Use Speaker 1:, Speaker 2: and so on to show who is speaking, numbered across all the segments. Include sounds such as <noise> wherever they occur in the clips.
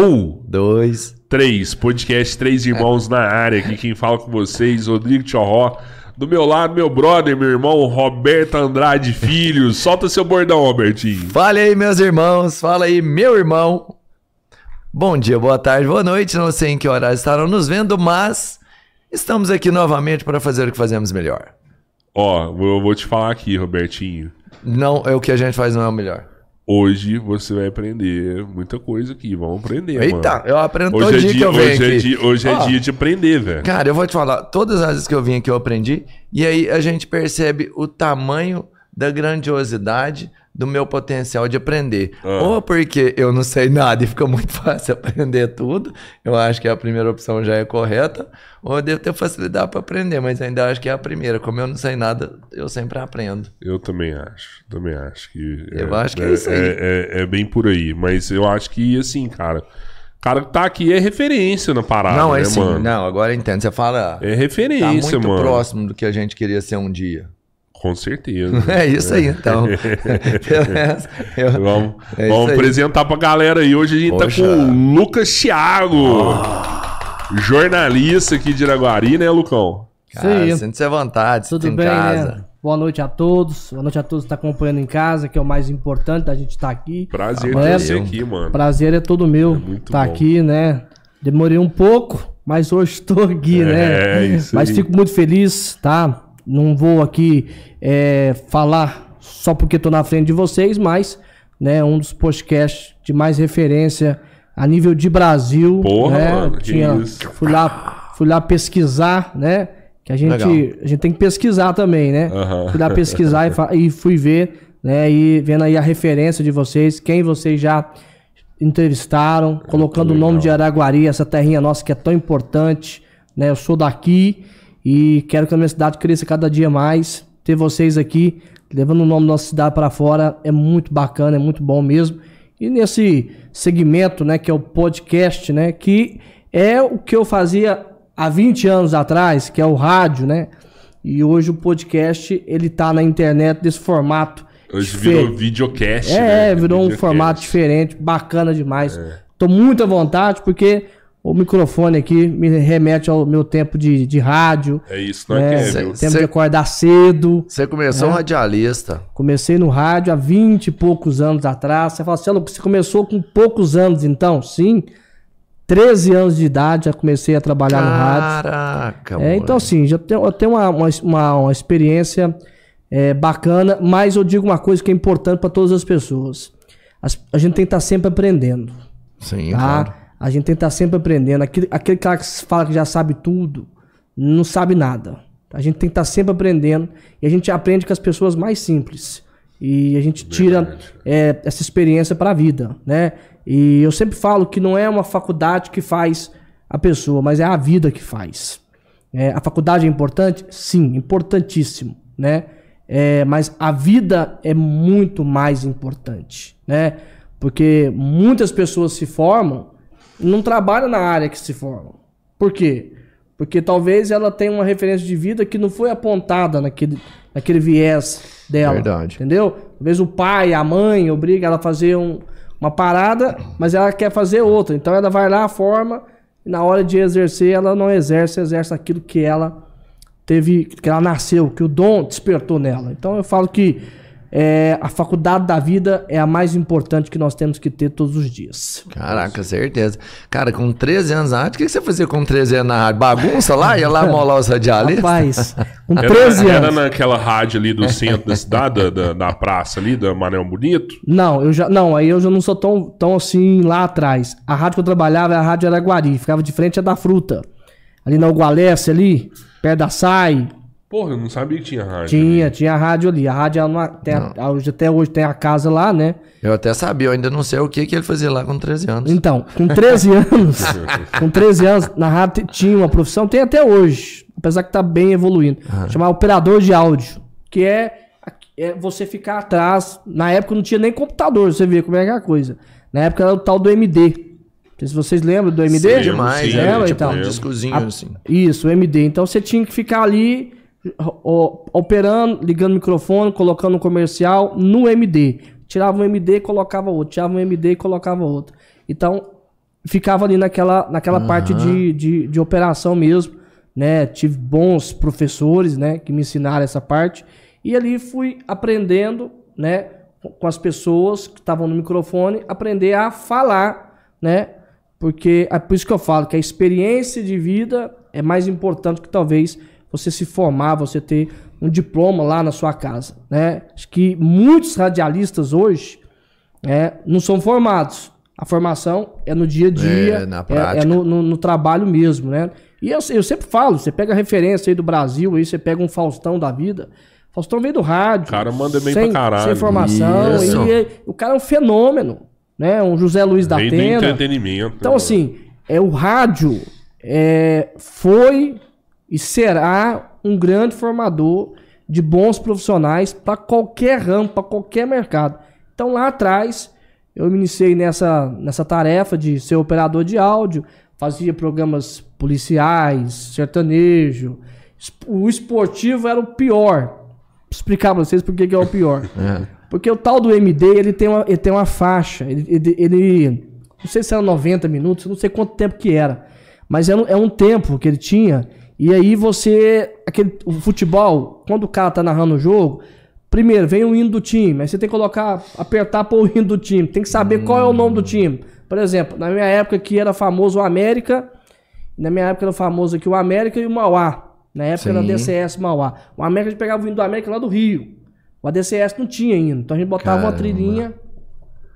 Speaker 1: Um, Dois. três, podcast Três Irmãos
Speaker 2: na área. Aqui quem fala com vocês, Rodrigo Tchorró. Do meu lado, meu brother, meu irmão, Roberto Andrade Filho. Solta seu bordão, Robertinho.
Speaker 3: Fala aí, meus irmãos. Fala aí, meu irmão. Bom dia, boa tarde, boa noite. Não sei em que horário estarão nos vendo, mas estamos aqui novamente para fazer o que fazemos melhor.
Speaker 2: Ó, eu vou te falar aqui, Robertinho.
Speaker 3: Não é o que a gente faz, não é o melhor.
Speaker 2: Hoje você vai aprender muita coisa aqui. Vamos aprender,
Speaker 3: Eita,
Speaker 2: mano.
Speaker 3: eu aprendo
Speaker 2: Hoje
Speaker 3: todo
Speaker 2: é
Speaker 3: dia
Speaker 2: dia,
Speaker 3: que eu venho
Speaker 2: hoje é
Speaker 3: aqui.
Speaker 2: dia, hoje é
Speaker 3: Ó,
Speaker 2: dia de aprender, velho.
Speaker 3: Cara, eu vou te falar, todas as vezes que eu vim aqui eu aprendi, e aí a gente percebe o tamanho da grandiosidade do meu potencial de aprender.
Speaker 2: Ah.
Speaker 3: Ou porque eu não sei nada e fica muito <laughs> fácil aprender tudo, eu acho que a primeira opção já é correta, ou eu devo ter facilidade para aprender, mas ainda acho que é a primeira. Como eu não sei nada, eu sempre aprendo.
Speaker 2: Eu também acho. Também acho que.
Speaker 3: Eu acho que é isso aí.
Speaker 2: É, é- é bem por aí. Mas eu acho que, assim, cara. O cara que tá aqui é referência na parada,
Speaker 3: não, é
Speaker 2: né,
Speaker 3: sim,
Speaker 2: mano?
Speaker 3: não, agora entendo. Você fala,
Speaker 2: É
Speaker 3: tá
Speaker 2: referência,
Speaker 3: muito
Speaker 2: mano.
Speaker 3: próximo do que a gente queria ser um dia.
Speaker 2: Com certeza. <laughs>
Speaker 3: É isso aí, então. <laughs> Eu-
Speaker 2: Vamos,
Speaker 3: É
Speaker 2: vamos
Speaker 3: aí.
Speaker 2: apresentar pra galera aí. Hoje a gente
Speaker 3: Poxa.
Speaker 2: tá com o Lucas Thiago, jornalista aqui de Iraguari, né, Lucão?
Speaker 4: Isso
Speaker 3: Cara,
Speaker 4: aí.
Speaker 3: sente-se à vontade,
Speaker 4: Tudo
Speaker 3: em
Speaker 4: bem,
Speaker 3: casa.
Speaker 4: né? Boa noite a todos. Boa noite a todos que estão acompanhando em casa, que é o mais importante da gente estar aqui.
Speaker 2: Prazer
Speaker 4: Ah,
Speaker 2: ter
Speaker 4: é?
Speaker 2: você aqui, mano.
Speaker 4: Prazer é todo meu
Speaker 2: muito
Speaker 4: estar
Speaker 2: bom.
Speaker 4: aqui, né? Demorei um pouco, mas hoje <laughs> estou aqui,
Speaker 2: É,
Speaker 4: né?
Speaker 2: isso
Speaker 4: mas
Speaker 2: aí.
Speaker 4: fico muito feliz, tá? Não vou aqui é, falar só porque estou na frente de vocês, mas né, um dos podcasts de mais referência a nível de Brasil.
Speaker 2: Porra,
Speaker 4: né?
Speaker 2: mano, que
Speaker 4: Tinha,
Speaker 2: isso.
Speaker 4: fui lá, fui lá pesquisar, né? Que a gente,
Speaker 3: Legal.
Speaker 4: a gente tem que pesquisar também, né?
Speaker 2: Aham.
Speaker 4: Fui lá pesquisar e, e fui ver, né? E vendo aí a referência de vocês, quem vocês já entrevistaram, colocando o nome de Araguari, essa terrinha nossa que é tão importante, né? Eu sou daqui e quero que a minha cidade cresça cada dia mais. Ter vocês aqui, levando o nome da nossa cidade para fora, é muito bacana, é muito bom mesmo. E nesse segmento, né, que é o podcast, né, que é o que eu fazia há 20 anos atrás, que é o rádio, né? E hoje o podcast, ele tá na internet desse formato.
Speaker 2: Hoje
Speaker 4: diferente.
Speaker 2: virou videocast.
Speaker 4: É,
Speaker 2: né?
Speaker 4: virou um
Speaker 2: Videocast.
Speaker 4: formato diferente, bacana demais.
Speaker 2: É.
Speaker 4: Tô muito à vontade, porque o microfone aqui me remete ao meu tempo de, de rádio.
Speaker 2: É isso, não é,
Speaker 4: É,
Speaker 2: que é,
Speaker 4: tempo
Speaker 3: Cê-
Speaker 4: de acordar cedo.
Speaker 3: Você começou um radialista.
Speaker 4: Comecei no rádio há 20 e poucos anos atrás. Você fala assim, "Alô, você começou com poucos anos, então? Sim. 13 anos de idade já comecei a trabalhar no rádio.
Speaker 3: Caraca,
Speaker 4: É,
Speaker 3: mano.
Speaker 4: então, assim, já tenho, eu tenho uma, uma, uma- uma experiência é, bacana, mas eu digo uma coisa que é importante para todas as pessoas. As- a gente tem que estar sempre aprendendo,
Speaker 3: Sim,
Speaker 4: tá?
Speaker 3: claro.
Speaker 4: A gente tem que estar sempre aprendendo. Aquele, aquele cara que fala que já sabe tudo, não sabe nada. A gente tem que estar sempre aprendendo e a gente aprende com as pessoas mais simples. E a gente tira é, essa experiência para a vida, né? E eu sempre falo que não é uma faculdade que faz a pessoa, mas é a vida que faz. É, a faculdade é importante? Sim, importantíssimo, né? É, mas a vida é muito mais importante, né? Porque muitas pessoas se formam não trabalham na área que se formam. Por quê? Porque talvez ela tenha uma referência de vida que não foi apontada naquele, naquele viés dela.
Speaker 3: Verdade.
Speaker 4: Entendeu? Talvez o pai, a mãe obriga ela a fazer um- uma parada, mas ela quer fazer outra. Então ela vai lá, forma, e na hora de exercer, ela não exerce, exerce aquilo que ela teve, que ela nasceu, que o dom despertou nela. Então eu falo que é, a faculdade da vida é a mais importante que nós temos que ter todos os dias.
Speaker 3: Caraca, certeza. Cara, com 13 anos na rádio, o que que você fazia com 13 anos na rádio? Bagunça lá? Ia lá molar os radialistas?
Speaker 4: Rapaz, com
Speaker 2: Era,
Speaker 4: 13
Speaker 2: era
Speaker 4: anos.
Speaker 2: naquela rádio ali do centro da cidade, da, da, praça ali, da Manel Bonito.
Speaker 4: Não, eu já, não, aí eu já não sou tão, tão assim lá atrás. A rádio que eu trabalhava é a Rádio Araguari, ficava de frente à da fruta. Ali na Ugualesse, ali, perto da SAI,
Speaker 2: Porra, eu não sabia que tinha rádio.
Speaker 4: tinha, tinha a rádio ali. A rádio, ela não- tem a- a- hoje, até hoje tem a casa lá, né?
Speaker 3: Eu até sabia, eu ainda não sei o que, que ele fazia lá com 13 anos.
Speaker 4: Então, com 13 <laughs> anos, com 13 anos, na rádio tinha uma profissão, tem até hoje, apesar que tá bem evoluindo. Chamar operador de áudio, que é, é você ficar atrás. Na época não tinha nem computador, você vê como é que é a coisa. Na época era o tal do MD. Não sei se vocês lembram do MD?
Speaker 2: Sim,
Speaker 3: Demais,
Speaker 4: lembra,
Speaker 3: tipo
Speaker 4: então?
Speaker 3: um discozinho
Speaker 4: A-
Speaker 3: assim.
Speaker 4: Isso, o MD. Então você tinha que ficar ali operando, ligando o microfone, colocando o comercial no MD. Tirava um MD e colocava outro. Tirava um MD e colocava outro. Então ficava ali naquela, naquela parte de, de, de operação mesmo. Né? Tive bons professores né, que me ensinaram essa parte. E ali fui aprendendo né, com- com as pessoas que estavam no microfone, aprender a falar, né? Porque é por isso que eu falo que a experiência de vida é mais importante que talvez você se formar, você ter um diploma lá na sua casa, né? Acho que muitos radialistas hoje né, não são formados. A formação é no dia a dia,
Speaker 3: É, na
Speaker 4: é-
Speaker 3: prática.
Speaker 4: é no, no- no trabalho mesmo, né? E eu, eu sempre falo, você pega a referência aí do Brasil, aí você pega um Faustão da vida. Faustão veio do rádio.
Speaker 2: O cara manda bem
Speaker 4: sem,
Speaker 2: pra caralho.
Speaker 4: Sem formação.
Speaker 3: Isso.
Speaker 4: E, o cara é um fenômeno, né? Um José Luiz da Atena.
Speaker 2: entretenimento.
Speaker 4: Então, assim, é, o rádio é, foi e será um grande formador de bons profissionais para qualquer ramo, para qualquer mercado. Então, lá atrás, eu me iniciei nessa, nessa tarefa de ser operador de áudio, fazia programas policiais, sertanejo. O esportivo era o pior. Vou explicar pra vocês por que é o pior. <laughs> Porque o tal do MD, ele tem uma, ele tem uma faixa. Ele, ele- ele- Não sei se era 90 minutos, não sei quanto tempo que era. Mas é é um tempo que ele tinha. E aí você. Aquele, o futebol, quando o cara tá narrando o jogo, primeiro vem o hino do time. Aí você tem que colocar, apertar para o <laughs> hino do time. Tem que saber qual é o nome do time. Por exemplo, na minha época que era famoso o América. Na minha época era famoso aqui o América e o Mauá. Na época era
Speaker 3: Sim.
Speaker 4: DCS Mauá. O América a gente pegava o hino do América lá do Rio. O ADCS não tinha hino. Então a gente botava uma
Speaker 3: Caramba.
Speaker 4: trilhinha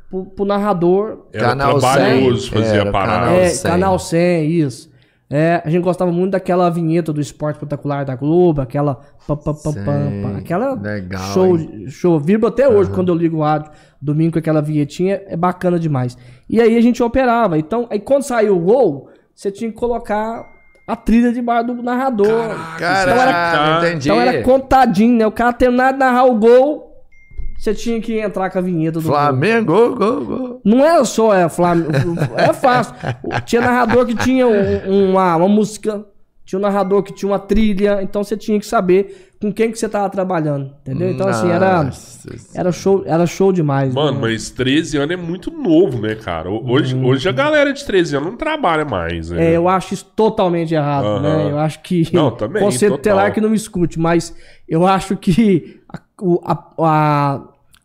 Speaker 4: pro, pro narrador.
Speaker 2: Era
Speaker 3: Canal
Speaker 2: trabalhoso
Speaker 3: 100,
Speaker 2: fazer
Speaker 3: era
Speaker 2: a parada.
Speaker 3: canal
Speaker 4: é,
Speaker 3: 100.
Speaker 4: Canal 100, isso. É, a gente gostava muito daquela vinheta do esporte espetacular da Globo, aquela. pam, pam, pam, pam, aquela
Speaker 3: Legal,
Speaker 4: show, show. Vibra até hoje, quando eu ligo o rádio, domingo com aquela vinhetinha, é bacana demais. E aí a gente operava. Então, aí quando saiu o gol, você tinha que colocar a trilha debaixo do narrador.
Speaker 3: Caraca, entendi.
Speaker 4: Então era contadinho, né? O cara terminar de narrar o gol, você tinha que entrar com a vinheta do.
Speaker 3: Flamengo, gol, gol, gol.
Speaker 4: Não era só é, Flamengo. É fácil. <laughs> Tinha narrador que tinha um- uma, uma música tinha um narrador que tinha uma trilha, então você tinha que saber com quem que você tava trabalhando, entendeu? Então assim, era
Speaker 3: Nossa.
Speaker 4: era show, era show demais.
Speaker 2: Mano,
Speaker 4: né?
Speaker 2: mas 13 anos é muito novo, né, cara? Hoje, hoje a galera de 13 anos não trabalha mais, né?
Speaker 4: É, eu acho isso totalmente errado,
Speaker 2: Aham.
Speaker 4: né? Eu acho que.
Speaker 2: Não, também, <laughs>
Speaker 4: Você
Speaker 2: total.
Speaker 4: terá que não me escute, mas eu acho que a, a- a-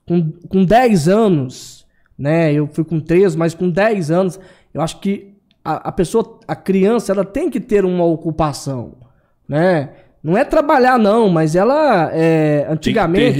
Speaker 4: com, com 10 anos, né? Eu fui com 13, mas com 10 anos, eu acho que a, a pessoa, a criança, ela tem que ter uma ocupação, né? Não é trabalhar, não, mas ela é, antigamente.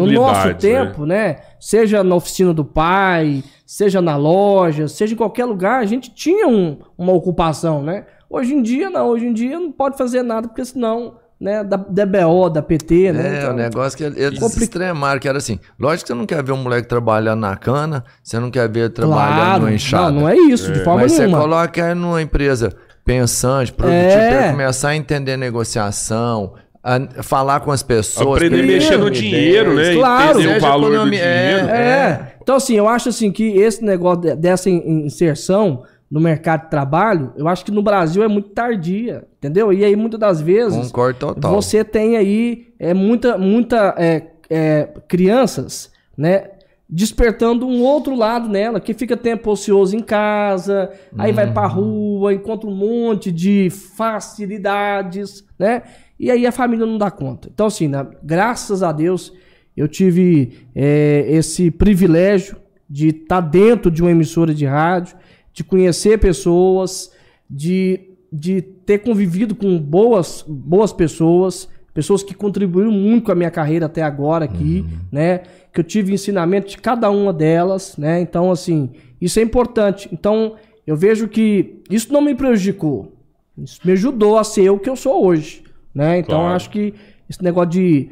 Speaker 4: No nosso
Speaker 2: né?
Speaker 4: tempo, né? Seja na oficina do pai, seja na loja, seja em qualquer lugar, a gente tinha um- uma ocupação, né? Hoje em dia, não. Hoje em dia não pode fazer nada, porque senão, né? Da DBO, da PT, né?
Speaker 3: É,
Speaker 4: Então,
Speaker 3: o negócio que eles extremaram, que era assim. Lógico que você não quer ver um moleque trabalhando na cana, você não quer ver ele trabalhando
Speaker 4: claro,
Speaker 3: numa enxada.
Speaker 4: não, não é isso, de forma
Speaker 3: Mas você
Speaker 4: nenhuma.
Speaker 3: coloca ele numa empresa pensante, produtiva,
Speaker 4: É.
Speaker 3: começar a entender negociação, a falar com as pessoas.
Speaker 2: Aprender a
Speaker 3: que
Speaker 2: mexer no
Speaker 3: ideias.
Speaker 2: dinheiro, né?
Speaker 4: Claro.
Speaker 2: Entender o valor do
Speaker 3: economia-
Speaker 2: dinheiro.
Speaker 3: é.
Speaker 4: É. Então, assim, eu acho assim que esse negócio de- dessa in- inserção no mercado de trabalho, eu acho que no Brasil é muito tardia, entendeu? E aí, muitas das vezes,
Speaker 3: Concordo total.
Speaker 4: você tem aí é, muita, muita é, é, crianças, né? Despertando um outro lado nela, que fica tempo ocioso em casa, aí vai pra rua, encontra um monte de facilidades, né? E aí a família não dá conta. Então, assim, né, graças a Deus, eu tive é, esse privilégio de estar dentro de uma emissora de rádio, de conhecer pessoas, de, de ter convivido com boas, boas pessoas, pessoas que contribuíram muito com a minha carreira até agora aqui, né? Que eu tive ensinamento de cada uma delas, né? Então, assim, isso é importante. Então, eu vejo que isso não me prejudicou. Isso me ajudou a ser o que eu sou hoje, né? Então,
Speaker 2: Claro.
Speaker 4: eu acho que esse negócio de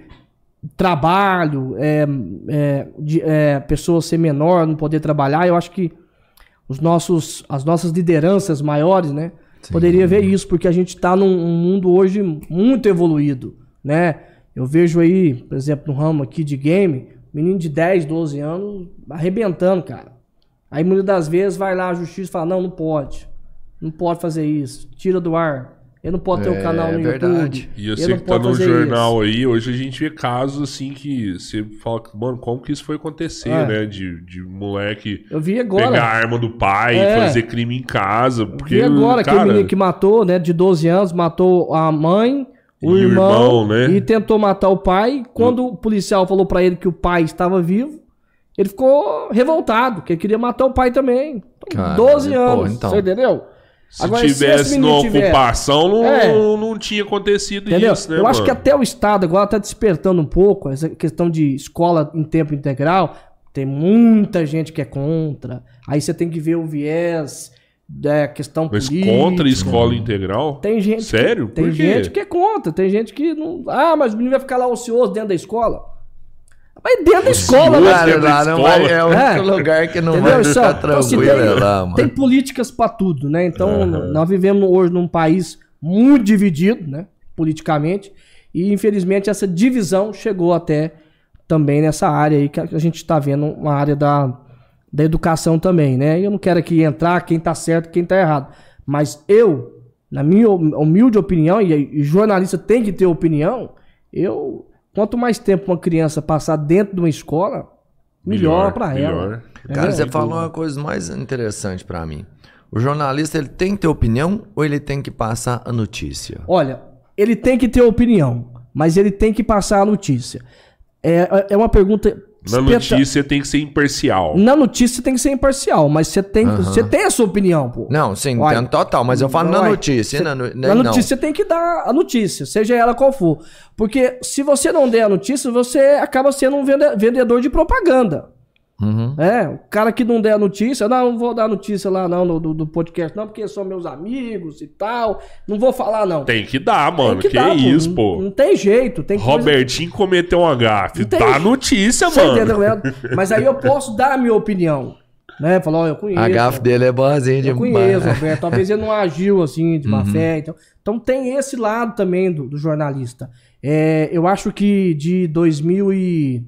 Speaker 4: trabalho, é, é, de é, pessoas ser menor, não poder trabalhar, eu acho que os nossos, as nossas lideranças maiores, né? Poderia ver isso, porque a gente está num um mundo hoje muito evoluído, né? Eu vejo aí, por exemplo, no ramo aqui de game, menino de 10, 12 anos arrebentando, cara. Aí muitas das vezes vai lá a justiça e fala, não, não pode. Não pode fazer isso. Tira do ar. Ele não pode ter um
Speaker 3: É,
Speaker 4: canal no
Speaker 3: verdade.
Speaker 4: YouTube.
Speaker 2: E eu
Speaker 4: ele
Speaker 2: sei
Speaker 4: não
Speaker 2: que tá
Speaker 4: pode
Speaker 2: no jornal
Speaker 4: isso.
Speaker 2: aí, hoje a gente vê casos assim que você fala, mano, como que isso foi acontecer,
Speaker 4: É.
Speaker 2: né? De, de moleque
Speaker 4: Eu vi agora.
Speaker 2: pegar a arma do pai,
Speaker 4: É.
Speaker 2: fazer crime em casa. Porque,
Speaker 4: E agora,
Speaker 2: cara,
Speaker 4: aquele menino que matou, né, de 12 anos, matou a mãe, o
Speaker 2: E o
Speaker 4: irmão,
Speaker 2: irmão, né?
Speaker 4: e tentou matar o pai. Quando o policial falou pra ele que o pai estava vivo, ele ficou revoltado, que ele queria matar o pai também. Então,
Speaker 3: Caralho,
Speaker 4: 12
Speaker 3: pô,
Speaker 4: anos,
Speaker 3: então.
Speaker 4: você entendeu?
Speaker 2: Se
Speaker 4: Agora, se
Speaker 2: tivesse numa
Speaker 4: tiver-
Speaker 2: ocupação, não,
Speaker 4: É.
Speaker 2: não, não tinha acontecido
Speaker 4: Entendeu?
Speaker 2: isso, né,
Speaker 4: Eu acho
Speaker 2: mano?
Speaker 4: que até o Estado agora está despertando um pouco essa questão de escola em tempo integral. Tem muita gente que é contra. Aí você tem que ver o viés da questão
Speaker 2: Mas
Speaker 4: política.
Speaker 2: contra a escola integral?
Speaker 4: Tem gente
Speaker 2: Sério?
Speaker 4: Que, tem gente que é contra, tem gente que não. Ah, mas o menino vai ficar lá ocioso dentro da escola. Mas dentro da escola, né?
Speaker 2: Da
Speaker 3: lá não vai, é o
Speaker 4: É.
Speaker 3: único lugar que não
Speaker 4: Entendeu?
Speaker 3: vai ficar
Speaker 4: então, assim,
Speaker 3: tranquilo é
Speaker 4: tem,
Speaker 3: lá, mano.
Speaker 4: tem políticas pra tudo, né? Então, nós vivemos hoje num país muito dividido, né? Politicamente. E, infelizmente, essa divisão chegou até também nessa área aí que a gente está vendo, uma área da, da educação também, né? Eu não quero aqui entrar quem tá certo quem tá errado. Mas eu, na minha humilde opinião, e jornalista tem que ter opinião, eu. Quanto mais tempo uma criança passar dentro de uma escola, melhor, pra ela.
Speaker 2: melhor.
Speaker 3: Cara,
Speaker 4: É,
Speaker 3: você falou uma coisa mais interessante pra mim. O jornalista, ele tem que ter opinião ou ele tem que passar a notícia?
Speaker 4: Olha, ele tem que ter opinião, mas ele tem que passar a notícia. É, é uma pergunta.
Speaker 2: Na
Speaker 4: espeta-
Speaker 2: notícia tem que ser imparcial.
Speaker 4: Na notícia tem que ser imparcial, mas você tem, você tem a sua opinião, pô.
Speaker 3: Não, sim,
Speaker 4: Olha,
Speaker 3: entendo total, mas eu falo
Speaker 4: não,
Speaker 3: na notícia.
Speaker 4: cê-
Speaker 3: na, no-
Speaker 4: Na
Speaker 3: não.
Speaker 4: notícia tem que dar a notícia, seja ela qual for. Porque se você não der a notícia, você acaba sendo um vende- vendedor de propaganda.
Speaker 3: Uhum.
Speaker 4: É, o cara que não der a notícia, não, não vou dar notícia lá não do, do- do podcast, não, porque são meus amigos e tal. Não vou falar, não.
Speaker 2: Tem que dar, mano.
Speaker 4: Tem
Speaker 2: que
Speaker 4: dar,
Speaker 2: isso,
Speaker 4: Não,
Speaker 2: pô.
Speaker 4: não tem jeito. Tem coisa-
Speaker 2: Robertinho cometeu um gafe.
Speaker 4: Não tem-
Speaker 2: Dá notícia,
Speaker 4: Você
Speaker 2: mano.
Speaker 4: entendeu? <laughs> Mas aí eu posso dar a minha opinião. Né? Falar, ó, eu conheço.
Speaker 3: A gafe dele é boazinha
Speaker 4: Eu
Speaker 3: demais.
Speaker 4: conheço, Roberto. Talvez ele não <laughs> agiu assim, de má fé. Então, então tem esse lado também do, do jornalista. É, eu acho que de 2000 e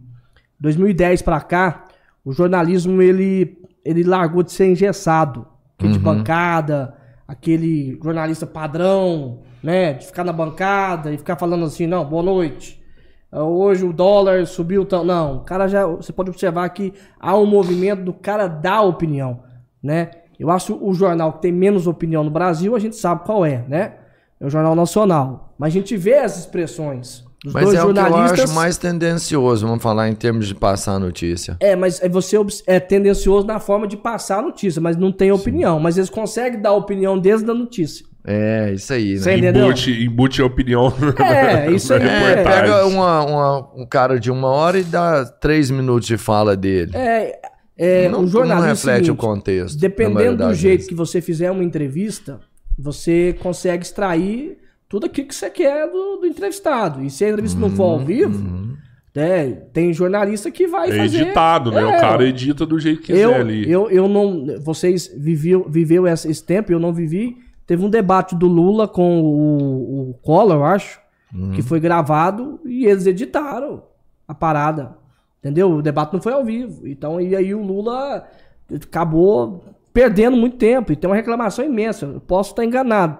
Speaker 4: 2010 pra cá, o jornalismo ele, ele largou de ser engessado. Que de bancada. aquele jornalista padrão, né? De ficar na bancada e ficar falando assim, não, boa noite. Ah, Hoje o dólar subiu tão. Não, o cara já. Você pode observar que há um movimento do cara dar opinião, né? Eu acho o jornal que tem menos opinião no Brasil, a gente sabe qual é, né? É o Jornal Nacional. Mas a gente vê as expressões dos
Speaker 3: Mas
Speaker 4: dois
Speaker 3: é o que eu acho mais tendencioso, vamos falar em termos de passar a notícia.
Speaker 4: É, mas é você é tendencioso na forma de passar a notícia, mas não tem opinião. Mas eles conseguem dar a opinião desde a notícia.
Speaker 3: É, isso aí, né?
Speaker 4: Você?
Speaker 2: Embute, embute a opinião.
Speaker 4: É, <laughs> isso aí.
Speaker 3: É, pega uma- uma- um cara de uma hora e dá três minutos de fala dele.
Speaker 4: É, é,
Speaker 3: não,
Speaker 4: o jornalismo.
Speaker 3: não
Speaker 4: é o
Speaker 3: reflete
Speaker 4: seguinte,
Speaker 3: o contexto.
Speaker 4: Dependendo do jeito
Speaker 3: vezes.
Speaker 4: que você fizer uma entrevista, você consegue extrair tudo aquilo que você quer do, do entrevistado. E se a entrevista não for
Speaker 3: Uhum,
Speaker 4: ao vivo, né, tem jornalista que vai
Speaker 2: É
Speaker 4: fazer.
Speaker 2: editado, né?
Speaker 4: É,
Speaker 2: o cara edita do jeito que quiser
Speaker 4: eu,
Speaker 2: ali.
Speaker 4: eu, eu não. Vocês viveu, viveu esse, esse tempo, eu não vivi. Teve um debate do Lula com o, o Collor, eu acho,
Speaker 3: Uhum.
Speaker 4: que foi gravado e eles editaram a parada. Entendeu? O debate não foi ao vivo. Então, e aí o Lula acabou perdendo muito tempo. E tem uma reclamação imensa. Eu posso estar enganado.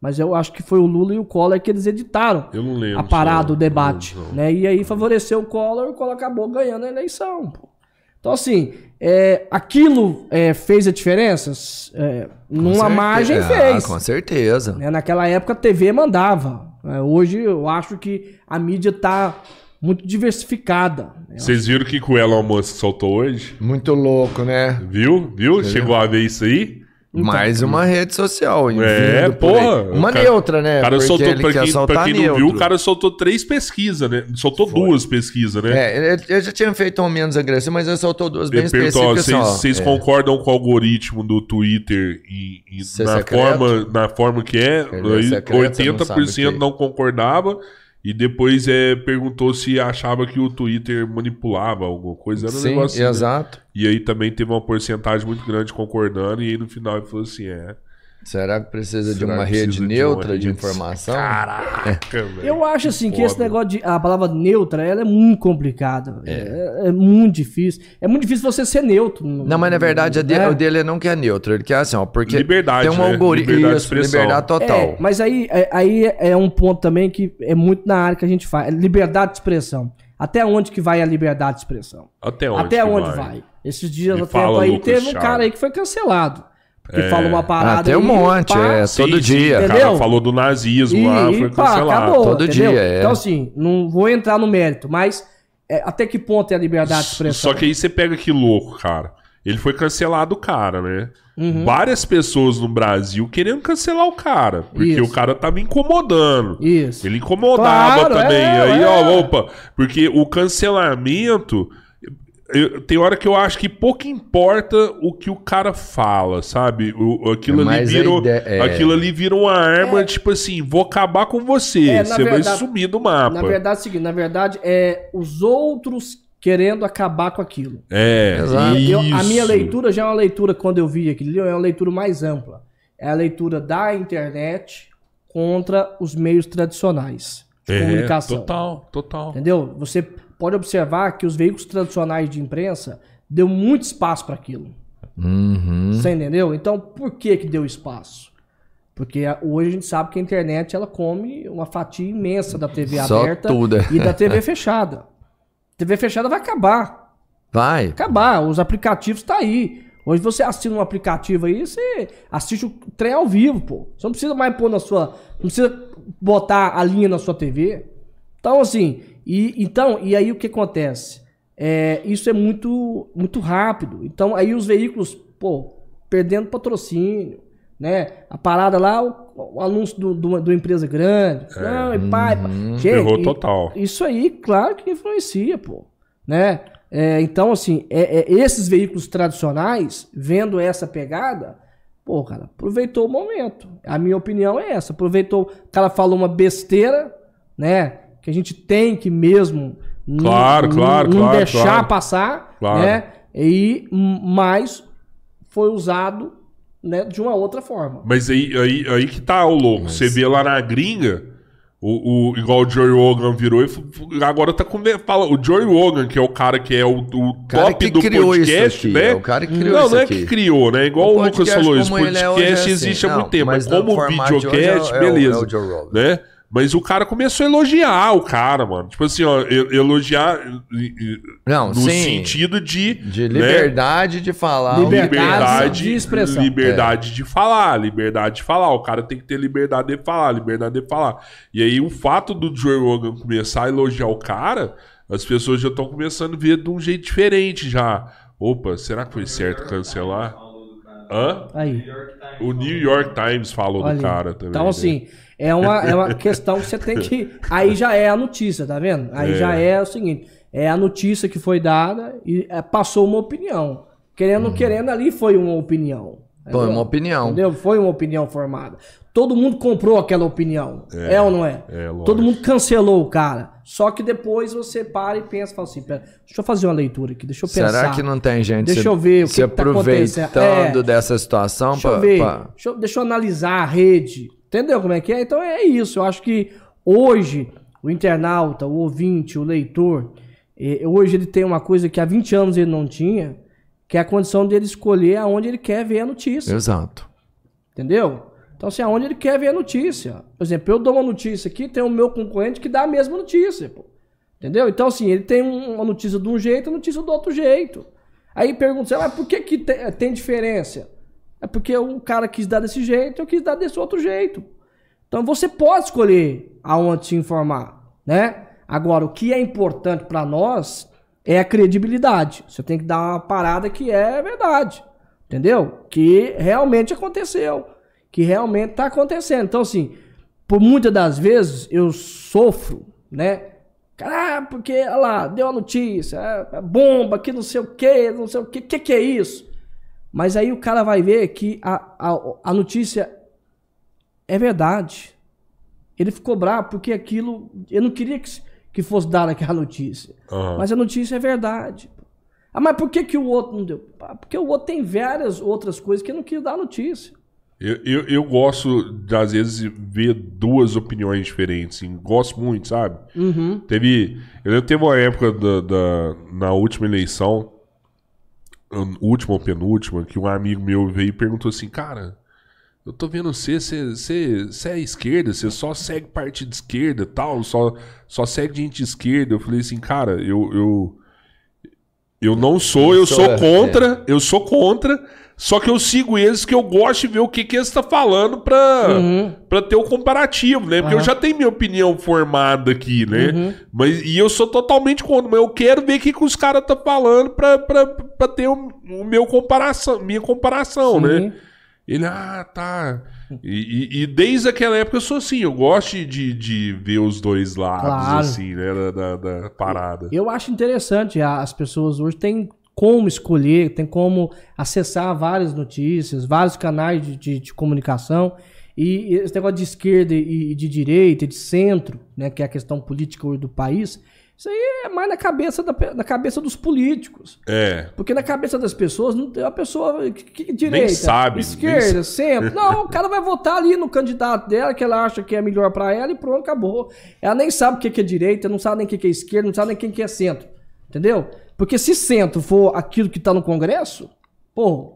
Speaker 4: Mas eu acho que foi o Lula e o Collor que eles editaram
Speaker 2: Eu não lembro.
Speaker 4: a parada, o debate.
Speaker 2: Não, não.
Speaker 4: Né? E aí favoreceu o Collor e o Collor acabou ganhando a eleição. pô. Então, assim, é, aquilo é, fez a diferença? É, numa
Speaker 3: Com
Speaker 4: margem
Speaker 3: certeza.
Speaker 4: fez.
Speaker 3: Ah, com certeza.
Speaker 4: Né? Naquela época a TV mandava. É, hoje eu acho que a mídia tá muito diversificada. né?
Speaker 2: Vocês viram o que o Elon Musk soltou hoje?
Speaker 3: Muito louco, né?
Speaker 2: Viu? Viu? Chegou a ver isso aí?
Speaker 3: Mais uma rede social.
Speaker 2: É,
Speaker 3: por
Speaker 2: porra.
Speaker 3: Uma
Speaker 2: cara-
Speaker 3: neutra, né?
Speaker 2: O cara
Speaker 3: Porque
Speaker 2: soltou,
Speaker 3: ele
Speaker 2: pra
Speaker 3: quer
Speaker 2: quem, pra quem não
Speaker 3: neutro.
Speaker 2: viu, o cara soltou três pesquisas, né? Soltou duas pesquisas, né?
Speaker 3: É, ele, ele já tinha feito um menos agressivo, mas ele soltou duas bem específicas.
Speaker 2: vocês
Speaker 3: É.
Speaker 2: concordam com o algoritmo do Twitter e, e na,
Speaker 3: secreto?
Speaker 2: forma, na forma que é?
Speaker 3: Ele é
Speaker 2: Aí
Speaker 3: secreto, você não sabe
Speaker 2: 80%
Speaker 3: o que.
Speaker 2: não concordava. E depois é, perguntou se achava que o Twitter manipulava alguma coisa. Era um
Speaker 3: Sim,
Speaker 2: negócio assim, né?
Speaker 3: exato.
Speaker 2: E aí também teve uma porcentagem muito grande concordando. E aí no final ele falou assim: é.
Speaker 3: Será que precisa de
Speaker 2: será
Speaker 3: uma
Speaker 2: que
Speaker 3: rede neutra
Speaker 2: uma
Speaker 3: de,
Speaker 2: rede-
Speaker 3: informação?
Speaker 2: Caraca, <laughs> velho.
Speaker 4: Eu acho assim que esse negócio de. A palavra neutra, ela é muito complicada. É, é muito difícil. É muito difícil você ser neutro.
Speaker 3: Não, mas na verdade a de-
Speaker 4: né?
Speaker 3: o dele não quer neutro, ele quer assim, ó, porque
Speaker 2: Liberdade,
Speaker 3: tem um
Speaker 2: né?
Speaker 3: algoritmo,
Speaker 2: Liberdade de
Speaker 3: isso, liberdade total.
Speaker 4: É, mas aí, é, aí é um ponto também que é muito na área que a gente faz. É liberdade de expressão. Até onde que vai a liberdade de expressão?
Speaker 2: Até onde?
Speaker 4: Até onde vai? Esses dias
Speaker 2: Me
Speaker 4: no
Speaker 2: fala,
Speaker 4: aí
Speaker 2: Lucas
Speaker 4: teve um
Speaker 2: Chaves.
Speaker 4: cara aí que foi cancelado. Porque
Speaker 2: É.
Speaker 4: falou uma parada
Speaker 3: Ah, tem um monte,
Speaker 4: pá,
Speaker 3: é,
Speaker 2: Sim,
Speaker 3: todo
Speaker 2: sim,
Speaker 3: dia.
Speaker 2: O cara
Speaker 4: Entendeu?
Speaker 2: falou do nazismo
Speaker 4: E,
Speaker 2: lá,
Speaker 4: e
Speaker 2: foi
Speaker 4: pá,
Speaker 2: cancelado.
Speaker 4: acabou,
Speaker 3: Todo
Speaker 4: entendeu?
Speaker 3: dia, é.
Speaker 4: Então assim, não vou entrar no mérito, mas é, até que ponto é a liberdade de expressão?
Speaker 2: Só que aí você pega que louco, cara. Ele foi cancelado, o cara, né?
Speaker 4: Uhum.
Speaker 2: Várias pessoas no Brasil querendo cancelar o cara. Porque
Speaker 4: Isso.
Speaker 2: o cara tava incomodando.
Speaker 4: Isso.
Speaker 2: Ele incomodava
Speaker 4: Claro,
Speaker 2: também.
Speaker 4: é,
Speaker 2: aí,
Speaker 4: é.
Speaker 2: ó, opa. Porque o cancelamento. Eu- tem hora que eu acho que pouco importa o que o cara fala, sabe? O, aquilo,
Speaker 3: É
Speaker 2: ali vira,
Speaker 3: ideia- é.
Speaker 2: aquilo ali vira uma arma, tipo assim, vou acabar com você.
Speaker 4: É,
Speaker 2: você vai
Speaker 4: verdade-
Speaker 2: sumir do mapa.
Speaker 4: Na verdade é o seguinte, na verdade é os outros querendo acabar com aquilo.
Speaker 2: é,
Speaker 3: Exato.
Speaker 4: Eu- a minha leitura já é uma leitura, quando eu vi aquilo, é uma leitura mais ampla. É a leitura da internet contra os meios tradicionais de
Speaker 2: É,
Speaker 4: comunicação.
Speaker 2: total, total.
Speaker 4: Entendeu? Você pode observar que os veículos tradicionais de imprensa deu muito espaço para aquilo.
Speaker 3: Uhum.
Speaker 4: Você entendeu? Então, por que que deu espaço? Porque a- hoje a gente sabe que a internet ela come uma fatia imensa da TV
Speaker 3: Só
Speaker 4: aberta
Speaker 3: tudo.
Speaker 4: e da TV <laughs> fechada. TV fechada vai acabar.
Speaker 3: Vai.
Speaker 4: Acabar. Os aplicativos tá aí. Hoje você assina um aplicativo aí, você assiste o trem ao vivo, pô. Você não precisa mais pôr na sua. Não precisa botar a linha na sua TV. Então, assim, e, então, e aí o que acontece? É, isso é muito, muito rápido. Então, aí os veículos, pô, perdendo patrocínio, né? A parada lá, o, o anúncio do, do, do empresa grande. Não, e pai, pai. Gente,
Speaker 2: Ferrou
Speaker 4: e-
Speaker 2: total.
Speaker 4: Isso aí, claro que influencia, pô. Né? É, então, assim, é- é, esses veículos tradicionais, vendo essa pegada, pô, cara, aproveitou o momento. A minha opinião é essa. Aproveitou, o cara falou uma besteira, né? Que a gente tem que mesmo não-
Speaker 2: Claro,
Speaker 4: não-
Speaker 2: claro,
Speaker 4: não
Speaker 2: claro,
Speaker 4: deixar
Speaker 2: claro.
Speaker 4: passar,
Speaker 2: Claro.
Speaker 4: né? E mais foi usado né, de uma outra forma.
Speaker 2: Mas aí, aí, aí que tá o louco. Você vê lá na gringa, O, o, igual o Joey Rogan virou e agora tá com. Fala, o Joey Rogan, que é o cara que é o, o top do
Speaker 3: isso
Speaker 2: podcast,
Speaker 3: aqui,
Speaker 2: né?
Speaker 3: é o cara que criou
Speaker 2: não,
Speaker 3: isso
Speaker 2: não é que criou, né? Igual
Speaker 3: O
Speaker 2: o, Lucas falou,
Speaker 3: ele é
Speaker 2: podcast
Speaker 3: é assim.
Speaker 2: existe há
Speaker 3: Não,
Speaker 2: muito tempo, mas
Speaker 3: mas
Speaker 2: como
Speaker 3: hoje
Speaker 2: videocast,
Speaker 3: é o- é o-
Speaker 2: beleza.
Speaker 3: é o Joe Rogan.
Speaker 2: né? Mas o cara começou a elogiar o cara, mano. Tipo assim, ó, elogiar
Speaker 3: Não,
Speaker 2: no
Speaker 3: sim.
Speaker 2: sentido de.
Speaker 3: De
Speaker 2: né?
Speaker 3: liberdade de falar.
Speaker 4: Liberdade
Speaker 2: liberdade
Speaker 4: de expressão.
Speaker 2: Liberdade de falar, liberdade de falar. O cara tem que ter liberdade de falar, liberdade de falar. E aí o fato do Joe Rogan começar a elogiar o cara, as pessoas já estão começando a ver de um jeito diferente já. Opa, será que foi certo cancelar? Hã?
Speaker 4: Aí.
Speaker 2: O New York Times falou
Speaker 4: Olha
Speaker 2: do cara também.
Speaker 4: Então,
Speaker 2: né?
Speaker 4: assim, é uma, é uma questão que você tem que. <laughs> Aí já é a notícia, tá vendo? Aí
Speaker 2: É.
Speaker 4: já é o seguinte: é a notícia que foi dada e é, passou uma opinião. Querendo ou querendo, ali foi uma opinião.
Speaker 3: Foi uma opinião.
Speaker 4: Entendeu? Foi uma opinião formada. Todo mundo comprou aquela opinião. É, ou não é?
Speaker 2: é.
Speaker 4: Todo mundo cancelou o cara. Só que depois você para e pensa, fala assim, pera, deixa eu fazer uma leitura aqui, deixa eu pensar.
Speaker 3: Será que não tem gente
Speaker 4: Deixa
Speaker 3: se,
Speaker 4: eu ver o que
Speaker 3: se
Speaker 4: que tá acontecendo.
Speaker 3: aproveitando
Speaker 4: É.
Speaker 3: dessa situação
Speaker 4: Deixa eu
Speaker 3: pra-
Speaker 4: ver,
Speaker 3: pra-
Speaker 4: Deixa, eu, deixa eu analisar a rede. Entendeu como é que é? Então é isso. Eu acho que hoje o internauta, o ouvinte, o leitor, eh, hoje ele tem uma coisa que há 20 anos ele não tinha, que é a condição dele escolher aonde ele quer ver a notícia.
Speaker 3: Exato.
Speaker 4: Entendeu? Então, assim, aonde ele quer ver a notícia. Por exemplo, eu dou uma notícia aqui, tem o meu concorrente que dá a mesma notícia, pô. Entendeu? Então, assim, ele tem um- uma notícia de um jeito, a notícia do outro jeito. Aí pergunta, mas por que, que tem, tem diferença? É porque o cara quis dar desse jeito, eu quis dar desse outro jeito. Então você pode escolher aonde se informar, né? Agora, o que é importante para nós é a credibilidade. Você tem que dar uma parada que é verdade, entendeu? Que realmente aconteceu, que realmente está acontecendo. Então, assim, por muitas das vezes eu sofro, né? Cara, porque, olha lá, deu a notícia, é, é bomba, que não sei o que, não sei o que, que que é isso? Mas aí o cara vai ver que a, a, a notícia é verdade. Ele ficou bravo porque aquilo. Eu não queria que, que fosse dar aquela notícia.
Speaker 2: Aham.
Speaker 4: Mas a notícia é verdade. Ah, mas por que, que o outro não deu? Ah, Porque o outro tem várias outras coisas que não quis dar notícia.
Speaker 2: Eu, eu, eu gosto, de, às vezes, ver duas opiniões diferentes. Assim, gosto muito, sabe?
Speaker 4: Uhum.
Speaker 2: Teve. Eu lembro teve uma época da, da- na última eleição, última ou penúltima, que um amigo meu veio e perguntou assim, cara. Eu tô vendo você, você, é esquerda, você só segue partido de esquerda e tal, só, só segue gente de esquerda. Eu falei assim, cara, eu, eu, eu não sou, eu sou
Speaker 3: é.
Speaker 2: contra, eu sou contra, só que eu sigo eles que eu gosto de ver o que, que eles estão falando pra, pra ter o comparativo, né? Porque eu
Speaker 4: Aham.
Speaker 2: já tenho minha opinião formada aqui, né? Mas, e eu sou totalmente contra, mas eu quero ver o que, que os caras estão falando pra, pra, pra ter o, o meu comparação, minha comparação,
Speaker 4: Sim.
Speaker 2: né? Ele, ah, tá. E, e- e desde aquela época eu sou assim, eu gosto de, de ver os dois lados,
Speaker 4: Claro.
Speaker 2: assim, né, da, da, da parada.
Speaker 4: Eu acho interessante, as pessoas hoje têm como escolher, tem como acessar várias notícias, vários canais de, de- de comunicação. E esse negócio de esquerda e de direita, de centro, né, que é a questão política hoje do país, isso aí é mais na cabeça, da, na cabeça dos políticos.
Speaker 2: É,
Speaker 4: Porque na cabeça das pessoas, não tem a pessoa que, que- direita,
Speaker 2: sabe,
Speaker 4: esquerda,
Speaker 2: nem
Speaker 4: centro. Não, o cara vai votar ali no candidato dela, que ela acha que é melhor pra ela e pronto, acabou. Ela nem sabe o que é direita, não sabe nem o que é esquerda, não sabe nem quem que é centro. Entendeu? Porque se centro for aquilo que tá no Congresso, pô,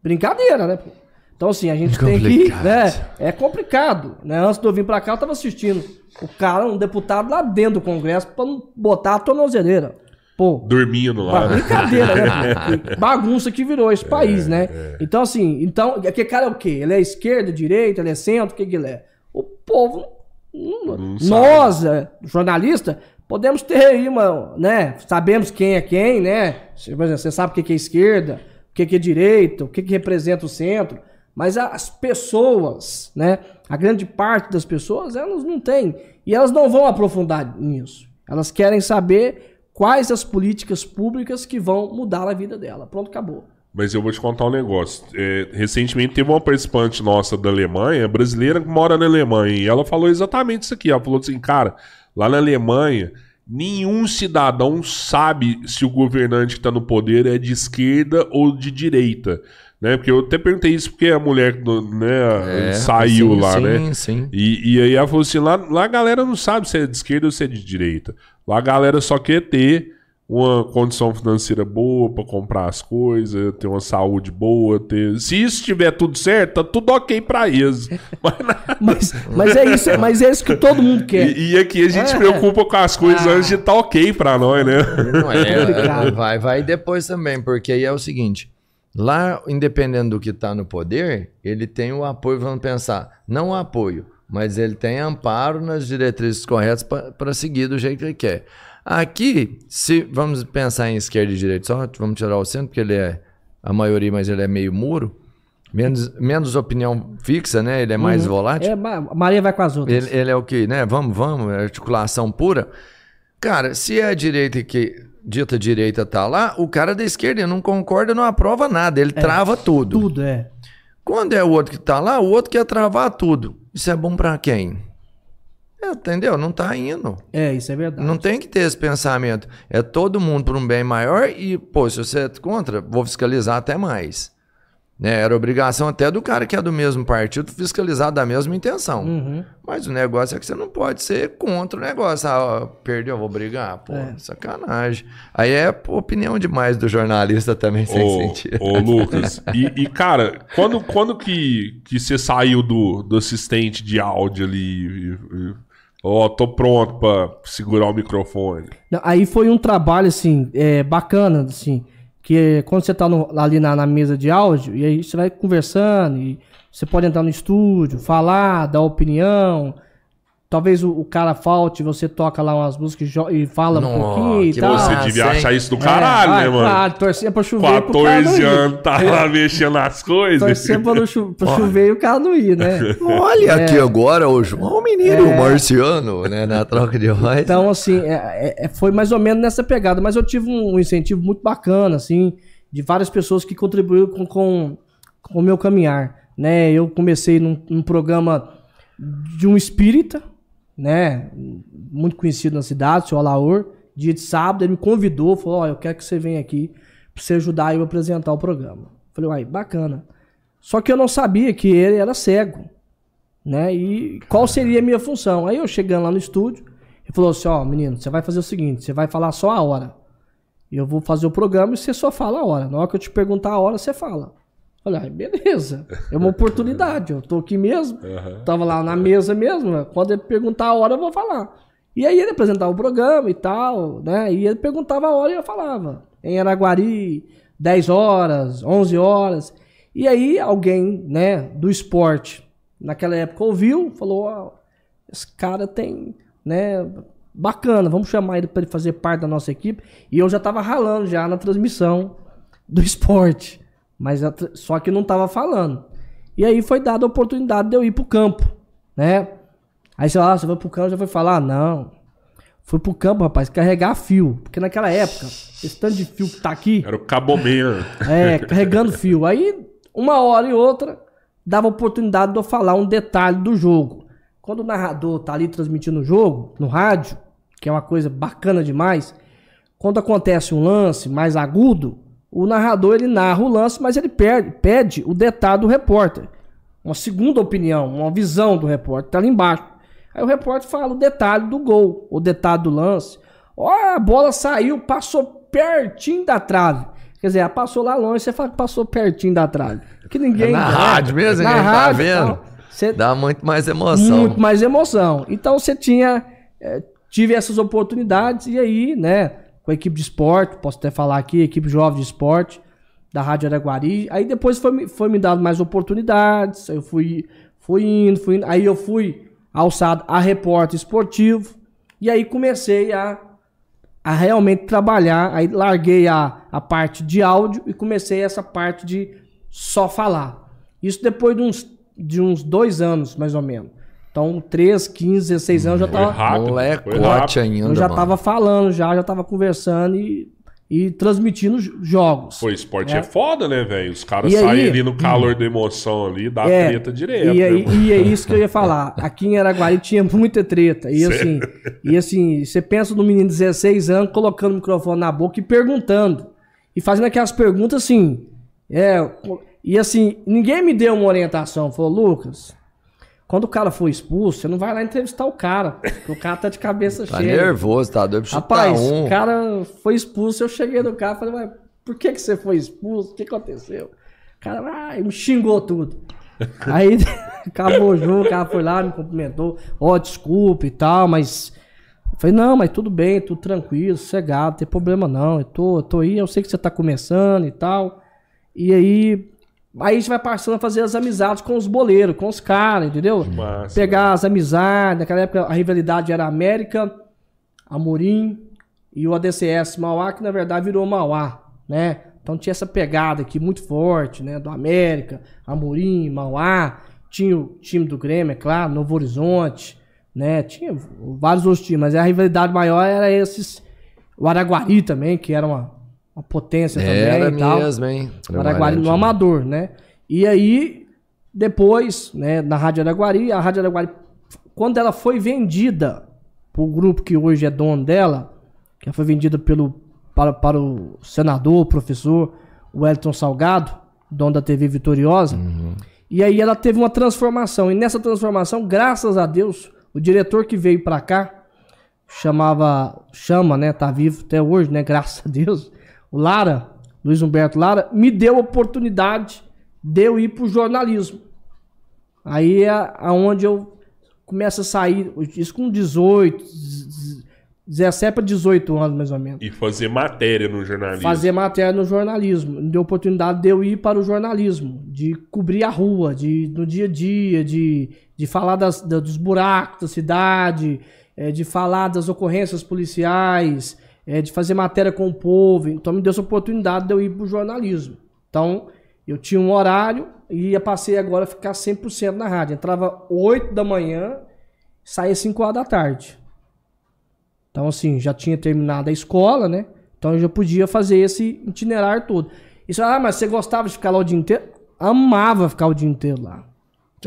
Speaker 4: brincadeira, né? pô? Então, assim, a gente tem que. Né, é complicado. Né? Antes de eu vir pra cá, eu tava assistindo o cara, um deputado lá dentro do Congresso, pra não botar a tornozeleira. Pô,
Speaker 2: dormindo lá. né?
Speaker 4: Brincadeira, né? <laughs> Bagunça que virou esse país, né? Então, assim, então, aquele cara é o quê? Ele é esquerda, direita, ele é centro, o que, que ele é? O povo, não-
Speaker 2: Não
Speaker 4: nós, é, jornalistas, podemos ter aí uma, né? Sabemos quem é quem, né? Você, por exemplo, você sabe o que, é esquerda, o que, que é direita, o que, que representa o centro. Mas as pessoas, né? A grande parte das pessoas, elas não têm. E elas não vão aprofundar nisso. Elas querem saber quais as políticas públicas que vão mudar a vida dela. Pronto, acabou.
Speaker 2: Mas eu vou te contar um negócio. É, recentemente teve uma participante nossa da Alemanha, brasileira, que mora na Alemanha, e ela falou exatamente isso aqui. Ela falou assim, cara, lá na Alemanha, nenhum cidadão sabe se o governante que está no poder é de esquerda ou de direita. Né? Porque eu até perguntei isso porque a mulher né,
Speaker 3: É,
Speaker 2: saiu
Speaker 3: sim,
Speaker 2: lá,
Speaker 3: sim,
Speaker 2: né?
Speaker 3: sim.
Speaker 2: E, e aí ela falou assim: lá, lá a galera não sabe se é de esquerda ou se é de direita. Lá a galera só quer ter uma condição financeira boa para comprar as coisas, ter uma saúde boa, ter. Se isso estiver tudo certo, tá tudo ok para eles. <laughs> Mas
Speaker 4: Mas, é isso, mas é isso que todo mundo quer.
Speaker 2: e, e aqui a gente se
Speaker 4: É.
Speaker 2: preocupa com as coisas
Speaker 4: Ah.
Speaker 2: antes de tá ok para nós, né?
Speaker 3: Não é, é, <laughs> vai, vai depois também, porque aí é o seguinte: lá, independente do que está no poder, ele tem o apoio, vamos pensar, não o apoio, mas ele tem amparo nas diretrizes corretas para seguir do jeito que ele quer. Aqui, se vamos pensar em esquerda e direita só, vamos tirar o centro, porque ele é a maioria, mas ele é meio muro. Menos, menos opinião fixa, né? Ele é mais volátil.
Speaker 4: É, Ma- Maria vai com as outras.
Speaker 3: Ele, ele é o que, né? Vamos, vamos, articulação pura. Cara, se é a direita que dita direita tá lá, o cara da esquerda não concorda, não aprova nada, ele trava tudo.
Speaker 4: Tudo, é.
Speaker 3: Quando é o outro que tá lá, o outro quer travar tudo. Isso é bom pra quem? É, entendeu? Não tá indo.
Speaker 4: É, isso é verdade.
Speaker 3: Não tem que ter esse pensamento. É todo mundo por um bem maior e, pô, se você é contra, vou fiscalizar até mais. Né? Era obrigação até do cara que é do mesmo partido fiscalizar da mesma intenção.
Speaker 4: Uhum.
Speaker 3: Mas o negócio é que você não pode ser contra o negócio. Ah, perdeu, vou brigar? Pô,
Speaker 4: É.
Speaker 3: sacanagem. Aí é opinião demais do jornalista também, <laughs> sem
Speaker 2: Ô,
Speaker 3: sentido.
Speaker 2: ô, Lucas, e, e, cara, quando, quando que, que você saiu do, do assistente de áudio ali? Ó, tô pronto pra segurar o microfone.
Speaker 4: Aí foi um trabalho, assim, é, bacana, assim, que quando você tá no- ali na, na mesa de áudio, e aí você vai conversando, e você pode entrar no estúdio, falar, dar opinião, talvez o, o cara falte, você toca lá umas músicas e e fala um
Speaker 3: Nossa,
Speaker 4: pouquinho e
Speaker 3: que
Speaker 4: tal.
Speaker 2: Você
Speaker 3: Ah,
Speaker 2: devia
Speaker 3: sim.
Speaker 2: achar isso do caralho,
Speaker 4: É,
Speaker 2: né,
Speaker 4: ah,
Speaker 2: mano?
Speaker 4: Claro, torcer pra chover pro cara não
Speaker 2: 14
Speaker 4: ir.
Speaker 2: anos, tá lá mexendo nas coisas.
Speaker 4: Torcer pra, chu- pra chover e o cara não ir, né? <laughs>
Speaker 3: Olha aqui agora o João Menino, o Marciano, né? Na troca de voz.
Speaker 4: Então, assim, é- é- é- foi mais ou menos nessa pegada. Mas eu tive um, um incentivo muito bacana, assim, de várias pessoas que contribuíram com, com, com o meu caminhar. Né? Eu comecei num, num programa de um espírita, né? Muito conhecido na cidade, o seu Alaor. Dia de sábado, ele me convidou, falou: Ó, eu quero que você venha aqui pra você ajudar eu a apresentar o programa. Falei, uai, bacana. Só que eu não sabia que ele era cego né? E qual seria a minha função? Aí eu chegando lá no estúdio, ele falou assim: Ó, menino, você vai fazer o seguinte: você vai falar só a hora. Eu vou fazer o programa e você só fala a hora. Na hora que eu te perguntar a hora, você fala. Olha, aí, beleza. É uma oportunidade. Eu tô aqui mesmo. Tava lá na mesa mesmo. Quando ele perguntar a hora, eu vou falar. E aí ele apresentava o programa e tal, né? E ele perguntava a hora e eu falava. Em Araguari, 10 horas, 11 horas. E aí alguém, né, do esporte, naquela época ouviu, falou, ó, esse cara tem, né, bacana, vamos chamar ele para ele fazer parte da nossa equipe. E eu já tava ralando já na transmissão do esporte, mas a só que não tava falando. E aí foi dada a oportunidade de eu ir pro campo, né? Aí você fala, ah, você vai pro campo, já foi falar? Não. Fui pro campo, rapaz, carregar fio. Porque naquela época, esse tanto de fio que tá aqui,
Speaker 2: Era o Caboman.
Speaker 4: é, carregando fio. Aí, uma hora e outra, dava oportunidade de eu falar um detalhe do jogo. Quando o narrador tá ali transmitindo o jogo, no rádio, que é uma coisa bacana demais, quando acontece um lance mais agudo, o narrador ele narra o lance, mas ele perde, pede o detalhe do repórter. Uma segunda opinião, uma visão do repórter, tá ali embaixo. Aí o repórter fala o detalhe do gol, o detalhe do lance. Ó, a bola saiu, passou pertinho da trave. Quer dizer, ela passou lá longe, você fala que passou pertinho da trave. Que ninguém.
Speaker 3: É na
Speaker 4: né?
Speaker 3: rádio mesmo,
Speaker 4: Na
Speaker 3: ninguém tá
Speaker 4: rádio e
Speaker 3: vendo.
Speaker 4: tal. Você
Speaker 3: Dá muito mais emoção.
Speaker 4: muito mais emoção. Então você tinha. eh, tive essas oportunidades e aí, né, com a equipe de esporte, posso até falar aqui, equipe jovem de esporte da Rádio Araguari. Aí depois foi, foi me dado mais oportunidades. Eu fui, fui indo, fui indo. Aí eu fui alçado a repórter esportivo. E aí comecei a, a realmente trabalhar. Aí larguei a, a parte de áudio e comecei essa parte de só falar. Isso depois de uns, de uns dois anos, mais ou menos. Então, 13, 15, 16 anos eu já
Speaker 2: Foi
Speaker 4: tava.
Speaker 2: rápido. foi
Speaker 3: Molecote
Speaker 2: rápido.
Speaker 3: ainda,
Speaker 4: Eu já
Speaker 3: mano.
Speaker 4: tava falando, já, já tava conversando e, e transmitindo jogos.
Speaker 2: Pô, esporte
Speaker 4: É.
Speaker 2: é, foda, né, velho? Os caras
Speaker 4: E aí-
Speaker 2: saem ali no calor da emoção ali, dá
Speaker 4: É,
Speaker 2: treta direto.
Speaker 4: E,
Speaker 2: né,
Speaker 4: aí- e é isso que eu ia falar. Aqui em Araguari tinha muita treta. E assim, e assim, você pensa no menino de 16 anos colocando o microfone na boca e perguntando. E fazendo aquelas perguntas assim. É, e assim, ninguém me deu uma orientação. Falou, Lucas, quando o cara for expulso, você não vai lá entrevistar o cara. Porque o cara tá de cabeça
Speaker 3: Tá
Speaker 4: cheia.
Speaker 3: nervoso, tá doido pra
Speaker 4: Rapaz,
Speaker 3: um.
Speaker 4: o cara foi expulso. Eu cheguei no carro e falei, mas por que, que você foi expulso? O que aconteceu? O cara ah, me xingou tudo. <laughs> Aí <laughs> acabou o jogo, o cara foi lá, me cumprimentou. Ó, desculpa e tal, mas. Eu falei, não, mas tudo bem, tudo tranquilo, sossegado, não tem problema não. Eu tô, eu tô aí, eu sei que você tá começando e tal. E aí. Aí a gente vai passando a fazer as amizades com os boleiros, com os caras, entendeu?
Speaker 2: Massa,
Speaker 4: Pegar as amizades. Naquela época a rivalidade era América, Amorim e o ADCS Mauá, que na verdade virou Mauá, né? Então tinha essa pegada aqui muito forte, né? Do América, Amorim, Mauá. Tinha o time do Grêmio, é claro, Novo Horizonte, né? Tinha vários outros times, mas a rivalidade maior era esses. O Araguari também, que era uma, uma potência
Speaker 3: Era
Speaker 4: também e tal.
Speaker 3: mesmo, hein?
Speaker 4: Araguari no Amador, né? E aí, depois, né, na Rádio Araguari, a Rádio Araguari, quando ela foi vendida pro grupo que hoje é dono dela, que foi vendida pelo, para, para o senador, o professor Wellington Salgado, dono da TV Vitoriosa, e aí ela teve uma transformação. E nessa transformação, graças a Deus, o diretor que veio para cá, chamava, chama, né, tá vivo até hoje, né, <laughs> graças a Deus, o Lara, Luiz Humberto Lara, me deu a oportunidade de eu ir pro jornalismo. Aí é aonde eu começo a sair, isso com 18, 17 para 18 anos mais ou menos.
Speaker 2: E fazer matéria no jornalismo.
Speaker 4: Fazer matéria no jornalismo. Me deu a oportunidade de eu ir para o jornalismo, de cobrir a rua, de no dia a dia, de, de falar das, da- dos buracos da cidade, eh, de falar das ocorrências policiais, eh, de fazer matéria com o povo. Então me deu essa oportunidade de eu ir para o jornalismo. Então eu tinha um horário e ia passei agora a ficar 100% na rádio. Entrava 8 da manhã, saía 5 horas da tarde. Então, assim, já tinha terminado a escola, né? Então eu já podia fazer esse itinerário todo. Isso, ah, mas você gostava de ficar lá o dia inteiro? Amava ficar o dia inteiro lá.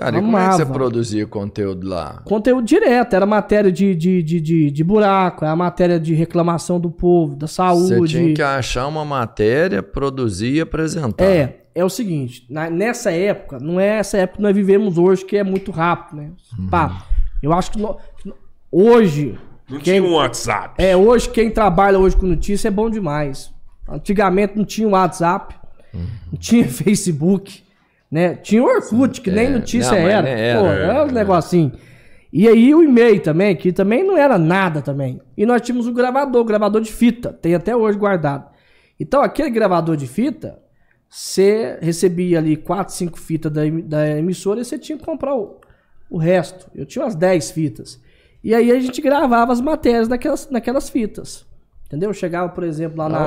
Speaker 3: Cara, e como é que você produzia conteúdo lá?
Speaker 4: Conteúdo direto, era matéria de, de, de, de, de buraco, era matéria de reclamação do povo, da
Speaker 3: Você
Speaker 4: saúde.
Speaker 3: tinha que achar uma matéria, produzir e apresentar.
Speaker 4: É, é o seguinte, na- nessa época, não é essa época que nós vivemos hoje, que é muito rápido, né? Pá, eu acho que no- hoje,
Speaker 2: Não
Speaker 4: quem-
Speaker 2: tinha um WhatsApp.
Speaker 4: É, hoje quem trabalha hoje com notícia é bom demais. Antigamente não tinha WhatsApp, não tinha <laughs> Facebook, né? Tinha o Orkut, que nem
Speaker 3: É,
Speaker 4: notícia
Speaker 3: não,
Speaker 4: era.
Speaker 3: nem era,
Speaker 4: Pô,
Speaker 3: é,
Speaker 4: era um negocinho. E aí o e-mail também, que também não era nada também. E nós tínhamos o gravador, o gravador de fita, tem até hoje guardado. Então aquele gravador de fita, você recebia ali 4, 5 fitas da, da emissora e você tinha que comprar o, o resto. Eu tinha umas 10 fitas. E aí a gente gravava as matérias naquelas, naquelas fitas. Entendeu? Eu chegava, por exemplo, lá na-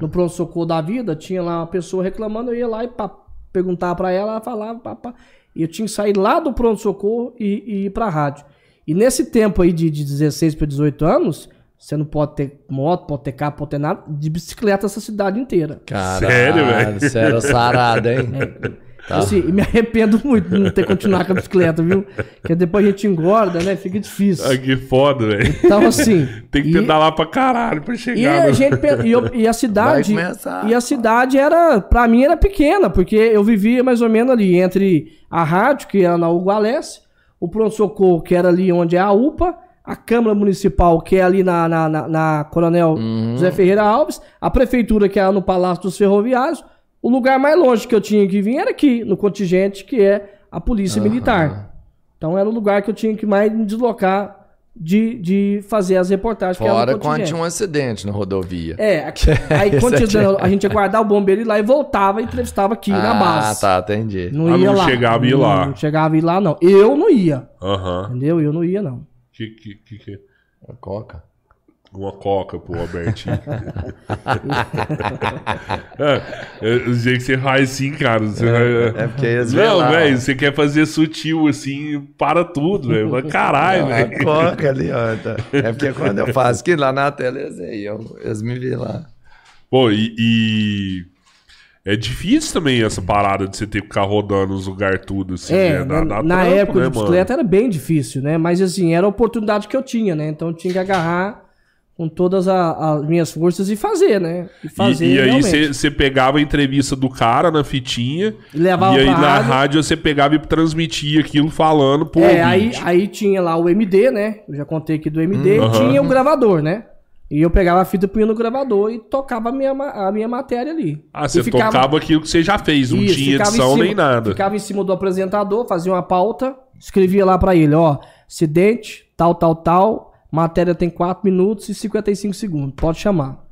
Speaker 4: no pronto-socorro da vida, tinha lá uma pessoa reclamando, eu ia lá e pá, perguntava pra ela, ela falava, pá, pá. E eu tinha que sair lá do pronto-socorro e, e ir pra rádio. E nesse tempo aí de, de 16 para 18 anos, você não pode ter moto, pode ter carro, pode ter nada, de bicicleta essa cidade inteira.
Speaker 3: Caralho,
Speaker 2: Sério, velho?
Speaker 3: Você era sarado, hein? Tá.
Speaker 4: Assim, e me arrependo muito de não ter continuado com a bicicleta, viu? Porque depois a gente engorda, né? Fica difícil.
Speaker 2: Ah, que foda, velho.
Speaker 4: Então, assim.
Speaker 2: Tem que
Speaker 4: e-
Speaker 2: pedalar pra caralho pra
Speaker 4: E
Speaker 2: chegar.
Speaker 4: a
Speaker 2: no-
Speaker 4: gente e, eu- e a cidade e a cidade era para mim era pequena porque eu vivia mais ou menos ali entre a rádio que era na Hugo Alesse, o pronto socorro que era ali onde é a UPA, a Câmara Municipal que é ali na, na, na- na Coronel José Ferreira Alves, a prefeitura que era no Palácio dos Ferroviários, o lugar mais longe que eu tinha que vir era aqui no contingente que é a Polícia Militar. Então era o lugar que eu tinha que mais me deslocar de, de fazer as reportagens
Speaker 3: Fora quando tinha um acidente na rodovia.
Speaker 4: É, aqui- <laughs> aí quando
Speaker 3: aqui.
Speaker 4: a gente ia guardar o bombeiro ir lá e voltava e entrevistava aqui na
Speaker 3: ah,
Speaker 4: base.
Speaker 3: tá, entendi.
Speaker 4: Não
Speaker 2: Ah,
Speaker 4: ia
Speaker 2: não
Speaker 4: lá.
Speaker 2: chegava a ir lá.
Speaker 4: Não chegava a ir lá, não. Eu não ia,
Speaker 2: Aham.
Speaker 4: entendeu? Eu não ia, não.
Speaker 2: Que, que, que, que...
Speaker 3: Coca.
Speaker 2: Uma coca pro Albertinho. <laughs> é, é, o jeito que você faz assim, cara. Você vai-
Speaker 3: É porque eles
Speaker 2: Não,
Speaker 3: lá,
Speaker 2: velho, você quer fazer sutil assim, para tudo, velho. Mas Caralho,
Speaker 3: A
Speaker 2: velho.
Speaker 3: coca ali, ó. tá. <laughs> É porque quando eu faço aqui lá na tela, eles aí, ó, eles me viram lá.
Speaker 2: Pô, e, e é difícil também essa parada de você ter que ficar rodando os lugares tudo, assim,
Speaker 4: É,
Speaker 2: né?
Speaker 4: Na, na
Speaker 2: trampo,
Speaker 4: época
Speaker 2: né,
Speaker 4: de bicicleta era bem difícil, né? Mas assim, era a oportunidade que eu tinha, né? Então eu tinha que agarrar com todas as minhas forças e fazer, né? E fazer
Speaker 2: E, e aí você pegava a entrevista do cara na fitinha.
Speaker 4: E levava
Speaker 2: e aí na
Speaker 4: rádio.
Speaker 2: você pegava e transmitia aquilo falando pro
Speaker 4: É, aí,
Speaker 2: ouvinte.
Speaker 4: aí tinha lá o MD, né? Eu já contei aqui do MD,
Speaker 2: Hum,
Speaker 4: e tinha o gravador, né? E eu pegava a fita, punha no gravador e tocava a minha, a minha matéria ali.
Speaker 2: Ah, você
Speaker 4: ficava-
Speaker 2: tocava aquilo que você já fez, não
Speaker 4: Isso,
Speaker 2: tinha edição
Speaker 4: cima-
Speaker 2: nem nada.
Speaker 4: Ficava em cima do apresentador, fazia uma pauta, escrevia lá pra ele, ó, acidente, tal, tal, tal, matéria tem 4 minutos e 55 segundos, pode chamar.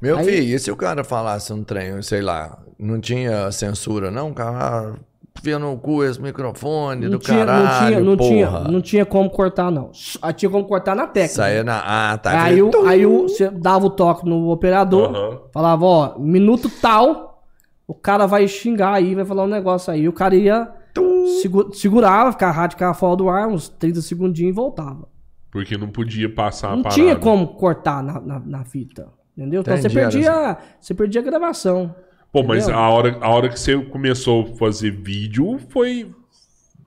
Speaker 3: Meu
Speaker 4: Aí-
Speaker 3: filho, e se o cara falasse um trem, sei lá, não tinha censura, não? O cara via no cu esse microfone
Speaker 4: Não
Speaker 3: do
Speaker 4: tinha,
Speaker 3: caralho,
Speaker 4: não, tinha, não, tinha,
Speaker 3: porra.
Speaker 4: não tinha como cortar, não. Ah, Tinha como cortar na técnica.
Speaker 3: Saía na... Ah, tá.
Speaker 4: Aí, o, aí o, você dava o toque no operador,
Speaker 2: Aham.
Speaker 4: falava, ó, minuto tal, o cara vai xingar aí, vai falar um negócio aí. O cara ia, segu- segurava, ficava, a rádio ficava fora do ar, uns 30 segundinhos e voltava.
Speaker 2: Porque não podia passar
Speaker 4: Não
Speaker 2: a
Speaker 4: tinha
Speaker 2: parada.
Speaker 4: como cortar na, na, na fita. Entendeu? Então você
Speaker 3: Entendi, era
Speaker 4: perdia, você perdia a gravação.
Speaker 2: Pô, mas a hora, a hora que você começou a fazer vídeo foi,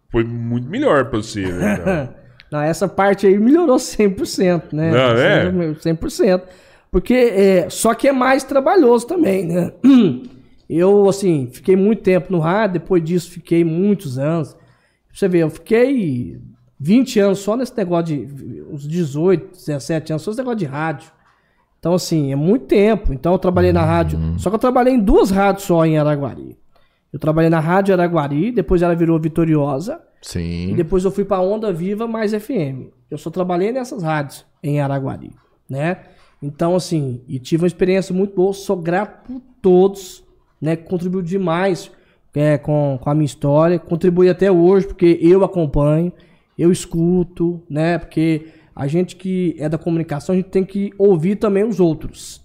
Speaker 2: foi muito melhor pra você, né? <laughs>
Speaker 4: Não, essa parte aí melhorou 100%, né?
Speaker 2: Não, é?
Speaker 4: 100%. Porque, é, só que é mais trabalhoso também, né? <clears throat> Eu, assim, fiquei muito tempo no rádio, depois disso fiquei muitos anos. Pra você ver, eu fiquei 20 anos só nesse negócio de... Uns 18, 17 anos, só nesse negócio de rádio. Então, assim, é muito tempo. Então, eu trabalhei na rádio... Só que eu trabalhei em duas rádios só em Araguari. Eu trabalhei na Rádio Araguari, depois ela virou Vitoriosa. E
Speaker 3: Sim.
Speaker 4: depois eu fui pra Onda Viva mais FM. Eu só trabalhei nessas rádios em Araguari, né? Então, assim, e tive uma experiência muito boa. Sou grato por todos, né? Contribuiu demais é, com, com a minha história. Contribui até hoje, porque eu acompanho, eu escuto, né? Porque a gente que é da comunicação, a gente tem que ouvir também os outros.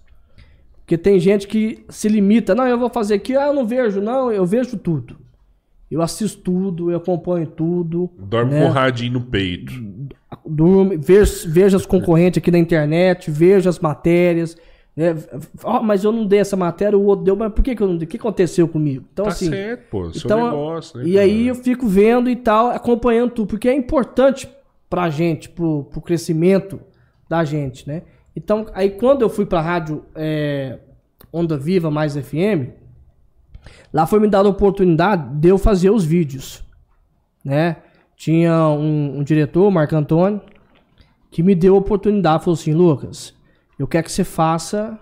Speaker 4: Porque tem gente que se limita, não, eu vou fazer aqui, ah, eu não vejo, não, eu vejo tudo. Eu assisto tudo, eu acompanho tudo.
Speaker 2: Dorme
Speaker 4: né?
Speaker 2: com o radinho no peito.
Speaker 4: Durmo, vejo, vejo as concorrentes aqui na internet, vejo as matérias. Né? Ó, mas eu não dei essa matéria, o outro deu, mas por que, que eu não dei? O que aconteceu comigo? Então,
Speaker 2: tá
Speaker 4: assim.
Speaker 2: certo, pô. Seu
Speaker 4: Então,
Speaker 2: negócio, né?
Speaker 4: e
Speaker 2: cara?
Speaker 4: aí eu fico vendo e tal, acompanhando tudo, porque é importante pra gente, pro, pro crescimento da gente, né? Então, aí quando eu fui pra rádio é, Onda Viva mais FM, lá foi me dada a oportunidade de eu fazer os vídeos, né? Tinha um, um diretor, o Marco Antônio, que me deu a oportunidade, falou assim, Lucas, eu quero que você faça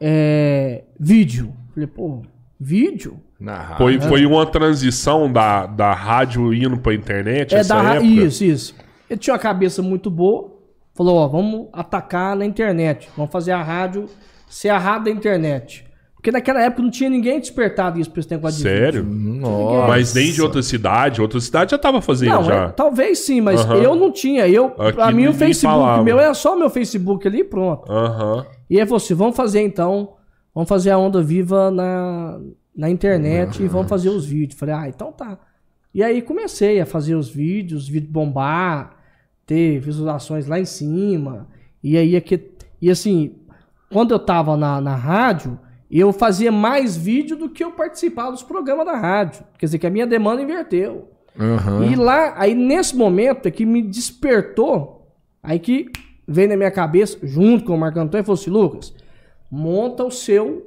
Speaker 4: é, vídeo. Falei, pô, vídeo?
Speaker 3: Na rádio.
Speaker 2: Foi, foi uma transição da, da rádio indo pra internet
Speaker 4: É
Speaker 2: essa
Speaker 4: da
Speaker 2: época?
Speaker 4: Isso, isso. Ele tinha uma cabeça muito boa. Falou, ó, vamos atacar na internet. Vamos fazer a rádio ser a rádio da internet. Porque naquela época não tinha ninguém despertado isso pra esse negócio de
Speaker 2: Sério?
Speaker 3: Nossa.
Speaker 2: Mas nem de outra cidade. Outra cidade já tava fazendo
Speaker 4: Não,
Speaker 2: já.
Speaker 4: é, talvez sim, mas
Speaker 2: Aham.
Speaker 4: eu não tinha. Eu,
Speaker 2: Aqui
Speaker 4: pra mim, o Facebook
Speaker 2: falava.
Speaker 4: meu era só meu Facebook ali e pronto.
Speaker 2: Aham.
Speaker 4: E aí falou assim: vamos fazer então, vamos fazer a onda viva na, na internet e vamos fazer os vídeos. Falei, ah, então tá. E aí comecei a fazer os vídeos, os vídeos bombar, ter visualizações lá em cima. E aí aqui, e assim, quando eu tava na, na rádio, eu fazia mais vídeo do que eu participava dos programas da rádio. Quer dizer que a minha demanda inverteu.
Speaker 3: Aham.
Speaker 4: E lá, aí nesse momento é que me despertou, aí que veio na minha cabeça, junto com o Marco Antônio, e falou assim, Lucas, monta o seu,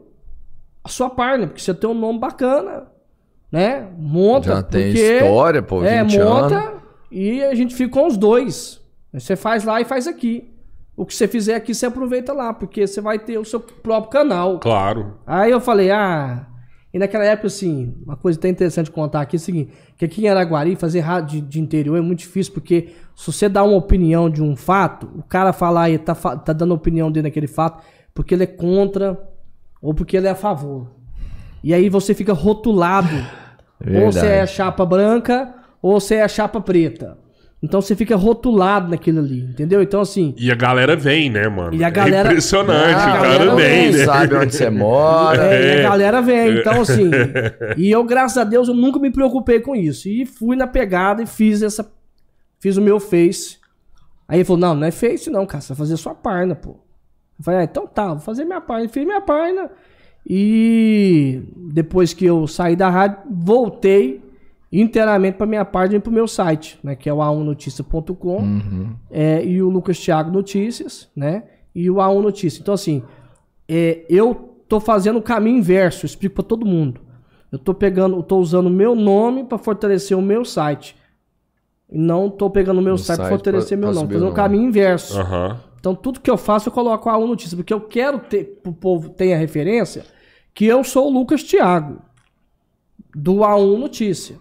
Speaker 4: a sua página, porque você tem um nome bacana, né? Monta,
Speaker 3: Já tem
Speaker 4: porque...
Speaker 3: história, pô,
Speaker 4: É,
Speaker 3: 20
Speaker 4: monta
Speaker 3: anos.
Speaker 4: e a gente fica com os dois. Você faz lá e faz aqui. O que você fizer aqui, você aproveita lá, porque você vai ter o seu próprio canal.
Speaker 2: Claro.
Speaker 4: Aí eu falei, ah. E naquela época, assim, uma coisa até interessante de contar aqui é o seguinte: que aqui em Araguari, fazer rádio de, de interior é muito difícil, porque se você dá uma opinião de um fato, o cara falar e tá, tá dando a opinião dele naquele fato, porque ele é contra ou porque ele é a favor. E aí você fica rotulado. <laughs> ou você é
Speaker 3: Verdade.
Speaker 4: chapa branca, ou você é chapa preta. Então você fica rotulado naquilo ali, entendeu? Então, assim.
Speaker 2: E a galera vem, né, mano?
Speaker 4: E a galera-
Speaker 2: É impressionante,
Speaker 4: Ah,
Speaker 2: o
Speaker 4: a
Speaker 2: cara
Speaker 4: galera
Speaker 2: vem, né?
Speaker 3: Sabe onde você mora.
Speaker 4: É, e
Speaker 2: É.
Speaker 4: a galera vem, então <laughs> assim. e eu, graças a Deus, eu nunca me preocupei com isso. E fui na pegada e fiz essa. Fiz o meu Face. Aí ele falou: não, não é Face, não, cara. Você vai fazer a sua página, pô. Eu falei, ah, então tá, vou fazer minha página. Fiz minha página. E depois que eu saí da rádio, voltei inteiramente para minha página e para o meu site, né? Que é o a1noticia.com é, e o Lucas Thiago Notícias, né? E o A1 Notícias. Então, assim, é, eu tô fazendo o caminho inverso, eu explico para todo mundo. Eu tô pegando, eu tô usando o meu nome para fortalecer o meu site. E não tô pegando o meu
Speaker 3: O
Speaker 4: site para
Speaker 3: site
Speaker 4: fortalecer
Speaker 3: pra-
Speaker 4: meu
Speaker 3: pra
Speaker 4: nome. fazendo
Speaker 3: o
Speaker 4: caminho inverso.
Speaker 2: Aham.
Speaker 4: Então, tudo que eu faço, eu coloco a A1 Notícias, porque eu quero ter, pro povo tenha referência, que eu sou o Lucas Thiago, do A1 Notícia.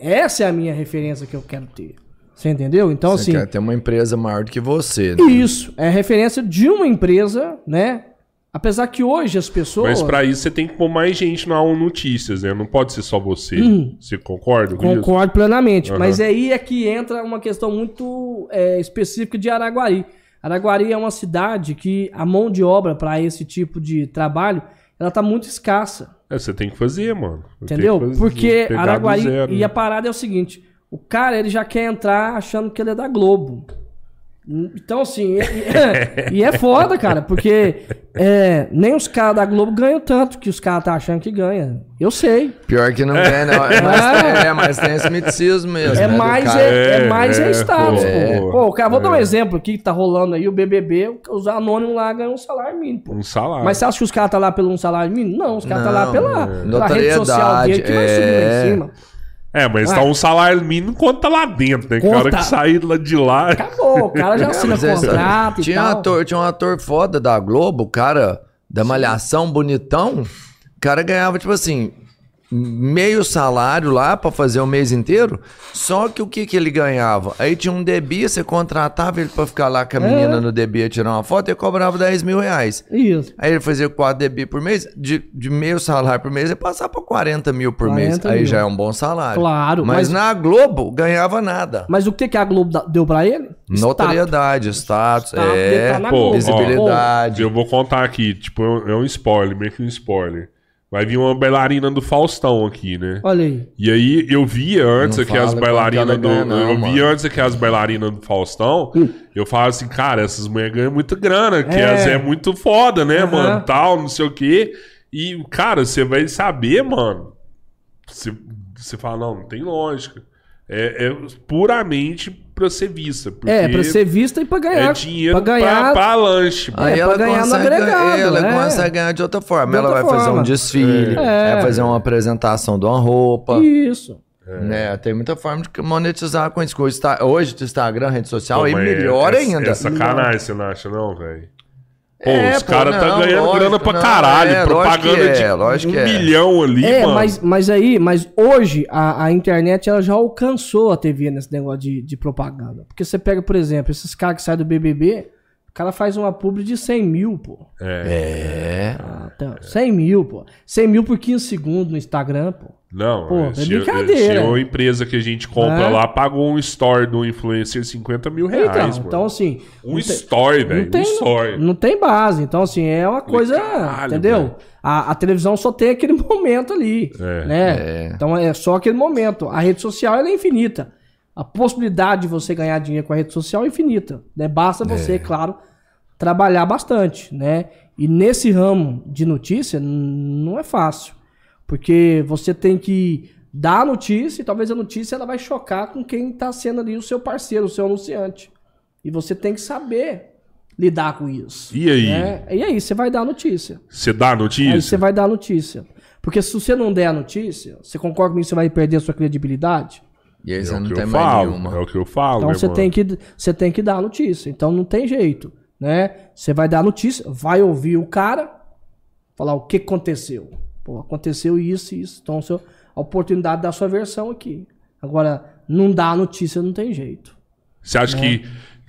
Speaker 4: Essa é a minha referência que eu quero ter. Você entendeu? Então,
Speaker 3: Você
Speaker 4: assim,
Speaker 3: quer ter uma empresa maior do que você, né?
Speaker 4: isso é referência de uma empresa, né? Apesar que hoje as pessoas.
Speaker 2: Mas pra isso você tem que pôr mais gente na ONU Notícias, né? Não pode ser só você. Você concorda com isso?
Speaker 4: Concordo plenamente.
Speaker 2: Aham.
Speaker 4: Mas aí é que entra uma questão muito é, específica de Araguari. Araguari é uma cidade que a mão de obra para esse tipo de trabalho ela tá muito escassa.
Speaker 2: É, você tem que fazer, mano. Tem
Speaker 4: Entendeu?
Speaker 2: fazer-
Speaker 4: Porque Araguari. e
Speaker 2: né?
Speaker 4: a parada é o seguinte: o cara ele já quer entrar achando que ele é da Globo. Então, assim, e, e- <laughs> e é foda, cara, porque é, nem os caras da Globo ganham tanto que os caras tá achando que ganha. Eu sei.
Speaker 3: Pior que não é, não. É, mas, tem, <laughs> é, mas tem esse miticismo mesmo.
Speaker 4: É
Speaker 3: né,
Speaker 4: mais é, é
Speaker 2: É,
Speaker 4: mais é
Speaker 2: é,
Speaker 4: status,
Speaker 2: pô,
Speaker 4: pô.
Speaker 2: é.
Speaker 4: Cara, vou dar um exemplo aqui que tá rolando aí, o BBB, os anônimos lá ganham um salário mínimo, pô.
Speaker 2: Um salário.
Speaker 4: Mas você acha que os caras tá lá pelo um salário mínimo? Não, os caras tá lá pela,
Speaker 3: é.
Speaker 4: pela rede social dele que vai subir lá
Speaker 3: é.
Speaker 4: em cima.
Speaker 2: É, mas
Speaker 4: Ah.
Speaker 2: tá um salário mínimo quanto tá lá dentro, né? Que a hora
Speaker 4: Conta.
Speaker 2: que sair lá de lá.
Speaker 4: Acabou, o cara já <laughs> assina
Speaker 3: Mas é
Speaker 4: contrato e
Speaker 3: tinha, um
Speaker 4: tal.
Speaker 3: ator, tinha um ator foda da Globo, o cara da Malhação, bonitão. O cara ganhava, tipo assim, meio salário lá pra fazer o mês inteiro. Só que o que que ele ganhava? Aí tinha um DB, você contratava ele pra ficar lá com a menina
Speaker 4: É.
Speaker 3: no DB tirar uma foto e cobrava 10 mil reais.
Speaker 4: Isso.
Speaker 3: Aí ele fazia 4 DB por mês, de, de meio salário por mês, ele passava pra 40 mil por mês.
Speaker 4: 40
Speaker 3: Aí
Speaker 4: mil.
Speaker 3: já é um bom salário.
Speaker 4: Claro,
Speaker 3: Mas,
Speaker 4: mas-
Speaker 3: na Globo, ganhava nada.
Speaker 4: Mas o que, que a Globo deu pra ele?
Speaker 3: Notoriedade, status,
Speaker 4: Status,
Speaker 3: é,
Speaker 4: tá
Speaker 2: Pô,
Speaker 3: visibilidade.
Speaker 2: Eu vou contar aqui, tipo, é um- é um spoiler, meio que um spoiler. Vai vir uma bailarina do Faustão aqui, né?
Speaker 4: Olha aí.
Speaker 2: E aí eu via antes aqui as bailarinas do.
Speaker 3: ganha, não,
Speaker 2: eu
Speaker 3: mano.
Speaker 2: via antes aqui as bailarinas do Faustão. Eu falava assim, cara, essas mulheres ganham muita grana, que
Speaker 4: É.
Speaker 2: elas é muito foda, né,
Speaker 4: Aham.
Speaker 2: mano? Tal, não sei o quê. E, cara, você vai saber, mano. Você, você fala, não, não tem lógica. É, é puramente pra ser vista. Porque
Speaker 4: É, pra ser vista e pra ganhar.
Speaker 2: é dinheiro
Speaker 4: pra ganhar.
Speaker 2: pra, pra lanche.
Speaker 4: É,
Speaker 3: Aí
Speaker 4: pra
Speaker 3: ela
Speaker 4: ganhar no
Speaker 3: consegue,
Speaker 4: agregado,
Speaker 3: ela
Speaker 4: é.
Speaker 3: consegue ganhar de outra forma.
Speaker 4: De
Speaker 3: ela
Speaker 4: outra
Speaker 3: vai fazer
Speaker 4: forma.
Speaker 3: um desfile,
Speaker 4: É.
Speaker 3: vai fazer uma apresentação de uma roupa.
Speaker 4: Isso.
Speaker 3: Né? Tem muita forma de monetizar com isso. O Hoje, do Instagram, rede social,
Speaker 2: Pô,
Speaker 3: aí
Speaker 2: mas
Speaker 3: melhor
Speaker 2: é,
Speaker 3: ainda.
Speaker 2: É sacanagem, você não acha, não, velho? Pô,
Speaker 3: É,
Speaker 2: os caras tá ganhando
Speaker 3: lógico,
Speaker 2: grana pra
Speaker 3: não,
Speaker 2: caralho.
Speaker 3: é,
Speaker 2: propaganda
Speaker 3: é,
Speaker 2: de um
Speaker 3: é.
Speaker 2: milhão ali,
Speaker 4: É,
Speaker 2: mano.
Speaker 4: mas, mas aí, mas hoje a, a internet ela já alcançou a TV nesse negócio de, de propaganda. Porque você pega, por exemplo, esses caras que saem do BBB, cara faz uma publi de 100 mil, pô.
Speaker 3: É.
Speaker 4: Ah, então, 100 mil, pô. 100 mil por 15 segundos no Instagram, pô.
Speaker 2: Não,
Speaker 4: Pô,
Speaker 2: é,
Speaker 4: é
Speaker 2: se,
Speaker 4: brincadeira.
Speaker 2: se uma empresa que a gente compra
Speaker 4: É.
Speaker 2: lá pagou um store do influencer 50 mil reais,
Speaker 4: Então,
Speaker 2: mano.
Speaker 4: então assim.
Speaker 2: um store, velho.
Speaker 4: não
Speaker 2: Um
Speaker 4: tem,
Speaker 2: store.
Speaker 4: não tem base. Então, assim, é uma coisa.
Speaker 2: caralho,
Speaker 4: entendeu? A, a televisão só tem aquele <laughs> momento ali.
Speaker 2: É,
Speaker 4: né?
Speaker 3: é.
Speaker 4: Então é só aquele momento. A rede social ela é infinita. A possibilidade de você ganhar dinheiro com a rede social é infinita. Né? Basta você, claro, trabalhar bastante. Né? E nesse ramo de notícia, não é fácil. Porque você tem que dar a notícia e talvez a notícia ela vai chocar com quem está sendo ali o seu parceiro, o seu anunciante. E você tem que saber lidar com isso.
Speaker 2: E aí?
Speaker 4: né? E aí, você vai dar a notícia.
Speaker 2: Você dá
Speaker 4: Aí
Speaker 2: notícia?
Speaker 4: você vai dar a notícia. Porque se você não der a notícia, você concorda comigo que você vai perder a sua credibilidade?
Speaker 3: E aí
Speaker 2: É
Speaker 3: não
Speaker 2: que
Speaker 3: tem
Speaker 2: eu
Speaker 3: mais
Speaker 2: falo.
Speaker 3: nenhuma.
Speaker 2: É o que eu falo,
Speaker 4: Então
Speaker 2: né,
Speaker 4: você
Speaker 2: mano?
Speaker 4: tem, que, você tem que dar a notícia. Então não tem jeito. Né? Você vai dar a notícia, vai ouvir o cara, falar o que aconteceu. Pô, aconteceu isso e isso. Então seu, a oportunidade da sua versão aqui. Agora, não dá a notícia, não tem jeito.
Speaker 2: Você acha
Speaker 4: É.
Speaker 2: que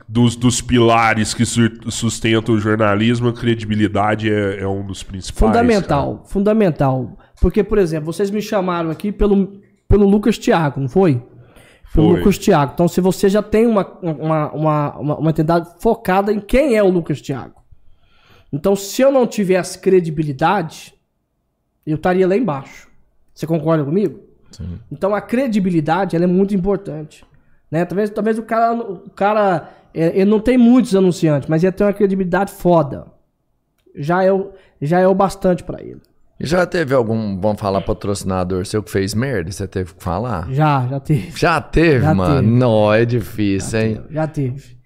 Speaker 2: dos, dos pilares que su- sustentam o jornalismo, a credibilidade é, é um dos principais?
Speaker 4: Fundamental, fundamental. Porque, por exemplo, vocês me chamaram aqui pelo, pelo Lucas Thiago, não foi?
Speaker 2: Foi.
Speaker 4: Lucas Thiago. Então, se você já tem uma, uma, uma, uma, uma entidade focada em quem é o Lucas Thiago. Então, se eu não tivesse credibilidade, eu estaria lá embaixo. Você concorda comigo? Então, a credibilidade ela é muito importante. Né? Talvez, talvez o cara, o cara é, ele não tem muitos anunciantes, mas ele tem uma credibilidade foda. Já é o, já é o bastante pra ele.
Speaker 3: Já teve algum, vamos falar, patrocinador seu que fez merda? Você teve que falar?
Speaker 4: Já, já teve.
Speaker 3: Já teve,
Speaker 4: Já
Speaker 3: mano?
Speaker 4: teve.
Speaker 3: Não, é difícil, hein?
Speaker 4: Já teve.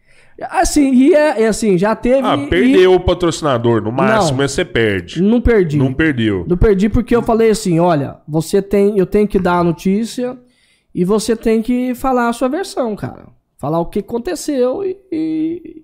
Speaker 4: Assim, e é, é assim, já teve.
Speaker 2: Ah,
Speaker 4: e-
Speaker 2: perdeu o patrocinador. No máximo,
Speaker 4: Não.
Speaker 2: você perde.
Speaker 4: Não perdi.
Speaker 2: Não perdeu.
Speaker 4: Não perdi porque eu falei assim, olha, você tem, eu tenho que dar a notícia e você tem que falar a sua versão, cara. Falar o que aconteceu e e,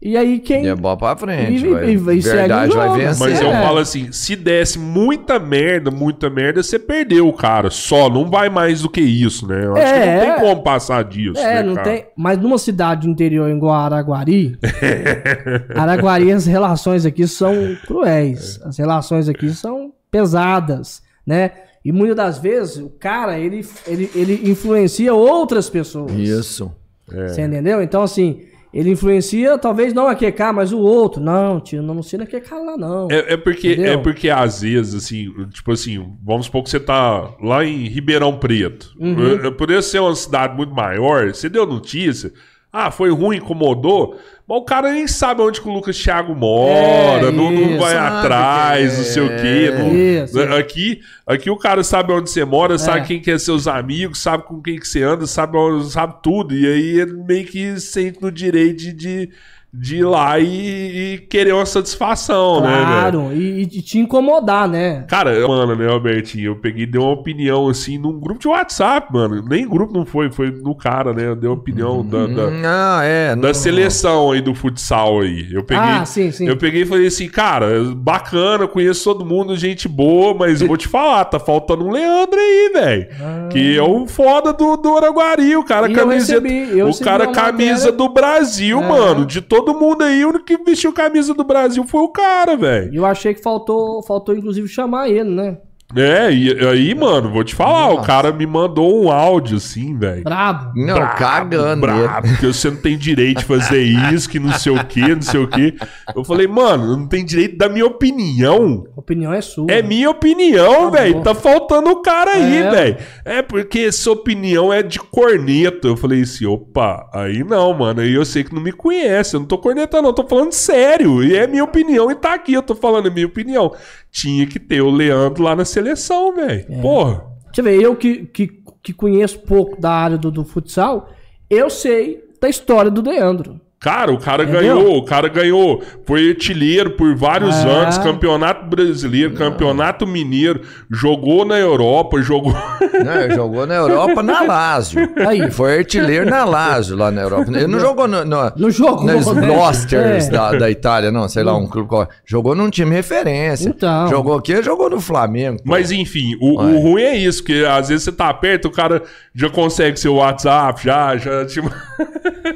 Speaker 4: e aí quem
Speaker 3: E é bola pra frente,
Speaker 4: E-
Speaker 3: vai.
Speaker 4: e- e
Speaker 3: Verdade vai vencer.
Speaker 2: Mas eu
Speaker 4: É.
Speaker 2: falo assim, se desse muita merda, muita merda, você perdeu o cara. Só, não vai mais do que isso, né? Eu acho que
Speaker 4: É.
Speaker 2: não tem como passar disso,
Speaker 4: É,
Speaker 2: né,
Speaker 4: não
Speaker 2: cara?
Speaker 4: tem. Mas numa cidade interior igual a Araguari, <laughs> Araguari, as relações aqui são cruéis. As relações aqui são pesadas, né? E muitas das vezes o cara, ele, ele, ele influencia outras pessoas.
Speaker 3: Isso.
Speaker 4: Você entendeu? Então, assim, ele influencia talvez não a QK, mas o outro. Não, tio, não anuncia na QK lá, não.
Speaker 2: É, é porque,
Speaker 4: Entendeu?
Speaker 2: é porque às vezes, assim, tipo assim, vamos supor que você tá lá em Ribeirão Preto.
Speaker 4: Uhum.
Speaker 2: É, é, Por isso ser uma cidade muito maior, você deu notícia. Ah, foi ruim, incomodou. Mas o cara nem sabe onde que o Lucas Thiago mora,
Speaker 4: É,
Speaker 2: não, não
Speaker 4: isso.
Speaker 2: vai
Speaker 3: Sabe
Speaker 2: atrás, não sei o
Speaker 3: é.
Speaker 2: quê. não-
Speaker 4: Isso.
Speaker 2: Aqui, aqui o cara sabe onde você mora, sabe
Speaker 4: É.
Speaker 2: quem que é seus amigos, sabe com quem que você anda, sabe, sabe tudo. E aí ele meio que sente no direito de, de, de ir lá e, e querer uma satisfação, né? velho?
Speaker 4: Claro, e, e te incomodar, né?
Speaker 2: Cara, mano, né, Albertinho? Eu peguei e dei uma opinião assim num grupo de WhatsApp, mano. Nem grupo não foi, foi no cara, né? Eu dei uma opinião da, da,
Speaker 3: Hum, Ah, é.
Speaker 2: da
Speaker 3: não-
Speaker 2: seleção aí do futsal aí. Eu peguei,
Speaker 4: Ah, sim, sim.
Speaker 2: eu peguei e falei assim, cara, bacana, conheço todo mundo, gente boa, mas eu vou te falar, tá faltando um Leandro aí, velho. Que é o foda do, do Araguari, o cara
Speaker 4: E eu
Speaker 2: camiseta,
Speaker 4: recebi- eu
Speaker 2: o cara camisa
Speaker 4: matéria-
Speaker 2: do Brasil,
Speaker 4: É.
Speaker 2: mano. De todo mundo aí, o único que vestiu camisa do Brasil foi o cara, velho.
Speaker 4: Eu achei que faltou, faltou inclusive chamar ele, né?
Speaker 2: É, e aí, mano, vou te falar, o
Speaker 3: Nossa.
Speaker 2: cara me mandou um áudio assim, velho.
Speaker 4: Brabo.
Speaker 3: Não, cagando.
Speaker 2: Brabo, porque você não tem direito de fazer isso, que não sei o que, não sei o que. Eu falei, mano, não tem direito da minha opinião.
Speaker 4: A opinião é sua.
Speaker 2: É minha opinião,
Speaker 4: Tá
Speaker 2: velho. Tá faltando o cara aí,
Speaker 4: É.
Speaker 2: velho. É porque sua opinião é de corneta. Eu falei assim, opa, aí não, mano. Aí eu sei que não me conhece. Eu não tô cornetando, não. Eu tô falando sério. E é minha opinião e tá aqui. Eu tô falando a minha opinião. Tinha que ter o Leandro lá na seleção, velho.
Speaker 4: É.
Speaker 2: Porra.
Speaker 4: Deixa eu ver, eu que, que, que conheço pouco da área do, do futsal, eu sei da história do Leandro.
Speaker 2: Cara, o cara
Speaker 4: Entendeu?
Speaker 2: ganhou, o cara ganhou, foi artilheiro por vários
Speaker 4: É.
Speaker 2: anos, campeonato brasileiro, campeonato mineiro, jogou na Europa, jogou. <laughs>
Speaker 3: Não, jogou na Europa na Lazio.
Speaker 4: Aí.
Speaker 3: Foi artilheiro na Lazio lá na Europa. Ele não jogou no, no,
Speaker 4: Não jogou,
Speaker 3: nas
Speaker 4: né?
Speaker 3: Blosters
Speaker 4: É.
Speaker 3: da, da Itália, não, sei lá, um clube. qual- Jogou num time referência.
Speaker 4: Então.
Speaker 3: Jogou aqui, jogou no Flamengo. pô.
Speaker 2: Mas enfim, o, o ruim é isso, porque às vezes você tá perto, o cara já consegue seu WhatsApp, já, já te...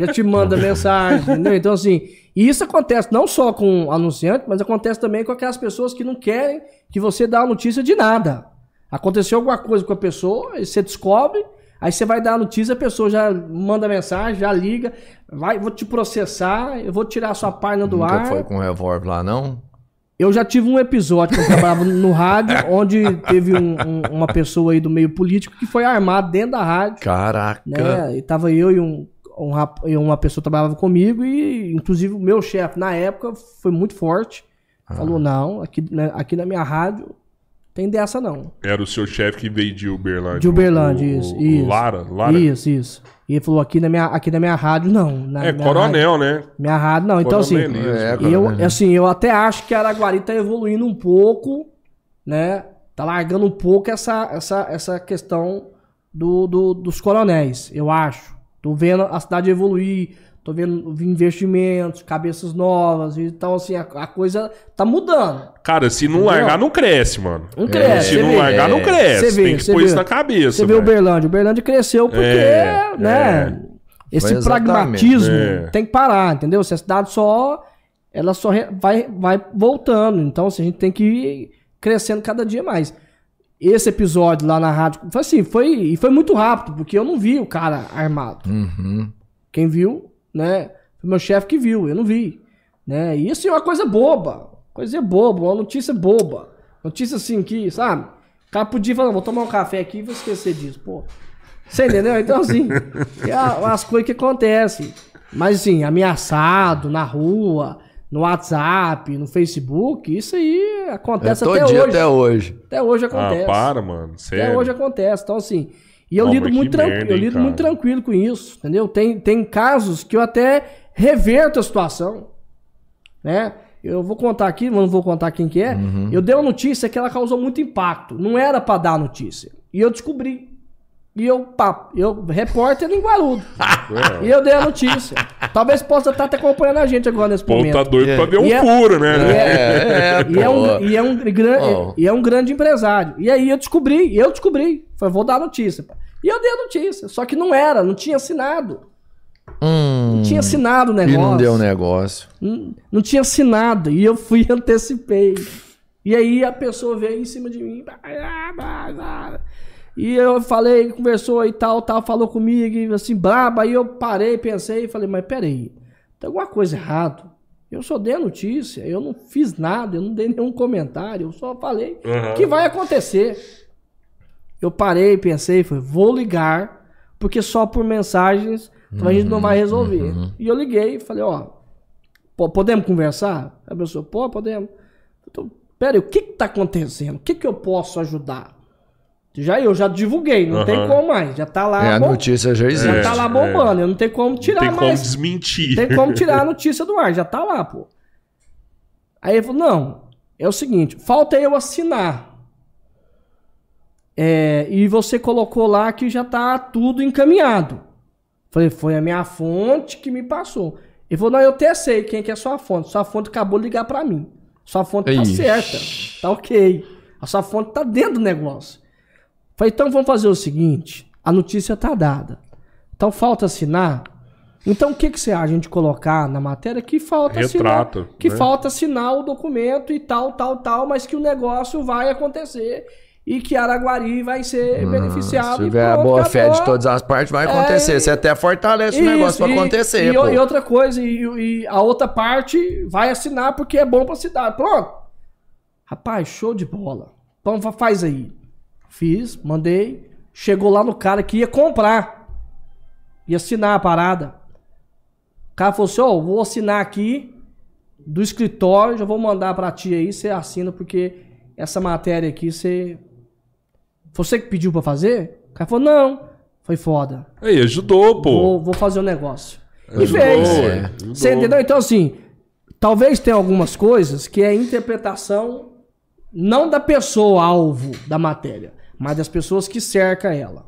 Speaker 4: Já te manda <laughs> mensagem, entendeu? Então, assim, e isso acontece não só com anunciante, mas acontece também com aquelas pessoas que não querem que você dê a notícia de nada. Aconteceu alguma coisa com a pessoa, aí você descobre, aí você vai dar a notícia, a pessoa já manda mensagem, já liga, vai, vou te processar, eu vou tirar a sua página do
Speaker 3: Nunca
Speaker 4: ar.
Speaker 3: foi com revólver lá, não?
Speaker 4: Eu já tive um episódio que eu trabalhava no rádio, <laughs> onde teve um- um- uma pessoa aí do meio político que foi armado dentro da rádio.
Speaker 3: Caraca.
Speaker 4: né? E tava eu e, um, um rap- uma pessoa trabalhava comigo e, inclusive, o meu chefe, na época, foi muito forte. Falou, não, aqui, né, aqui na minha rádio tem dessa não.
Speaker 2: Era o seu chefe que veio de Uberlândia.
Speaker 4: De Uberlândia,
Speaker 2: o-
Speaker 4: isso,
Speaker 2: o
Speaker 4: isso.
Speaker 2: Lara, Lara.
Speaker 4: Isso, isso. E ele falou, aqui na minha, aqui na minha rádio, não. Na
Speaker 2: É,
Speaker 4: minha
Speaker 2: coronel, né?
Speaker 4: Rádio, minha rádio, não. Então, assim.
Speaker 3: É,
Speaker 4: eu, assim, eu até acho que a Araguari tá evoluindo um pouco, né? Tá largando um pouco essa, essa, essa questão do, do- dos coronéis, eu acho. Tô vendo a cidade evoluir, tô vendo investimentos, cabeças novas, então assim, a, a coisa tá mudando.
Speaker 2: Cara, se não
Speaker 4: Entendeu?
Speaker 2: largar, não cresce, mano.
Speaker 4: Não cresce,
Speaker 2: Se
Speaker 4: você
Speaker 2: não
Speaker 4: vê.
Speaker 2: largar, não
Speaker 3: É.
Speaker 2: cresce.
Speaker 4: Você vê,
Speaker 2: Tem que
Speaker 4: você
Speaker 2: pôr
Speaker 4: vê.
Speaker 2: isso na cabeça.
Speaker 4: Você vê o. Uberlândia, o Uberlândia cresceu porque,
Speaker 2: É,
Speaker 4: né, esse
Speaker 3: Foi exatamente.
Speaker 4: pragmatismo
Speaker 2: É.
Speaker 4: tem que parar, entendeu? Se a cidade só, ela só vai, vai voltando, então assim, a gente tem que ir crescendo cada dia mais. Esse episódio lá na rádio, foi assim, foi, e foi muito rápido, porque eu não vi o cara armado.
Speaker 3: Uhum.
Speaker 4: Quem viu, né, foi meu chefe que viu, eu não vi, né, e isso é uma coisa boba, coisa boba, uma notícia boba, notícia assim que, sabe, o cara podia falar, vou tomar um café aqui e vou esquecer disso, pô. Você entendeu? Então, assim, <laughs> é as coisas que acontecem. Mas, assim, ameaçado na rua, no WhatsApp, no Facebook, isso aí
Speaker 3: É
Speaker 4: acontece
Speaker 3: todo
Speaker 4: até
Speaker 3: dia
Speaker 4: hoje.
Speaker 3: até hoje.
Speaker 4: Até hoje
Speaker 2: Ah,
Speaker 4: acontece.
Speaker 2: para, mano. Sério.
Speaker 4: Até hoje acontece. Então, assim. E eu lido muito
Speaker 2: merda,
Speaker 4: Eu
Speaker 2: hein,
Speaker 4: lido
Speaker 2: cara?
Speaker 4: muito tranquilo com isso. Entendeu? Tem, tem casos que eu até reverto a situação. Né? Eu vou contar aqui, mas não vou contar quem que é.
Speaker 2: Uhum.
Speaker 4: Eu dei uma notícia que ela causou muito impacto. Não era pra dar a notícia. E eu descobri. E eu, pá, eu, repórter linguarudo.
Speaker 2: É. <laughs>
Speaker 4: E eu dei a notícia. Talvez possa estar até acompanhando a gente agora nesse
Speaker 2: O povo
Speaker 4: momento.
Speaker 2: tá doido pra ver um
Speaker 4: E é-
Speaker 2: furo, né?
Speaker 4: E é,
Speaker 3: É,
Speaker 4: e é um,
Speaker 3: pô.
Speaker 4: e é um gran- e é um grande empresário. E aí eu descobri, eu descobri. Falei, vou dar a notícia. pá. E eu dei a notícia. Só que não era, não tinha assinado.
Speaker 3: Hum,
Speaker 4: Não tinha assinado o
Speaker 3: e
Speaker 4: negócio.
Speaker 3: não deu negócio.
Speaker 4: Não, não tinha assinado. E eu fui e <laughs> antecipei. E aí a pessoa veio em cima de mim. E eu falei, conversou e tal, tal, falou comigo, e assim, braba. Aí eu parei, pensei e falei, mas peraí, tem alguma coisa errada. Eu só dei a notícia, eu não fiz nada, eu não dei nenhum comentário, eu só falei
Speaker 2: Aham.
Speaker 4: que vai acontecer. Eu parei, pensei, falei, vou ligar, porque só por mensagens então a gente não vai resolver. E eu liguei e falei, ó, po- podemos conversar? A pessoa, pô, podemos. Então, peraí, o que que tá acontecendo? O que que eu posso ajudar? Já eu já divulguei, não tem
Speaker 2: Aham.
Speaker 4: como mais, já tá lá,
Speaker 3: É, a
Speaker 4: bom-
Speaker 3: notícia já
Speaker 4: já
Speaker 3: existe.
Speaker 4: tá lá
Speaker 2: É,
Speaker 4: bombando, eu não tenho como tirar
Speaker 2: tem como
Speaker 4: mais.
Speaker 2: desmentir.
Speaker 4: Tem como tirar a <laughs> notícia do ar, já tá lá, pô. Aí ele falou: não, é o seguinte, falta eu assinar. É, e você colocou lá que já tá tudo encaminhado. Falei, foi a minha fonte que me passou. Ele falou, não, eu até sei quem que é sua fonte. Sua fonte acabou de ligar pra mim. Sua fonte tá
Speaker 3: Ixi.
Speaker 4: certa. Tá ok. A sua fonte tá dentro do negócio. Falei, então vamos fazer o seguinte: a notícia tá dada. Então falta assinar. Então o que, que você acha a gente colocar na matéria que falta
Speaker 2: Retrato,
Speaker 4: assinar? Que
Speaker 2: né?
Speaker 4: falta assinar o documento e tal, tal, tal, mas que o negócio vai acontecer e que Araguari vai ser beneficiado.
Speaker 3: Se tiver a boa fé de todas as partes, vai
Speaker 4: É,
Speaker 3: acontecer.
Speaker 4: e-
Speaker 3: Você até fortalece o negócio pra
Speaker 4: e-
Speaker 3: acontecer,
Speaker 4: E, e outra coisa, e, e a outra parte vai assinar porque é bom pra cidade. Pronto. Rapaz, show de bola. Então fa- faz aí. Fiz, mandei. Chegou lá no cara que ia comprar. Ia assinar a parada. O cara falou assim: Ó, vou assinar aqui do escritório, já vou mandar pra ti aí, você assina, porque essa matéria aqui você. Você que pediu pra fazer? O cara falou: Não. Foi foda.
Speaker 2: Aí, ajudou, pô.
Speaker 4: Vou, vou fazer o negócio. E
Speaker 2: Ajudou,
Speaker 4: fez.
Speaker 2: é.
Speaker 4: Você entendeu? Então, assim, talvez tenha algumas coisas que é interpretação não da pessoa alvo da matéria, mas das pessoas que cercam ela.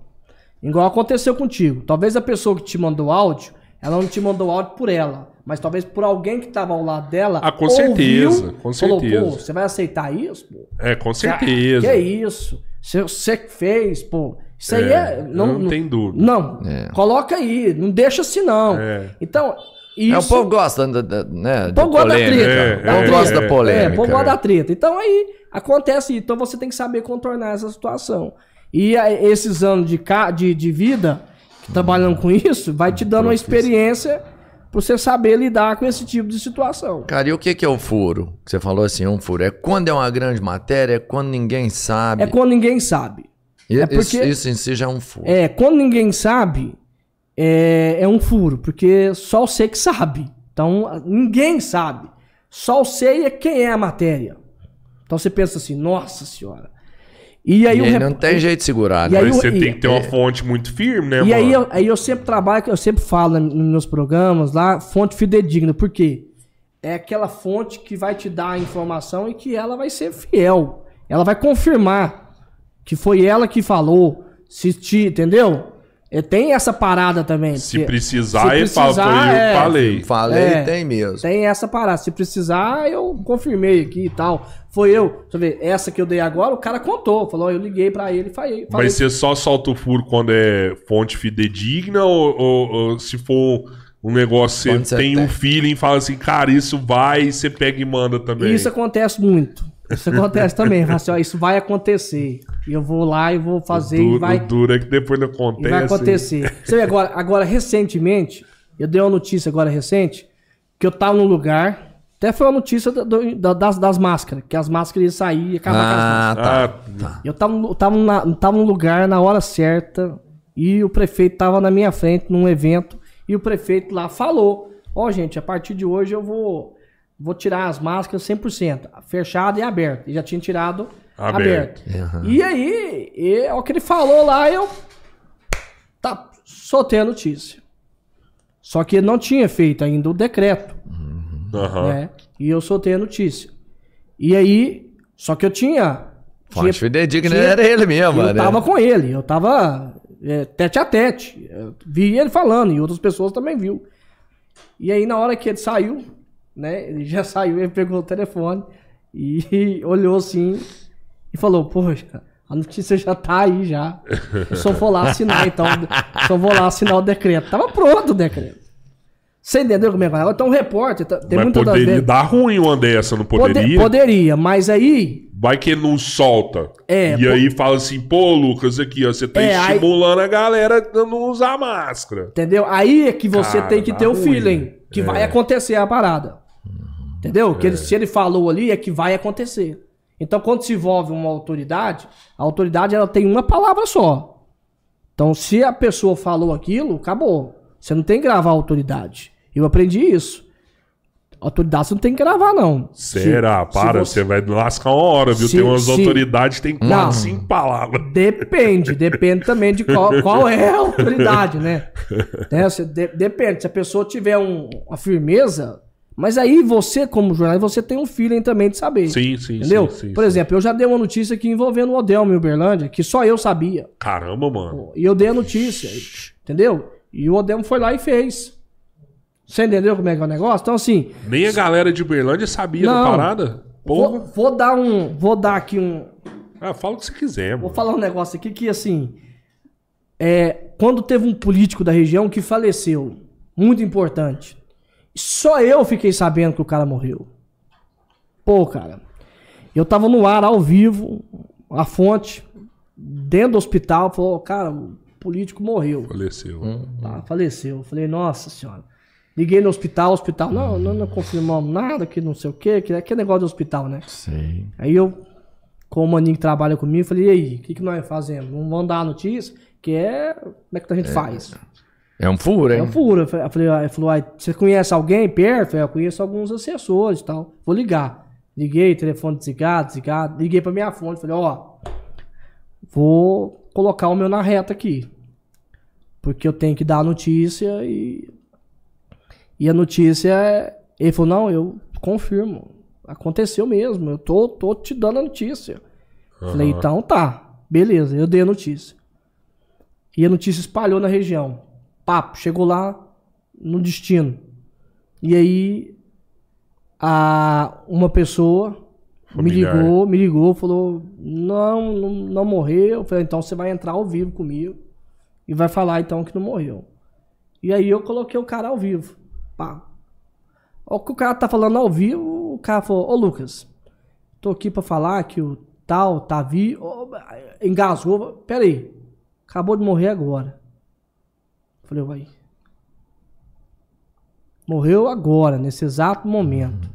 Speaker 4: Igual aconteceu contigo. Talvez a pessoa que te mandou áudio, ela não te mandou áudio por ela, mas talvez por alguém que estava ao lado dela.
Speaker 2: Ah, com certeza, com
Speaker 4: falou,
Speaker 2: certeza.
Speaker 4: Pô, você vai aceitar isso, pô?
Speaker 2: É, com
Speaker 4: Ah,
Speaker 2: certeza.
Speaker 4: Que é isso? Você- Você que fez, pô. Isso aí
Speaker 2: É,
Speaker 4: é. Não,
Speaker 2: não tem dúvida.
Speaker 4: Não.
Speaker 3: É.
Speaker 4: Coloca aí. Não deixa assim, não.
Speaker 2: É.
Speaker 4: Então,
Speaker 3: É,
Speaker 4: isso.
Speaker 3: o povo gosta né,
Speaker 4: O povo gosta da
Speaker 3: polêmica.
Speaker 4: treta.
Speaker 3: O povo
Speaker 2: É,
Speaker 3: gosta
Speaker 2: é,
Speaker 3: da
Speaker 4: É,
Speaker 3: polêmica.
Speaker 4: o povo gosta da treta. Então aí acontece. Então você tem que saber contornar essa situação. E esses anos de, ca- de, de vida, trabalhando com isso, vai te dando uma experiência pra você saber lidar com esse tipo de situação.
Speaker 3: Cara, e o que, que é o furo? Você falou assim, um furo. É quando é uma grande matéria, é quando ninguém sabe.
Speaker 4: É quando ninguém sabe.
Speaker 3: E-
Speaker 4: é porque-
Speaker 3: isso, isso em si já é um furo.
Speaker 4: É, quando ninguém sabe, é, é um furo, porque só você que sabe. Então, ninguém sabe. Só sei é quem é a matéria. Então você pensa assim, nossa senhora. E aí,
Speaker 3: e
Speaker 4: o
Speaker 3: aí
Speaker 4: rep-
Speaker 3: não tem jeito de segurar,
Speaker 4: E
Speaker 3: né?
Speaker 4: aí
Speaker 2: você
Speaker 4: e-
Speaker 2: tem que ter uma fonte muito firme, né,
Speaker 4: E
Speaker 2: mano?
Speaker 4: aí eu, aí eu sempre trabalho, eu sempre falo nos meus programas lá, fonte fidedigna. Por quê? É aquela fonte que vai te dar a informação e que ela vai ser fiel. Ela vai confirmar que foi ela que falou. Se te, entendeu? É, tem essa parada também.
Speaker 2: Se
Speaker 4: porque-
Speaker 2: precisar,
Speaker 4: se precisar,
Speaker 2: eu
Speaker 4: é.
Speaker 2: que falei.
Speaker 3: Falei,
Speaker 4: É.
Speaker 3: tem mesmo.
Speaker 4: Tem essa parada. Se precisar, eu confirmei aqui e tal. Foi eu. Deixa eu ver. Essa que eu dei agora, o cara contou. Falou, eu liguei pra ele e falei.
Speaker 2: Mas você só solta o furo quando é fonte fidedigna ou, ou- ou se for um negócio você
Speaker 3: você
Speaker 2: tem
Speaker 3: tem.
Speaker 2: um feeling e fala assim, cara, isso vai e você pega e manda também.
Speaker 4: Isso acontece muito. Isso acontece também. Assim, ó, isso vai acontecer. E eu vou lá e vou fazer
Speaker 2: o
Speaker 4: e
Speaker 2: duro,
Speaker 4: vai,
Speaker 2: o duro é que depois não
Speaker 4: e
Speaker 2: acontece.
Speaker 4: vai acontecer. <laughs> Você vê, agora, agora, recentemente, eu dei uma notícia agora recente, que eu tava num lugar, até foi uma notícia do- da- das, das máscaras, que as máscaras iam sair e acabar com as máscaras.
Speaker 3: Ah, tá.
Speaker 2: Ah,
Speaker 4: Eu tava, eu tava, na, tava num lugar na hora certa, e o prefeito tava na minha frente num evento e o prefeito lá falou: Ó, gente, a partir de hoje eu vou, vou tirar as máscaras 100%, fechada e aberta. E já tinha tirado
Speaker 2: Aberto.
Speaker 4: aberta. E aí, e, o que ele falou lá, eu tá, soltei a notícia. Só que ele não tinha feito ainda o decreto,
Speaker 2: Aham.
Speaker 4: né? E eu soltei a notícia. E aí, só que eu tinha.
Speaker 3: Fonte fidedigna
Speaker 4: tinha-
Speaker 3: era ele mesmo,
Speaker 4: eu
Speaker 3: né?
Speaker 4: tava com ele, eu tava é, tete a tete. Eu vi ele falando e outras pessoas também viu. E aí na hora que ele saiu, né, ele já <laughs> saiu, ele pegou o telefone e <laughs> olhou assim e falou: "Poxa, a notícia já tá aí já. Eu só vou lá assinar então, <laughs> só vou lá assinar o decreto. Tava pronto o decreto. Você entendeu como é que é? Então, um repórter, tá- tem
Speaker 2: Mas poderia
Speaker 4: vezes.
Speaker 2: dar ruim uma dessa, não
Speaker 4: Pode-
Speaker 2: poderia?
Speaker 4: poderia, mas aí
Speaker 2: Vai que não solta.
Speaker 4: É,
Speaker 2: e
Speaker 4: po-
Speaker 2: aí fala assim, pô, Lucas, aqui, ó, você tá
Speaker 4: É, aí-
Speaker 2: estimulando a galera a não usar máscara.
Speaker 4: Entendeu? Aí é que você
Speaker 2: Cara,
Speaker 4: tem que ter o
Speaker 2: ruim.
Speaker 4: feeling que vai
Speaker 2: É.
Speaker 4: acontecer a parada. Entendeu? Que ele- se ele falou ali é que vai acontecer. Então, quando se envolve uma autoridade, a autoridade ela tem uma palavra só. Então, se a pessoa falou aquilo, acabou. Você não tem que gravar a autoridade. Eu aprendi isso. Autoridade você não tem que gravar, não.
Speaker 2: Será?
Speaker 4: Se- se
Speaker 2: Para,
Speaker 4: você-
Speaker 2: você vai lascar uma hora, viu?
Speaker 4: Se-
Speaker 2: tem umas
Speaker 4: se-
Speaker 2: autoridades que tem
Speaker 4: Não.
Speaker 2: quatro, cinco palavras.
Speaker 4: Depende, depende também de qual, qual é a autoridade, né? <laughs> Né, você de- depende, se a pessoa tiver um- uma firmeza, mas aí você, como jornalista, você tem um feeling também de saber.
Speaker 2: Sim, sim,
Speaker 4: Entendeu?
Speaker 2: sim, sim,
Speaker 4: Por exemplo, eu já dei uma notícia aqui envolvendo o Odelmo em Uberlândia, que só eu sabia.
Speaker 2: Caramba, mano.
Speaker 4: E eu dei a notícia, entendeu? E o Odelmo foi lá e fez. Você entendeu como é que é o negócio? Então, assim,
Speaker 2: Nem a galera de Uberlândia sabia da
Speaker 4: Não.
Speaker 2: parada?
Speaker 4: vou,
Speaker 2: Porra.
Speaker 4: vou dar um. Vou dar aqui um,
Speaker 2: Ah, fala o que você quiser,
Speaker 4: Vou
Speaker 2: mano.
Speaker 4: falar um negócio aqui que, assim, é, quando teve um político da região que faleceu, muito importante, só eu fiquei sabendo que o cara morreu. Pô, cara, eu tava no ar, ao vivo, a fonte, dentro do hospital, falou, cara, o político morreu.
Speaker 2: Faleceu.
Speaker 4: Tá, faleceu. Eu falei, nossa senhora. Liguei no hospital, o hospital, não, não, não confirmamos nada, que não sei o quê, que aquele negócio de hospital, né?
Speaker 3: Sim.
Speaker 4: Aí eu, com o maninho que trabalha comigo, falei, e aí, o que, que nós fazemos? Não vamos dar a notícia? Que é. Como é que a gente faz?
Speaker 3: É um furo,
Speaker 4: É
Speaker 3: hein?
Speaker 4: um furo. Eu falei, ah, ele falou, ah, você conhece alguém perto? Eu falei, eu conheço alguns assessores e tal. Vou ligar. Liguei, telefone desligado, desligado. Liguei pra minha fonte, falei, ó, vou colocar o meu na reta aqui. Porque eu tenho que dar a notícia e. E a notícia é. Ele falou, não, eu confirmo. Aconteceu mesmo. Eu tô, tô te dando a notícia. Falei, então tá. Beleza, eu dei a notícia. E a notícia espalhou na região. Papo, chegou lá no destino. E aí a, uma pessoa
Speaker 2: Familiar.
Speaker 4: me ligou, me ligou, falou: não, não, não morreu. Eu falei, então você vai entrar ao vivo comigo e vai falar então que não morreu. E aí eu coloquei o cara ao vivo. Pá. O que o cara tá falando ao vivo, o cara falou, ô Lucas, tô aqui pra falar que o tal tá vivo. Engasgou. Pera aí. Acabou de morrer agora. Falei, vai. Morreu agora, nesse exato momento.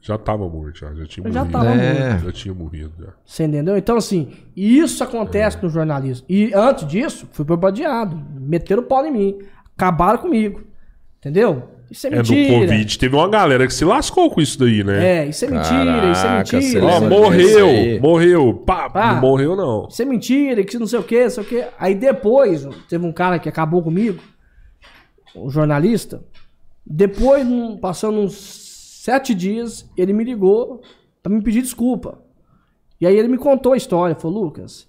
Speaker 2: Já tava morto, já. Já tinha
Speaker 4: Já
Speaker 2: morrido.
Speaker 4: tava
Speaker 3: É.
Speaker 4: morto.
Speaker 2: Já tinha morrido, já.
Speaker 4: Você entendeu? Então, assim, isso acontece no jornalismo. E antes disso, fui bombardeado. Meteram o pau em mim. Acabaram comigo. Entendeu? Isso é
Speaker 2: É, no
Speaker 4: mentira.
Speaker 2: Covid teve uma galera que se lascou com isso daí, né?
Speaker 4: É, isso é mentira, isso é
Speaker 3: Caraca,
Speaker 4: mentira. isso
Speaker 2: Ó,
Speaker 4: é
Speaker 3: lembra
Speaker 4: mentira.
Speaker 3: disso
Speaker 2: morreu, morreu. Pá,
Speaker 4: Pá.
Speaker 2: não morreu não.
Speaker 4: Isso é mentira, que não sei o que, não sei o que. Aí depois, teve um cara que acabou comigo, um jornalista. Depois, passando uns sete dias, ele me ligou pra me pedir desculpa. E aí ele me contou a história. Falou, Lucas,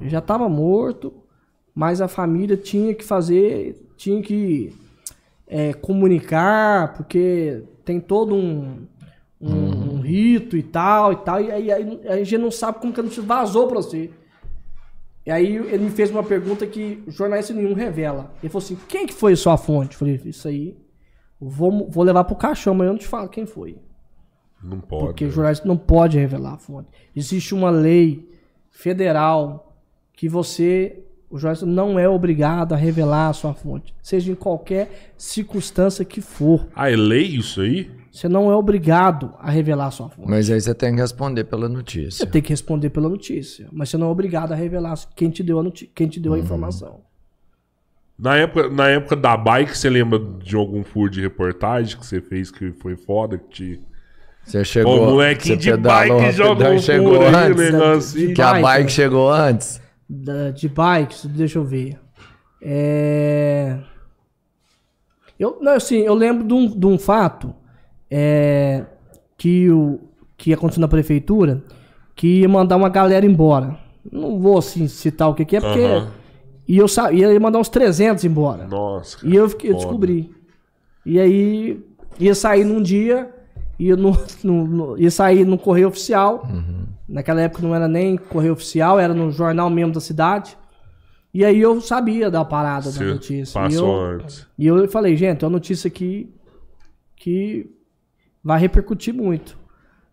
Speaker 4: eu já tava morto, mas a família tinha que fazer, tinha que é, comunicar, porque tem todo um, um, um rito e tal e tal. E aí, aí a gente não sabe como que a notícia vazou pra você. E aí ele me fez uma pergunta que jornalista nenhum revela. Ele falou assim: quem que foi a sua fonte? Eu falei, isso aí. Vou, vou levar pro caixão, mas eu não te falo quem foi.
Speaker 2: Não pode.
Speaker 4: Porque
Speaker 2: né?
Speaker 4: o jornalista não pode revelar a fonte. Existe uma lei federal que você, o jornalista não é obrigado a revelar a sua fonte, seja em qualquer circunstância que for.
Speaker 2: Ah, é lei isso aí?
Speaker 4: Você não é obrigado a revelar a sua fonte.
Speaker 3: Mas aí você tem que responder pela notícia.
Speaker 4: Você tem que responder pela notícia, mas você não é obrigado a revelar quem te deu a, noti- quem te deu
Speaker 2: Uhum.
Speaker 4: a informação.
Speaker 2: Na época, na época da bike, você lembra de algum furo de reportagem que você fez que foi foda? Que te...
Speaker 3: Você chegou.
Speaker 2: Molequinho
Speaker 3: você
Speaker 2: de
Speaker 3: pedalou
Speaker 2: bike
Speaker 3: e
Speaker 2: um
Speaker 3: chegou
Speaker 2: aí,
Speaker 3: antes.
Speaker 2: um negócio assim.
Speaker 3: Que a
Speaker 4: Bike,
Speaker 3: bike
Speaker 4: né?
Speaker 3: chegou antes.
Speaker 4: Da- de bikes, deixa eu ver. É... Eu, não, assim, eu lembro de um, de um fato é, que, o, que aconteceu na prefeitura, que ia mandar uma galera embora. Não vou assim, citar o que, que é, porque.
Speaker 2: Aham.
Speaker 4: E eu sa- ia mandar uns 300 embora.
Speaker 2: Nossa.
Speaker 4: E eu, fiquei- eu descobri. E aí ia sair num dia, ia, no, no- no- ia sair no correio oficial. Naquela época não era nem correio oficial, era no jornal mesmo da cidade. E aí eu sabia da parada da
Speaker 2: Você
Speaker 4: notícia. E
Speaker 2: passou
Speaker 4: eu,
Speaker 2: antes.
Speaker 4: e eu falei, gente, é uma notícia aqui que vai repercutir muito.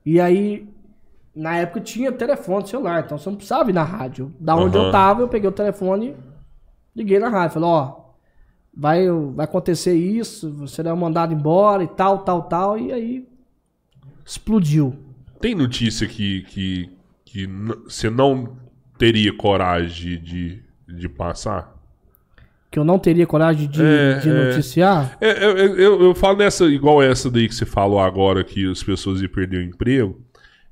Speaker 4: E aí, na época tinha telefone celular, então você não precisava ir na rádio. Da onde
Speaker 2: Aham.
Speaker 4: eu tava, eu peguei o telefone liguei na rádio. Falei, ó, vai, vai acontecer isso, você será mandado embora e tal, tal, tal. E aí explodiu.
Speaker 2: Tem notícia que, que, que você não teria coragem de, de passar?
Speaker 4: Que eu não teria coragem de,
Speaker 2: É,
Speaker 4: de
Speaker 2: é.
Speaker 4: noticiar.
Speaker 2: É, eu, eu, eu- eu falo nessa, igual essa daí que você falou agora, que as pessoas iam perder o emprego.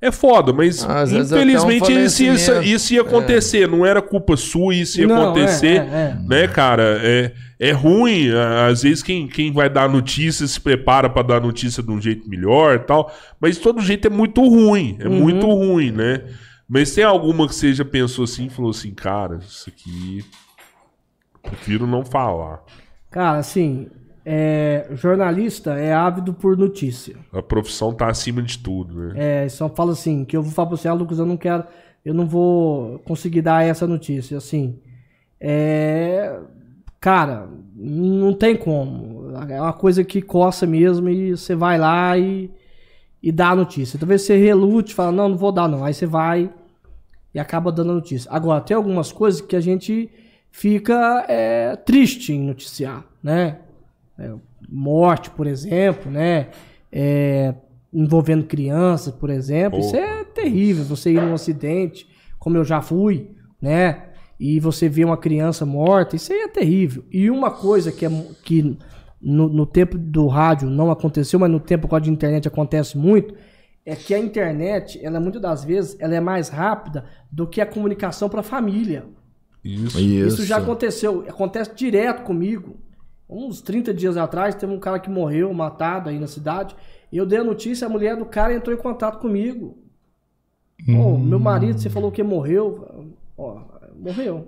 Speaker 2: É foda, mas
Speaker 3: Às até um
Speaker 2: infelizmente isso, ia, isso ia acontecer. Não era culpa sua, isso ia
Speaker 4: Não,
Speaker 2: acontecer.
Speaker 4: é, é, é.
Speaker 2: Né, cara? É, é ruim. Às vezes quem, quem vai dar notícia se prepara pra dar notícia de um jeito melhor e tal. Mas de todo jeito é muito ruim. É
Speaker 4: Uhum.
Speaker 2: muito ruim, né? Mas tem alguma que você já pensou assim e falou assim, cara, isso aqui. Prefiro não falar.
Speaker 4: Cara, assim, é, jornalista é ávido por notícia.
Speaker 2: A profissão tá acima de tudo, né?
Speaker 4: É, só fala assim, que eu vou falar pra você, ah, Lucas, eu não quero, eu não vou conseguir dar essa notícia, assim. É, cara, não tem como. É uma coisa que coça mesmo e você vai lá e, e dá a notícia. Talvez você relute, fala, não, não vou dar não. Aí você vai e acaba dando a notícia. Agora, tem algumas coisas que a gente fica é, triste em noticiar, né? É, morte, por exemplo, né? É, envolvendo crianças, por exemplo. Isso é terrível. Você ir num acidente, como eu já fui, né? E você vê uma criança morta, isso aí é terrível. E uma coisa que, é, que no, no tempo do rádio não aconteceu, mas no tempo agora de internet acontece muito, é que a internet, ela muitas das vezes, ela é mais rápida do que a comunicação para a família.
Speaker 2: Isso.
Speaker 4: Isso já aconteceu, acontece direto comigo. Uns 30 dias atrás, teve um cara que morreu, matado aí na cidade. E eu dei a notícia, a mulher do cara entrou em contato comigo. Ô, meu marido, você falou que morreu. Ó, morreu.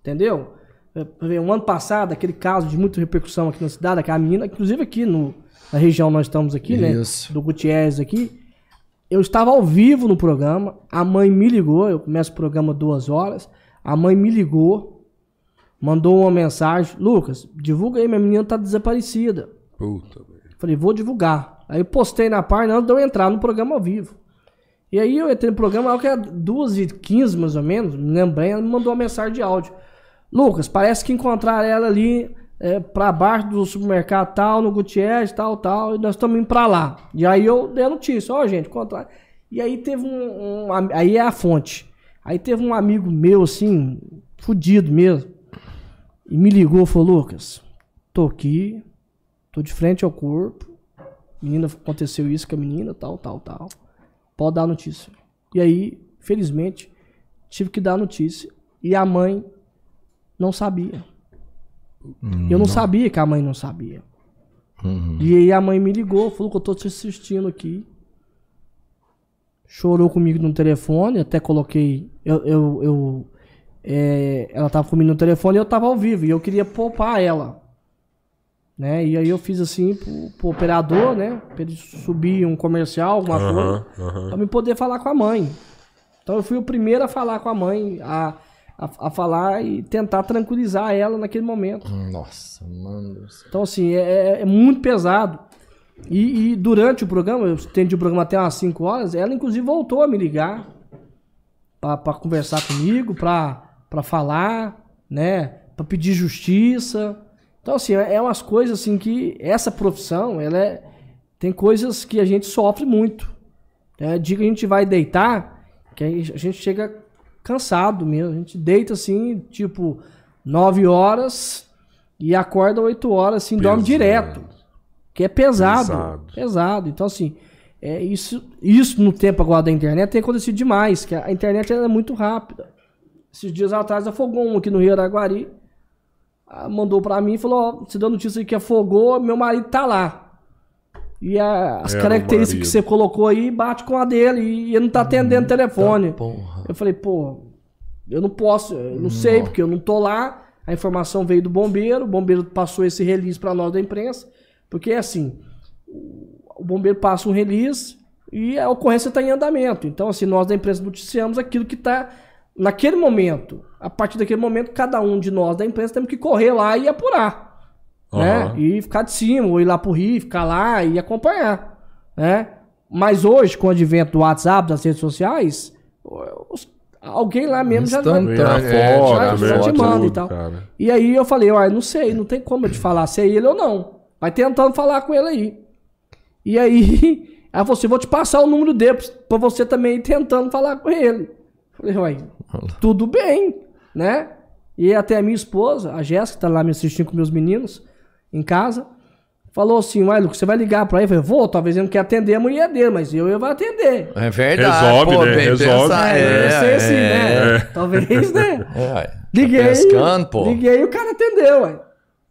Speaker 4: Entendeu? É, Um ano passado, aquele caso de muita repercussão aqui na cidade, aquela menina, inclusive aqui no, na região nós estamos aqui,
Speaker 3: Isso.
Speaker 4: né? Do Gutierrez aqui. Eu estava ao vivo no programa, a mãe me ligou, eu começo o programa duas horas, a mãe me ligou, mandou uma mensagem, Lucas, divulga aí, minha menina tá desaparecida.
Speaker 2: Puta, velho.
Speaker 4: Falei, vou divulgar. Aí eu postei na página antes de eu entrar no programa ao vivo. E aí eu entrei no programa, acho que era 2h15 mais ou menos, me lembrei, ela me mandou uma mensagem de áudio. Lucas, parece que encontraram ela ali é, pra baixo do supermercado tal, no Gutierrez, tal, tal, e nós estamos indo pra lá. E aí eu dei a notícia, ó, gente, encontraram. E aí teve um, um Aí é a fonte. Aí teve um amigo meu, assim, fudido mesmo, e me ligou e falou, Lucas, tô aqui, tô de frente ao corpo, menina, aconteceu isso com a menina, tal, tal, tal. Pode dar a notícia. E aí, felizmente, tive que dar a notícia. E a mãe não sabia. Eu não sabia que a mãe não sabia. E aí a mãe me ligou, falou que eu tô te assistindo aqui. Chorou comigo no telefone, até coloquei. Eu, eu, eu, é, ela tava comigo no telefone e eu tava ao vivo. E eu queria poupar ela. Né? E aí eu fiz assim pro, pro operador, né? Pra ele subir um comercial, alguma coisa
Speaker 2: Aham, aham.
Speaker 4: pra me poder falar com a mãe. Então eu fui o primeiro a falar com a mãe, a, a, a falar e tentar tranquilizar ela naquele momento.
Speaker 3: Nossa, mano.
Speaker 4: Então, assim, é, é muito pesado. E, e durante o programa, eu estendi o programa até umas 5 horas, ela inclusive voltou a me ligar pra, pra conversar comigo, pra, pra falar, né? Pra pedir justiça. Então, assim, é é umas coisas assim que essa profissão, ela é, tem coisas que a gente sofre muito. É, dia que a gente vai deitar, que aí a gente chega cansado mesmo. A gente deita assim, tipo, 9 horas, e acorda 8 horas, assim, dorme
Speaker 2: Pesado.
Speaker 4: direto. Que é pesado.
Speaker 2: Pesado.
Speaker 4: Pesado. Então, assim, é isso, isso no tempo agora da internet tem acontecido demais, que a internet é muito rápida. Esses dias atrás afogou um aqui no Rio Araguari. Ah, Mandou pra mim e falou: Ó, você deu notícia aí que afogou, meu marido tá lá. E a- as
Speaker 2: o
Speaker 4: características que você colocou aí bate com a dele e ele não tá atendendo o telefone.
Speaker 3: Porra.
Speaker 4: Eu falei, pô, eu não posso, eu não sei, porque eu não tô lá. A informação veio do bombeiro, o bombeiro passou esse release pra nós da imprensa, porque é assim, o bombeiro passa um release e a ocorrência está em andamento. Então, assim, nós da imprensa noticiamos aquilo que está naquele momento. A partir daquele momento, cada um de nós da imprensa temos que correr lá e apurar. Né?
Speaker 2: Aham.
Speaker 4: E ficar de cima, ou ir lá pro Rio, ficar lá e acompanhar. Né? Mas hoje, com o advento do WhatsApp, das redes sociais, os- alguém lá mesmo já, já,
Speaker 3: É, tirar
Speaker 2: né?
Speaker 3: foto,
Speaker 4: te manda
Speaker 2: Tudo,
Speaker 4: e tal.
Speaker 2: cara.
Speaker 4: E aí eu falei, ó, não sei, não tem como eu te falar se é ele ou não. Vai tentando falar com ele aí. E aí, <laughs> ela falou assim, vou te passar o número dele pra você também ir tentando falar com ele. Falei, uai, tudo bem, né? E até a minha esposa, a Jéssica, que tá lá me assistindo com meus meninos em casa, falou assim, uai, Lucas, você vai ligar pra ele? Eu falei, vou, talvez ele não quer atender a mulher dele, mas eu, eu vou atender.
Speaker 3: É verdade.
Speaker 2: Resolve,
Speaker 3: pô,
Speaker 2: né?
Speaker 3: bem
Speaker 2: Resolve.
Speaker 4: É, eu sei assim,
Speaker 3: é,
Speaker 4: né? Talvez, né?
Speaker 3: é. Tá
Speaker 4: Liguei.
Speaker 3: pescando, pô.
Speaker 4: Liguei e o cara atendeu,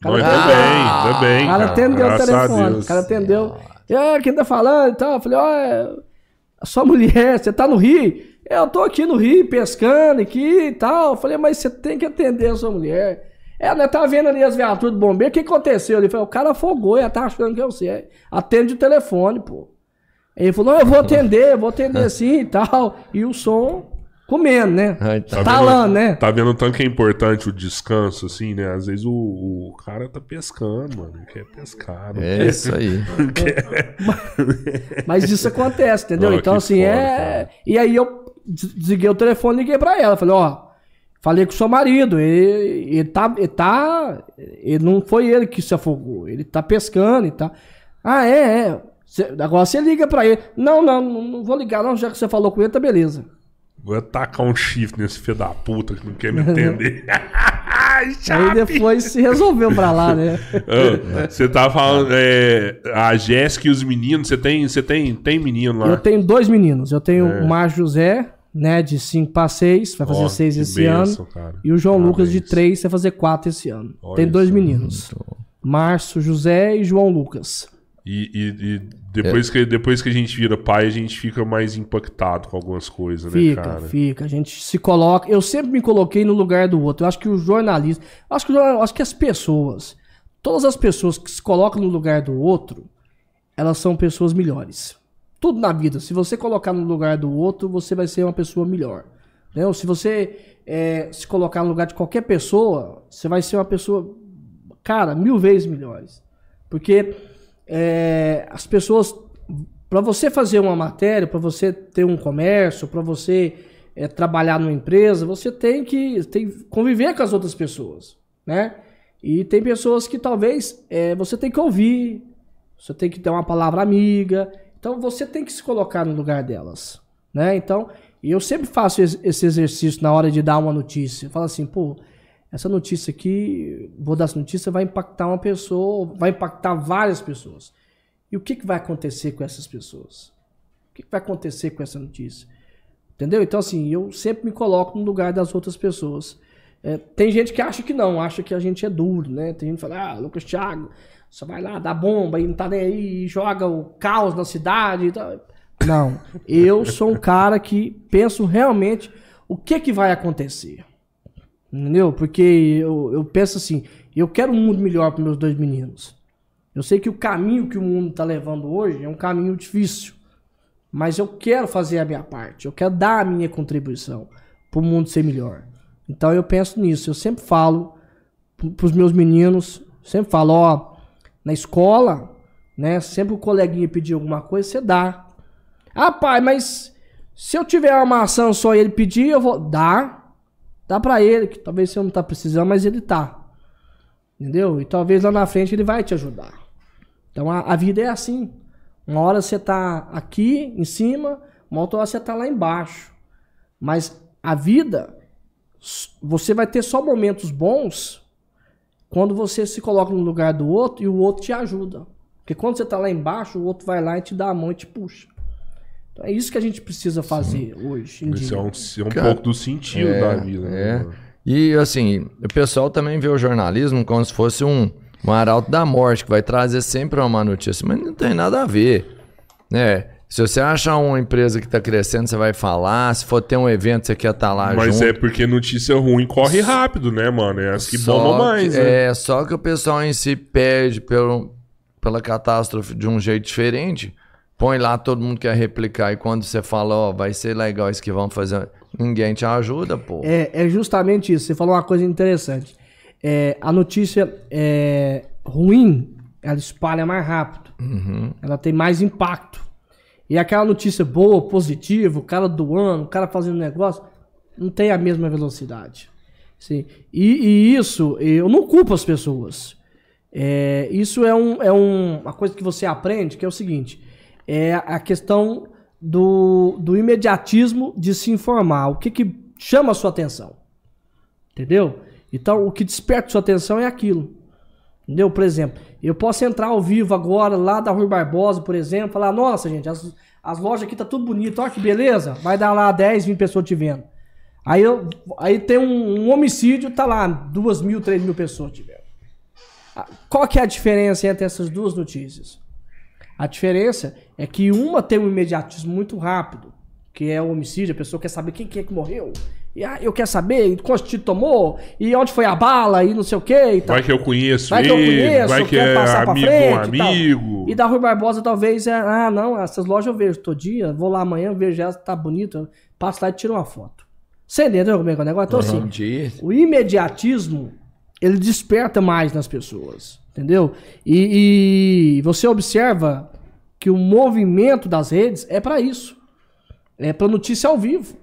Speaker 2: Não,
Speaker 4: cara
Speaker 2: bem, ainda bem.
Speaker 4: O cara
Speaker 2: cara.
Speaker 4: atendeu o telefone. O cara atendeu. Quem tá falando e tal? Eu falei, ó, é a sua mulher, você tá no Rio? Eu tô aqui no Rio pescando aqui e tal. Eu falei, mas você tem que atender a sua mulher. É, né? Tá vendo ali as viaturas do bombeiro, o que aconteceu? Ele falou, o cara afogou, ela tá achando que é você. Atende o telefone, pô. Ele falou, não, eu vou atender, eu vou atender <laughs> sim e tal. E o som comendo, né?
Speaker 3: Ai, tá.
Speaker 4: Talando, né?
Speaker 2: Tá vendo o tanto que é importante o descanso, assim, né? Às vezes o, o cara tá pescando, mano. Ele quer pescar. não
Speaker 3: É isso aí. <laughs>
Speaker 4: Mas isso acontece, entendeu?
Speaker 2: Ó,
Speaker 4: então, assim,
Speaker 2: foda,
Speaker 4: é.
Speaker 2: cara.
Speaker 4: E aí eu des- desliguei o telefone e liguei pra ela. Falei, ó, falei com o seu marido, ele, ele tá. Ele tá. Ele não foi ele que se afogou, ele tá pescando e tal. Ah, é, é. Cê- agora você liga pra ele. Não, não, não, não vou ligar, não, já que você falou com ele, tá beleza.
Speaker 2: Vou tacar um chifre nesse filho da puta que não quer me entender. <laughs>
Speaker 4: Aí depois se resolveu pra lá, né?
Speaker 2: Ah, Você tava falando, é, a Jéssica e os meninos, você tem, você tem, tem menino lá?
Speaker 4: Eu tenho dois meninos. Eu tenho
Speaker 2: É.
Speaker 4: o Márcio José, né, de 5 para 6, vai fazer
Speaker 2: Ó,
Speaker 4: 6
Speaker 2: que
Speaker 4: esse
Speaker 2: bênção,
Speaker 4: ano.
Speaker 2: cara.
Speaker 4: E o João Lucas de
Speaker 2: Parabéns.
Speaker 4: 3 vai fazer 4 esse ano.
Speaker 2: Olha
Speaker 4: Tem dois meninos. Márcio José e João Lucas.
Speaker 2: E, e- e depois, que, depois que a gente vira pai, a gente fica mais impactado com algumas coisas, né,
Speaker 4: Fica,
Speaker 2: cara?
Speaker 4: fica. A gente se coloca. Eu sempre me coloquei no lugar do outro. Eu acho que o jornalista. Acho que, acho que as pessoas. Todas as pessoas que se colocam no lugar do outro, elas são pessoas melhores. Tudo na vida. Se você colocar no lugar do outro, você vai ser uma pessoa melhor. Entendeu? Se você é, se colocar no lugar de qualquer pessoa, você vai ser uma pessoa, cara, mil vezes melhores. Porque é, as pessoas, para você fazer uma matéria, para você ter um comércio, para você é, trabalhar numa empresa, você tem que, tem conviver com as outras pessoas, né? E tem pessoas que talvez é, você tem que ouvir, você tem que ter uma palavra amiga, então você tem que se colocar no lugar delas, né? Então, eu sempre faço es- esse exercício na hora de dar uma notícia. Falo assim, pô, essa notícia aqui, vou dar essa notícia, vai impactar uma pessoa, vai impactar várias pessoas. E o que, que vai acontecer com essas pessoas? O que, que vai acontecer com essa notícia? Entendeu? Então, assim, eu sempre me coloco no lugar das outras pessoas. É, tem gente que acha que não, acha que a gente é duro, né? Tem gente que fala, ah, Lucas Thiago, só vai lá, dá bomba e não tá nem aí, joga o caos na cidade e tal. Não, eu sou um cara que penso realmente o que que vai acontecer. Entendeu? Porque eu, eu penso assim, eu quero um mundo melhor para meus dois meninos. Eu sei que o caminho que o mundo está levando hoje é um caminho difícil. Mas eu quero fazer a minha parte, eu quero dar a minha contribuição para o mundo ser melhor. Então eu penso nisso, eu sempre falo para os meus meninos, sempre falo, ó, na escola, né, sempre o coleguinha pedir alguma coisa, você dá. Ah, pai, mas se eu tiver uma maçã só e ele pedir, eu vou dar. Dá para ele, que talvez você não tá precisando, mas ele tá. Entendeu? E talvez lá na frente ele vai te ajudar. Então a, a vida é assim. Uma hora você tá aqui em cima, uma outra hora você tá lá embaixo. Mas a vida, você vai ter só momentos bons quando você se coloca no lugar do outro e o outro te ajuda. Porque quando você tá lá embaixo, o outro vai lá e te dá a mão e te puxa. Então é isso que a gente precisa fazer hoje em
Speaker 2: Esse
Speaker 4: dia.
Speaker 2: é um, é um
Speaker 3: Cara,
Speaker 2: pouco do sentido
Speaker 3: é,
Speaker 2: da vida. né,
Speaker 3: é. E assim, o pessoal também vê o jornalismo como se fosse um, um arauto da morte, que vai trazer sempre uma má notícia, mas não tem nada a ver. Né? Se você achar uma empresa que está crescendo, você vai falar. Se for ter um evento, você quer estar lá
Speaker 2: Mas
Speaker 3: junto.
Speaker 2: é porque notícia ruim corre rápido, né, mano? É as que
Speaker 3: Só
Speaker 2: bombam mais,
Speaker 3: que-
Speaker 2: né?
Speaker 3: É, só que o pessoal em si perde pelo, pela catástrofe de um jeito diferente. Põe lá, todo mundo quer replicar. E quando você fala, ó, vai ser legal isso que vão fazer, ninguém te ajuda, pô.
Speaker 4: É, é justamente isso. Você falou uma coisa interessante. É, a notícia é, ruim, ela espalha mais rápido. Ela tem mais impacto. E aquela notícia boa, positiva, o cara doando, o cara fazendo negócio, não tem a mesma velocidade. Sim. E, e isso, eu não culpo as pessoas. É, isso é, um, é um- uma coisa que você aprende, que é o seguinte: é a questão do, do imediatismo de se informar. O que, que chama a sua atenção? Entendeu? Então, o que desperta sua atenção é aquilo. Entendeu? Por exemplo, eu posso entrar ao vivo agora, lá da Rui Barbosa, por exemplo, falar: nossa, gente, as, as lojas aqui tá tudo bonito, olha que beleza. Vai dar lá 10, 20 pessoas te vendo. Aí, eu, aí tem um, um homicídio, tá lá, 2 mil, 3 mil pessoas te vendo. Ah, Qual que é a diferença entre essas duas notícias? A diferença é que uma tem um imediatismo muito rápido, que é o homicídio, a pessoa quer saber quem que é que morreu. E ah, eu quero saber, quantos tiros tomou, e onde foi a bala, e não sei o que e tal.
Speaker 2: Vai que eu conheço
Speaker 4: Vai que eu
Speaker 2: ele,
Speaker 4: conheço,
Speaker 2: vai que
Speaker 4: quero
Speaker 2: é
Speaker 4: passar pra
Speaker 2: amigo um
Speaker 4: frente e
Speaker 2: amigo.
Speaker 4: E da Rui Barbosa talvez é, ah, não, essas lojas eu vejo todo dia, vou lá amanhã, vejo ela, tá bonita, eu passo lá e tiro uma foto. Você entendeu como é que é o negócio? Então, assim,
Speaker 3: Entendi.
Speaker 4: o imediatismo, ele desperta mais nas pessoas, entendeu? E, e você observa que o movimento das redes é para isso. É para notícia ao vivo.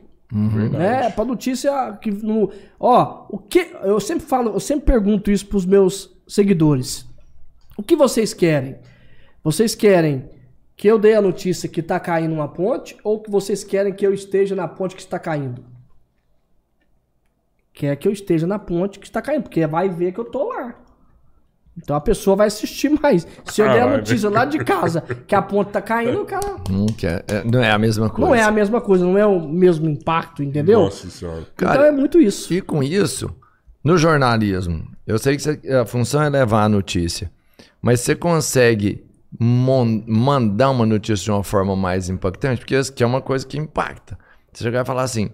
Speaker 4: né? É para notícia que no, ó, o que eu sempre falo, eu sempre pergunto isso pros meus seguidores. O que vocês querem? Vocês querem que eu dê a notícia que tá caindo uma ponte ou que vocês querem que eu esteja na ponte que está caindo? Quer que eu esteja na ponte que está caindo, porque vai ver que eu tô lá. Então a pessoa vai assistir mais. Se eu der a notícia lá de casa que a ponte tá caindo, o cara.
Speaker 3: Hum, é- é- não é a mesma coisa.
Speaker 4: Não é a mesma coisa, não é o mesmo impacto, entendeu?
Speaker 2: Nossa senhora.
Speaker 3: Cara,
Speaker 4: então é muito isso.
Speaker 3: E com isso, no jornalismo, eu sei que você- a função é levar a notícia, mas você consegue mon- mandar uma notícia de uma forma mais impactante, porque isso é uma coisa que impacta. Você chegar e falar assim,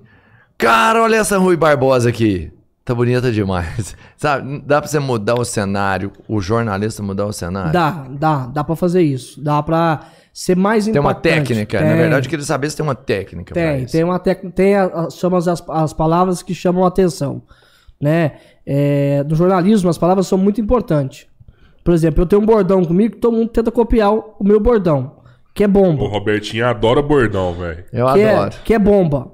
Speaker 3: cara, olha essa Rui Barbosa aqui. Tá bonita demais. <laughs> Sabe? Dá pra você mudar o cenário, o jornalista mudar o cenário?
Speaker 4: Dá, dá, dá pra fazer isso. Dá pra ser mais
Speaker 3: Tem uma
Speaker 4: impactante.
Speaker 3: técnica,
Speaker 4: Tem,
Speaker 3: na verdade, eu queria saber se tem uma técnica pra
Speaker 4: Tem,
Speaker 3: isso.
Speaker 4: tem uma técnica, tem a- a- chama as, as palavras que chamam a atenção, né? É, do jornalismo, as palavras são muito importantes. Por exemplo, eu tenho um bordão comigo que todo mundo tenta copiar o, o meu bordão, que é bomba.
Speaker 2: O Robertinho adora bordão, velho.
Speaker 3: Eu
Speaker 4: que,
Speaker 3: adoro.
Speaker 4: é, que é bomba.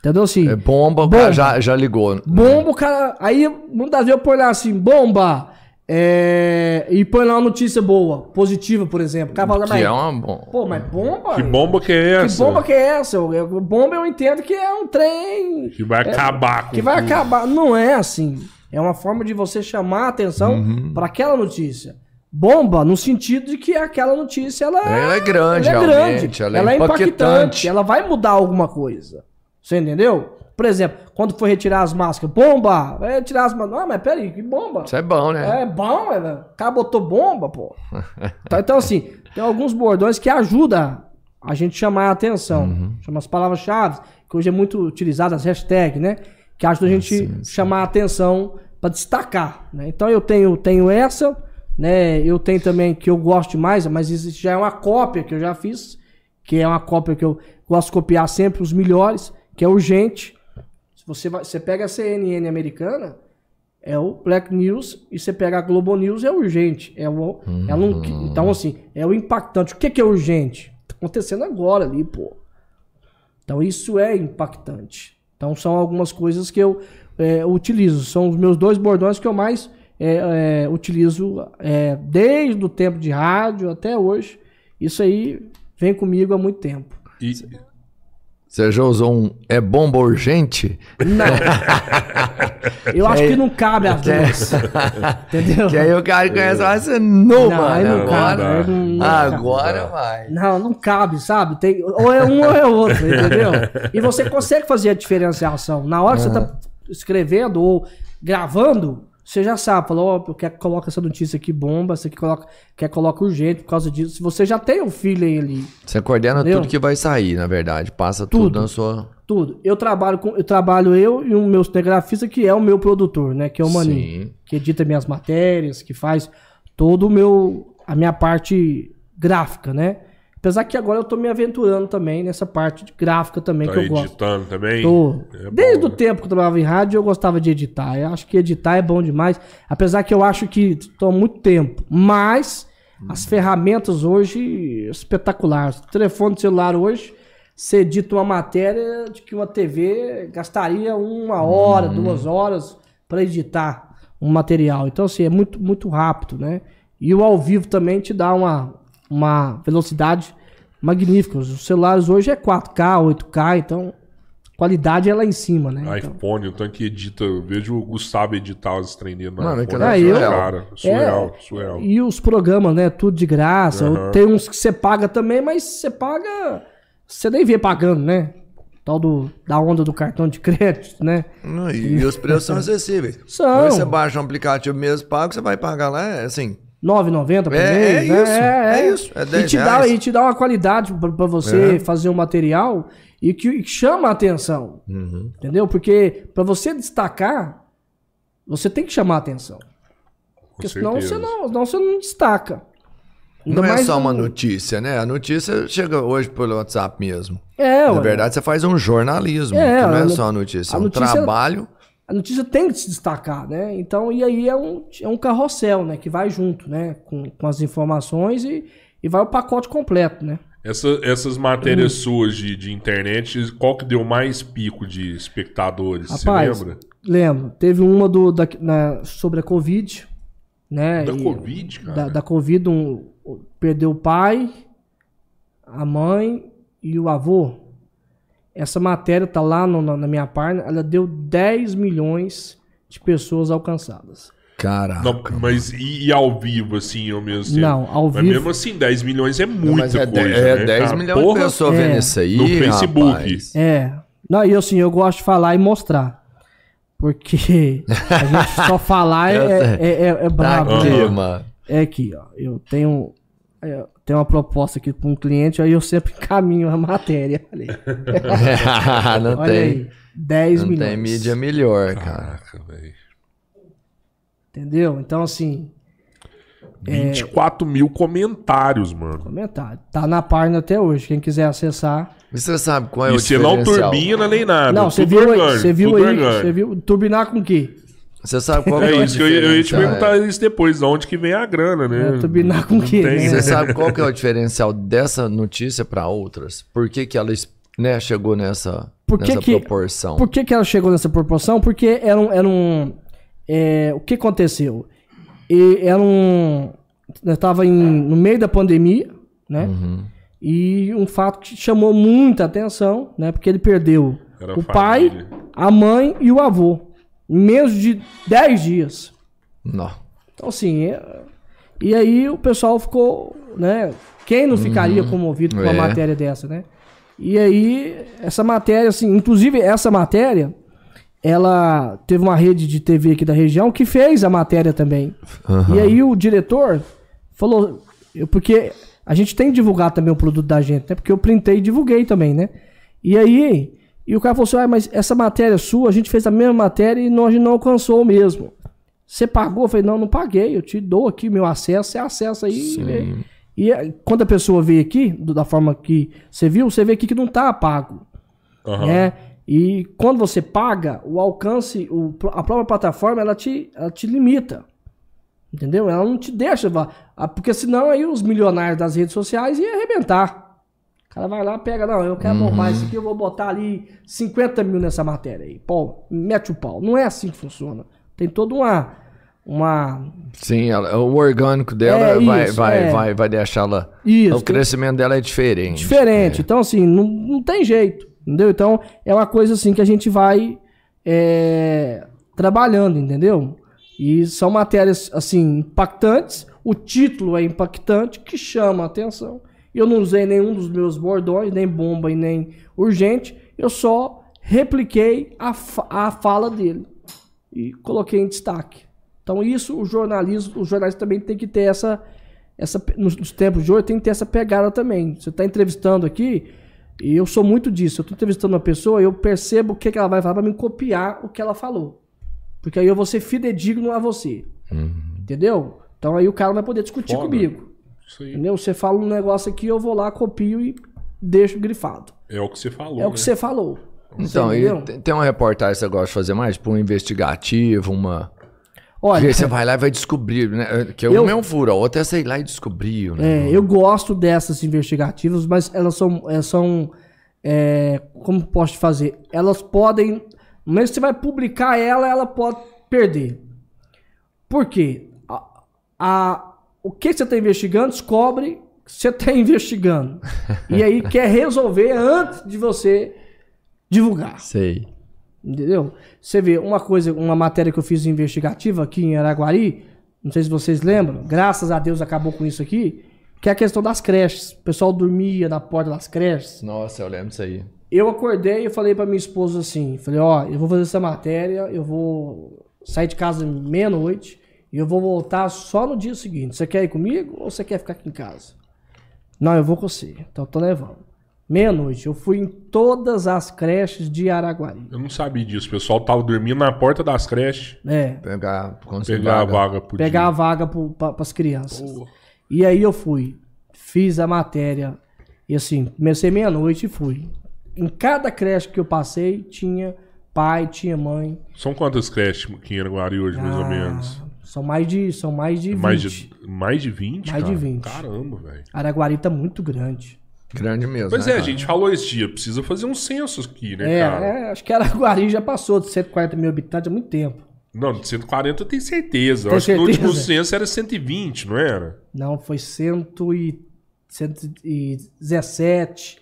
Speaker 4: Entendeu assim?
Speaker 3: É bomba,
Speaker 4: Bomba.
Speaker 3: cara já, já ligou.
Speaker 4: Bomba, o cara. Aí muitas vezes eu ponho lá assim, bomba. é, e põe lá uma notícia boa, positiva, por exemplo. O cara fala,
Speaker 3: Que
Speaker 4: mas,
Speaker 3: é uma bomba.
Speaker 4: pô, mas bomba?
Speaker 2: Que bomba que é
Speaker 4: Que
Speaker 2: essa?
Speaker 4: bomba que é essa? Bomba eu entendo que é um trem
Speaker 2: Que vai acabar com
Speaker 4: que vai
Speaker 2: tudo.
Speaker 4: acabar. Não é assim. É uma forma de você chamar a atenção
Speaker 3: Uhum.
Speaker 4: para aquela notícia. Bomba no sentido de que aquela notícia ela,
Speaker 3: Ela é grande,
Speaker 4: ela é grande,
Speaker 3: ela é
Speaker 4: ela é impactante,
Speaker 3: impactante.
Speaker 4: ela vai mudar alguma coisa. Você entendeu? Por exemplo, quando for retirar as máscaras, bomba! Vai retirar as máscaras. Não, mas peraí, que bomba?
Speaker 3: Isso é bom, né?
Speaker 4: É bom, é, o cara botou bomba, pô. <laughs> Tá, então, assim, tem alguns bordões que ajudam a gente chamar a atenção.
Speaker 3: Uhum.
Speaker 4: Chama as palavras-chave, que hoje é muito utilizada, as hashtags, né? Que ajudam a gente
Speaker 3: Ah, sim, sim.
Speaker 4: chamar a atenção para destacar, né? Então eu tenho, tenho essa, né? Eu tenho também que eu gosto mais, mas isso já é uma cópia que eu já fiz, que é uma cópia que eu gosto de copiar sempre os melhores, que é urgente. Se você, vai, você pega a CNN americana, é o Black News, e você pega a Globo News, é urgente. É o, é um- então, assim, é o impactante. O que, que é urgente? Tá acontecendo agora ali, pô. Então, isso é impactante. Então, são algumas coisas que eu é, utilizo. São os meus dois bordões que eu mais é, é, utilizo é, desde o tempo de rádio até hoje. Isso aí vem comigo há muito tempo.
Speaker 2: E
Speaker 3: Você já usou um é bomba urgente?
Speaker 4: Não. <laughs> Eu acho que não cabe as duas. Entendeu?
Speaker 3: Que aí o cara conhece, mas você não,
Speaker 4: Não, aí
Speaker 3: mano.
Speaker 4: não cabe.
Speaker 3: Agora,
Speaker 4: aí não- não cabe.
Speaker 3: agora vai.
Speaker 4: Não, não cabe, sabe? Tem, ou é um ou é outro, entendeu? E você consegue fazer a diferenciação. Na hora que você tá escrevendo ou gravando, você já sabe, falou, ó, eu quero que coloque essa notícia aqui bomba, essa aqui coloca, quer que coloque urgente por causa disso. Você já tem o feeling ali,
Speaker 3: Você coordena
Speaker 4: Entendeu?
Speaker 3: tudo que vai sair, na verdade. Passa tudo,
Speaker 4: Tudo.
Speaker 3: na sua.
Speaker 4: tudo. Eu trabalho com, eu trabalho eu e o meu cinegrafista, que é o meu produtor, né? Que é o Maninho.
Speaker 3: Sim.
Speaker 4: que edita minhas matérias, que faz todo o meu a minha parte gráfica, né? Apesar que agora eu tô me aventurando também nessa parte de gráfica também
Speaker 2: Tá
Speaker 4: que eu gosto.
Speaker 2: editando também?
Speaker 4: Tô.
Speaker 2: É
Speaker 4: Desde
Speaker 2: bom,
Speaker 4: o
Speaker 2: né?
Speaker 4: tempo que eu trabalhava em rádio, eu gostava de editar. Eu acho que editar é bom demais. Apesar que eu acho que toma muito tempo. Mas as ferramentas hoje, espetaculares. O telefone celular hoje, você edita uma matéria de que uma TV gastaria uma hora, duas horas para editar um material. Então, assim, é muito, muito rápido, né? E o ao vivo também te dá uma, uma velocidade magnífica. Os celulares hoje é 4K, 8K, então a qualidade é lá em cima, né? Então,
Speaker 2: iPhone, o tanque edita. Eu vejo o Gustavo editar as treininhas no
Speaker 3: Mano,
Speaker 2: iPhone.
Speaker 4: é surreal.
Speaker 2: Cara, surreal, surreal.
Speaker 4: E os programas, né? Tudo de graça.
Speaker 2: Aham.
Speaker 4: Tem uns que você paga também, mas você paga. Você nem vê pagando, né? Tal do, da onda do cartão de crédito, né?
Speaker 3: Não, e, e os preços são <laughs> acessíveis.
Speaker 4: São.
Speaker 3: Aí você baixa um aplicativo mesmo pago, você vai pagar lá, é assim.
Speaker 4: 9,90 por
Speaker 3: É- é
Speaker 4: mês. né?
Speaker 3: isso, é isso, é 10
Speaker 4: e, te dá, e te dá uma qualidade pra, pra você
Speaker 3: É.
Speaker 4: fazer um material e que, que chama a atenção.
Speaker 3: Uhum.
Speaker 4: Entendeu? Porque pra você destacar, você tem que chamar a atenção. Porque senão você, não, senão você não destaca. Ainda
Speaker 3: Não é só uma
Speaker 4: no-
Speaker 3: notícia, né? A notícia chega hoje pelo WhatsApp mesmo.
Speaker 4: É,
Speaker 3: Na
Speaker 4: ué.
Speaker 3: verdade, você faz um jornalismo,
Speaker 4: É,
Speaker 3: que não é só a notícia,
Speaker 4: a
Speaker 3: é um
Speaker 4: notícia-
Speaker 3: trabalho.
Speaker 4: A notícia tem que se destacar, né? Então, e aí é um, é um carrossel, né? Que vai junto, né? Com, com as informações e, e vai o pacote completo, né?
Speaker 2: Essa- essas matérias
Speaker 4: Hum.
Speaker 2: suas de, de internet, qual que deu mais pico de espectadores?
Speaker 4: Rapaz,
Speaker 2: Você lembra?
Speaker 4: lembro. Teve uma do, da, na- sobre a Covid, né?
Speaker 2: Da
Speaker 4: E-
Speaker 2: Covid, cara.
Speaker 4: Da, da Covid, um, perdeu o pai, a mãe e o avô. Essa matéria tá lá no- na, na minha página, ela deu 10 milhões de pessoas alcançadas.
Speaker 3: Caraca.
Speaker 2: Não, mas e, e ao vivo, assim, ao mesmo tempo?
Speaker 4: Não, ao
Speaker 2: mas
Speaker 4: vivo-
Speaker 2: mesmo assim, 10 milhões é muita
Speaker 3: Mas é,
Speaker 2: coisa,
Speaker 3: é
Speaker 2: né,
Speaker 3: 10
Speaker 2: cara?
Speaker 3: milhões
Speaker 2: Porra,
Speaker 3: de pessoas
Speaker 4: É.
Speaker 3: vendo isso aí.
Speaker 2: No Facebook.
Speaker 3: rapaz.
Speaker 4: É. Não, e assim, eu gosto de falar e mostrar. Porque a gente <laughs> só falar é, é, é, é
Speaker 3: Tá
Speaker 4: brabo.
Speaker 3: aqui,
Speaker 4: né?
Speaker 3: mano.
Speaker 4: É aqui, ó. Eu tenho, é, tenho uma proposta aqui para um cliente, aí eu sempre <laughs> encaminho a matéria. Aí, <laughs>
Speaker 3: não
Speaker 4: Olha
Speaker 3: tem.
Speaker 4: aí 10
Speaker 3: Não
Speaker 4: milhões.
Speaker 3: tem mídia melhor, cara.
Speaker 2: Caraca, velho.
Speaker 4: Entendeu? Então, assim,
Speaker 2: 24 mil comentários, mano.
Speaker 4: comentário. Tá na página até hoje. Quem quiser acessar.
Speaker 3: E você sabe qual é o
Speaker 2: E você não turbina nem nada.
Speaker 4: não, você viu
Speaker 2: orgânico,
Speaker 4: Você viu aí.
Speaker 2: orgânico.
Speaker 4: Você viu. Turbinar com o quê?
Speaker 3: Você sabe qual que é,
Speaker 2: É
Speaker 3: o
Speaker 2: isso que eu, ia- eu ia te perguntar isso depois, de onde que vem a grana, né?
Speaker 4: É, turbinar com o
Speaker 2: Não
Speaker 4: quê,
Speaker 2: tem,
Speaker 4: né?
Speaker 3: Você sabe qual que é o <laughs> diferencial dessa notícia para outras? Por que, que ela né, chegou nessa,
Speaker 4: Por que
Speaker 3: nessa
Speaker 4: que-
Speaker 3: proporção?
Speaker 4: Por que, que ela chegou nessa proporção? Porque era um. Era um é, o que aconteceu? E era um. Eu tava em, no meio da pandemia, né?
Speaker 3: Uhum.
Speaker 4: E um fato que chamou muita atenção, né? Porque ele perdeu
Speaker 2: Era
Speaker 4: o
Speaker 2: a
Speaker 4: pai,
Speaker 2: família.
Speaker 4: a mãe e o avô. Em menos de 10 dias.
Speaker 3: Não.
Speaker 4: Então, assim. é- E aí o pessoal ficou, né? Quem não ficaria comovido com uma
Speaker 3: É.
Speaker 4: matéria dessa, né? E aí, essa matéria, assim, inclusive essa matéria, ela teve uma rede de TV aqui da região que fez a matéria também. E aí o diretor falou, eu- porque a gente tem que divulgar também o produto da gente, né? Porque eu printei e divulguei também, né? E aí, e o cara falou assim, ah, mas essa matéria sua, a gente fez a mesma matéria e nós não alcançou o mesmo. Você pagou? Eu falei, não, não paguei, eu te dou aqui meu acesso, você acessa aí. e. E eh, quando a pessoa vê aqui, da forma que você viu, você vê aqui que não tá pago
Speaker 2: Aham.
Speaker 4: né? E quando você paga, o alcance, o, a própria plataforma, ela te, ela te limita. Entendeu? Ela não te deixa. ah, Porque senão aí os milionários das redes sociais iam arrebentar. Cara vai lá, pega, não, eu quero bombar isso aqui, eu vou botar ali 50 mil nessa matéria aí. Pô, mete o pau. Não é assim que funciona. Tem toda uma. uma
Speaker 3: Sim, ela- o orgânico dela
Speaker 4: É
Speaker 3: vai,
Speaker 4: isso,
Speaker 3: vai,
Speaker 4: é.
Speaker 3: vai, vai deixá-la.
Speaker 4: Isso,
Speaker 3: o crescimento dela é diferente.
Speaker 4: diferente. Então, assim, não, não tem jeito. Entendeu? Então, é uma coisa assim que a gente vai é, trabalhando, entendeu? E são matérias, assim, impactantes. O título é impactante, que chama a atenção. Eu não usei nenhum dos meus bordões, nem bomba e nem urgente. Eu só repliquei a, fa a fala dele e coloquei em destaque. Então, isso o jornalismo, o jornalista também tem que ter essa, essa nos, nos tempos de hoje, tem que ter essa pegada também. Você está entrevistando aqui, e eu sou muito disso. Eu estou entrevistando uma pessoa, eu percebo o que, que ela vai falar para me copiar o que ela falou. Porque aí eu vou ser fidedigno a você. Entendeu? Então aí o cara vai poder discutir
Speaker 2: Foda.
Speaker 4: comigo. Entendeu? Você fala um negócio aqui, eu vou lá, copio e deixo grifado.
Speaker 2: É o que você falou.
Speaker 4: É o
Speaker 2: né?
Speaker 4: que você falou.
Speaker 3: Então,
Speaker 4: Você
Speaker 3: e
Speaker 4: entendeu?
Speaker 3: tem- uma reportagem que você gosta de fazer mais? Tipo, um investigativo, uma.
Speaker 4: Olha,
Speaker 3: Porque você vai lá e vai descobrir, né? Que
Speaker 4: Eu-
Speaker 3: uma é um furo, a outra é sei lá e descobriu, né?
Speaker 4: É, eu gosto dessas investigativas, mas elas são, elas são é, como posso te fazer? Elas podem, mas você vai publicar ela, ela pode perder. Por quê? A, a- o que você está investigando descobre que você está <laughs> investigando. e aí quer resolver antes de você divulgar.
Speaker 3: Sei.
Speaker 4: Entendeu? Você vê uma coisa, uma matéria que eu fiz investigativa aqui em Araguari, não sei se vocês lembram, graças a Deus acabou com isso aqui, que é a questão das creches. O pessoal dormia na porta das creches.
Speaker 3: Nossa, eu lembro disso aí.
Speaker 4: Eu acordei e falei pra minha esposa assim, falei, ó, eu vou fazer essa matéria, eu vou sair de casa meia-noite e eu vou voltar só no dia seguinte. Você quer ir comigo ou você quer ficar aqui em casa? Não, eu vou com você. Então eu tô levando. Meia-noite, eu fui em todas as creches de Araguari.
Speaker 2: Eu não sabia disso. O pessoal tava dormindo na porta das creches.
Speaker 4: É,
Speaker 3: Pegar,
Speaker 2: Pegar a
Speaker 3: vaga.
Speaker 2: por
Speaker 4: pegar a
Speaker 2: dia.
Speaker 4: vaga para as crianças. E aí eu fui, fiz a matéria e assim, comecei meia-noite e fui. Em cada creche que eu passei tinha pai, tinha mãe.
Speaker 2: São quantas creches aqui em Araguari hoje, mais ou
Speaker 4: Ah,
Speaker 2: menos?
Speaker 4: São mais de, são mais de 20.
Speaker 2: Mais de, mais de 20?
Speaker 4: Mais de
Speaker 2: cara?
Speaker 4: 20.
Speaker 2: Caramba, velho.
Speaker 4: Araguari tá muito grande.
Speaker 3: Grande mesmo.
Speaker 2: Pois
Speaker 3: né,
Speaker 2: é, a
Speaker 3: cara?
Speaker 2: gente falou esse dia. Precisa fazer um censo aqui, né,
Speaker 4: É,
Speaker 2: cara?
Speaker 4: é, acho que Araguari já passou de 140 mil habitantes há muito tempo.
Speaker 2: Não, de 140 eu tenho certeza.
Speaker 4: Tem
Speaker 2: acho que no último
Speaker 4: certeza?
Speaker 2: censo era 120, não era?
Speaker 4: Não, foi 100 e, 117.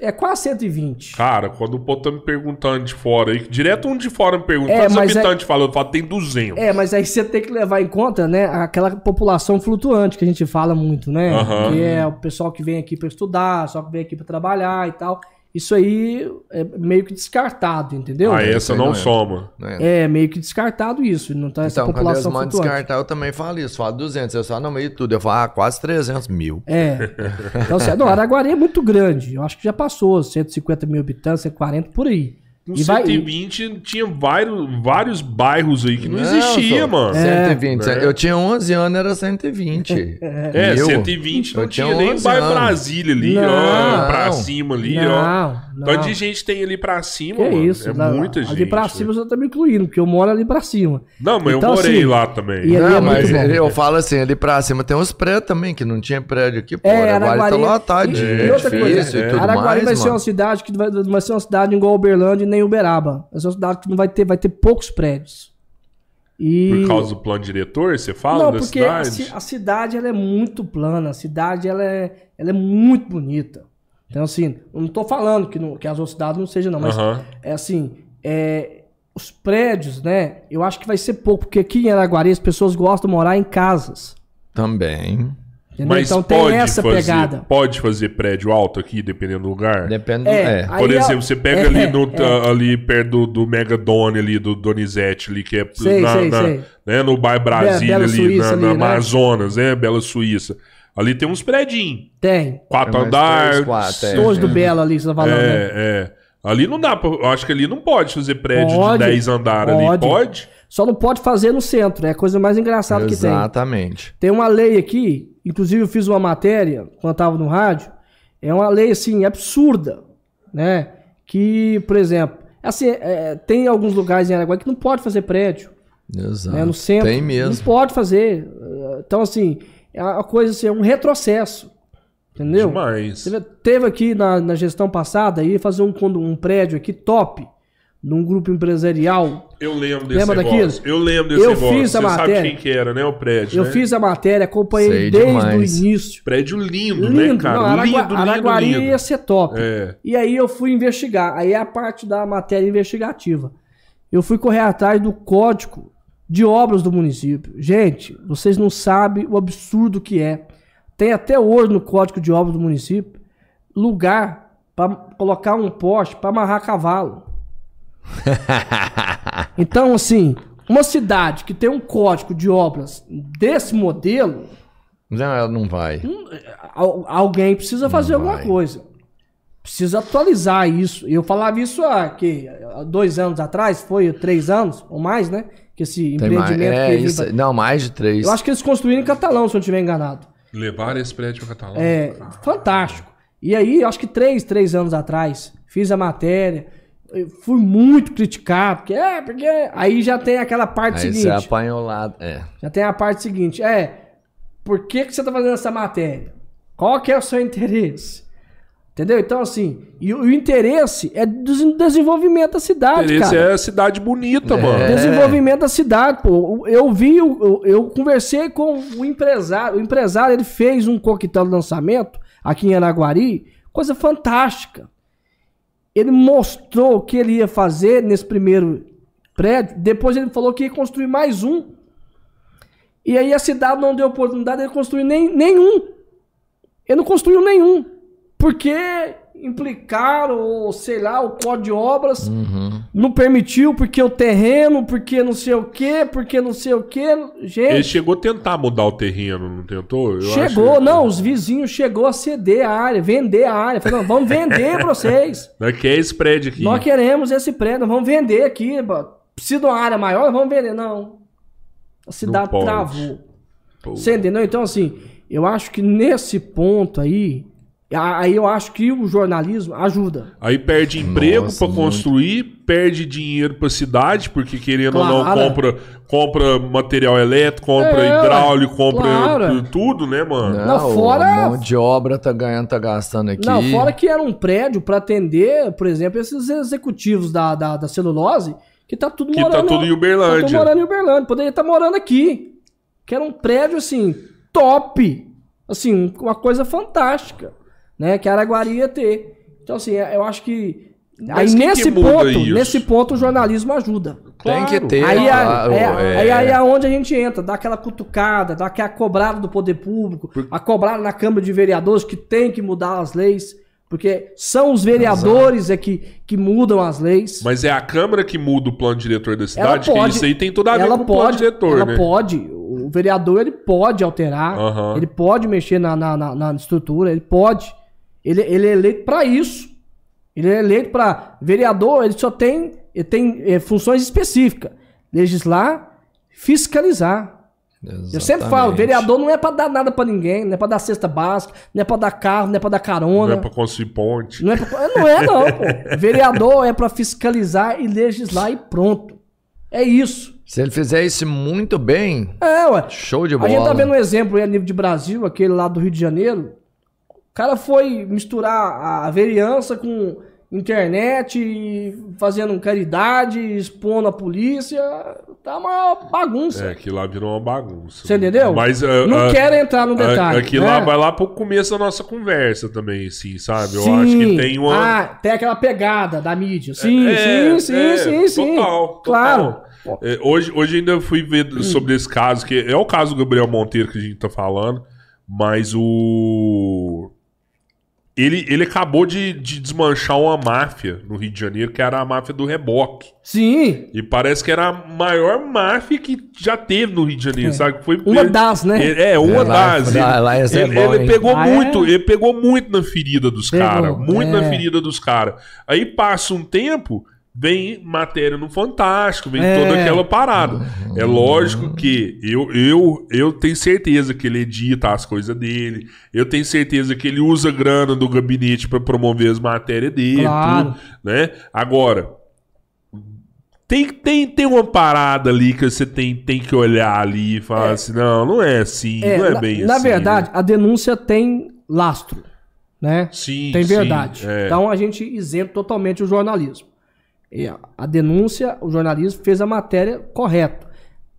Speaker 4: É quase 120.
Speaker 2: Cara, quando o povo tá me perguntando de fora aí, direto um de fora me pergunta,
Speaker 4: É,
Speaker 2: quantos
Speaker 4: mas é-
Speaker 2: habitantes fala? Eu falo, tem 200.
Speaker 4: É, mas aí você tem que levar em conta, né, aquela população flutuante que a gente fala muito, né?
Speaker 2: Aham.
Speaker 4: Que é o pessoal que vem aqui para estudar, só que vem aqui para trabalhar e tal. Isso aí é meio que descartado, entendeu?
Speaker 2: Ah,
Speaker 3: isso
Speaker 2: essa não
Speaker 3: não é.
Speaker 2: soma.
Speaker 3: Né?
Speaker 4: É meio que descartado isso, não tá essa
Speaker 3: Então, quando eles
Speaker 4: população
Speaker 3: mandam descartar, eu também falo isso. Falo 200. Eu falo, no meio de tudo. Eu falo, ah, quase 300 mil.
Speaker 4: É. <laughs> Então, assim, não, Araguari é muito grande. Eu acho que já passou 150 mil habitantes, 140 por aí.
Speaker 2: No
Speaker 4: E vai-
Speaker 2: 120 tinha vários, vários bairros aí que não,
Speaker 3: Não,
Speaker 2: existia,
Speaker 3: só-
Speaker 2: mano.
Speaker 3: 120.
Speaker 2: É.
Speaker 3: Eu tinha 11 anos, era 120.
Speaker 2: É,
Speaker 3: Mil.
Speaker 2: 120 não
Speaker 3: Eu tinha
Speaker 2: tinha nem
Speaker 3: 11
Speaker 2: bairro
Speaker 3: anos.
Speaker 2: Brasília ali,
Speaker 4: Não.
Speaker 2: ó. Pra cima ali, ó. Tanto de gente tem ali pra cima,
Speaker 4: Que
Speaker 2: mano.
Speaker 4: isso,
Speaker 2: é
Speaker 4: lá-
Speaker 2: muita gente.
Speaker 4: Ali pra cima você tá me incluindo, porque eu moro ali pra cima.
Speaker 2: Não, mas
Speaker 4: Então,
Speaker 2: eu morei
Speaker 4: assim,
Speaker 2: lá também.
Speaker 4: e- ali
Speaker 3: Não,
Speaker 4: é
Speaker 3: mas
Speaker 4: muito bom.
Speaker 3: eu falo assim, ali pra cima tem uns prédios também, que não tinha prédio aqui, pô.
Speaker 4: É,
Speaker 3: Araguari tá
Speaker 4: Araguari.
Speaker 3: lotado de
Speaker 4: e,
Speaker 3: gente
Speaker 4: e outra
Speaker 3: difícil
Speaker 4: coisa, Araguari vai ser uma cidade que vai, vai ser uma cidade igual Uberlândia nem Uberaba. Vai ser uma cidade que não vai ter, vai ter poucos prédios. E...
Speaker 2: Por causa do plano diretor, você fala
Speaker 4: Não,
Speaker 2: da
Speaker 4: porque a,
Speaker 2: cidade?
Speaker 4: ci- a cidade ela é muito plana, a cidade ela é, ela é muito bonita. Então, assim, eu não tô falando que, não- que as outras cidades não sejam, não, mas
Speaker 2: Aham.
Speaker 4: é assim, é, os prédios, né? Eu acho que vai ser pouco, porque aqui em Araguari as pessoas gostam de morar em casas.
Speaker 3: Também.
Speaker 4: Entendeu?
Speaker 2: Mas
Speaker 4: então
Speaker 2: pode
Speaker 4: tem essa
Speaker 2: fazer,
Speaker 4: pegada.
Speaker 2: Pode fazer prédio alto aqui, dependendo do lugar?
Speaker 3: Depende do.
Speaker 4: É,
Speaker 3: É.
Speaker 4: aí
Speaker 2: Por
Speaker 4: é-
Speaker 2: exemplo, você pega
Speaker 4: é,
Speaker 2: ali, no,
Speaker 4: é.
Speaker 2: ali perto do, do Megadone ali, do Donizete ali, que é
Speaker 4: Sei,
Speaker 2: na,
Speaker 4: sei,
Speaker 2: na-
Speaker 4: sei.
Speaker 2: Né, no bairro Brasília
Speaker 4: Bela
Speaker 2: ali,
Speaker 4: Suíça
Speaker 2: na,
Speaker 4: ali,
Speaker 2: na
Speaker 4: né?
Speaker 2: Amazonas, né? Bela Suíça. Ali tem uns prédios.
Speaker 4: Tem.
Speaker 2: Quatro
Speaker 3: É
Speaker 2: andares.
Speaker 3: três, quatro, é.
Speaker 4: Do Belo ali, você tá falando, né?
Speaker 2: É, é. Ali não dá pra. Eu acho que ali não pode fazer prédio
Speaker 4: Pode,
Speaker 2: de 10 andares ali.
Speaker 4: pode. Só não pode fazer no centro, é a coisa mais engraçada que tem.
Speaker 3: Exatamente.
Speaker 4: Tem uma lei aqui, inclusive eu fiz uma matéria quando eu tava no rádio, é uma lei assim absurda, né? Que, por exemplo, assim, é, tem alguns lugares em Araguaia que não pode fazer prédio,
Speaker 3: Exato.
Speaker 4: né? No centro.
Speaker 3: Tem mesmo.
Speaker 4: Não pode fazer. Então, assim, é uma coisa assim, é um retrocesso. Entendeu?
Speaker 2: Demais.
Speaker 4: Teve, teve aqui na, na gestão passada aí fazer um, um prédio aqui top. Num grupo empresarial.
Speaker 2: Eu lembro desse
Speaker 4: Lembra
Speaker 2: negócio.
Speaker 4: daquilo?
Speaker 2: Eu lembro desse
Speaker 4: Eu
Speaker 2: negócio.
Speaker 4: fiz a
Speaker 2: Você sabe
Speaker 4: matéria.
Speaker 2: quem que era, né? O prédio,
Speaker 4: Eu
Speaker 2: né?
Speaker 4: fiz a matéria, acompanhei
Speaker 3: Sei
Speaker 4: desde
Speaker 3: demais.
Speaker 4: o início.
Speaker 2: Prédio lindo, né,
Speaker 4: Lindo,
Speaker 2: cara?
Speaker 4: não, Aragua-
Speaker 2: lindo, lindo,
Speaker 4: Araguari
Speaker 2: lindo.
Speaker 4: ia ser top.
Speaker 2: É.
Speaker 4: E aí eu fui investigar. Aí é a parte da matéria investigativa. Eu fui correr atrás do código de obras do município. Gente, vocês não sabem o absurdo que é. Tem até hoje no código de obras do município lugar para colocar um poste para amarrar cavalo. <laughs> Então, assim, uma cidade que tem um código de obras desse modelo,
Speaker 3: Não, ela não vai.
Speaker 4: Al- alguém precisa fazer alguma coisa. Precisa atualizar isso. Eu falava isso há, que, há dois anos atrás, foi três anos ou mais, né? Que esse
Speaker 3: Tem mais,
Speaker 4: empreendimento
Speaker 3: é,
Speaker 4: que
Speaker 3: isso, não, mais de três.
Speaker 4: Eu acho que eles construíram em Catalão, se eu não estiver enganado.
Speaker 2: Levaram esse prédio pra Catalão.
Speaker 4: É, fantástico. E aí, acho que três, três anos atrás, fiz a matéria, eu fui muito criticado, porque é, porque. Aí já tem aquela parte
Speaker 3: Aí
Speaker 4: seguinte.
Speaker 3: você apanhou lá. É.
Speaker 4: Já tem a parte seguinte, é, por que, que você tá fazendo essa matéria? Qual que é o seu interesse? Entendeu? Então, assim, e o, o interesse é do desenvolvimento da cidade,
Speaker 2: Esse
Speaker 4: cara.
Speaker 2: é a cidade bonita,
Speaker 3: É.
Speaker 2: mano.
Speaker 4: Desenvolvimento da cidade, pô. Eu vi, eu, eu conversei com o empresário. O empresário, ele fez um coquetel de lançamento aqui em Araguari, coisa fantástica. Ele mostrou o que ele ia fazer nesse primeiro prédio, depois ele falou que ia construir mais um. E aí a cidade não deu oportunidade de construir nem, nenhum. Ele não construiu nenhum. Porque implicaram, ou sei lá, o código de obras não permitiu, porque o terreno, porque não sei o quê, porque não sei o quê.
Speaker 2: Ele
Speaker 4: Gente,
Speaker 2: chegou a tentar mudar o terreno, não tentou? Eu
Speaker 4: chegou,
Speaker 2: acho-
Speaker 4: não, os vizinhos chegou a ceder a área, vender a área. Falei, não, vamos vender pra vocês. <laughs>
Speaker 2: Nós quer esse prédio aqui.
Speaker 4: Nós queremos esse prédio, nós vamos vender aqui. Precisa de uma área maior, vamos vender. Não. A cidade travou.
Speaker 2: Pô.
Speaker 4: Você entendeu? Então, assim, eu acho que nesse ponto aí, aí eu acho que o jornalismo ajuda.
Speaker 2: Aí perde emprego
Speaker 3: muito.
Speaker 2: construir, perde dinheiro pra cidade, porque querendo ou não,
Speaker 4: Claro.
Speaker 2: compra, compra material elétrico, compra
Speaker 4: É,
Speaker 2: hidráulico, compra
Speaker 4: claro.
Speaker 2: tu- tudo, né, mano?
Speaker 4: Não, fora-
Speaker 3: O monte de obra tá ganhando, tá gastando aqui.
Speaker 4: Não, fora que era um prédio para atender, por exemplo, esses executivos da, da, da celulose, que tá tudo
Speaker 2: Que tá
Speaker 4: morando.
Speaker 2: tudo em
Speaker 4: Tá
Speaker 2: Uberlândia.
Speaker 4: tudo morando em Uberlândia. Poderia estar morando aqui. Que era um prédio, assim, top. Assim, uma coisa fantástica. Né? Que Araguari ia ter. Então, assim, eu acho que. Aí
Speaker 2: Mas quem
Speaker 4: nesse
Speaker 2: que
Speaker 4: ponto,
Speaker 2: isso?
Speaker 4: nesse ponto, o jornalismo ajuda.
Speaker 3: Tem que
Speaker 2: Claro.
Speaker 3: ter,
Speaker 4: Aí,
Speaker 3: claro.
Speaker 4: é,
Speaker 3: é.
Speaker 4: aí, aí é onde a gente entra, dá aquela cutucada, dá aquela cobrada do poder público, a cobrada na Câmara de Vereadores que tem que mudar as leis, porque são os vereadores é que, que mudam as leis.
Speaker 2: Mas é a Câmara que muda o plano diretor da
Speaker 4: ela
Speaker 2: cidade, que
Speaker 4: pode,
Speaker 2: isso aí tem tudo a ver
Speaker 4: ela
Speaker 2: com o plano
Speaker 4: pode,
Speaker 2: diretor,
Speaker 4: ela
Speaker 2: né?
Speaker 4: pode, o vereador ele pode alterar,
Speaker 2: Aham.
Speaker 4: ele pode mexer na, na, na- na estrutura, ele pode. Ele, ele é eleito para isso. Ele é eleito para vereador, ele só tem, ele tem eh, funções específicas: legislar, fiscalizar. Eu sempre falo,
Speaker 3: Exatamente.
Speaker 4: vereador não é pra dar nada pra ninguém, não é pra dar cesta básica, não é pra dar carro, não é pra dar
Speaker 2: Não
Speaker 4: carona.
Speaker 2: é pra construir ponte.
Speaker 4: Não é, pra- não, é não, <laughs> pô. Vereador é pra fiscalizar e legislar e pronto. É isso.
Speaker 3: Se ele fizer isso muito bem,
Speaker 4: É, ué.
Speaker 3: show de
Speaker 4: A
Speaker 3: bola.
Speaker 4: gente tá vendo um exemplo aí a nível de Brasil, aquele lá do Rio de Janeiro. O cara foi misturar a vereança com internet, fazendo caridade, expondo a polícia. Tá uma bagunça.
Speaker 2: É, que lá virou uma bagunça.
Speaker 4: Você entendeu?
Speaker 2: Mas ah,
Speaker 4: não
Speaker 2: ah,
Speaker 4: quero entrar no
Speaker 2: ah,
Speaker 4: detalhe.
Speaker 2: Aqui
Speaker 4: né?
Speaker 2: lá vai lá pro começo da nossa conversa também, sim, sabe? Eu
Speaker 4: Sim.
Speaker 2: acho que tem uma.
Speaker 4: Ah, tem aquela pegada da mídia. Sim,
Speaker 2: É,
Speaker 4: sim, sim,
Speaker 2: é,
Speaker 4: sim, sim.
Speaker 2: Total, total.
Speaker 4: Claro.
Speaker 2: É, hoje, hoje ainda fui ver
Speaker 4: Hum.
Speaker 2: sobre esse caso, que é o caso do Gabriel Monteiro que a gente tá falando, mas o. Ele, ele acabou de, de desmanchar uma máfia no Rio de Janeiro, que era a máfia do reboque.
Speaker 4: Sim.
Speaker 2: E parece que era a maior máfia que já teve no Rio de Janeiro, sabe? Que Foi
Speaker 4: É. Uma das, né?
Speaker 2: Ele- É, uma
Speaker 3: É, lá-
Speaker 2: das.
Speaker 3: lá-
Speaker 2: Ele-
Speaker 3: lá é
Speaker 2: ele,
Speaker 3: bom,
Speaker 2: ele pegou
Speaker 4: Ah, é?
Speaker 2: muito, ele pegou muito na ferida dos caras. Muito na
Speaker 4: é.
Speaker 2: ferida dos caras. Aí passa um tempo, vem matéria no Fantástico, vem
Speaker 4: É.
Speaker 2: toda aquela parada. É lógico que eu, eu, eu tenho certeza que ele edita as coisas dele. Eu tenho certeza que ele usa grana do gabinete para promover as matérias dele,
Speaker 4: Claro.
Speaker 2: tudo, né? Agora, tem, tem, tem uma parada ali que você tem, tem que olhar ali e falar assim, não, não é assim,
Speaker 4: É,
Speaker 2: não é
Speaker 4: na,
Speaker 2: bem
Speaker 4: na
Speaker 2: assim.
Speaker 4: verdade, a denúncia tem lastro, né?
Speaker 2: Sim,
Speaker 4: Tem
Speaker 2: sim,
Speaker 4: verdade.
Speaker 2: é.
Speaker 4: Então a gente isenta totalmente o jornalismo. A- denúncia, o jornalismo fez a matéria correto.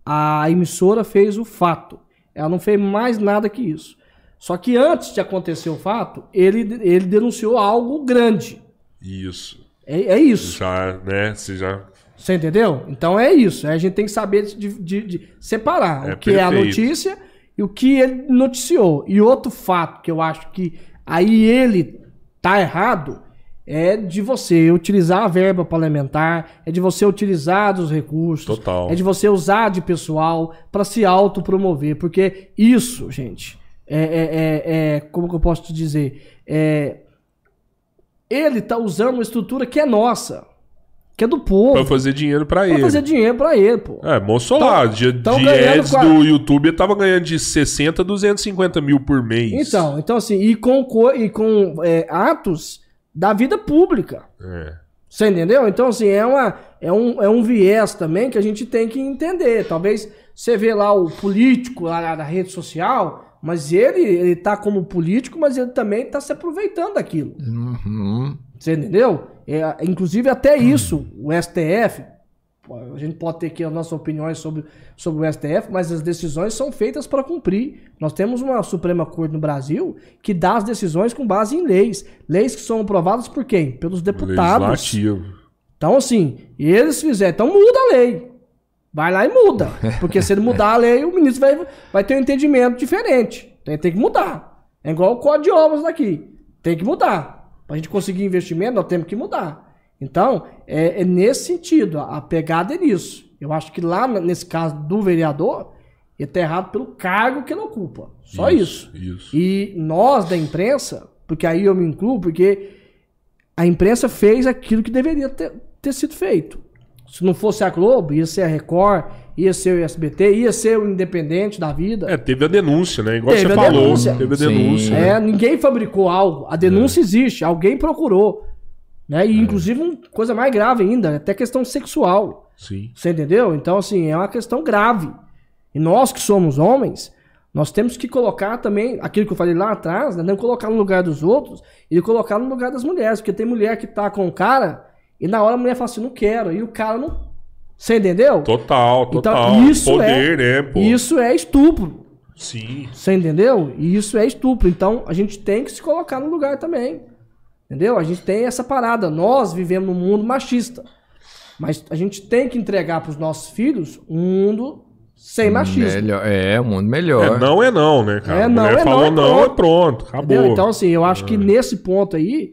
Speaker 4: A emissora fez o fato. Ela não fez mais nada que isso. Só que antes de acontecer o fato, ele, ele denunciou algo grande.
Speaker 2: Isso.
Speaker 4: É, é isso.
Speaker 2: Já, né? Você já.
Speaker 4: Você entendeu? Então é isso. A gente tem que saber de, de- de separar
Speaker 2: É
Speaker 4: o que é a
Speaker 2: perfeito.
Speaker 4: notícia e o que ele noticiou. E outro fato que eu acho que aí ele tá errado é de você utilizar a verba parlamentar, é de você utilizar dos recursos,
Speaker 2: Total.
Speaker 4: é de você usar de pessoal para se autopromover, porque isso, gente, é, é, é- é- como que eu posso te dizer, é, ele tá usando uma estrutura que é nossa, que é do povo.
Speaker 2: Pra fazer dinheiro pra
Speaker 4: Pra
Speaker 2: ele.
Speaker 4: fazer dinheiro pra ele, pô.
Speaker 2: É, mostrou lá. De,
Speaker 4: tão
Speaker 2: de ads do YouTube, eu tava ganhando de 60 a 250 mil por mês.
Speaker 4: Então, então assim, e com, co- e com é, atos da vida pública.
Speaker 2: É.
Speaker 4: Você entendeu? Então, assim, é, uma, é, um, é um viés também que a gente tem que entender. Talvez você vê lá o político lá na rede social, mas ele, ele tá como político, mas ele também tá se aproveitando daquilo.
Speaker 3: Uhum.
Speaker 4: Você entendeu? É, inclusive, até isso, o STF, a gente pode ter aqui as nossas opiniões sobre, sobre o STF, mas as decisões são feitas para cumprir. Nós temos uma Suprema Corte no Brasil que dá as decisões com base em leis. Leis que são aprovadas por quem? Pelos deputados.
Speaker 2: Legislativo.
Speaker 4: Então, assim, eles fizerem, então muda a lei. Vai lá e muda. Porque se ele mudar a lei, o ministro vai, vai ter um entendimento diferente. Tem, tem que mudar. É igual o código de obras daqui. Tem que mudar. Pra gente conseguir investimento, nós temos que mudar. Então, é, é nesse sentido. A, a pegada é nisso. Eu acho que lá, nesse caso do vereador, ele tá errado pelo cargo que ele ocupa. Só isso.
Speaker 2: Isso.
Speaker 4: E nós da imprensa, porque aí eu me incluo, porque a imprensa fez aquilo que deveria ter, ter sido feito. Se não fosse a Globo, ia ser a Record, ia ser o SBT, ia ser o Independente da vida.
Speaker 2: É, teve a denúncia, né? Igual
Speaker 4: Teve
Speaker 2: você falou.
Speaker 4: denúncia.
Speaker 2: Teve a denúncia.
Speaker 4: É,
Speaker 2: né?
Speaker 4: ninguém fabricou algo. A denúncia existe, alguém procurou. Né? E, inclusive, uma coisa mais grave ainda, até questão sexual.
Speaker 2: Sim.
Speaker 4: Você entendeu? Então, assim, é uma questão grave. E nós que somos homens, nós temos que colocar também aquilo que eu falei lá atrás, né? não colocar no lugar dos outros e colocar no lugar das mulheres. Porque tem mulher que tá com o cara e na hora a mulher fala assim, não quero. E o cara não. Você entendeu?
Speaker 2: Total, total.
Speaker 4: Então, isso
Speaker 2: Poder,
Speaker 4: é,
Speaker 2: né, pô?
Speaker 4: Isso é estupro.
Speaker 2: Sim.
Speaker 4: Você entendeu? E isso é estupro. Então a gente tem que se colocar no lugar também. Entendeu? A gente tem essa parada. Nós vivemos num mundo machista. Mas a gente tem que entregar para os nossos filhos um mundo sem machismo.
Speaker 3: Melhor, é, um mundo
Speaker 2: É,
Speaker 3: melhor.
Speaker 2: não é não, né, cara?
Speaker 4: É não, é
Speaker 2: falou
Speaker 4: não, é
Speaker 2: não, é
Speaker 4: pronto.
Speaker 2: pronto. Acabou.
Speaker 4: Entendeu? Então, assim, eu acho que nesse ponto aí,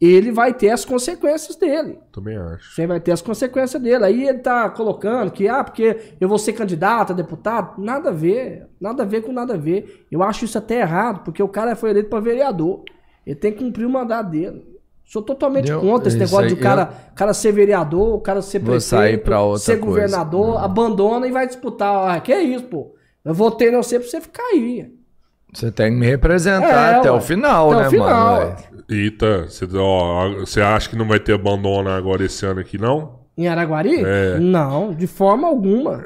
Speaker 4: ele vai ter as consequências dele.
Speaker 2: Também acho.
Speaker 4: Você vai ter as consequências dele. Aí ele tá colocando que, ah, porque eu vou ser candidato a deputado. Nada a ver. Nada a ver com nada a ver. Eu acho isso até errado, porque o cara foi eleito para vereador. Ele tem que cumprir o mandato dele. Sou totalmente
Speaker 3: Eu-
Speaker 4: contra esse negócio
Speaker 3: aí,
Speaker 4: de o cara, cara ser vereador, o cara ser prefeito,
Speaker 3: sair pra outra
Speaker 4: ser
Speaker 3: coisa.
Speaker 4: governador, abandona e vai disputar. Ah, que é isso, pô. Eu votei em você pra você ficar aí.
Speaker 3: Você tem que me representar
Speaker 4: É,
Speaker 3: até
Speaker 4: ué.
Speaker 3: o final,
Speaker 4: Até o
Speaker 3: né,
Speaker 4: final,
Speaker 3: mano?
Speaker 2: Eita, você, ó, você acha que não vai ter abandono agora esse ano aqui, não?
Speaker 4: Em Araguari?
Speaker 2: É.
Speaker 4: Não, de forma alguma.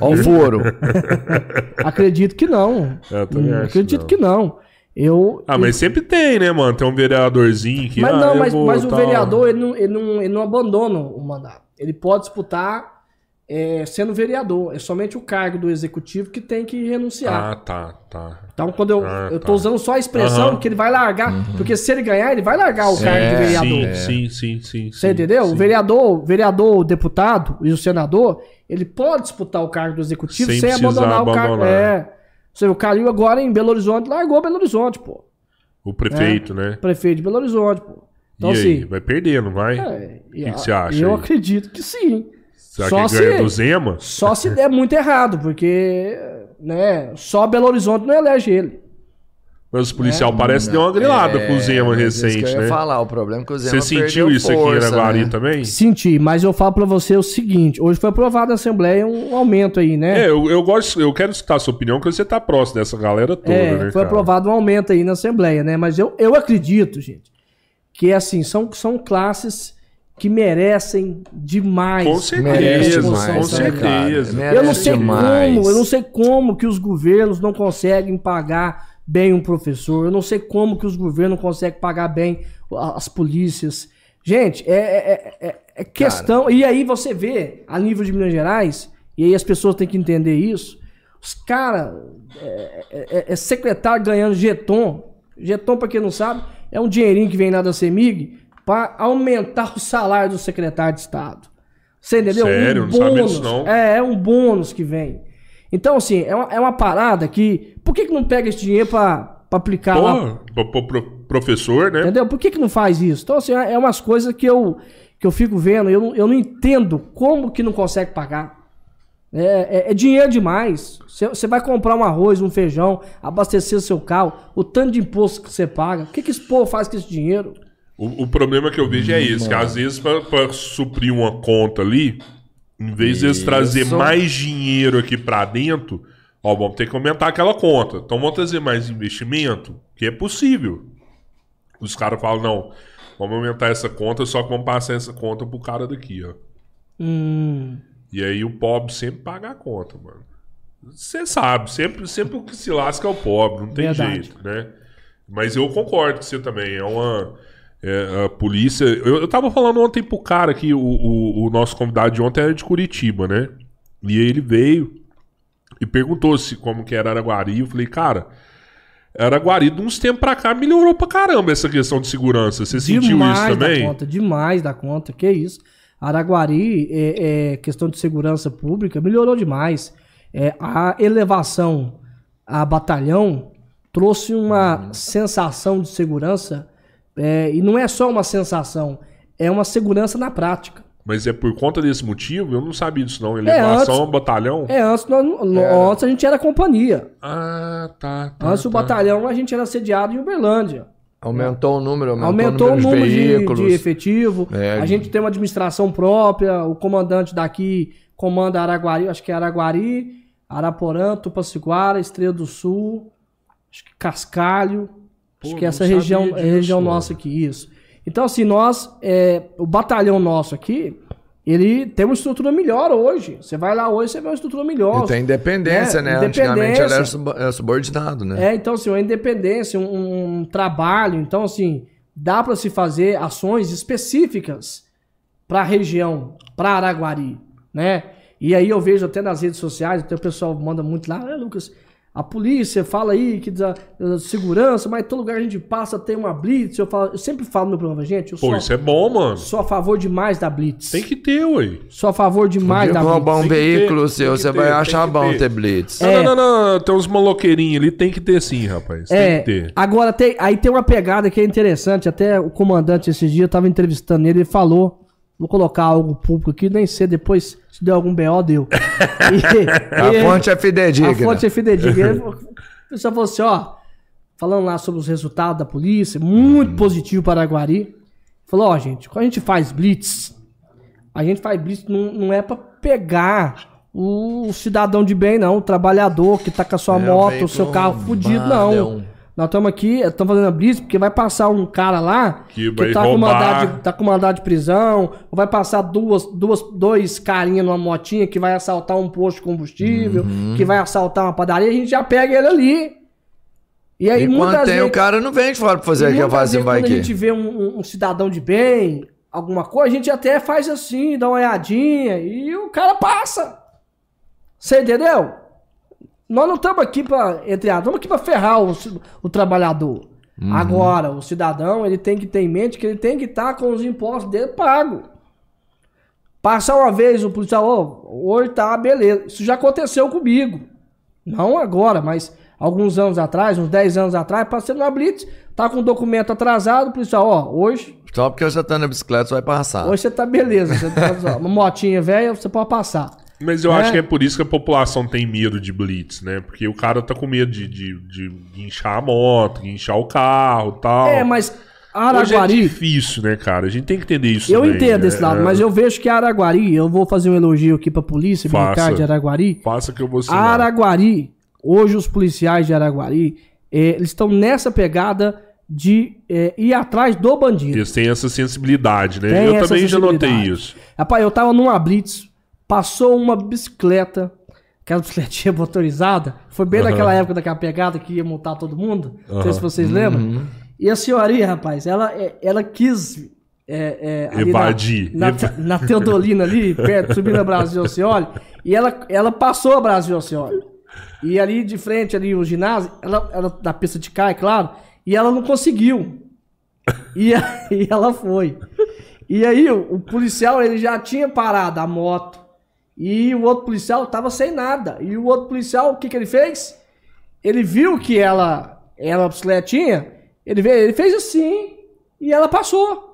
Speaker 3: Ó o furo. <laughs>
Speaker 4: Acredito que não.
Speaker 2: Eu também
Speaker 4: Hum,
Speaker 2: acho
Speaker 4: acredito
Speaker 2: não.
Speaker 4: que não. Eu,
Speaker 2: Ah, mas sempre tem, né, mano? Tem um vereadorzinho que.
Speaker 4: Mas
Speaker 2: ah,
Speaker 4: não,
Speaker 2: eu
Speaker 4: mas,
Speaker 2: vou
Speaker 4: mas o
Speaker 2: tal.
Speaker 4: vereador, ele não, ele, não, ele não abandona o mandato. Ele pode disputar é, sendo vereador. É somente o cargo do executivo que tem que renunciar.
Speaker 2: Ah, tá, tá.
Speaker 4: Então, quando eu,
Speaker 2: ah,
Speaker 4: eu
Speaker 2: tá.
Speaker 4: tô usando só a expressão
Speaker 2: Aham.
Speaker 4: que ele vai largar. Porque se ele ganhar, ele vai largar o cargo de
Speaker 3: É,
Speaker 4: vereador.
Speaker 2: Sim, sim, sim, sim.
Speaker 4: Você
Speaker 2: sim,
Speaker 4: entendeu?
Speaker 2: sim.
Speaker 4: O vereador, o vereador, o deputado e o senador, ele pode disputar o cargo do executivo
Speaker 2: Sem
Speaker 4: sem,
Speaker 2: precisar
Speaker 4: abandonar, o cargo.
Speaker 2: abandonar.
Speaker 4: É. Você, o Calil agora em Belo Horizonte largou Belo Horizonte, pô.
Speaker 2: O prefeito, né?
Speaker 4: Prefeito de Belo Horizonte, pô. Então,
Speaker 2: e aí?
Speaker 4: assim.
Speaker 2: Vai perder, não vai?
Speaker 4: é,
Speaker 2: O que, que você acha?
Speaker 4: Eu
Speaker 2: aí?
Speaker 4: acredito que sim.
Speaker 2: Será
Speaker 4: só
Speaker 2: que ganha
Speaker 4: se-
Speaker 2: do Zema?
Speaker 4: Só se der muito errado, porque né, só Belo Horizonte não elege ele.
Speaker 2: Mas os policial parece que deu uma grilada com o Zema
Speaker 3: É,
Speaker 2: recente,
Speaker 3: que eu ia
Speaker 2: né?
Speaker 3: falar, o problema é que o Zema
Speaker 2: Você sentiu isso aqui em
Speaker 3: força,
Speaker 2: Araguari
Speaker 3: né?
Speaker 2: também?
Speaker 4: Senti, mas eu falo pra você o seguinte: hoje foi aprovado na Assembleia um aumento aí, né?
Speaker 2: É, eu, eu gosto, eu quero escutar a sua opinião, porque você tá próximo dessa galera toda,
Speaker 4: É,
Speaker 2: né?
Speaker 4: foi
Speaker 2: cara?
Speaker 4: aprovado um aumento aí na Assembleia, né? Mas eu, eu acredito, gente, que assim, são, são classes que merecem demais.
Speaker 2: Com certeza,
Speaker 3: Merece
Speaker 2: com
Speaker 3: né,
Speaker 2: certeza.
Speaker 4: Eu não sei
Speaker 3: demais.
Speaker 4: como, eu não sei como que os governos não conseguem pagar bem um professor. Eu não sei como que os governos não conseguem pagar bem as polícias. Gente, é, é- é- é questão. E aí você vê, a nível de Minas Gerais, e aí as pessoas têm que entender isso. Os caras. É, é- é secretário ganhando jeton. Jeton, pra quem não sabe, é um dinheirinho que vem lá da CEMIG pra aumentar o salário do secretário de Estado. Você entendeu?
Speaker 2: Sério?
Speaker 4: Um
Speaker 2: Não sabia
Speaker 4: bônus.
Speaker 2: disso, não.
Speaker 4: É, é um bônus que vem. Então, assim, é uma, é uma parada que. Por que, que não pega esse dinheiro pra, pra aplicar lá
Speaker 2: Porra, pro- pro- pro professor, né?
Speaker 4: Entendeu? Por que, que não faz isso? Então, assim, é umas coisas que eu, que eu fico vendo, eu não, eu não entendo como que não consegue pagar. É, é- é dinheiro demais. Você vai comprar um arroz, um feijão, abastecer seu carro, o tanto de imposto que você paga. O que, que esse povo faz com esse dinheiro?
Speaker 2: O, o problema que eu vejo é esse, que às vezes pra, pra suprir uma conta ali, em vez de eles trazer
Speaker 3: Isso.
Speaker 2: mais dinheiro aqui pra dentro, ó, vamos ter que aumentar aquela conta. Então vamos trazer mais investimento, que é possível. Os caras falam, não, vamos aumentar essa conta, só que vamos passar essa conta pro cara daqui, ó.
Speaker 4: Hum,
Speaker 2: E aí o pobre sempre paga a conta, mano. Você sabe, sempre, sempre o que se lasca é o pobre, não tem
Speaker 4: Verdade.
Speaker 2: jeito, né? Mas eu concordo com você também. É uma. é, a polícia. Eu, eu tava falando ontem pro cara que o, o, o nosso convidado de ontem era de Curitiba, né? E ele veio e perguntou se como que era Araguari. Eu falei, cara, Araguari, de uns tempos pra cá, melhorou pra caramba essa questão de segurança. Você sentiu
Speaker 4: demais
Speaker 2: isso
Speaker 4: da
Speaker 2: também?
Speaker 4: conta, demais da conta. Que isso? Araguari, é, é, questão de segurança pública, melhorou demais. É, a elevação a batalhão trouxe uma sensação de segurança, é, e não é só uma sensação, é uma segurança na prática.
Speaker 2: Mas é por conta desse motivo? Eu não sabia disso, não. Elevação
Speaker 4: antes-
Speaker 2: ao batalhão?
Speaker 4: É, antes, nós, antes a gente era companhia.
Speaker 2: Ah, tá. tá
Speaker 4: Antes o
Speaker 2: tá.
Speaker 4: batalhão a gente era sediado em Uberlândia.
Speaker 3: Aumentou o número, aumentou,
Speaker 4: Aumentou
Speaker 3: o
Speaker 4: o
Speaker 3: número
Speaker 4: número
Speaker 3: de
Speaker 4: de,
Speaker 3: veículos.
Speaker 4: de efetivo.
Speaker 3: É,
Speaker 4: a gente tem uma administração própria. O comandante daqui comanda Araguari, acho que é Araguari, Araporã, Tupaciguara, Estrela do Sul, acho que Cascalho. acho
Speaker 2: Pô,
Speaker 4: que
Speaker 2: não
Speaker 4: essa região é a região
Speaker 2: disso,
Speaker 4: nossa aqui, isso. Então, assim, nós, é, o batalhão nosso aqui, ele tem uma estrutura melhor hoje. Você vai lá hoje, você vê uma estrutura melhor.
Speaker 3: E tem independência, né? Antigamente
Speaker 4: independência.
Speaker 3: sub- era subordinado, né?
Speaker 4: É, então, assim, uma independência, um, um trabalho. Então, assim, dá para se fazer ações específicas para a região, para Araguari, né? E aí eu vejo até nas redes sociais, até o pessoal manda muito lá, "Ah, Lucas, a polícia fala aí que da, da segurança, mas todo lugar a gente passa tem uma blitz. Eu, falo, eu sempre falo no meu programa, gente, eu
Speaker 2: Pô,
Speaker 4: sou,
Speaker 2: isso é bom, mano.
Speaker 4: sou a favor demais da blitz.
Speaker 2: Tem que ter, ué.
Speaker 4: Sou a favor demais da
Speaker 3: roubar
Speaker 4: blitz.
Speaker 3: um
Speaker 2: Tem que ter,
Speaker 3: veículo
Speaker 2: tem
Speaker 3: seu, você
Speaker 2: ter,
Speaker 3: vai
Speaker 2: tem
Speaker 3: achar bom
Speaker 2: ter.
Speaker 3: ter blitz.
Speaker 2: Não,
Speaker 4: É.
Speaker 2: não, não, não. Tem uns maloqueirinhos ali, tem que ter sim, rapaz. Tem
Speaker 4: É,
Speaker 2: que ter.
Speaker 4: agora tem, aí tem uma pegada que é interessante, até o comandante esse dia eu tava entrevistando ele, ele falou, vou colocar algo público aqui, nem sei, depois se der algum BO, deu. <laughs> E-
Speaker 3: A
Speaker 4: e-
Speaker 3: fonte é fidedigna.
Speaker 4: a fonte é fidedigna. <laughs> O pessoal falou assim, ó, falando lá sobre os resultados da polícia, muito positivo para Araguari. Falou, ó, gente, quando a gente faz blitz, a gente faz blitz não, não é pra pegar o cidadão de bem, não, o trabalhador que tá com a sua
Speaker 3: É,
Speaker 4: moto, o seu carro fudido,
Speaker 3: roubado, é
Speaker 4: não.
Speaker 3: um-
Speaker 4: Nós estamos aqui, estamos fazendo a blitz porque vai passar um cara lá
Speaker 2: Que vai
Speaker 4: tá, com mandado de, tá com mandado de prisão, ou vai passar duas, duas, dois carinha numa motinha que vai assaltar um posto de combustível,
Speaker 3: Uhum.
Speaker 4: que vai assaltar uma padaria, a gente já pega ele ali. E aí,
Speaker 3: E
Speaker 4: muitas
Speaker 3: tem,
Speaker 4: vezes,
Speaker 3: o cara não vem de fora pra fazer aqui, assim,
Speaker 4: vezes
Speaker 3: vai
Speaker 4: quando a
Speaker 3: aqui.
Speaker 4: gente vê um, um- um cidadão de bem, alguma coisa, a gente até faz assim, dá uma olhadinha, e o cara passa. Você entendeu? Nós não estamos aqui para entre aspas, estamos aqui para ferrar o, o trabalhador.
Speaker 3: Uhum.
Speaker 4: Agora, o cidadão, ele tem que ter em mente que ele tem que estar com os impostos dele pago. Passar uma vez o policial, ô, hoje tá, beleza. Isso já aconteceu comigo. Não agora, mas alguns anos atrás, uns 10 anos atrás, passei numa blitz, tá com o documento atrasado, o policial, ó, hoje,
Speaker 3: Só porque você tá na bicicleta, você vai passar.
Speaker 4: hoje você tá beleza, você tá uma motinha velha, você pode passar.
Speaker 2: Mas eu
Speaker 4: É.
Speaker 2: acho que é por isso que a população tem medo de blitz, né? Porque o cara tá com medo de, de, de guinchar a moto, guinchar o carro e tal.
Speaker 4: É, mas
Speaker 2: Hoje é
Speaker 4: Araguari,
Speaker 2: difícil, né, cara? A gente tem que entender isso
Speaker 4: eu
Speaker 2: também,
Speaker 4: entendo
Speaker 2: né?
Speaker 4: esse lado,
Speaker 2: É,
Speaker 4: mas eu vejo que Araguari, eu vou fazer um elogio aqui pra polícia
Speaker 2: Faça.
Speaker 4: militar de Araguari,
Speaker 2: Faça que eu vou
Speaker 4: A
Speaker 2: assinar.
Speaker 4: Araguari, hoje os policiais de Araguari, eh, eles estão nessa pegada de eh, ir atrás do bandido.
Speaker 2: Eles têm essa sensibilidade, né?
Speaker 4: Tem
Speaker 2: eu também já notei isso.
Speaker 4: Rapaz, eu tava numa blitz, passou uma bicicleta, aquela bicicletinha <laughs> motorizada, foi bem
Speaker 2: Aham.
Speaker 4: naquela época daquela pegada que ia multar todo mundo, não sei se vocês lembram. E a senhorinha, rapaz, ela, eh, ela quis é, é,
Speaker 2: Evadir.
Speaker 4: Na, na, na Teodolina ali, <laughs> perto, subindo a Brasil Oceoli, e ela, ela passou a Brasil Oceoli. E ali de frente, ali o ginásio, ela, ela da pista de cai, claro, e ela não conseguiu. E <laughs> aí ela foi. E aí o, o policial, ele já tinha parado a moto. E o outro policial tava sem nada. E o outro policial, o que que ele fez? Ele viu que ela era uma bicicletinha, ele, veio, ele fez assim e ela passou.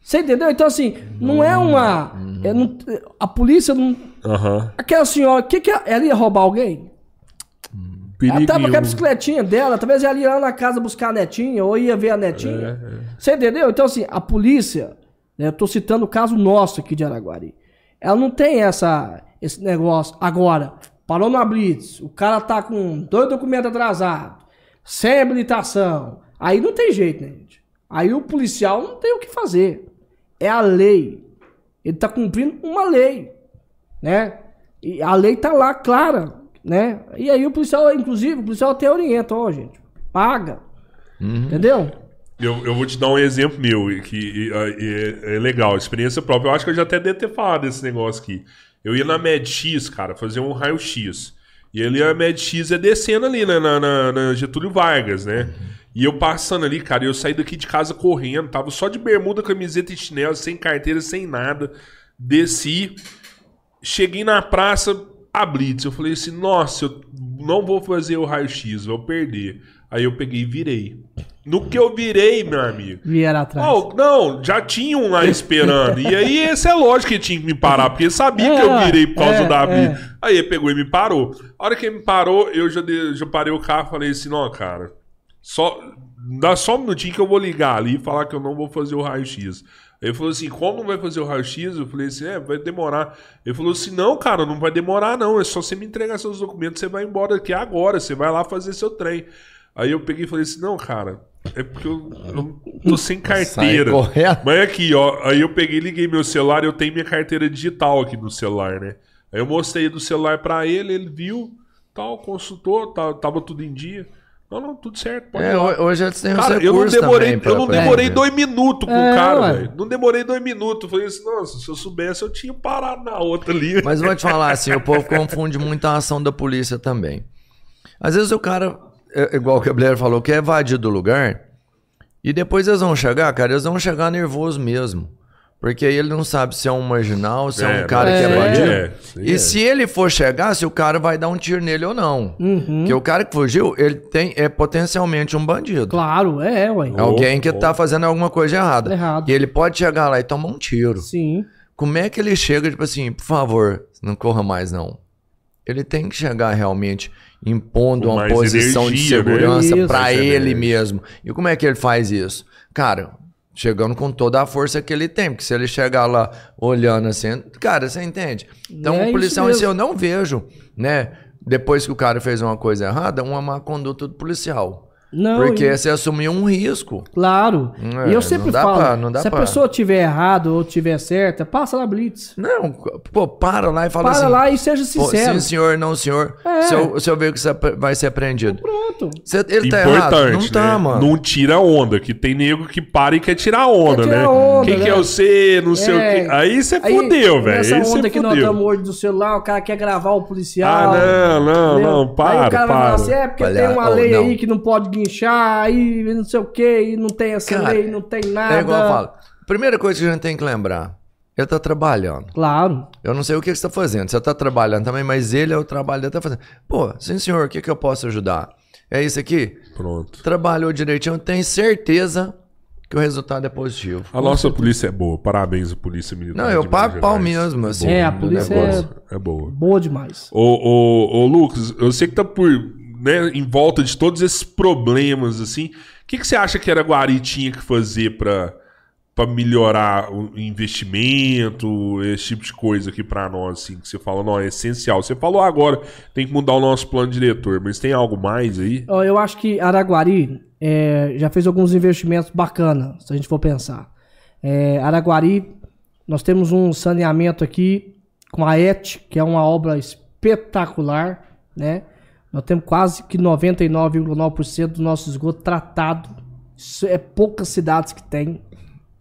Speaker 4: Você entendeu? Então, assim, não é uma. é não- a polícia não.
Speaker 2: Aham.
Speaker 4: Aquela senhora, o que, que ela, ela ia roubar alguém?
Speaker 2: Perigo
Speaker 4: Ela tava com a bicicletinha dela, talvez ela ia lá na casa buscar a netinha, ou ia ver a netinha. Você entendeu? Então, assim, a polícia, né, eu tô citando o caso nosso aqui de Araguari. Ela não tem essa, esse negócio. Agora, parou na Blitz, o cara tá com dois documentos atrasados, sem habilitação. Aí não tem jeito, né, gente? Aí o policial não tem o que fazer. É a lei. Ele tá cumprindo uma lei, né? E a lei tá lá, clara, né? E aí o policial, inclusive, o policial até orienta, ó, gente, paga. Entendeu?
Speaker 2: Eu, eu vou te dar um exemplo meu, que é, é legal, experiência própria. Eu acho que eu já até devo ter falado desse negócio aqui. Eu ia na MedX, cara, fazer um raio-x. E ali a MedX é descendo ali, né, na, na- na Getúlio Vargas, né? E eu passando ali, cara, eu saí daqui de casa correndo, tava só de bermuda, camiseta e chinelo, sem carteira, sem nada. Desci, cheguei na praça, a Blitz. Eu falei assim, nossa, eu não vou fazer o raio-x, vou perder. Aí eu peguei e virei. No que eu virei, meu amigo.
Speaker 4: Vieram atrás.
Speaker 2: Oh, não, já tinha um lá <laughs> esperando. E aí, esse é lógico que tinha que me parar, porque ele sabia
Speaker 4: É,
Speaker 2: que eu virei por causa
Speaker 4: é,
Speaker 2: da
Speaker 4: é.
Speaker 2: Aí ele pegou e me parou. A hora que ele me parou, eu já, dei- já parei o carro e falei assim: não, cara, só, dá só um minutinho que eu vou ligar ali e falar que eu não vou fazer o raio-x. Aí ele falou assim: como não vai fazer o raio-x? Eu falei assim: é, vai demorar. Ele falou assim: não, cara, não vai demorar, não. É só você me entregar seus documentos, você vai embora daqui agora, você vai lá fazer seu trem. Aí eu peguei e falei assim: não, cara, é porque eu, eu tô sem carteira. Mas aqui, ó. Aí eu peguei e liguei meu celular eu tenho minha carteira digital aqui no celular, né? Aí eu mostrei do celular pra ele, ele viu, tal, consultou, tá- tava tudo em dia. Não, não, tudo certo, pode ir
Speaker 3: É,
Speaker 2: lá.
Speaker 3: ho- hoje têm os
Speaker 2: Cara, eu não demorei,
Speaker 3: pra-
Speaker 2: eu não demorei dois minutos com
Speaker 4: É,
Speaker 2: o cara, velho. Não demorei dois minutos. Eu falei assim, nossa, se eu soubesse, eu tinha parado na outra ali.
Speaker 3: Mas eu vou te falar assim, o povo confunde muito a ação da polícia também. Às vezes o cara, é, igual o que a Blair falou, quer evadir do lugar, e depois eles vão chegar, cara, eles vão chegar nervoso mesmo. Porque aí ele não sabe se é um marginal, se é,
Speaker 2: É,
Speaker 3: um cara que é
Speaker 2: é,
Speaker 3: bandido.
Speaker 2: é,
Speaker 3: e
Speaker 2: é.
Speaker 3: se ele for chegar, se o cara vai dar um tiro nele ou não.
Speaker 4: Uhum.
Speaker 3: Porque o cara que fugiu, ele tem, é potencialmente um bandido.
Speaker 4: Claro, é, ué.
Speaker 3: É alguém que
Speaker 2: Oh,
Speaker 3: tá fazendo alguma coisa errada.
Speaker 4: Errado.
Speaker 3: E ele pode chegar lá e tomar um tiro.
Speaker 4: Sim.
Speaker 3: Como é que ele chega, tipo assim, por favor, não corra mais não? Ele tem que chegar realmente impondo uma posição de
Speaker 2: energia, né?
Speaker 3: segurança
Speaker 4: Isso.
Speaker 3: pra
Speaker 2: Mais
Speaker 3: ele
Speaker 2: energia.
Speaker 3: mesmo. E como é que ele faz isso? Cara, chegando com toda a força que ele tem, porque se ele chegar lá olhando assim, cara, você entende? Então,
Speaker 4: É
Speaker 3: o
Speaker 4: isso
Speaker 3: policial
Speaker 4: mesmo.
Speaker 3: eu não vejo, né, depois que o cara fez uma coisa errada, uma má conduta do policial.
Speaker 4: Não,
Speaker 3: porque
Speaker 4: e-
Speaker 3: você assumiu um risco.
Speaker 4: Claro.
Speaker 3: É,
Speaker 4: e eu sempre
Speaker 3: não dá
Speaker 4: falo,
Speaker 3: pra- não dá
Speaker 4: se a
Speaker 3: pra-
Speaker 4: pessoa tiver errado ou tiver certa, passa na blitz.
Speaker 3: Não, pô, para lá e fala
Speaker 4: Para
Speaker 3: assim.
Speaker 4: lá e seja
Speaker 3: Pô,
Speaker 4: sincero.
Speaker 3: sim, senhor, não, senhor.
Speaker 4: É.
Speaker 3: Se, eu, se eu ver que você vai ser apreendido.
Speaker 4: Pronto.
Speaker 3: Você- ele tá errado?
Speaker 2: Importante,
Speaker 3: Não tá,
Speaker 2: né?
Speaker 3: mano.
Speaker 2: Não tira onda, que tem nego que para e quer tirar onda,
Speaker 4: Quer tirar
Speaker 2: né?
Speaker 4: onda,
Speaker 2: Quem
Speaker 4: né?
Speaker 2: que é você, não sei
Speaker 4: É.
Speaker 2: o quê. Aí você fudeu, velho.
Speaker 4: Nessa
Speaker 2: Aí
Speaker 4: onda
Speaker 2: você
Speaker 4: que nós
Speaker 2: fudeu.
Speaker 4: estamos hoje do celular, o cara quer gravar o policial.
Speaker 2: Ah, não, não,
Speaker 4: entendeu?
Speaker 2: não, para,
Speaker 4: Aí o cara vai
Speaker 2: para.
Speaker 4: falar assim, é porque
Speaker 3: Olha,
Speaker 4: tem uma lei
Speaker 3: não.
Speaker 4: aí que não pode guinchar, aí não sei o que, e não tem essa
Speaker 3: Cara,
Speaker 4: lei, não tem nada.
Speaker 3: É igual eu falo. Primeira coisa que a gente tem que lembrar. Ele tá trabalhando.
Speaker 4: Claro.
Speaker 3: Eu não sei o que que você tá fazendo. Você tá trabalhando também, mas ele é o trabalho dele tá fazendo. Pô, sim, senhor, o que que eu posso ajudar? É isso aqui?
Speaker 2: Pronto.
Speaker 3: Trabalhou direitinho, tenho certeza que o resultado é positivo.
Speaker 2: A nossa polícia é boa. Parabéns, a polícia militar.
Speaker 3: Não, eu pago pau mesmo, assim.
Speaker 4: É, a polícia
Speaker 3: negócio.
Speaker 2: É boa.
Speaker 4: Boa demais.
Speaker 2: Ô, ô, ô, Lucas, eu sei que tá por, né, em volta de todos esses problemas, assim. O que, que você acha que Araguari tinha que fazer pra, pra melhorar o investimento, esse tipo de coisa aqui pra nós, assim, que você fala, não, é essencial. Você falou agora, tem que mudar o nosso plano diretor, mas tem algo mais aí?
Speaker 4: Eu acho que Araguari é, já fez alguns investimentos bacanas, se a gente for pensar. É, Araguari, nós temos um saneamento aqui com a ET, que é uma obra espetacular, né? Nós temos quase que 99,9% do nosso esgoto tratado. Isso é poucas cidades que tem.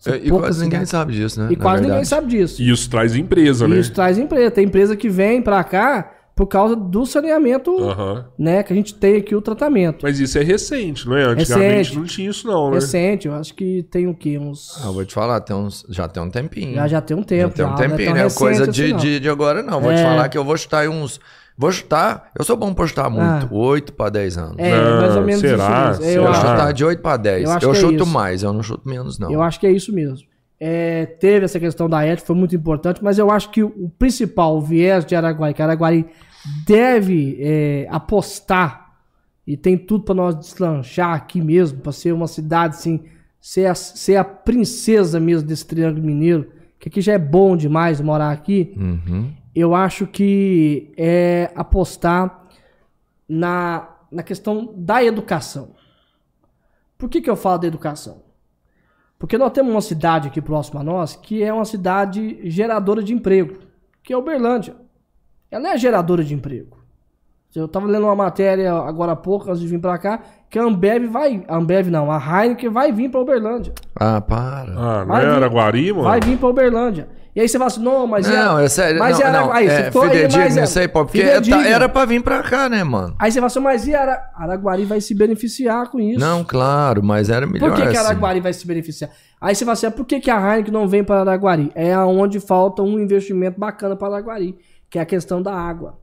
Speaker 3: É, E quase ninguém
Speaker 4: cidades.
Speaker 3: sabe disso, né?
Speaker 4: E
Speaker 3: na
Speaker 4: quase ninguém
Speaker 3: verdade.
Speaker 4: sabe disso.
Speaker 2: E isso traz empresa, né?
Speaker 4: Isso traz empresa. Tem empresa que vem pra cá por causa do saneamento,
Speaker 2: Aham.
Speaker 4: né? Que a gente tem aqui o tratamento.
Speaker 2: Mas isso é recente, não é? Antigamente
Speaker 4: Recente.
Speaker 2: não tinha isso, não, né?
Speaker 4: Recente, eu acho que tem o quê? Uns.
Speaker 3: Ah, vou te falar, tem uns, já tem um tempinho.
Speaker 4: Já, já tem um
Speaker 3: Já
Speaker 4: tempo.
Speaker 3: tem um
Speaker 4: já, não é
Speaker 3: tempinho,
Speaker 4: tão
Speaker 3: né?
Speaker 4: recente
Speaker 3: Coisa
Speaker 4: assim,
Speaker 3: de,
Speaker 4: não.
Speaker 3: de, de agora não. Vou te
Speaker 4: É.
Speaker 3: falar que eu vou chutar aí uns. Vou chutar. Eu sou bom pra chutar muito.
Speaker 4: Ah.
Speaker 3: 8 pra 10 anos.
Speaker 4: É,
Speaker 2: Não,
Speaker 4: mais ou menos
Speaker 2: será?
Speaker 4: isso mesmo. Eu, acho,
Speaker 3: chutar de 8 pra 10.
Speaker 4: Eu
Speaker 3: Eu,
Speaker 4: é
Speaker 3: chuto
Speaker 4: isso.
Speaker 3: mais, eu não chuto menos, não.
Speaker 4: eu acho que é isso mesmo. É, teve essa questão da ética, foi muito importante, mas eu acho que o, o principal o viés de Araguari, que Araguari deve é, apostar, e tem tudo para nós deslanchar aqui mesmo, para ser uma cidade assim, ser a, ser a princesa mesmo desse Triângulo Mineiro, que aqui já é bom demais morar aqui.
Speaker 3: Uhum.
Speaker 4: Eu acho que é apostar na, na questão da educação. Por que, que eu falo da educação? Porque nós temos uma cidade aqui próxima a nós que é uma cidade geradora de emprego, que é Uberlândia. Ela é geradora de emprego. Eu estava lendo uma matéria agora há pouco, antes de vir para cá, que a Ambev vai. A Ambev não, a Heineken vai vir para Uberlândia.
Speaker 3: Ah, para.
Speaker 2: Ah, não
Speaker 4: Vai
Speaker 2: é
Speaker 4: vir-
Speaker 2: Araguari, mano?
Speaker 4: Vai vir para Uberlândia. E aí você fala assim, não, mas
Speaker 3: não,
Speaker 4: é,
Speaker 3: é sério.
Speaker 4: Mas
Speaker 3: não,
Speaker 4: era,
Speaker 3: não,
Speaker 4: aí, você
Speaker 3: é
Speaker 4: ficou aí, mas é-
Speaker 3: aí, pô. Porque
Speaker 4: fidedigno.
Speaker 3: tá- era pra vir pra cá, né, mano?
Speaker 4: Aí você fala assim, mas e Ara... Araguari vai se beneficiar com isso?
Speaker 3: Não, claro, mas era melhor
Speaker 4: Por que, que
Speaker 3: assim.
Speaker 4: Araguari vai se beneficiar? Aí você fala assim, ah, por que, que a Heineken não vem para Araguari? É aonde falta um investimento bacana para Araguari, que é a questão da água.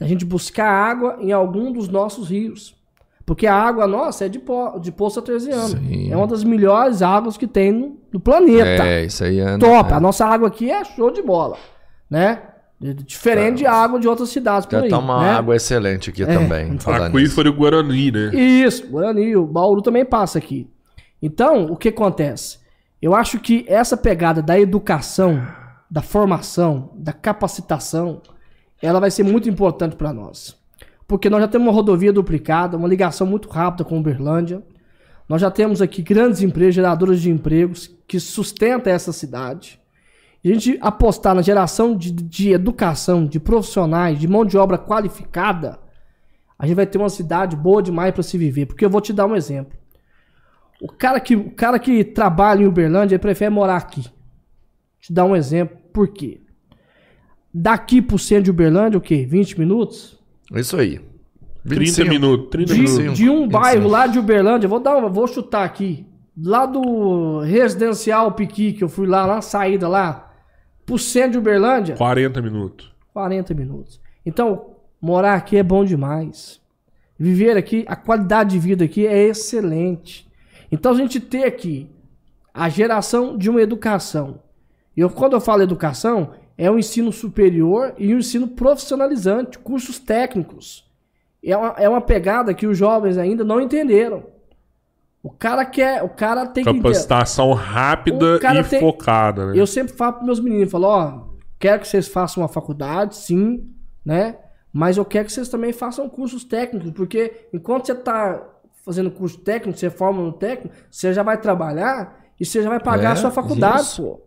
Speaker 4: A gente buscar água em algum dos nossos rios. Porque a água nossa é de, po... de poço artesiano.
Speaker 3: Sim.
Speaker 4: É uma das melhores águas que tem no, no planeta.
Speaker 3: É, isso aí é...
Speaker 4: Top.
Speaker 3: é.
Speaker 4: A nossa água aqui é show de bola. Né? Diferente de água de outras cidades por
Speaker 3: Já
Speaker 4: aí.
Speaker 3: tá uma
Speaker 4: né?
Speaker 3: água excelente aqui também. falando nisso.
Speaker 2: Aquífero e Guarani, né?
Speaker 4: Isso, Guarani, o Bauru também passa aqui. Então, o que acontece? Eu acho que essa pegada da educação, da formação, da capacitação, ela vai ser muito importante para nós. Porque nós já temos uma rodovia duplicada, uma ligação muito rápida com Uberlândia. Nós já temos aqui grandes empresas geradoras de empregos que sustentam essa cidade. E a gente apostar na geração de, de educação, de profissionais, de mão de obra qualificada, a gente vai ter uma cidade boa demais para se viver. Porque eu vou te dar um exemplo. O cara que, o cara que trabalha em Uberlândia, ele prefere morar aqui. Te dar um exemplo. Por quê? Daqui pro centro de Uberlândia, o quê? 20 minutos?
Speaker 3: Isso aí.
Speaker 2: 30
Speaker 3: 25.
Speaker 2: minutos, 30
Speaker 4: De,
Speaker 2: minutos.
Speaker 4: de um
Speaker 3: 25.
Speaker 4: bairro lá de Uberlândia, vou dar uma, vou chutar aqui. Lá do residencial Piqui, que eu fui lá, na saída lá, pro centro de Uberlândia,
Speaker 2: 40 minutos.
Speaker 4: 40 minutos. Então, morar aqui é bom demais. Viver aqui, a qualidade de vida aqui é excelente. Então, a gente ter aqui a geração de uma educação. E eu, quando eu falo educação, é o ensino superior e o ensino profissionalizante, cursos técnicos. É uma, é uma pegada que os jovens ainda não entenderam. O cara quer, o cara tem que entender.
Speaker 2: Capacitação rápida
Speaker 4: O cara
Speaker 2: e
Speaker 4: tem-
Speaker 2: focada, né?
Speaker 4: Eu sempre falo para meus meninos, falo, ó, quero que vocês façam uma faculdade, sim, né? Mas eu quero que vocês também façam cursos técnicos, porque enquanto você tá fazendo curso técnico, você forma no técnico, você já vai trabalhar e você já vai pagar
Speaker 3: É,
Speaker 4: a sua faculdade,
Speaker 3: isso.
Speaker 4: pô.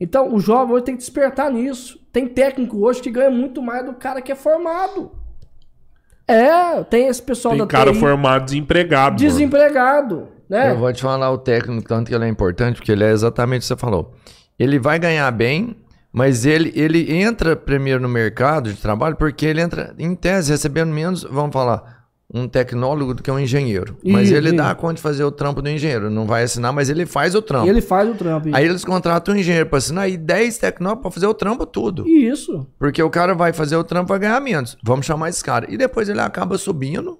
Speaker 4: Então, o jovem hoje tem que despertar nisso. Tem técnico hoje que ganha muito mais do cara que é formado. É, tem esse pessoal
Speaker 2: Tem
Speaker 4: da
Speaker 2: cara
Speaker 4: TI
Speaker 2: formado desempregado. mano.
Speaker 4: desempregado, né?
Speaker 3: Eu vou te falar o técnico, tanto que ele é importante, porque ele é exatamente o que você falou. Ele vai ganhar bem, mas ele, ele entra primeiro no mercado de trabalho porque ele entra, em tese, recebendo menos, vamos falar, um tecnólogo do que um engenheiro. Mas ele
Speaker 4: isso.
Speaker 3: dá conta de fazer o trampo do engenheiro. Não vai assinar, mas ele faz o trampo.
Speaker 4: Ele faz o trampo.
Speaker 3: Aí eles contratam um engenheiro para assinar e 10 tecnólogos para fazer o trampo tudo.
Speaker 4: Isso.
Speaker 3: Porque o cara vai fazer o trampo vai ganhar menos. Vamos chamar esse cara. E depois ele acaba subindo,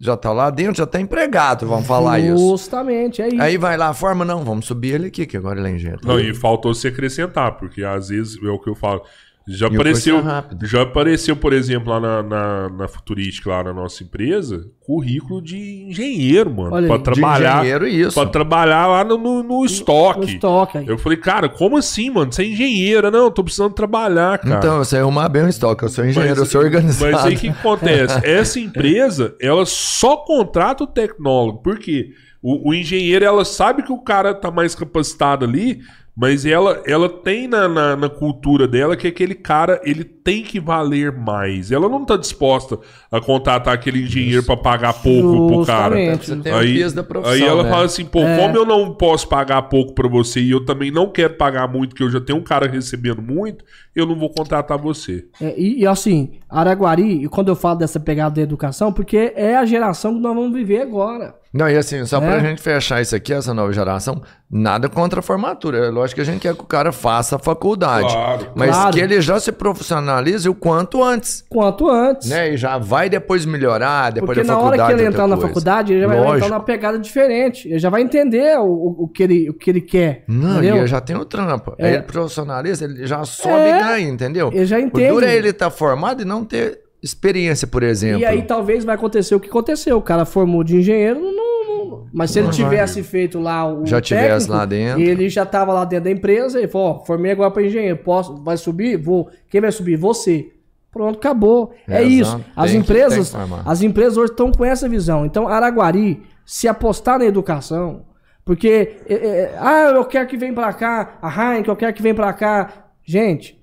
Speaker 3: já tá lá dentro, já tá empregado, vamos falar isso.
Speaker 4: Justamente, é isso.
Speaker 3: Aí vai lá, forma, não, vamos subir ele aqui, que agora ele é engenheiro.
Speaker 2: Não, e faltou se acrescentar, porque às vezes é o que eu falo. Já
Speaker 3: o
Speaker 2: apareceu,
Speaker 3: é
Speaker 2: já apareceu, por exemplo, lá na, na, na Futurística, lá na nossa empresa, currículo de engenheiro, mano.
Speaker 4: Olha
Speaker 2: Pra trabalhar,
Speaker 3: engenheiro, isso.
Speaker 2: pra trabalhar lá no, no, no estoque.
Speaker 4: No estoque aí.
Speaker 2: Eu falei, cara, como assim, mano? Você é engenheiro? Não, eu tô precisando trabalhar, cara.
Speaker 3: Então, você arrumar bem o estoque, eu sou engenheiro, eu sou organizado.
Speaker 2: Mas aí o que, que acontece? <laughs> Essa empresa, ela só contrata o tecnólogo. Por quê? O, o engenheiro, ela sabe que o cara tá mais capacitado ali, Mas ela, ela tem na, na, na cultura dela que aquele cara ele tem que valer mais. Ela não tá disposta a contratar aquele engenheiro pra pagar pouco pro cara.
Speaker 4: Justamente.
Speaker 3: Você tem o
Speaker 2: Aí,
Speaker 3: peso da profissão,
Speaker 2: aí ela
Speaker 3: né?
Speaker 2: fala assim, pô, como eu não posso pagar pouco pra você e eu também não quero pagar muito, que eu já tenho um cara recebendo muito, eu não vou contratar você.
Speaker 4: É, e, e, assim, Araguari, e quando eu falo dessa pegada da educação, porque é a geração que nós vamos viver agora.
Speaker 3: Não, e assim, só pra
Speaker 4: É.
Speaker 3: gente fechar isso aqui, essa nova geração, nada contra a formatura. É lógico que a gente quer que o cara faça a faculdade.
Speaker 2: Claro.
Speaker 3: Mas
Speaker 4: Claro.
Speaker 3: que ele já se profissionalize o quanto antes.
Speaker 4: Quanto antes.
Speaker 3: Né? E já vai depois melhorar, depois
Speaker 4: Porque
Speaker 3: da
Speaker 4: na
Speaker 3: faculdade.
Speaker 4: hora que ele entrar na
Speaker 3: coisa.
Speaker 4: faculdade, ele já vai entrar
Speaker 3: Lógico.
Speaker 4: numa pegada diferente. Ele já vai entender o, o, o que, ele, o que ele quer.
Speaker 3: Não,
Speaker 4: entendeu?
Speaker 3: e ele já tem o trampo.
Speaker 4: É.
Speaker 3: Aí ele profissionaliza, ele já sobe
Speaker 4: É.
Speaker 3: e ganha, entendeu?
Speaker 4: Ele já
Speaker 3: O
Speaker 4: entende.
Speaker 3: duro é ele estar formado e não ter experiência, por exemplo.
Speaker 4: E aí talvez vai acontecer o que aconteceu. O cara formou de engenheiro, não, não- mas se ele tivesse feito lá o
Speaker 3: Já tivesse
Speaker 4: técnico,
Speaker 3: lá dentro.
Speaker 4: e ele já tava lá dentro da empresa, ele falou, ó, formei agora para engenheiro, posso, vai subir? Vou. Quem vai subir? Você. Pronto, acabou. É,
Speaker 3: É,
Speaker 4: isso. As empresas, as empresas hoje estão com essa visão. Então, Araguari, se apostar na educação, porque é, é, ah, eu quero que venha para cá, a Heineken, eu quero que venha para cá. Gente,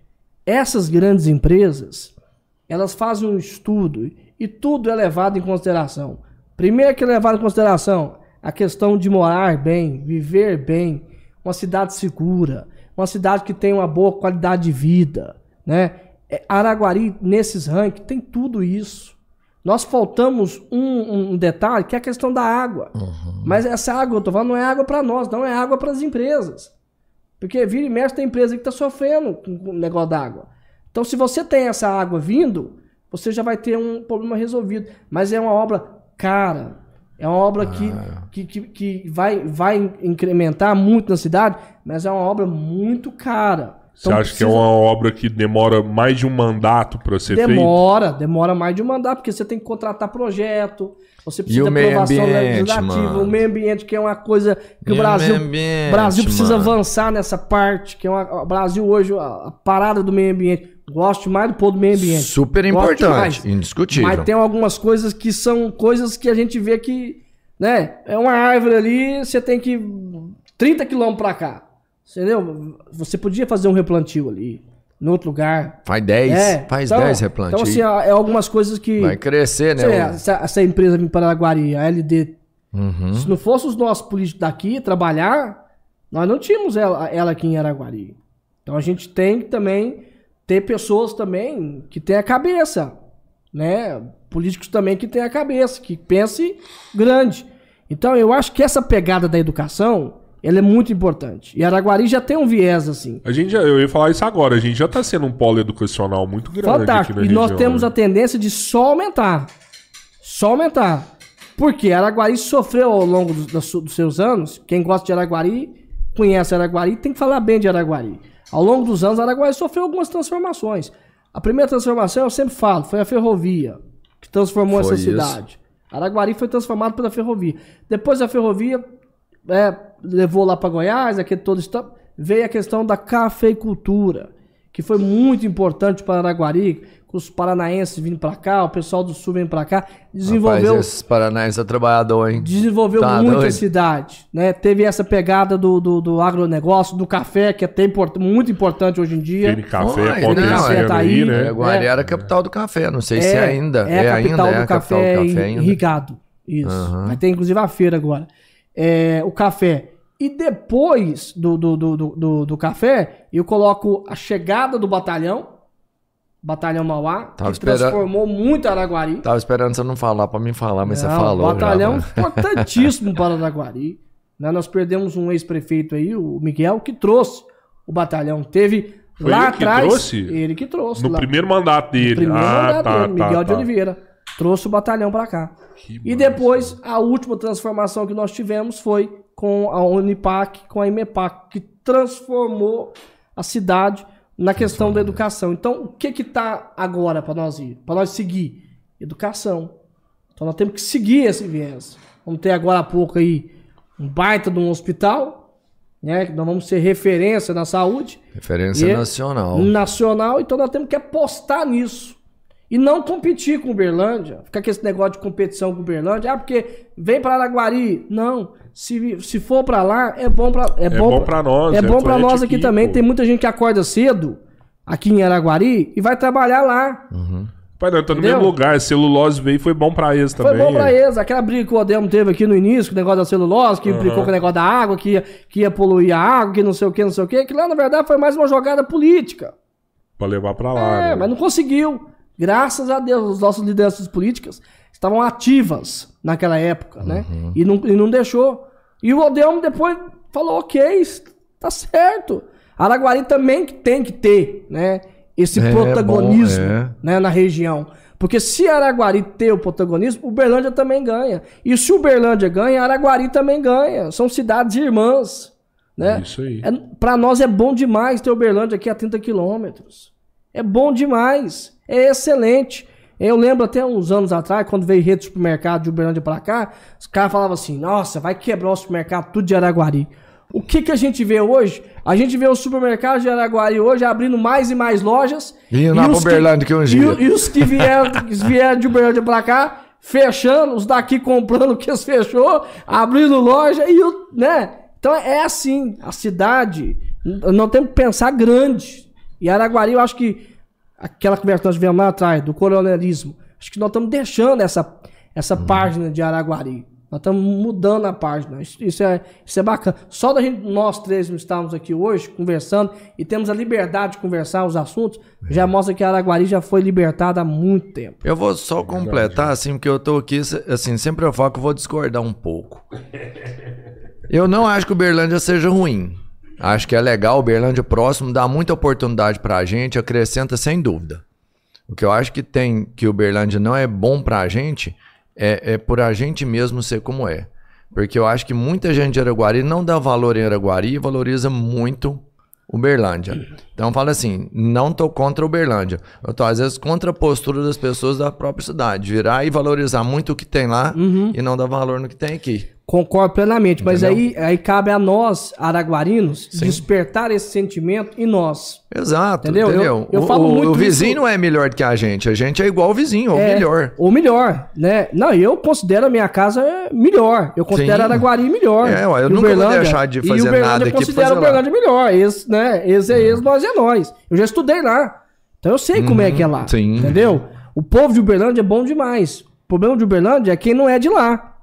Speaker 4: essas grandes empresas, elas fazem um estudo e tudo é levado em consideração. Primeiro que é levado em consideração a questão de morar bem, viver bem, uma cidade segura, uma cidade que tem uma boa qualidade de vida, né? É, Araguari, nesses rankings, tem tudo isso. Nós faltamos um, um detalhe, que é a questão da água. Mas essa água, eu tô falando, não é água para nós, não é água para as empresas. Porque vira e mexe tem empresa que está sofrendo com com o negócio da água. Então, se você tem essa água vindo, você já vai ter um problema resolvido. Mas é uma obra cara. É uma obra que, que, que, que vai, vai incrementar muito na cidade, mas é uma obra muito cara.
Speaker 2: Você
Speaker 4: Então,
Speaker 2: acha que é
Speaker 4: precisa-
Speaker 2: uma obra que demora mais de um mandato pra ser feita?
Speaker 4: Demora, demora mais de um mandato, porque você tem que contratar projeto, você precisa de aprovação legislativa, o meio ambiente, que é uma coisa que
Speaker 3: E
Speaker 4: o Brasil,
Speaker 3: ambiente,
Speaker 4: Brasil precisa
Speaker 3: mano?
Speaker 4: avançar nessa parte, que é uma, o Brasil hoje, a, a parada do meio ambiente. Gosto mais do pôr do meio ambiente.
Speaker 3: Super importante, indiscutível.
Speaker 4: Mas tem algumas coisas que são coisas que a gente vê que, né, é uma árvore ali, você tem que 30 quilômetros pra cá. Entendeu? Você podia fazer um replantio ali, em outro lugar.
Speaker 3: Faz 10,
Speaker 4: É,
Speaker 3: faz
Speaker 4: então-
Speaker 3: 10 replantios.
Speaker 4: Então, assim, é algumas coisas que.
Speaker 3: Vai crescer, né?
Speaker 4: Sei,
Speaker 3: o-
Speaker 4: essa, essa empresa em Paraguari, a LD,
Speaker 3: Uhum.
Speaker 4: se não fosse os nossos políticos daqui trabalhar, nós não tínhamos ela, ela aqui em Araguari. Então a gente tem que também ter pessoas também que tenham a cabeça, né? Políticos também que tenham a cabeça, que pense grande. Então eu acho que essa pegada da educação, ela é muito importante. E Araguari já tem um viés assim.
Speaker 2: A gente já, eu ia falar isso agora, a gente já tá sendo um polo educacional muito grande
Speaker 4: Fantástico.
Speaker 2: aqui
Speaker 4: E
Speaker 2: na
Speaker 4: nós
Speaker 2: região,
Speaker 4: temos
Speaker 2: né?
Speaker 4: a tendência de só aumentar. Só aumentar. Porque Araguari sofreu ao longo dos, dos seus anos. Quem gosta de Araguari, conhece Araguari, tem que falar bem de Araguari. Ao longo dos anos, Araguari sofreu algumas transformações. A primeira transformação, eu sempre falo, foi a ferrovia, que transformou
Speaker 3: Foi
Speaker 4: essa
Speaker 3: isso.
Speaker 4: cidade. Araguari foi transformado pela ferrovia. Depois da ferrovia, é, levou lá para Goiás, aquele todo estado, veio a questão da cafeicultura, que foi muito importante para Araguari, com os paranaenses vindo para cá, o pessoal do sul vem para cá, desenvolveu,
Speaker 3: Rapaz, esses paranaenses é trabalhador, hein?
Speaker 4: desenvolveu
Speaker 3: Tá
Speaker 4: muito a
Speaker 3: doido?
Speaker 4: cidade, né? Teve essa pegada do, do, do agronegócio, do café, que é até import- muito importante hoje em dia.
Speaker 2: Fene Café
Speaker 3: não,
Speaker 4: é, tá aí,
Speaker 2: né?
Speaker 4: É.
Speaker 3: era a capital do café, não sei se ainda.
Speaker 4: É,
Speaker 3: É,
Speaker 4: a capital
Speaker 3: ainda, é
Speaker 4: do
Speaker 3: a capital
Speaker 4: café,
Speaker 3: do café ainda.
Speaker 4: irrigado. Isso.
Speaker 3: Aham.
Speaker 4: Vai ter inclusive a feira agora. É, o café. E depois do, do, do, do, do- do café, eu coloco a chegada do batalhão, Batalhão Mauá,
Speaker 3: Tava
Speaker 4: que
Speaker 3: esperando-
Speaker 4: transformou muito Araguari.
Speaker 3: Tava esperando você não falar pra mim falar, mas você
Speaker 4: Não,
Speaker 3: falou. já,
Speaker 4: Batalhão
Speaker 3: mano.
Speaker 4: importantíssimo para Araguari. Né, Nós perdemos um ex-prefeito aí, o Miguel, que trouxe o batalhão. Teve
Speaker 2: Foi
Speaker 4: lá
Speaker 2: ele que
Speaker 4: atrás.
Speaker 2: trouxe?
Speaker 4: Ele que trouxe.
Speaker 2: No
Speaker 4: lá.
Speaker 2: primeiro mandato dele.
Speaker 4: Primeiro
Speaker 2: ah,
Speaker 4: mandato
Speaker 2: tá,
Speaker 4: dele,
Speaker 2: tá,
Speaker 4: Miguel de
Speaker 2: tá.
Speaker 4: Oliveira. Trouxe o batalhão pra cá.
Speaker 2: Que
Speaker 4: E
Speaker 2: massa.
Speaker 4: depois, a última transformação que nós tivemos foi com a Unipac, com a IMEPAC, que transformou a cidade na questão da educação. Então, o que que tá agora para nós ir? Para nós seguir? Educação. Então, nós temos que seguir esse viés. Vamos ter agora há pouco aí um baita de um hospital, né? que Nós vamos ser referência na saúde
Speaker 3: Referência
Speaker 4: E-
Speaker 3: nacional.
Speaker 4: nacional, então nós temos que apostar nisso. E não competir com Uberlândia. Ficar com esse negócio de competição com Uberlândia. Ah, porque vem para Araguari. Não. Se, se for para lá, é bom para é,
Speaker 2: bom pra nós,
Speaker 4: É
Speaker 2: é
Speaker 4: bom para
Speaker 2: Atlético
Speaker 4: nós aqui
Speaker 2: aqui,
Speaker 4: também.
Speaker 2: pô.
Speaker 4: Tem muita gente que acorda cedo aqui em Araguari e vai trabalhar lá.
Speaker 2: Pai, não, tá no
Speaker 4: Entendeu?
Speaker 2: mesmo lugar. Celulose veio foi bom pra eles também.
Speaker 4: Foi bom pra
Speaker 2: é.
Speaker 4: eles. Aquela briga que o Odemo teve aqui no início, com o negócio da celulose, que implicou com o negócio da água, que ia, que ia poluir a água, que não sei o que, não sei o que. Que lá, na verdade, foi mais uma jogada política.
Speaker 2: Pra levar pra lá.
Speaker 4: É,
Speaker 2: né?
Speaker 4: mas não conseguiu. Graças a Deus, as nossas lideranças políticas estavam ativas naquela época, né?
Speaker 2: Uhum.
Speaker 4: E, não, e não deixou. E o Odeon depois falou, ok, tá certo. Araguari também tem que ter, né? Esse
Speaker 3: É,
Speaker 4: protagonismo
Speaker 3: bom, é.
Speaker 4: né, na região. Porque se Araguari ter o protagonismo, Uberlândia também ganha. E se Uberlândia ganha, Araguari também ganha. São cidades irmãs. Né?
Speaker 2: Isso aí.
Speaker 4: É, para nós é bom demais ter Uberlândia aqui a 30 quilômetros. É bom demais. É excelente. Eu lembro até uns anos atrás, quando veio rede de supermercado de Uberlândia pra cá, os caras falavam assim: nossa, vai quebrar o supermercado tudo de Araguari. O que, que a gente vê hoje? A gente vê o supermercado de Araguari hoje abrindo mais e mais lojas.
Speaker 3: Indo
Speaker 4: os
Speaker 3: Uberlândia que um
Speaker 4: e
Speaker 3: dia.
Speaker 4: E, os que vieram, que vieram de Uberlândia pra cá, fechando, os daqui comprando o que eles fechou, abrindo loja e o, né? Então é assim, a cidade, n- nós temos que pensar grande. E Araguari, eu acho que aquela conversa que nós tivemos lá atrás, do coronelismo, acho que nós estamos deixando essa, essa página de Araguari. Nós estamos mudando a página. Isso, isso é, isso é bacana. Só da gente, nós três estarmos aqui hoje conversando e temos a liberdade de conversar os assuntos, já mostra que Araguari já foi libertada há muito tempo.
Speaker 3: Eu vou só completar, assim, porque eu tô aqui, assim, sempre eu falo que eu vou discordar um pouco. Eu não acho que o Uberlândia seja ruim. Acho que é legal, o Uberlândia próximo dá muita oportunidade pra gente, acrescenta sem dúvida. O que eu acho que tem que o Uberlândia não é bom pra gente é, é por a gente mesmo ser como é. Porque eu acho que muita gente de Araguari não dá valor em Araguari e valoriza muito Uberlândia. Então fala assim, não tô contra Uberlândia. Eu tô às vezes contra a postura das pessoas da própria cidade, virar e valorizar muito o que tem lá e não dar valor no que tem aqui.
Speaker 4: Concordo plenamente, mas aí,
Speaker 3: Entendeu?
Speaker 4: aí cabe a nós, araguarinos, despertar esse sentimento em nós.
Speaker 3: Exato,
Speaker 4: Entendeu?
Speaker 3: entendeu?
Speaker 4: Eu- eu
Speaker 3: o,
Speaker 4: falo
Speaker 3: o-
Speaker 4: muito
Speaker 3: o vizinho
Speaker 4: isso-
Speaker 3: não é melhor que a gente, a gente é igual ao vizinho, ou
Speaker 4: É,
Speaker 3: melhor.
Speaker 4: Ou melhor, né? Não, eu considero a minha casa é, melhor. Eu considero
Speaker 3: Sim.
Speaker 4: Araguari melhor.
Speaker 3: É, eu
Speaker 4: E
Speaker 3: nunca vou
Speaker 4: Uberlândia-
Speaker 3: deixar de
Speaker 4: e
Speaker 3: fazer
Speaker 4: Uberlândia
Speaker 3: nada aqui pra
Speaker 4: considero
Speaker 3: lá.
Speaker 4: Uberlândia melhor. Esse, né? Esse é eles, nós é nós. Eu já estudei lá. Então eu sei como é que é lá.
Speaker 3: Uhum, sim.
Speaker 4: Entendeu? O povo de Uberlândia é bom demais. O problema de Uberlândia é quem não é de lá.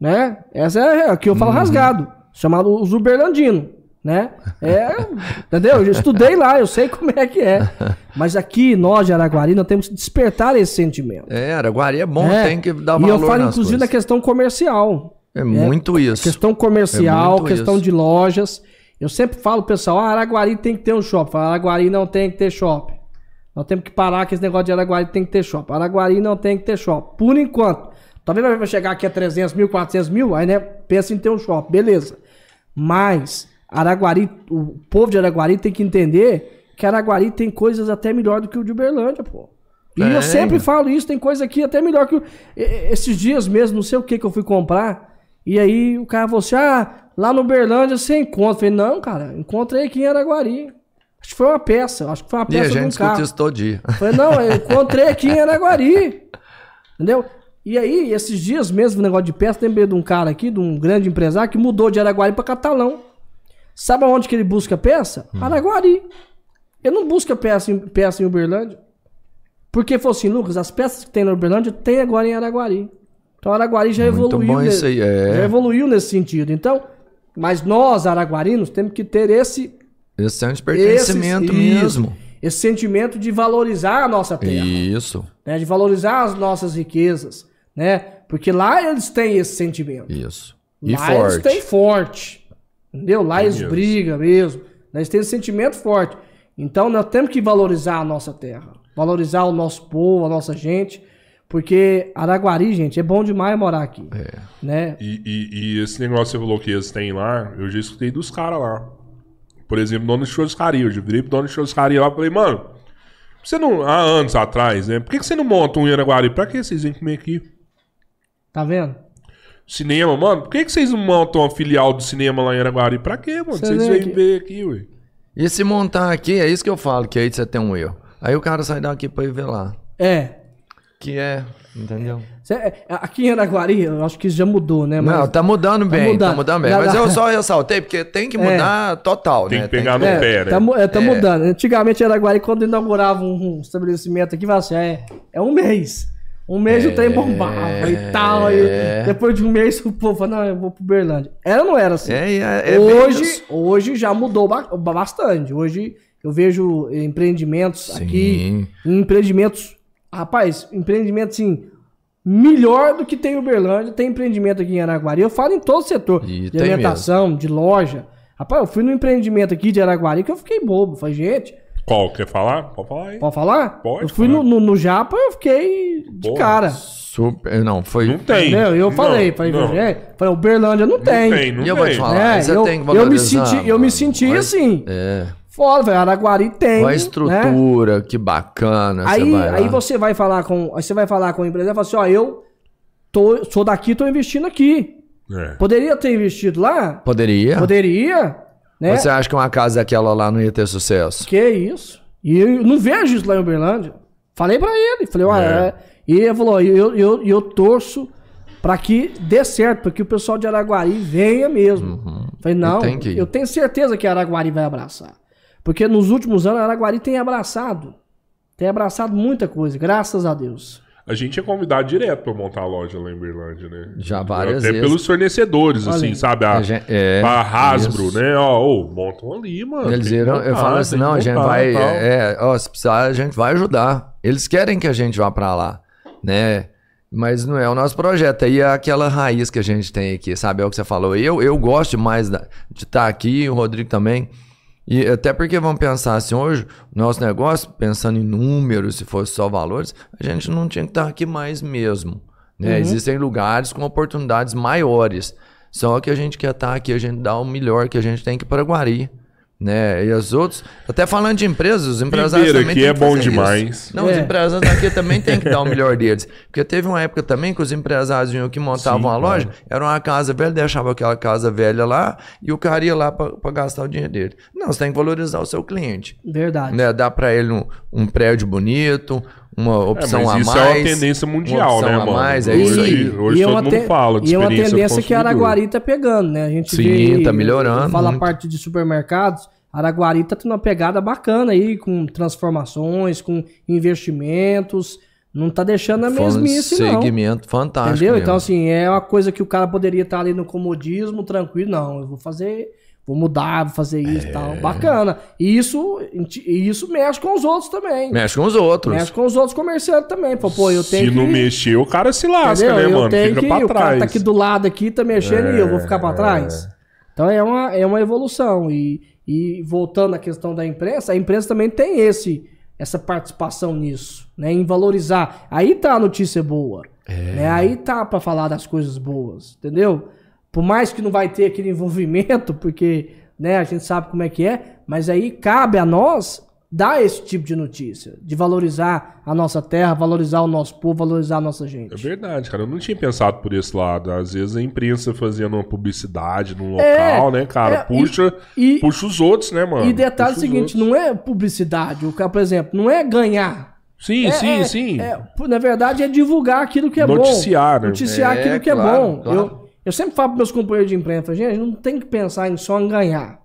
Speaker 4: Né? Essa é a que eu falo
Speaker 3: Uhum.
Speaker 4: rasgado. Chamado os Uberlandinos. Né? É, <laughs> entendeu? Eu estudei lá, eu sei como é que é. Mas aqui, nós de Araguari, nós temos que despertar esse sentimento.
Speaker 3: É, Araguari é bom,
Speaker 4: É.
Speaker 3: tem que dar
Speaker 4: E
Speaker 3: valor
Speaker 4: eu falo, inclusive, na
Speaker 3: coisas.
Speaker 4: questão comercial.
Speaker 3: É muito isso.
Speaker 4: Questão
Speaker 3: É
Speaker 4: comercial,
Speaker 3: muito
Speaker 4: questão
Speaker 3: isso.
Speaker 4: de lojas. Eu sempre falo, pessoal, ah, Araguari tem que ter um shopping. Falo, Araguari não tem que ter shopping. Nós temos que parar com esse negócio de Araguari tem que ter shopping. Araguari não tem que ter shopping. Por enquanto. Talvez vai chegar aqui a 300 mil, 400 mil, aí, né, pensa em ter um shopping. Beleza. Mas, Araguari, o povo de Araguari tem que entender que Araguari tem coisas até melhor do que o de Uberlândia, pô. E eu
Speaker 3: Tem.
Speaker 4: sempre falo isso, tem coisa aqui até melhor que o... e- e- Esses dias mesmo, não sei o que que eu fui comprar, e aí o cara falou assim, ah, lá no Uberlândia você encontra. Eu falei, não, cara, encontrei aqui em Araguari. Acho que foi uma peça, acho que foi uma
Speaker 3: E a
Speaker 4: peça de um
Speaker 3: gente
Speaker 4: carro.
Speaker 3: isso todo dia.
Speaker 4: Eu Falei, não, eu encontrei aqui em Araguari. <laughs> Entendeu? E aí, esses dias mesmo, o negócio de peça, lembrei de um cara aqui, de um grande empresário, que mudou de Araguari para Catalão. Sabe aonde que ele busca peça? Araguari. Ele não busca peça em, peça em Uberlândia. Porque falou assim, Lucas, as peças que tem na Uberlândia tem agora em Araguari. Então Araguari já
Speaker 3: Muito
Speaker 4: evoluiu.
Speaker 3: aí, é.
Speaker 4: Já evoluiu nesse sentido. Então, mas nós, araguarinos, temos que ter esse
Speaker 3: Esse é um
Speaker 4: esse-
Speaker 3: pertencimento
Speaker 4: isso,
Speaker 3: mesmo.
Speaker 4: Esse sentimento de valorizar a nossa terra
Speaker 3: Isso,
Speaker 4: né, de valorizar as nossas riquezas, né? Porque lá eles têm esse sentimento.
Speaker 3: isso. E
Speaker 4: lá eles
Speaker 3: forte.
Speaker 4: têm forte. Entendeu? Lá eles
Speaker 2: mesmo.
Speaker 4: brigam mesmo. Lá Eles têm esse sentimento forte. Então nós temos que valorizar a nossa terra. Valorizar o nosso povo, a nossa gente. Porque Araguari, gente, é bom demais morar aqui.
Speaker 3: É.
Speaker 4: Né?
Speaker 2: E, e- e esse negócio que você falou que eles têm lá, eu já escutei dos caras lá. Por exemplo, dono de churrascaria. Eu já virei pro dono de churrascaria lá e falei, mano, você não. Há anos atrás, né? Por que, que você não monta um em Araguari? Pra que vocês vêm comer aqui?
Speaker 4: Tá vendo?
Speaker 2: Cinema, mano, por que, que vocês não montam uma filial do cinema lá em Araguari? Pra quê, mano?
Speaker 4: Você
Speaker 2: Vocês
Speaker 4: vem
Speaker 2: vêm
Speaker 4: aqui.
Speaker 2: ver aqui, ué.
Speaker 3: E se montar aqui, é isso que eu falo, que aí você tem um erro. Aí o cara sai daqui pra ir ver lá.
Speaker 4: É.
Speaker 3: Que é, entendeu?
Speaker 4: Cê- é, Aqui em Araguari, eu acho que isso já mudou, né?
Speaker 3: Não, tá mudando bem,
Speaker 4: mudando.
Speaker 3: tá mudando bem.
Speaker 4: Já
Speaker 3: Mas
Speaker 4: dá-
Speaker 3: eu só ressaltei, porque tem que mudar total,
Speaker 2: Tem
Speaker 3: né?
Speaker 2: que pegar no
Speaker 4: É,
Speaker 2: pé, né?
Speaker 4: tá, mu- é, tá mudando. Antigamente, Araguari, quando inaugurava um, um estabelecimento aqui, falava assim: é, é um mês. Um mês o trem bombava e tal. E depois de um mês, o povo falou: não, eu vou pro Berlândia. Era ou não era assim?
Speaker 3: É, é, é
Speaker 4: hoje, hoje já mudou ba- bastante. Hoje eu vejo empreendimentos aqui, empreendimentos, rapaz, empreendimentos assim, melhor do que tem em Uberlândia, tem empreendimento aqui em Araguari. Eu falo em todo o setor,
Speaker 3: E
Speaker 4: de alimentação, de loja. Rapaz, eu fui num empreendimento aqui de Araguari que eu fiquei bobo. Falei, gente,
Speaker 2: Qual? Quer falar? Pode falar aí.
Speaker 4: pode falar?
Speaker 2: Pode
Speaker 4: Eu fui no, no, no Japa, eu fiquei de
Speaker 2: Porra.
Speaker 4: cara.
Speaker 3: Super. Não, foi.
Speaker 2: Não tem.
Speaker 4: Entendeu? Eu
Speaker 2: Não,
Speaker 4: falei, falei,
Speaker 2: não.
Speaker 4: gente, falei, Uberlândia não tem.
Speaker 2: Não tem, não
Speaker 3: E eu vou te
Speaker 2: tem.
Speaker 3: falar.
Speaker 4: É,
Speaker 3: você
Speaker 4: eu,
Speaker 3: tem que
Speaker 4: eu me
Speaker 3: valorizar,
Speaker 4: senti, eu me senti
Speaker 3: Mas-
Speaker 4: assim,
Speaker 3: É.
Speaker 4: foda, velho, Araguari tem.
Speaker 3: Uma
Speaker 4: né?
Speaker 3: estrutura, que bacana.
Speaker 4: Aí,
Speaker 3: você vai lá.
Speaker 4: aí você vai falar com, aí você vai falar com o empresário e fala assim, ó, eu tô, sou daqui, tô investindo aqui.
Speaker 2: É.
Speaker 4: Poderia ter investido lá?
Speaker 3: Poderia?
Speaker 4: Poderia, né?
Speaker 3: Você acha que uma casa daquela lá não ia ter sucesso?
Speaker 4: Que isso? E eu não vejo isso lá em Uberlândia. Falei pra ele, falei, olha,
Speaker 2: É.
Speaker 4: é. e ele falou, eu, eu, eu torço pra que dê certo, pra que o pessoal de Araguari venha mesmo. Falei, não,
Speaker 3: Uhum. que ir.
Speaker 4: eu tenho certeza que Araguari vai abraçar. Porque nos últimos anos Araguari tem abraçado. Tem abraçado muita coisa, graças a Deus.
Speaker 2: A gente é convidado direto pra montar a loja lá em Berlândia, né?
Speaker 3: Já várias
Speaker 2: Até
Speaker 3: vezes.
Speaker 2: pelos fornecedores,
Speaker 4: Olha
Speaker 2: assim, sabe? A,
Speaker 3: A gente- é,
Speaker 2: a Hasbro,
Speaker 3: isso.
Speaker 2: né? Ó, ô, montam ali, mano.
Speaker 3: Eles viram, eu falo assim, não, a gente
Speaker 2: montar,
Speaker 3: vai, é, ó, se precisar, a gente vai ajudar. Eles querem que a gente vá pra lá, né? Mas não é o nosso projeto. Aí é aquela raiz que a gente tem aqui, sabe? É o que você falou. Eu, eu gosto mais da- de estar aqui, o Rodrigo também. E até porque vamos pensar assim, hoje, nosso negócio, pensando em números, se fosse só valores, a gente não tinha que estar aqui mais mesmo. Né? Existem lugares com oportunidades maiores. Só que a gente quer estar aqui, a gente dá o melhor que a gente tem que ir para Guari. Né? E os outros, até falando de empresas, os empresários também
Speaker 2: é
Speaker 3: que
Speaker 2: bom
Speaker 3: fazer isso.
Speaker 2: demais.
Speaker 3: Não, os
Speaker 4: É.
Speaker 3: empresários aqui também têm que dar o <laughs> melhor deles. Porque teve uma época também que os empresários vinham aqui montavam
Speaker 2: Sim, claro.
Speaker 3: loja, era uma casa velha, deixava aquela casa velha lá e o cara ia lá para gastar o dinheiro dele. Não, você tem que valorizar o seu cliente.
Speaker 4: Verdade.
Speaker 3: Né? Dar para ele um, um prédio bonito, uma opção
Speaker 2: É, mas
Speaker 3: a
Speaker 2: isso
Speaker 3: mais.
Speaker 2: é uma tendência mundial,
Speaker 3: opção
Speaker 2: né,
Speaker 3: a
Speaker 2: mano?
Speaker 3: mais, é
Speaker 2: hoje
Speaker 3: isso aí.
Speaker 2: hoje
Speaker 4: é
Speaker 2: todo
Speaker 4: uma
Speaker 2: mundo fala de
Speaker 4: E é uma tendência que a. Araguari tá pegando, né? A gente
Speaker 3: Sim,
Speaker 4: vê,
Speaker 3: tá melhorando
Speaker 4: Fala a
Speaker 3: muito.
Speaker 4: parte de supermercados, Araguari tá tendo uma pegada bacana aí, com transformações, com investimentos. Não tá deixando a mesmice, não.
Speaker 3: segmento fantástico.
Speaker 4: Entendeu?
Speaker 3: mesmo.
Speaker 4: Então, assim, é uma coisa que o cara poderia estar ali no comodismo, tranquilo. Não, eu vou fazer, vou mudar, vou fazer isso e
Speaker 3: É.
Speaker 4: tal. Bacana. E isso, e isso mexe com os outros também.
Speaker 3: Mexe com os outros.
Speaker 4: Mexe com os outros comerciantes também. Pô, pô, eu tenho
Speaker 2: Se
Speaker 4: que...
Speaker 2: não mexer, o cara se lasca,
Speaker 4: Entendeu?
Speaker 2: né,
Speaker 4: eu
Speaker 2: mano?
Speaker 4: tenho
Speaker 2: Fica
Speaker 4: que,
Speaker 2: pra
Speaker 4: o cara
Speaker 2: trás.
Speaker 4: tá aqui do lado aqui, tá mexendo e eu vou ficar pra trás. Então é uma, é uma evolução. E, e voltando à questão da imprensa, a imprensa também tem esse, essa participação nisso, né? Em valorizar. Aí tá a notícia boa. Né? Aí tá pra falar das coisas boas, entendeu? Por mais que não vai ter aquele envolvimento, porque né, a gente sabe como é que é, mas aí cabe a nós dar esse tipo de notícia, de valorizar a nossa terra, valorizar o nosso povo, valorizar a nossa gente.
Speaker 2: É verdade, cara. Eu não tinha pensado por esse lado. Às vezes a imprensa fazendo uma publicidade num
Speaker 4: É,
Speaker 2: local, né, cara?
Speaker 4: é,
Speaker 2: puxa,
Speaker 4: e-
Speaker 2: puxa os outros, né, mano?
Speaker 4: E detalhe
Speaker 2: Puxa os
Speaker 4: seguinte,
Speaker 2: outros.
Speaker 4: não é publicidade, o cara, por exemplo, não é ganhar.
Speaker 2: Sim,
Speaker 4: É-
Speaker 2: sim,
Speaker 4: é-
Speaker 2: sim.
Speaker 4: é, na verdade, é divulgar aquilo que é
Speaker 2: Noticiar,
Speaker 4: bom.
Speaker 2: né?
Speaker 4: Noticiar
Speaker 3: É,
Speaker 4: aquilo que é
Speaker 3: claro,
Speaker 4: bom.
Speaker 3: claro.
Speaker 4: Eu, eu sempre falo para meus companheiros de imprensa, falo, gente, não tem que pensar em só em ganhar.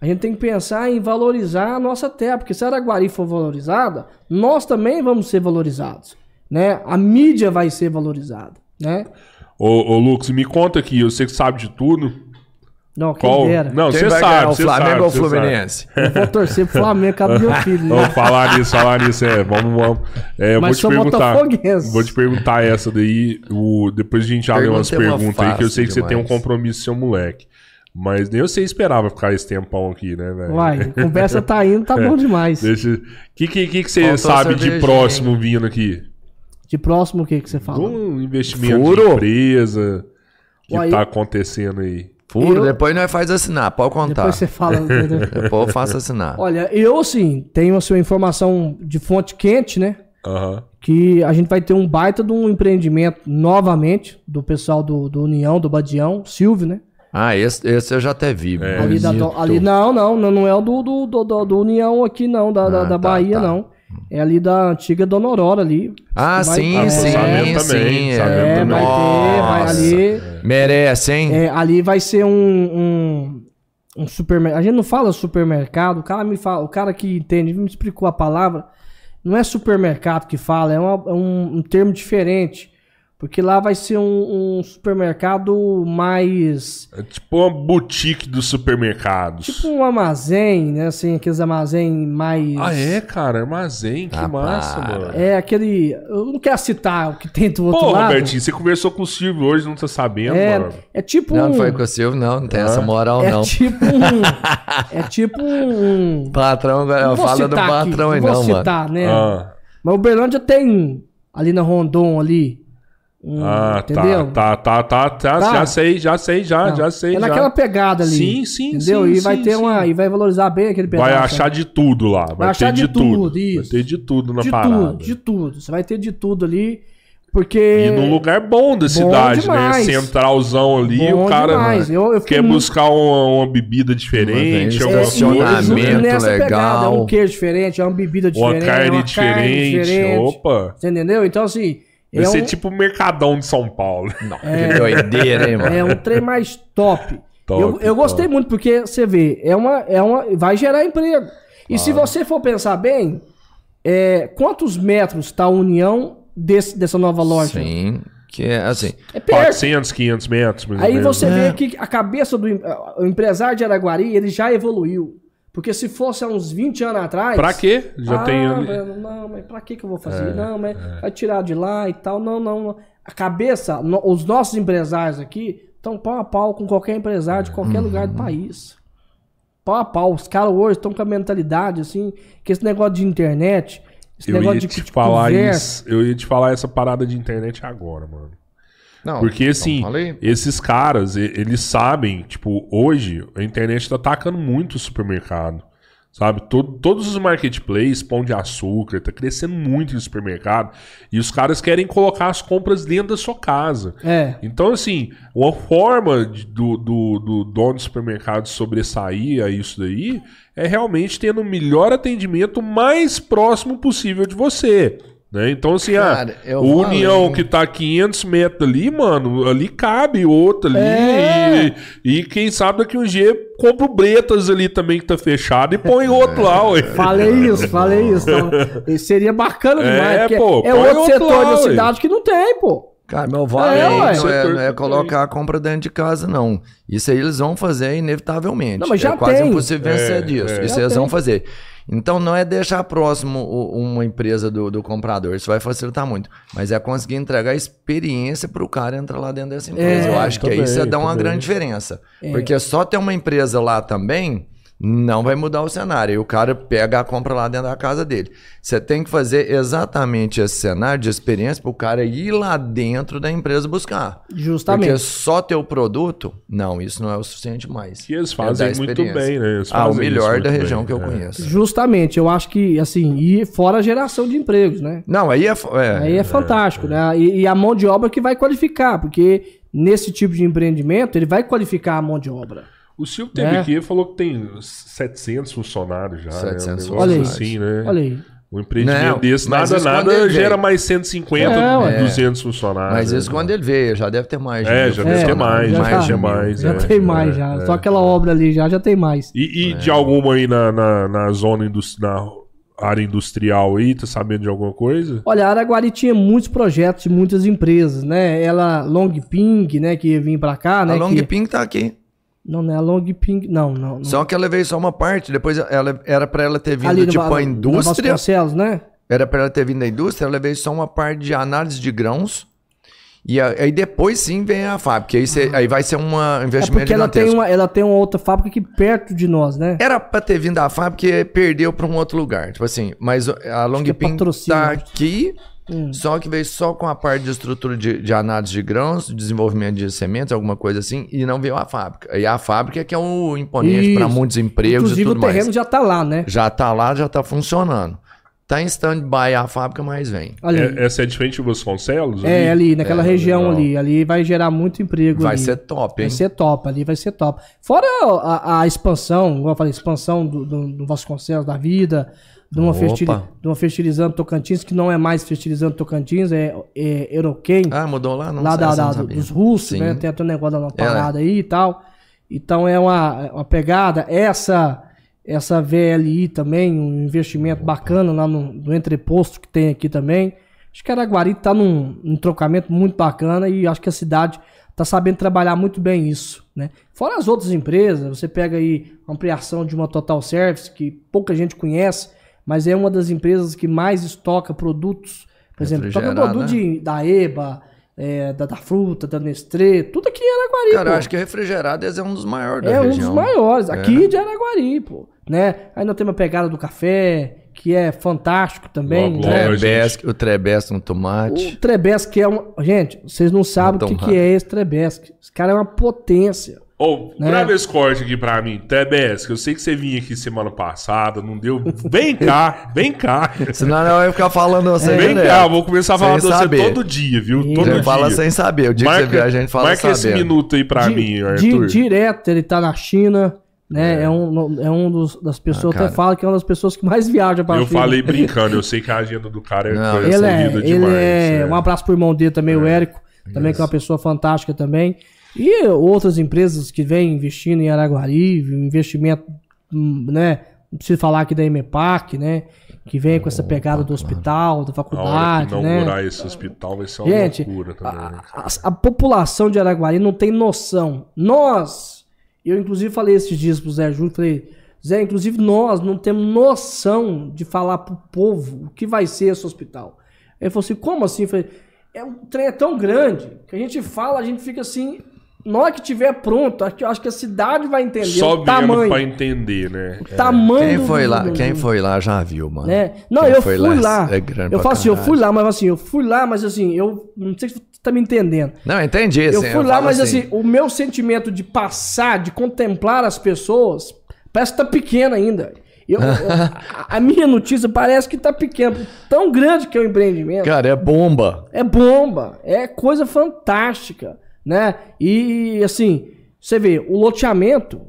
Speaker 4: A gente tem que pensar em valorizar a nossa terra, porque se a Araguari for valorizada, nós também vamos ser valorizados. Né? A mídia vai ser valorizada. Né?
Speaker 2: Ô, ô, Lucas, me conta aqui, eu sei que sabe de tudo.
Speaker 4: Não, quem
Speaker 2: Qual?
Speaker 4: dera.
Speaker 2: Não, você sabe,
Speaker 3: o Flamengo
Speaker 2: sabe,
Speaker 3: ou o
Speaker 2: você sabe.
Speaker 3: Fluminense?
Speaker 4: Eu vou torcer pro Flamengo causa do meu filho. Né?
Speaker 2: Vamos falar nisso, falar nisso, é. Vamos, vamos. É, eu
Speaker 4: Mas
Speaker 2: vou te
Speaker 4: sou
Speaker 2: perguntar. Vou te perguntar essa daí. O, depois a gente já lê umas
Speaker 3: é uma
Speaker 2: perguntas aí, que eu sei que você tem um compromisso com seu moleque. Mas nem você esperava ficar esse tempão aqui, né, velho?
Speaker 4: Uai, a conversa tá indo, tá <laughs> bom demais.
Speaker 2: Deixa. O que, que, que, que você
Speaker 3: Faltou
Speaker 2: sabe de próximo vindo aqui?
Speaker 4: De próximo, o que, que você fala?
Speaker 2: Um investimento
Speaker 3: Furo?
Speaker 2: de empresa que
Speaker 4: Uai,
Speaker 2: tá acontecendo aí.
Speaker 3: Furo,
Speaker 4: Eu-
Speaker 3: depois nós faz assinar, pode contar.
Speaker 4: Depois você fala. <laughs> entendeu?
Speaker 3: Depois eu faço assinar.
Speaker 4: Olha, eu assim, tenho a sua informação de fonte quente, né?
Speaker 2: Aham.
Speaker 4: Que a gente vai ter um baita de um empreendimento novamente do pessoal do, do União, do Badião, Silvio, né?
Speaker 3: Ah, esse, esse eu já até vi.
Speaker 2: É.
Speaker 4: ali, da, ali não, não, não, é o do, do, do, do- União aqui, não, da, da,
Speaker 3: Ah,
Speaker 4: da
Speaker 3: tá,
Speaker 4: Bahia,
Speaker 3: tá.
Speaker 4: não. É ali da antiga Dona Aurora ali.
Speaker 3: Ah,
Speaker 4: Vai-
Speaker 3: sim, sim,
Speaker 2: Sabendo
Speaker 3: sim. é.
Speaker 4: É, vai ter, vai ali.
Speaker 3: Merece, hein?
Speaker 4: É, ali vai ser um, um, um supermercado. A gente não fala supermercado, o cara me fala, o cara que entende, me explicou a palavra. Não é supermercado que fala, é, uma- é um, um termo diferente. Porque lá vai ser um, um supermercado mais.
Speaker 2: É tipo uma boutique dos supermercados.
Speaker 4: Tipo um armazém, né? Assim, aqueles armazém mais.
Speaker 2: Ah, é, cara? Armazém, que
Speaker 3: Ah,
Speaker 2: massa,
Speaker 3: para.
Speaker 2: mano.
Speaker 4: É aquele. Eu não quero citar o que tem do outro
Speaker 2: Pô,
Speaker 4: lado.
Speaker 2: Robertinho, você conversou com o Silvio hoje, não tá sabendo,
Speaker 4: é,
Speaker 2: mano?
Speaker 4: é tipo
Speaker 3: Não,
Speaker 4: um.
Speaker 3: não foi com o Silvio, não. Não tem essa moral,
Speaker 4: é
Speaker 3: não.
Speaker 4: tipo um. <laughs> é tipo um.
Speaker 3: Patrão,
Speaker 4: Não vou
Speaker 3: fala do
Speaker 4: citar aqui,
Speaker 3: patrão aí,
Speaker 4: não
Speaker 3: não,
Speaker 4: vou
Speaker 3: mano.
Speaker 4: citar, né?
Speaker 2: Ah,
Speaker 4: Mas o Berlândia tem ali na Rondon ali. Um,
Speaker 2: ah,
Speaker 4: entendeu?
Speaker 2: tá, tá, tá, tá, tá,
Speaker 4: Tá.
Speaker 2: já sei, já sei, já,
Speaker 4: Não,
Speaker 2: já sei,
Speaker 4: É
Speaker 2: já.
Speaker 4: naquela pegada ali.
Speaker 2: Sim, sim,
Speaker 4: entendeu?
Speaker 2: sim,
Speaker 4: e vai
Speaker 2: sim,
Speaker 4: ter
Speaker 2: sim.
Speaker 4: uma e vai valorizar bem aquele pedaço.
Speaker 2: Vai achar de tudo lá, vai,
Speaker 4: achar
Speaker 2: ter de,
Speaker 4: de
Speaker 2: tudo.
Speaker 4: tudo, isso.
Speaker 2: Vai ter de tudo na
Speaker 4: de
Speaker 2: parada.
Speaker 4: tudo, de tudo. Você vai ter de tudo ali, porque
Speaker 2: E num lugar bom da cidade,
Speaker 4: demais.
Speaker 2: né? Centralzão ali,
Speaker 4: Bom
Speaker 2: o cara
Speaker 4: demais. Eu- eu
Speaker 2: quer
Speaker 4: muito-
Speaker 2: buscar uma, uma bebida diferente, coisa.
Speaker 4: nessa pegada, é
Speaker 3: legal.
Speaker 4: um queijo diferente, é uma bebida
Speaker 2: Uma
Speaker 4: diferente,
Speaker 2: carne
Speaker 4: é uma
Speaker 2: diferente.
Speaker 4: diferente.
Speaker 2: Opa!
Speaker 4: Você entendeu? Então assim,
Speaker 2: Vai
Speaker 4: é
Speaker 2: ser
Speaker 4: um,
Speaker 2: tipo o Mercadão de São Paulo. <laughs>
Speaker 3: Que doideira, hein, mano?
Speaker 4: é um trem mais top.
Speaker 2: Top,
Speaker 4: eu, eu gostei
Speaker 2: top.
Speaker 4: muito porque você vê, é uma, é uma, vai gerar emprego. E se você for pensar bem, é, quantos metros está a união desse, dessa nova loja?
Speaker 3: Sim, que é assim.
Speaker 4: É perto.
Speaker 2: 400, 500 metros, mais ou
Speaker 4: Aí
Speaker 2: menos.
Speaker 4: você
Speaker 3: É.
Speaker 4: vê que a cabeça do em- o empresário de Araguari, ele já evoluiu. Porque se fosse há uns 20 anos atrás.
Speaker 2: Pra quê? Já
Speaker 4: ah,
Speaker 2: tem
Speaker 4: mano, não, mas pra que eu vou fazer? não, mas vai tirar de lá e tal. Não, não, não. A cabeça, no- os nossos empresários aqui estão pau a pau com qualquer empresário de qualquer lugar do país. Pau a pau. Os caras hoje estão com a mentalidade, assim, que esse negócio de internet, esse
Speaker 2: Eu
Speaker 4: negócio
Speaker 2: ia
Speaker 4: de,
Speaker 2: te
Speaker 4: de
Speaker 2: falar
Speaker 4: conversa.
Speaker 2: isso. Eu ia te falar essa parada de internet agora, mano.
Speaker 3: Não,
Speaker 2: Porque assim,
Speaker 3: falei.
Speaker 2: esses caras, eles sabem, tipo, hoje a internet tá atacando muito o supermercado. Sabe? Todo- todos os marketplaces, pão de açúcar, tá crescendo muito no supermercado. E os caras querem colocar as compras dentro da sua casa.
Speaker 4: É.
Speaker 2: Então, assim, uma forma de- do, do, do dono do supermercado sobressair a isso daí é realmente tendo o melhor atendimento mais próximo possível de você. Né? Então, assim,
Speaker 3: Cara,
Speaker 2: ah, o União
Speaker 3: além.
Speaker 2: que tá a 500 metros ali, mano, ali cabe outro ali.
Speaker 4: É.
Speaker 2: E, e quem sabe daqui um dia compra o Bretas ali também que tá fechado e põe outro lá, ué. <laughs>
Speaker 4: Falei isso, falei isso. Então, seria bacana
Speaker 2: É,
Speaker 4: demais. porque
Speaker 2: pô,
Speaker 4: é outro
Speaker 2: outro
Speaker 4: setor
Speaker 2: lá,
Speaker 4: da
Speaker 2: ué.
Speaker 4: cidade que não tem, pô.
Speaker 3: Cara, meu
Speaker 4: É,
Speaker 3: vale
Speaker 4: ué.
Speaker 3: não, é, não é colocar a compra dentro de casa, não. Isso aí eles vão fazer inevitavelmente.
Speaker 4: Não, mas já
Speaker 3: é quase
Speaker 4: tem.
Speaker 3: impossível vencer
Speaker 2: É,
Speaker 3: disso.
Speaker 2: é.
Speaker 3: Isso
Speaker 4: Já
Speaker 3: eles
Speaker 4: tem.
Speaker 3: vão fazer. Então não é deixar próximo uma empresa do, do comprador. Isso vai facilitar muito. Mas é conseguir entregar experiência para o cara entrar lá dentro dessa empresa.
Speaker 4: É,
Speaker 3: Eu acho que aí você dá uma grande diferença. Porque só ter uma empresa lá também não vai mudar o cenário. E o cara pega a compra lá dentro da casa dele. Você tem que fazer exatamente esse cenário de experiência para o cara ir lá dentro da empresa buscar.
Speaker 4: Justamente.
Speaker 3: Porque só ter o produto, não, isso não é o suficiente mais.
Speaker 2: Que eles
Speaker 3: É
Speaker 2: fazem
Speaker 3: dar
Speaker 2: muito bem, né? Eles
Speaker 3: Ah, o melhor
Speaker 2: muito
Speaker 3: da
Speaker 2: bem,
Speaker 3: região que eu
Speaker 2: é.
Speaker 3: conheço.
Speaker 4: Justamente, eu acho que, assim, e fora a geração de empregos, né?
Speaker 3: Não, aí é. é,
Speaker 4: Aí é fantástico, né? E, e a mão de obra que vai qualificar, porque nesse tipo de empreendimento, ele vai qualificar a mão de obra.
Speaker 2: O Silvio teve
Speaker 4: É.
Speaker 2: aqui e falou que tem 700 funcionários já.
Speaker 3: 700
Speaker 2: né? Um
Speaker 4: Olha aí.
Speaker 2: assim, né?
Speaker 4: Olha aí.
Speaker 2: Um empreendimento
Speaker 3: Não,
Speaker 2: desse, nada, nada
Speaker 3: ele
Speaker 2: gera
Speaker 3: veio.
Speaker 2: mais 150,
Speaker 4: É, ué.
Speaker 2: 200 funcionários.
Speaker 3: Mas
Speaker 2: né?
Speaker 3: isso quando ele veio, já deve ter mais.
Speaker 2: É,
Speaker 3: mil
Speaker 2: já deve ter mais,
Speaker 4: já
Speaker 2: já
Speaker 4: tá.
Speaker 2: deve ter mais.
Speaker 4: Já
Speaker 2: é.
Speaker 4: tem mais,
Speaker 2: É,
Speaker 4: já.
Speaker 2: é.
Speaker 4: Só aquela obra ali já, já tem mais.
Speaker 2: E, e de alguma aí na, na, na zona industrial, na área industrial aí, tá sabendo de alguma coisa?
Speaker 4: Olha, a Araguari tinha muitos projetos de muitas empresas, né? Ela, Long Ping, né, que vir pra cá,
Speaker 3: A
Speaker 4: né?
Speaker 3: Long
Speaker 4: que...
Speaker 3: Ping tá aqui.
Speaker 4: Não, não é a Long Ping, não, não. não.
Speaker 3: Só que ela veio só uma parte, depois ela era pra ela ter vindo
Speaker 4: Ali no-
Speaker 3: tipo
Speaker 4: na-
Speaker 3: a indústria.
Speaker 4: Vasconcelos, né?
Speaker 3: Era pra ela ter vindo da indústria, ela veio só uma parte de análise de grãos. E a- aí depois sim vem a fábrica. Aí, cê- aí vai ser um
Speaker 4: É
Speaker 3: investimento
Speaker 4: porque ela tem,
Speaker 3: gigantesco.
Speaker 4: uma, ela tem uma outra fábrica aqui perto de nós, né?
Speaker 3: Era pra ter vindo da fábrica e perdeu pra um outro lugar. Tipo assim, mas a Long
Speaker 4: é
Speaker 3: Ping
Speaker 4: patrocínio,
Speaker 3: tá aqui,
Speaker 4: Hum.
Speaker 3: só que veio só com a parte de estrutura de, de análise de grãos, desenvolvimento de sementes, alguma coisa assim, e não veio a fábrica. E a fábrica que é um imponente para muitos empregos
Speaker 4: Inclusive
Speaker 3: e
Speaker 4: o
Speaker 3: tudo
Speaker 4: terreno
Speaker 3: mais.
Speaker 4: já tá lá, né?
Speaker 3: Já tá lá, já tá funcionando. Tá em stand-by a fábrica, mas vem.
Speaker 2: É, essa é de frente de Vasconcelos?
Speaker 4: É, ali, naquela
Speaker 2: É,
Speaker 4: região
Speaker 2: legal.
Speaker 4: ali. Ali vai gerar muito emprego
Speaker 3: Vai
Speaker 4: ali.
Speaker 3: ser top, hein?
Speaker 4: Vai ser top, ali vai ser top. Fora a, a expansão, igual eu falei, expansão do, do, do Vasconcelos da vida, de uma,
Speaker 3: Opa.
Speaker 4: fertili, de uma fertilizante Tocantins, que não é mais fertilizante Tocantins, é, é Euroquem,
Speaker 3: Ah, mudou lá? Não
Speaker 4: lá
Speaker 3: sei,
Speaker 4: da, da-
Speaker 3: não
Speaker 4: dos russos,
Speaker 3: Sim.
Speaker 4: né? Tem até um negócio da
Speaker 3: É.
Speaker 4: parada aí e tal. Então é uma, uma pegada. Essa essa VLI também, um investimento bacana lá no, no entreposto que tem aqui também. Acho que Araguari está num, num trocamento muito bacana e acho que a cidade está sabendo trabalhar muito bem isso, né? Fora as outras empresas, você pega aí a ampliação de uma Total Service que pouca gente conhece, mas é uma das empresas que mais estoca produtos, por exemplo, toca produto
Speaker 3: né?
Speaker 4: de, da EBA, é, da, da fruta, da Nestlé, tudo aqui em Araguari,
Speaker 3: Cara,
Speaker 4: pô.
Speaker 3: acho que refrigerado esse é um dos maiores da
Speaker 4: É um
Speaker 3: região.
Speaker 4: dos maiores,
Speaker 3: É.
Speaker 4: aqui de Araguari, pô. Né? Aí nós temos a pegada do café, que é fantástico também,
Speaker 2: Logo,
Speaker 4: né?
Speaker 3: o Trebesque no tomate.
Speaker 4: O Trebesque é um. Gente, vocês não sabem o que, que é esse Trebesque. Esse cara é uma potência.
Speaker 2: Ô,
Speaker 4: Né?
Speaker 2: grava esse corte aqui pra mim. Tebes, que eu sei que você vinha aqui semana passada, não deu. Vem cá, vem cá. <laughs>
Speaker 3: Senão não vai ficar falando você
Speaker 2: Vem
Speaker 3: direto.
Speaker 2: cá, vou começar a falar
Speaker 3: Sem
Speaker 2: de você
Speaker 3: saber.
Speaker 2: todo dia, viu? Todo dia.
Speaker 3: fala sem saber. O dia que você vier, a gente fala
Speaker 2: marca esse
Speaker 3: sabendo.
Speaker 2: minuto aí pra
Speaker 4: Di-
Speaker 2: mim,
Speaker 4: di-
Speaker 2: Arthur.
Speaker 4: direto, ele tá na China, né? É, um, é um dos, das pessoas,
Speaker 3: Ah,
Speaker 4: até fala que é uma das pessoas que mais viaja pra
Speaker 2: Eu
Speaker 4: China.
Speaker 2: falei <laughs> brincando, eu sei que a agenda do cara é
Speaker 3: Não,
Speaker 4: Ele é, ele
Speaker 2: demais.
Speaker 4: é,
Speaker 2: é.
Speaker 4: Um abraço pro irmão dele também, o Érico, também que é uma pessoa fantástica também. E outras empresas que vêm investindo em Araguari, investimento, hum, né? Não preciso falar aqui da EMEPAC, né? Que vem com essa pegada do hospital, da
Speaker 2: A hora
Speaker 4: faculdade,
Speaker 2: que inaugurar
Speaker 4: né?
Speaker 2: esse hospital vai ser uma
Speaker 4: Gente,
Speaker 2: loucura também. né?
Speaker 4: a, a- a população de Araguari não tem noção. Nós, eu inclusive falei esses dias pro Zé Júlio, falei, Zé, inclusive nós não temos noção de falar pro povo o que vai ser esse hospital. Ele falou assim, como assim? Eu falei, é um trem é tão grande que a gente fala, a gente fica assim, na hora que tiver pronto, acho que, acho que a cidade vai entender
Speaker 2: Só
Speaker 4: o tamanho.
Speaker 2: pra entender, né?
Speaker 4: o tamanho
Speaker 3: Quem
Speaker 4: do-
Speaker 3: foi
Speaker 4: do-
Speaker 3: lá, quem foi lá já viu, mano.
Speaker 4: né? Não,
Speaker 3: Quem
Speaker 4: eu
Speaker 3: foi
Speaker 4: fui lá.
Speaker 3: É grande
Speaker 4: eu falo assim, eu fui lá, mas assim, eu fui lá, mas assim, eu não sei se você tá me entendendo.
Speaker 3: Não, entendi.
Speaker 4: Eu
Speaker 3: assim,
Speaker 4: fui lá,
Speaker 3: falo
Speaker 4: mas assim, o meu sentimento de passar, de contemplar as pessoas, parece que tá pequeno ainda. Eu- eu- a, <laughs> a minha notícia parece que tá pequena. Tão grande que é o empreendimento.
Speaker 3: Cara, é bomba.
Speaker 4: É bomba. É coisa fantástica. Né? E assim, você vê, o loteamento.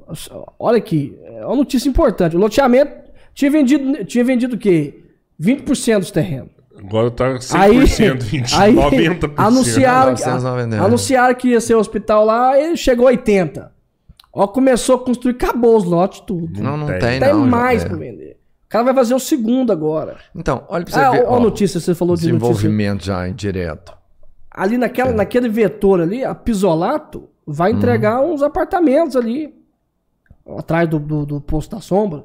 Speaker 4: Olha aqui, é uma notícia importante. O loteamento tinha vendido, tinha vendido o quê? 20% dos terrenos.
Speaker 2: Agora tá 100%,
Speaker 4: Aí,
Speaker 2: 20%, <laughs>
Speaker 4: aí
Speaker 2: 90%.
Speaker 4: anunciaram,
Speaker 3: 999.
Speaker 4: anunciaram que ia ser o hospital lá e chegou a 80. Ó, começou a construir, acabou os lotes, tudo.
Speaker 3: Não, não
Speaker 2: tem.
Speaker 3: tem,
Speaker 4: Tem
Speaker 3: não.
Speaker 4: mais
Speaker 3: é.
Speaker 4: pra vender. O cara vai fazer o segundo agora.
Speaker 3: Então, olha pra você
Speaker 4: Ah,
Speaker 3: ver.
Speaker 4: ó, notícia, você falou de notícia.
Speaker 3: Desenvolvimento já indireto.
Speaker 4: Ali naquela, naquele vetor ali, a Pisolato vai
Speaker 3: Uhum.
Speaker 4: entregar uns apartamentos ali, atrás do, do, do posto da sombra.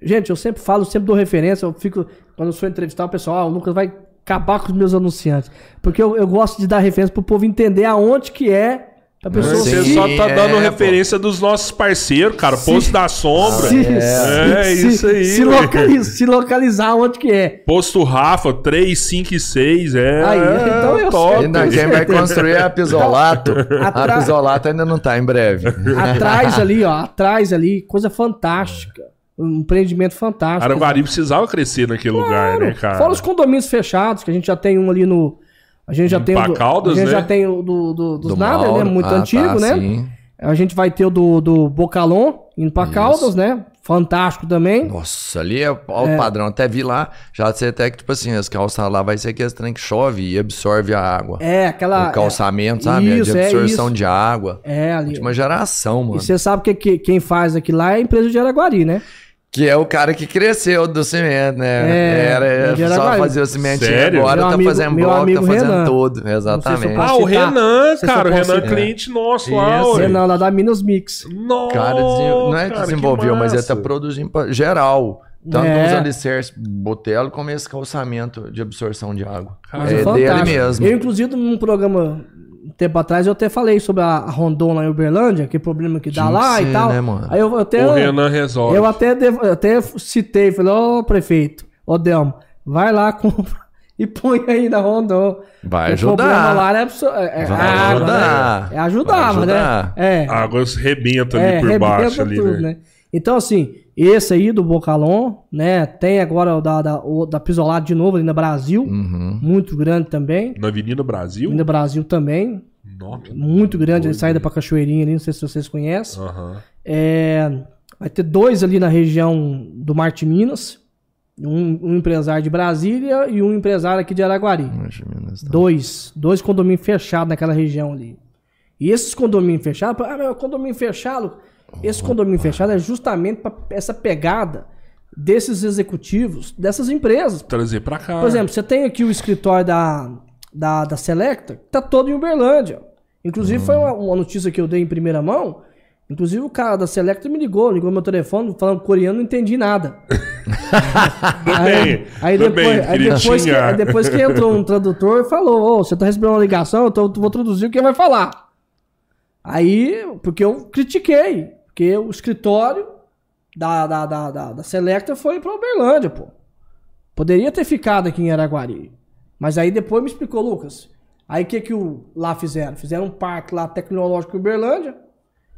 Speaker 4: Gente, eu sempre falo, sempre dou referência, eu fico, quando eu sou entrevistar o pessoal, ah, o Lucas vai acabar com os meus anunciantes. Porque eu, eu gosto de dar referência pro povo entender aonde que é, pra pessoa
Speaker 2: Você
Speaker 3: Sim,
Speaker 2: só tá dando
Speaker 3: é,
Speaker 2: referência dos nossos parceiros, cara. Posto da Sombra.
Speaker 4: se,
Speaker 2: É,
Speaker 4: se-
Speaker 2: isso aí,
Speaker 4: Se, localiza- se localizar onde que é.
Speaker 2: Posto Rafa, 3, 5 e 6. É,
Speaker 4: Aí, então eu
Speaker 2: top.
Speaker 4: sei.
Speaker 3: Ainda quem vai construir é a Pisolato. A
Speaker 4: Atra-
Speaker 3: Pisolato ainda não tá em breve.
Speaker 4: Atrás ali, ó, atrás ali, coisa fantástica. Um empreendimento fantástico.
Speaker 2: Araguari precisava crescer naquele lugar, né, cara?
Speaker 4: Fora os condomínios fechados, que a gente já tem um ali no. A gente já
Speaker 2: Em
Speaker 4: tem o do,
Speaker 2: Pacaldas,
Speaker 4: A gente
Speaker 2: né?
Speaker 4: já tem o do, do- dos
Speaker 3: Do
Speaker 4: nada,
Speaker 3: Mauro.
Speaker 4: né? Muito
Speaker 3: Ah,
Speaker 4: antigo,
Speaker 3: tá,
Speaker 4: né?
Speaker 3: sim.
Speaker 4: A gente vai ter o do, do Bocalon, indo pra Caldas, né? Fantástico também.
Speaker 3: Nossa, ali é alto padrão. Até vi lá, já sei até que, tipo assim, as calças lá vai ser aquele trem que chove e absorve a água.
Speaker 4: É, aquela.
Speaker 3: o calçamento, sabe? É
Speaker 4: Isso,
Speaker 3: de
Speaker 4: é
Speaker 3: absorção
Speaker 4: isso.
Speaker 3: de água.
Speaker 4: É, ali.
Speaker 3: Última geração, mano.
Speaker 4: E você sabe que, que quem faz aquilo lá é a empresa de Araguari, né?
Speaker 3: Que é o cara que cresceu do cimento, né?
Speaker 4: É,
Speaker 3: Era,
Speaker 4: é
Speaker 3: só fazer o cimentinho
Speaker 2: Sério?
Speaker 3: agora,
Speaker 4: Meu
Speaker 3: tá
Speaker 4: amigo-
Speaker 3: fazendo bloco, tá fazendo
Speaker 4: Renan.
Speaker 3: tudo. Exatamente.
Speaker 4: posso
Speaker 2: Ah, o Renan,
Speaker 4: se
Speaker 2: cara. O Renan é
Speaker 4: citar.
Speaker 2: cliente nosso lá,
Speaker 3: Isso.
Speaker 4: Renan, lá da Minas Mix.
Speaker 2: Nossa,
Speaker 3: Cara, não é que
Speaker 2: cara,
Speaker 3: desenvolveu, mas ele tá produzindo pra geral. Tanto
Speaker 4: É.
Speaker 3: nos alicerces botelo como esse calçamento de absorção de água.
Speaker 2: Cara,
Speaker 3: é
Speaker 4: Fantástico.
Speaker 3: dele mesmo.
Speaker 4: Eu, inclusive, num programa tempo atrás, eu até falei sobre a a Rondon lá em Uberlândia, que problema que dá
Speaker 3: Tinha
Speaker 4: lá
Speaker 3: que
Speaker 4: e
Speaker 3: ser,
Speaker 4: tal.
Speaker 3: né, mano?
Speaker 4: Aí eu até.
Speaker 2: O Renan resolve.
Speaker 4: Eu até, devo- eu até citei, falei, ô prefeito, ô Delmo, vai lá, <laughs> compra e põe aí na Rondon.
Speaker 3: Vai
Speaker 4: O
Speaker 3: ajudar.
Speaker 4: problema lá é, absor- é, é
Speaker 3: Vai
Speaker 4: água,
Speaker 3: ajudar.
Speaker 4: né? É ajudava,
Speaker 3: ajudar.
Speaker 4: né? É.
Speaker 2: A água rebenta ali
Speaker 4: É,
Speaker 2: por
Speaker 4: rebenta
Speaker 2: baixo ali,
Speaker 4: tudo,
Speaker 2: né?
Speaker 4: né? Então, assim, esse aí do Bocalon, né? Tem agora o da, da, o da Pisolado de novo ali na Brasil.
Speaker 3: Uhum.
Speaker 4: Muito grande também.
Speaker 2: Na Avenida Brasil?
Speaker 4: No Brasil também.
Speaker 2: Nossa.
Speaker 4: Muito grande, a saída pra Cachoeirinha ali, não sei se vocês conhecem.
Speaker 2: Aham.
Speaker 4: É, vai ter dois ali na região do Marte Minas, Um, um empresário de Brasília e um empresário aqui de Araguari.
Speaker 3: Minas, tá.
Speaker 4: Dois. Dois condomínios fechados naquela região ali. E esses condomínios fechados, ah, meu condomínio fechado. Esse condomínio fechado é justamente para essa pegada desses executivos, dessas empresas.
Speaker 2: Trazer pra cá.
Speaker 4: Por exemplo, você tem aqui o escritório da, da, da Selecta, que tá todo em Uberlândia. Inclusive, foi uma, uma notícia que eu dei em primeira mão. Inclusive, o cara da Selecta me ligou, ligou meu telefone, falando coreano, não entendi nada. <laughs> Aí,
Speaker 2: tudo
Speaker 4: depois,
Speaker 2: bem,
Speaker 4: aí, depois que, aí depois que entrou um tradutor e falou: Ô, você tá recebendo uma ligação, eu tô- vou traduzir o que vai falar. Aí, porque eu critiquei, porque o escritório da, da, da, da, da Selecta foi pra Uberlândia, pô. Poderia ter ficado aqui em Araguari. Mas aí depois me explicou, Lucas. Aí o que que o, lá fizeram? Fizeram um parque lá tecnológico em Uberlândia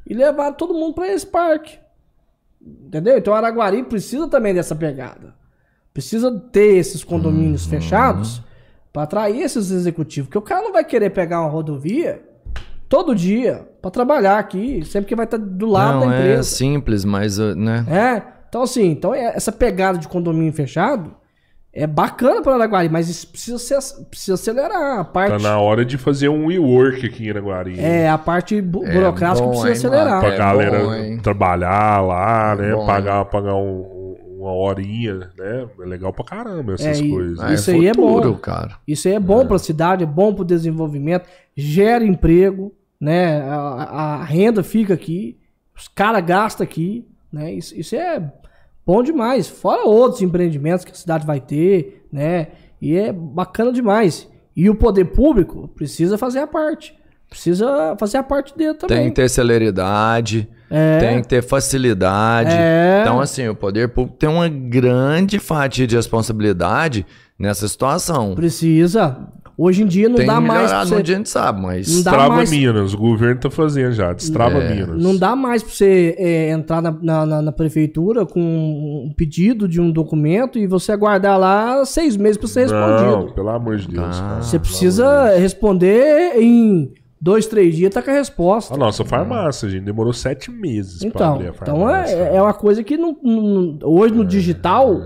Speaker 4: e levaram todo mundo pra esse parque. Entendeu? Então Araguari precisa também dessa pegada. Precisa ter esses condomínios
Speaker 3: Uhum.
Speaker 4: fechados para atrair esses executivos. Porque o cara não vai querer pegar uma rodovia todo dia para trabalhar aqui, sempre que vai estar do lado
Speaker 3: Não,
Speaker 4: da
Speaker 3: é
Speaker 4: empresa.
Speaker 3: simples, mas, uh, né?
Speaker 4: É. Então, assim, então é- essa pegada de condomínio fechado é bacana para Araguari, mas isso precisa, ser, precisa acelerar. A
Speaker 2: Tá
Speaker 4: parte,
Speaker 2: na hora de fazer um WeWork aqui em Araguari.
Speaker 4: é, a parte bu-
Speaker 3: É
Speaker 4: burocrática
Speaker 3: bom,
Speaker 4: precisa
Speaker 3: hein,
Speaker 4: acelerar.
Speaker 2: pra
Speaker 3: É
Speaker 2: galera
Speaker 3: bom,
Speaker 2: trabalhar lá, né?
Speaker 3: bom,
Speaker 2: pagar pagar um- uma horinha, né? É legal pra caramba essas
Speaker 4: É, e-
Speaker 2: coisas.
Speaker 3: Ah,
Speaker 4: Isso aí é
Speaker 3: futuro,
Speaker 4: bom.
Speaker 3: cara.
Speaker 4: Isso aí é bom para a cidade, é bom para o desenvolvimento, gera emprego, né? A, a renda fica aqui, os caras gastam aqui, né? Isso, isso é bom demais. Fora outros empreendimentos que a cidade vai ter, né? E é bacana demais. E o poder público precisa fazer a parte. Precisa fazer a parte dele também.
Speaker 3: Tem que ter celeridade,
Speaker 4: É.
Speaker 3: tem que ter facilidade.
Speaker 4: É.
Speaker 3: Então, assim, o poder público tem uma grande fatia de responsabilidade nessa situação.
Speaker 4: Precisa. Hoje em dia não
Speaker 3: tem
Speaker 4: dá mais pra você...
Speaker 3: a gente sabe, mas...
Speaker 4: Não dá mais-
Speaker 2: Minas, o governo tá fazendo já, destrava
Speaker 3: É,
Speaker 2: Minas.
Speaker 4: Não dá mais pra você é, entrar na, na- na- na prefeitura com um pedido de um documento e você aguardar lá seis meses pra ser
Speaker 2: Não,
Speaker 4: respondido.
Speaker 2: pelo amor de Deus. Cara.
Speaker 4: Você precisa responder em dois, três dias, tá com a resposta.
Speaker 2: A nossa farmácia, gente, demorou sete meses pra
Speaker 4: Então,
Speaker 2: abrir a
Speaker 4: então
Speaker 2: farmácia.
Speaker 4: é, é uma coisa que não, não- hoje no digital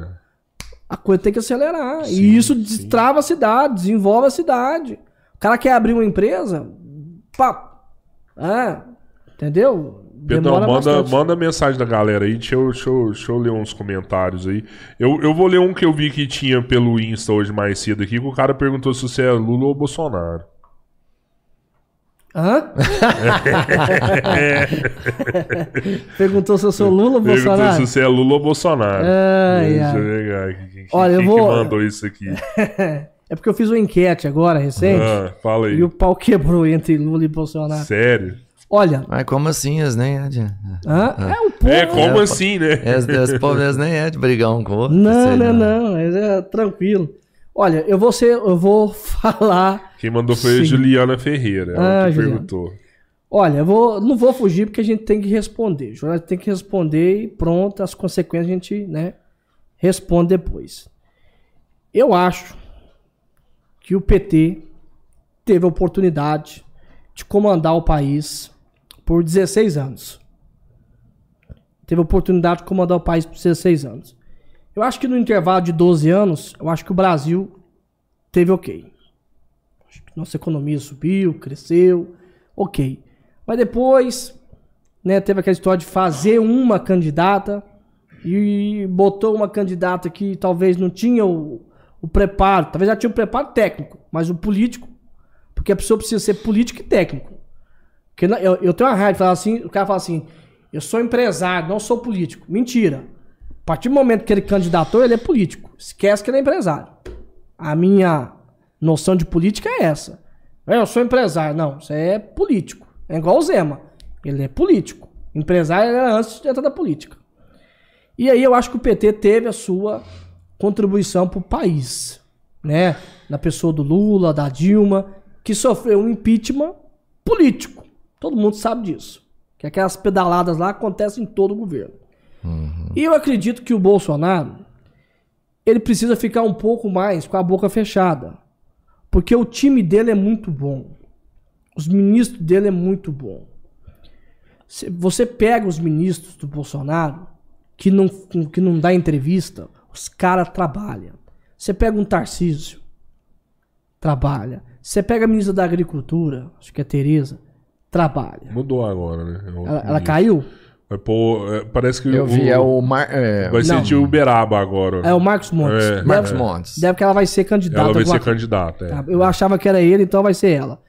Speaker 4: a coisa tem que acelerar.
Speaker 2: Sim,
Speaker 4: e isso
Speaker 2: sim.
Speaker 4: destrava a cidade, desenvolve a cidade. O cara quer abrir uma empresa, pá, é, entendeu?
Speaker 2: Pedrão,
Speaker 4: Demora
Speaker 2: manda,
Speaker 4: bastante.
Speaker 2: manda mensagem da galera aí, deixa eu, deixa, eu, deixa eu ler uns comentários aí. Eu, eu vou ler um que eu vi que tinha pelo Insta hoje mais cedo aqui, que o cara perguntou se você é Lula ou Bolsonaro.
Speaker 4: Hã? <laughs> Perguntou se eu sou Lula ou
Speaker 2: Perguntou
Speaker 4: Bolsonaro?
Speaker 2: se você é Lula ou Bolsonaro.
Speaker 4: Ai,
Speaker 2: Deixa
Speaker 4: ai.
Speaker 2: eu ver aqui. Quem,
Speaker 4: Olha, eu
Speaker 2: quem
Speaker 4: vou-
Speaker 2: que mandou isso aqui? <laughs>
Speaker 4: É porque eu fiz uma enquete agora, recente,
Speaker 2: Ah, fala aí.
Speaker 4: e o pau quebrou entre Lula e Bolsonaro.
Speaker 2: Sério?
Speaker 4: Olha,
Speaker 3: Mas como assim? Eles nem é de...
Speaker 4: hã? é o povo.
Speaker 2: É, como assim, né?
Speaker 3: Eles, eles, povos, eles nem é de brigar um com o outro.
Speaker 4: Não, não,
Speaker 3: lá.
Speaker 4: não, mas é tranquilo. Olha, eu vou ser, eu vou <laughs> falar.
Speaker 2: Quem mandou foi a. Juliana Ferreira, ela
Speaker 4: Ah,
Speaker 2: que
Speaker 4: Juliana.
Speaker 2: perguntou.
Speaker 4: Olha, eu vou, não vou fugir porque a gente tem que responder. O jornalista tem que responder e pronto, as consequências a gente, né, responde depois. Eu acho que o PT teve a oportunidade de comandar o país por 16 anos. Teve a oportunidade de comandar o país por 16 anos. Eu acho que no intervalo de 12 anos, eu acho que o Brasil teve ok. Nossa economia subiu, cresceu, ok. Mas depois, né, teve aquela história de fazer uma candidata e botou uma candidata que talvez não tinha o, o preparo, talvez já tinha o preparo técnico, mas o político, porque a pessoa precisa ser político e técnico. Porque eu, eu tenho uma raiva de falar assim, o cara fala assim, eu sou empresário, não sou político. Mentira. A partir do momento que ele candidatou, ele é político. Esquece que ele é empresário. A minha noção de política é essa. É, Eu sou empresário. Não, você é político. É igual o Zema. Ele é político. Empresário era antes de entrar da política. E aí eu acho que o PT teve a sua contribuição para o país. Né? Na pessoa do Lula, da Dilma, que sofreu um impeachment político. Todo mundo sabe disso. Que aquelas pedaladas lá acontecem em todo o governo. E eu acredito que o Bolsonaro ele precisa ficar um pouco mais com a boca fechada. Porque o time dele é muito bom. Os ministros dele é muito bom. Você pega os ministros do Bolsonaro que não, que não dá entrevista, Os caras trabalham. Você pega um Tarcísio, trabalha. Você pega a ministra da Agricultura, acho que é Tereza, trabalha.
Speaker 2: Mudou agora, né? É
Speaker 4: Ela, ela caiu?
Speaker 2: Vai pôr- é, parece que
Speaker 3: Eu vi, é o Mar... é,
Speaker 2: vai ser
Speaker 4: Não.
Speaker 2: de Uberaba agora.
Speaker 4: É o Marcos Montes.
Speaker 2: É,
Speaker 4: Deve-
Speaker 3: Marcos Montes.
Speaker 4: Deve que ela vai ser candidata.
Speaker 2: Ela vai ser candidata. é.
Speaker 4: Tá, Eu achava que era ele, então vai ser ela.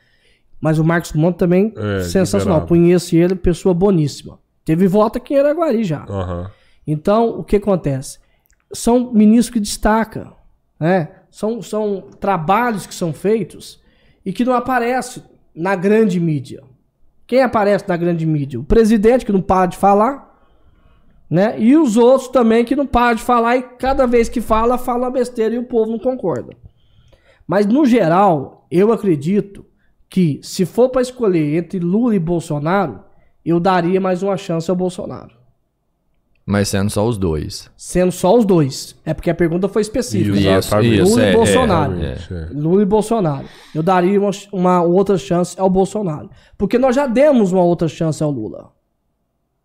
Speaker 4: Mas o Marcos Monte também,
Speaker 2: É,
Speaker 4: sensacional. Conheço ele, pessoa boníssima. Teve voto aqui em Araguari já.
Speaker 2: Aham.
Speaker 4: Então, o que acontece? São ministros que destacam, né? São, são trabalhos que são feitos e que não aparecem na grande mídia. Quem aparece na grande mídia? O presidente, que não para de falar, né? E os outros também que não param de falar e cada vez que fala, fala besteira e o povo não concorda. Mas, no geral, eu acredito que se for para escolher entre Lula e Bolsonaro, eu daria mais uma chance ao Bolsonaro.
Speaker 3: Mas sendo só os dois.
Speaker 4: Sendo só os dois. É porque a pergunta foi específica.
Speaker 3: Isso, isso,
Speaker 4: Lula e
Speaker 3: é,
Speaker 4: Bolsonaro.
Speaker 3: é, é.
Speaker 2: É.
Speaker 4: Lula e Bolsonaro. Eu daria uma, uma outra chance ao Bolsonaro. Porque nós já demos uma outra chance ao Lula.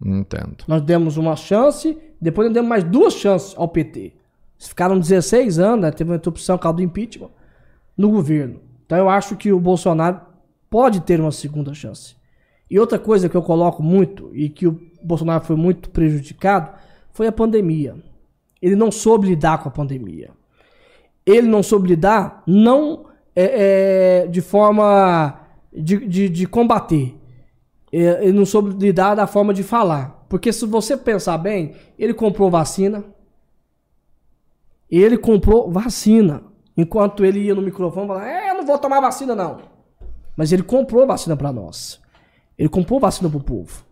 Speaker 3: Entendo.
Speaker 4: Nós demos uma chance, depois nós demos mais duas chances ao PT. Eles ficaram 16 anos, né? teve uma interrupção por causa do impeachment no governo. Então eu acho que o Bolsonaro pode ter uma segunda chance. E outra coisa que eu coloco muito, e que o Bolsonaro foi muito prejudicado, foi a pandemia. Ele não soube lidar com a pandemia. Ele não soube lidar, não é, é, de forma de, de, de combater. É, Ele não soube lidar da forma de falar. Porque se você pensar bem, ele comprou vacina. Ele comprou vacina. Enquanto ele ia no microfone falava, é, eu não vou tomar vacina não. Mas ele comprou vacina para nós. Ele comprou vacina pro povo.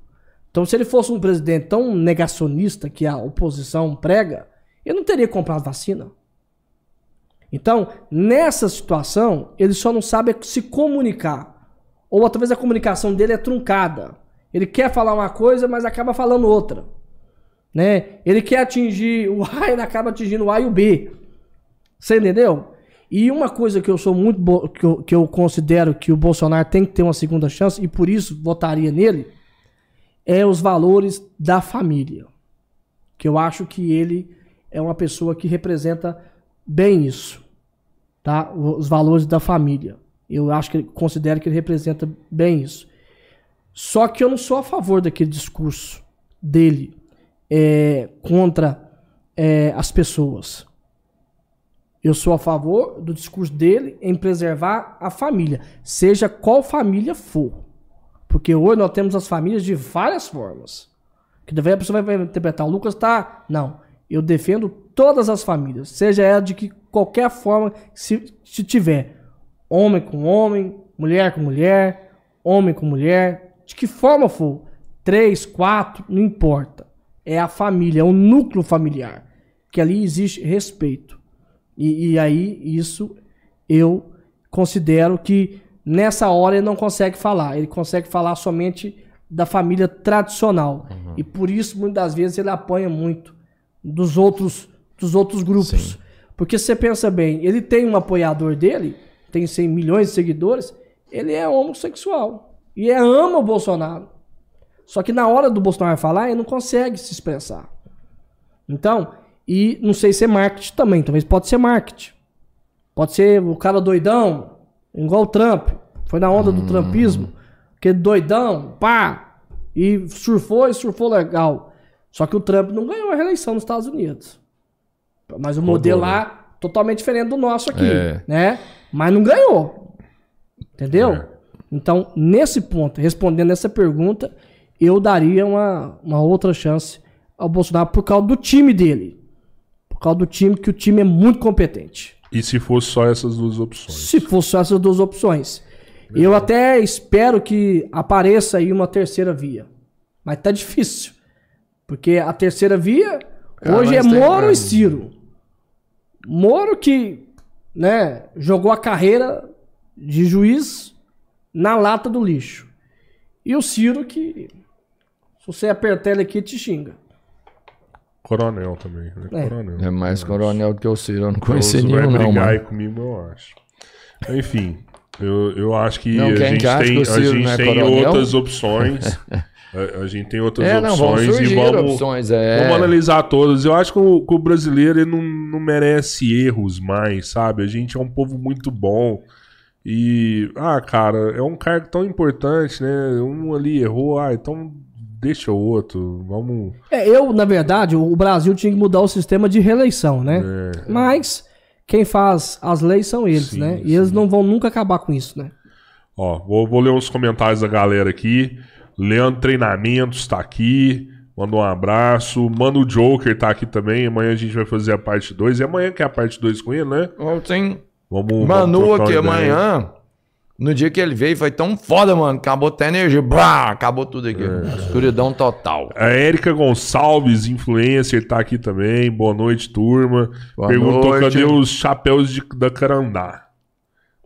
Speaker 4: Então se ele fosse um presidente tão negacionista que a oposição prega, ele não teria comprado vacina. Então, nessa situação, ele só não sabe se comunicar. Ou talvez a comunicação dele é truncada. Ele quer falar uma coisa, mas acaba falando outra. Né? Ele quer atingir o <laughs> A e acaba atingindo o A e o B. Você entendeu? E uma coisa que eu sou muito que eu, que eu considero que o Bolsonaro tem que ter uma segunda chance e por isso votaria nele é os valores da família. Que eu acho que ele é uma pessoa que representa bem isso, tá? Os valores da família. Eu acho que considero que ele representa bem isso. Só que eu não sou a favor daquele discurso dele é, contra é, as pessoas. Eu sou a favor do discurso dele em preservar a família, seja qual família for. Porque hoje nós temos as famílias de várias formas. Que daí a pessoa vai interpretar, o Lucas tá. Não. Eu defendo todas as famílias, seja ela de que qualquer forma se, se tiver. Homem com homem, mulher com mulher, homem com mulher, de que forma for. Três, quatro, não importa. É a família, é o núcleo familiar. Que ali existe respeito. E, e aí, isso eu considero que nessa hora ele não consegue falar. Ele consegue falar somente da família tradicional. E por isso, muitas das vezes, ele apanha muito dos outros, dos outros grupos. Porque se você pensa bem, ele tem um apoiador dele, tem 100 milhões de seguidores, ele é homossexual. E é, ama o Bolsonaro. Só que na hora do Bolsonaro falar, ele não consegue se expressar. Então, e não sei se é marketing também, talvez pode ser marketing. Pode ser o cara doidão, igual o Trump. Foi na onda do trumpismo. Aquele doidão, pá, e surfou e surfou legal. Só que o Trump não ganhou a reeleição nos Estados Unidos. Mas o modelo
Speaker 2: né?
Speaker 4: lá, totalmente diferente do nosso aqui,
Speaker 3: É.
Speaker 4: né? Mas não ganhou. Entendeu?
Speaker 2: É.
Speaker 4: Então, nesse ponto, respondendo essa pergunta, eu daria uma, uma outra chance ao Bolsonaro por causa do time dele. Por causa do time, que o time é muito competente.
Speaker 2: E se fosse só essas duas opções?
Speaker 4: Se fosse só essas duas opções. Eu até espero que apareça aí uma terceira via. Mas tá difícil. Porque a terceira via
Speaker 3: Cara,
Speaker 4: hoje é
Speaker 3: tem-
Speaker 4: Moro e Ciro. Moro que né, jogou a carreira de juiz na lata do lixo. E o Ciro que, se você apertar ele aqui, te xinga.
Speaker 2: Coronel também, né?
Speaker 4: É.
Speaker 2: Coronel.
Speaker 3: É mais coronel do que o Ciro. Eu não
Speaker 2: Então,
Speaker 3: conheci
Speaker 2: você
Speaker 3: nenhum,
Speaker 2: vai
Speaker 3: não,
Speaker 2: brigar aí
Speaker 3: mano.
Speaker 2: comigo, eu acho. Enfim, eu, eu acho que
Speaker 3: Não,
Speaker 2: a
Speaker 3: quem
Speaker 2: gente tem, a
Speaker 3: Ciro
Speaker 2: gente
Speaker 3: é
Speaker 2: tem
Speaker 3: coronel?
Speaker 2: outras opções. A, a gente tem outras
Speaker 3: É, não,
Speaker 2: opções e vamos,
Speaker 3: opções, é.
Speaker 2: vamos analisar todas. Eu acho que o, que o brasileiro ele não, não merece erros mais, sabe? A gente é um povo muito bom. E, ah, cara, é um cargo tão importante, né? Um ali errou, ah, então deixa o outro. Vamos.
Speaker 4: É, eu, na verdade, o Brasil tinha que mudar o sistema de reeleição, né? Mas quem faz as leis são eles,
Speaker 2: Sim,
Speaker 4: né? E eles não vão nunca acabar com isso, né?
Speaker 2: Ó, vou, vou ler uns comentários da galera aqui. Leandro Treinamentos tá aqui. Manda um abraço. Mano Joker tá aqui também. Amanhã a gente vai fazer a parte 2. E amanhã que é a parte 2 com ele, né?
Speaker 3: Ó, Tem
Speaker 2: Vamos. vamos
Speaker 3: Manu
Speaker 2: trocar
Speaker 3: aqui amanhã. No dia que ele veio, foi tão foda, mano. Acabou até a energia. Brá, acabou tudo aqui.
Speaker 2: É.
Speaker 3: Escuridão total.
Speaker 2: A Érica Gonçalves, influencer, tá aqui também. Boa noite, turma.
Speaker 3: Boa
Speaker 2: Perguntou
Speaker 3: noite.
Speaker 2: cadê os chapéus de- da Carandá.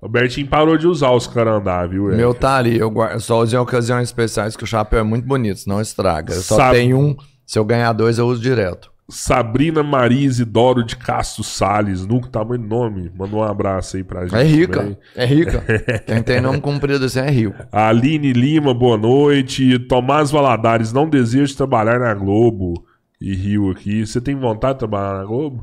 Speaker 2: O Bertinho parou de usar os Carandá, viu? Érica?
Speaker 3: Meu tá ali. Eu guardo, só uso em ocasiões especiais que o chapéu é muito bonito, senão estraga. Eu só
Speaker 2: Sabe-
Speaker 3: tenho um. Se eu ganhar dois, eu uso direto.
Speaker 2: Sabrina Maria Isidoro de Castro Salles, nunca tamanho do nome. Mandou um abraço aí pra gente.
Speaker 3: É rica.
Speaker 2: também.
Speaker 3: É rica. Quem tem nome <laughs> comprido assim é rico.
Speaker 2: Aline Lima, boa noite. Tomás Valadares, não desejo trabalhar na Globo. E Rio aqui. Você tem vontade de trabalhar na Globo?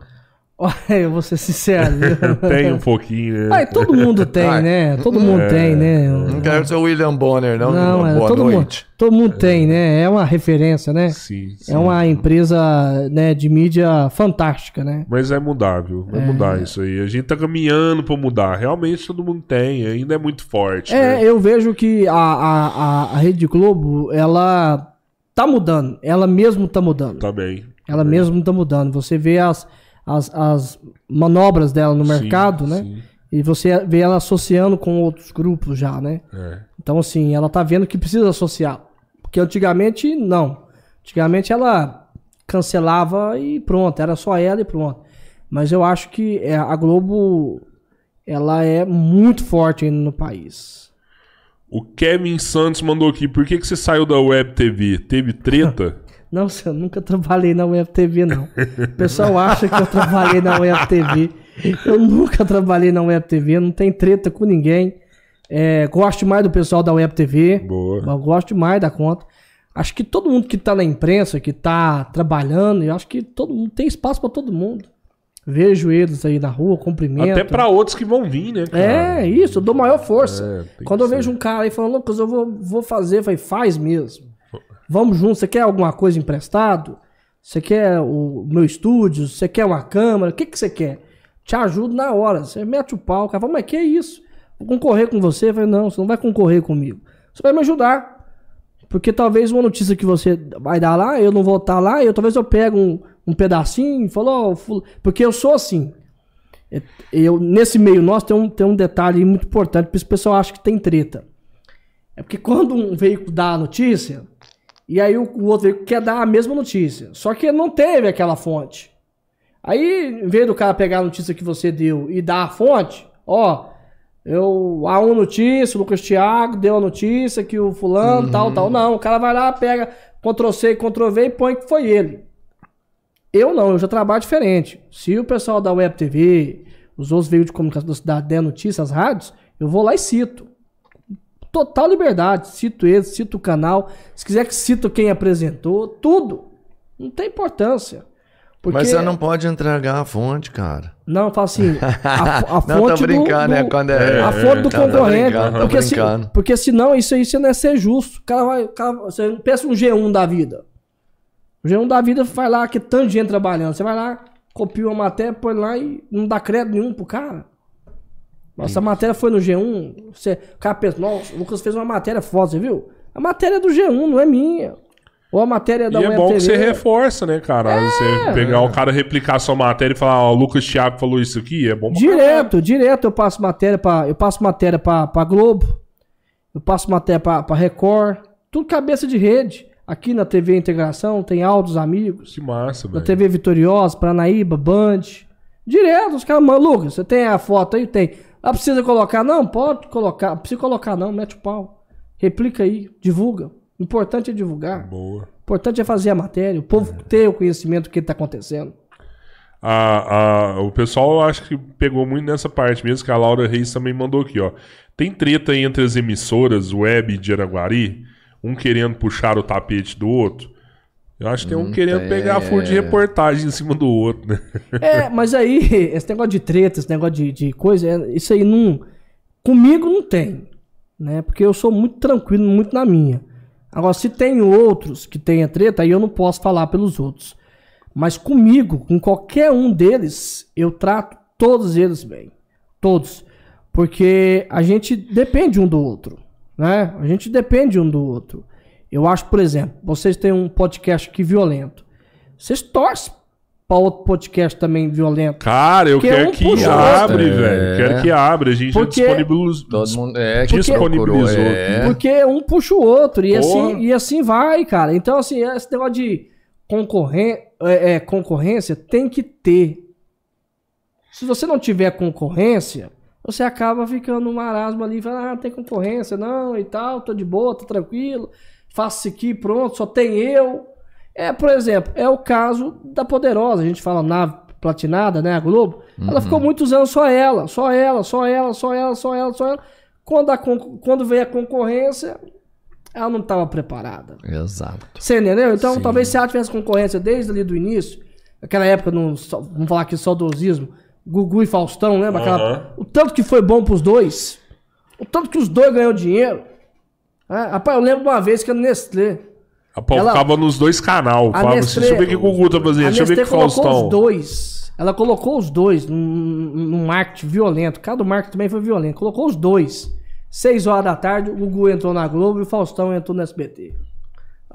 Speaker 4: Olha, eu vou ser sincero. <laughs>
Speaker 2: tem um pouquinho, né?
Speaker 4: Ai, todo mundo tem,
Speaker 3: Ai.
Speaker 4: né? Todo mundo
Speaker 2: É.
Speaker 4: tem, né?
Speaker 3: Não quero ser o William Bonner, não.
Speaker 4: Não, é,
Speaker 3: Boa
Speaker 4: todo, mundo,
Speaker 3: noite.
Speaker 4: todo mundo tem, né? É uma referência, né?
Speaker 2: Sim, sim.
Speaker 4: É uma empresa né, de mídia fantástica, né?
Speaker 2: Mas mudar, viu? Vai mudar isso aí. A gente tá caminhando pra mudar. Realmente todo mundo tem. Ainda é muito forte.
Speaker 4: É,
Speaker 2: né?
Speaker 4: eu vejo que a, a, a, a Rede Globo, ela tá mudando. Ela mesmo tá mudando.
Speaker 2: Tá bem.
Speaker 4: Ela mesmo tá mudando. Você vê as, as, as manobras dela no
Speaker 2: Sim,
Speaker 4: mercado, né?
Speaker 2: sim.
Speaker 4: E você vê ela associando com outros grupos já, né?
Speaker 2: É.
Speaker 4: Então, assim, ela tá vendo que precisa associar. Porque antigamente, não. Antigamente ela cancelava e pronto, era só ela e pronto. Mas eu acho que é, a Globo, ela é muito forte ainda no país.
Speaker 2: O Kevin Santos mandou aqui. Por que, que você saiu da Web TV? Teve treta? <laughs>
Speaker 4: Não, eu nunca trabalhei na Web TV, não. O pessoal acha que eu trabalhei na Web TV. Eu nunca trabalhei na Web TV, não tem treta com ninguém. É, gosto mais do pessoal da Web TV.
Speaker 2: Boa.
Speaker 4: Eu gosto mais da conta. Acho que todo mundo que tá na imprensa, que tá trabalhando, eu acho que todo mundo tem espaço para todo mundo. Vejo eles aí na rua, cumprimento.
Speaker 2: Até pra outros que vão vir, né? cara?
Speaker 4: É, isso, eu dou maior força.
Speaker 2: É,
Speaker 4: Quando eu
Speaker 2: ser.
Speaker 4: vejo um cara aí falando, Lucas, eu vou, vou fazer, eu falei, faz mesmo. Vamos juntos, você quer alguma coisa emprestado? Você quer o meu estúdio? Você quer uma câmera? O que, que você quer? Te ajudo na hora. Você mete o pau, cara. Fala, mas que é isso? Vou concorrer com você? Eu falei, não, você não vai concorrer comigo. Você vai me ajudar. Porque talvez uma notícia que você vai dar lá, eu não vou estar lá, eu talvez eu pego um, um pedacinho e falo, ful- porque eu sou assim. Eu, nesse meio nosso tem um, tem um detalhe muito importante, por isso o pessoal acha que tem treta. É porque quando um veículo dá a notícia, e aí o, o outro veículo quer dar a mesma notícia, só que não teve aquela fonte. Aí, em vez do cara pegar a notícia que você deu e dar a fonte, ó, eu, a um notícia, o Lucas Thiago deu a notícia que o fulano, tal, tal. Não, o cara vai lá, pega Ctrl C, Ctrl V e põe que foi ele. Eu não, eu já trabalho diferente. Se o pessoal da Web TV, os outros veículos de comunicação da cidade der notícia, as rádios, eu vou lá e cito. Total liberdade. Cito eles, cito o canal. Se quiser que cito quem apresentou, tudo. Não tem importância. Porque...
Speaker 3: Mas você não pode entregar a fonte, cara.
Speaker 4: Não, eu falo assim, <laughs> a, a
Speaker 3: Não, tô
Speaker 4: fonte
Speaker 3: brincando,
Speaker 4: do,
Speaker 3: né?
Speaker 4: do-
Speaker 3: Quando é-
Speaker 4: a fonte do
Speaker 3: Não, tô
Speaker 4: concorrente.
Speaker 3: brincando, tô
Speaker 4: porque, se,
Speaker 3: brincando.
Speaker 4: porque senão isso aí você não é ser justo. O cara vai, o cara, você pensa um G1 da vida. O G1 da vida vai lá, que tanto de gente trabalhando. Você vai lá, copia uma matéria, põe lá e não dá crédito nenhum pro cara. Nossa, a matéria foi no G1. Você, o cara pensa, nossa, o Lucas fez uma matéria foda, você viu? A matéria é do G1, não é minha. Ou a matéria é da
Speaker 2: E é bom que você reforça, né, cara?
Speaker 4: É.
Speaker 2: Você pegar o cara, replicar sua matéria e falar, ó, o Lucas Thiago falou isso aqui, é bom pra caralho.
Speaker 4: Direto, direto eu passo matéria para eu passo matéria para para Globo. Eu passo matéria para Record, tudo cabeça de rede. Aqui na TV Integração tem áudios amigos.
Speaker 2: Que massa,
Speaker 4: Na
Speaker 2: velho.
Speaker 4: TV Vitoriosa, Paranaíba, Band. Direto, os caras, Lucas, você tem a foto aí? Tem. Ah, precisa colocar? Não, pode colocar. Não precisa colocar, não, mete o pau. Replica aí, divulga. O importante é divulgar.
Speaker 2: Boa.
Speaker 4: O importante é fazer a matéria, o povo ter o conhecimento do que está acontecendo.
Speaker 2: A, a- o pessoal acho que pegou muito nessa parte mesmo, que a Laura Reis também mandou aqui, ó. Tem treta entre as emissoras web de Araguari? um querendo puxar o tapete do outro. Eu acho que tem um
Speaker 3: Não
Speaker 2: querendo
Speaker 3: tem,
Speaker 2: pegar furo de
Speaker 3: é.
Speaker 2: reportagem em cima do outro, né? <laughs>
Speaker 4: É, mas aí, esse negócio de treta, esse negócio de, de coisa, é- isso aí não. Comigo não tem. Né? Porque eu sou muito tranquilo, muito na minha. Agora, se tem outros que tenha treta, aí eu não posso falar pelos outros. Mas comigo, com qualquer um deles, eu trato todos eles bem. Todos. Porque a gente depende um do outro. Né? A gente depende um do outro. Eu acho, por exemplo, vocês têm um podcast aqui violento. Vocês torcem para outro podcast também violento.
Speaker 2: Cara, eu
Speaker 4: Porque
Speaker 2: quero
Speaker 4: um
Speaker 2: que
Speaker 4: puxa o
Speaker 2: abre,
Speaker 3: outro.
Speaker 2: velho.
Speaker 3: É.
Speaker 2: Quero que abra. A gente já
Speaker 4: Porque-
Speaker 2: disponibilizou.
Speaker 3: Todo mundo é que
Speaker 2: Disponibilizou
Speaker 3: é.
Speaker 4: Porque um puxa o outro e
Speaker 2: Porra.
Speaker 4: assim, e assim vai, cara. Então, assim, esse negócio de concorrência, é, é, concorrência tem que ter. Se você não tiver concorrência, você acaba ficando no marasmo ali, fala, ah, tem concorrência, não, e tal, tô de boa, tô tranquilo, faço isso aqui, pronto, só tem eu. É, por exemplo, é o caso da Poderosa, a gente fala nave platinada, né, a Globo. Ela ficou muitos anos só ela, só ela, só ela, só ela, só ela, só ela. Quando, a quando veio a concorrência, ela não estava preparada.
Speaker 3: Exato.
Speaker 4: Você entendeu? Então,
Speaker 3: Sim.
Speaker 4: talvez se ela tivesse concorrência desde ali do início, aquela época, no, só- vamos falar aqui saudosismo, Gugu e Faustão, lembra? Aquela-
Speaker 2: Aham.
Speaker 4: o tanto que foi bom pros dois, o tanto que os dois ganhou dinheiro. É, rapaz, eu lembro de uma vez que a Nestlé,
Speaker 2: A pau
Speaker 4: Ela-
Speaker 2: ficava nos dois canal. Assim, deixa eu ver o que o Gugu tá fazendo. Deixa eu ver o que o
Speaker 4: colocou
Speaker 2: Faustão.
Speaker 4: os dois. Ela colocou os dois num, marketing violento. Cada marketing também foi violento. Colocou os dois. Seis horas da tarde, o Gugu entrou na Globo e o Faustão entrou no SBT.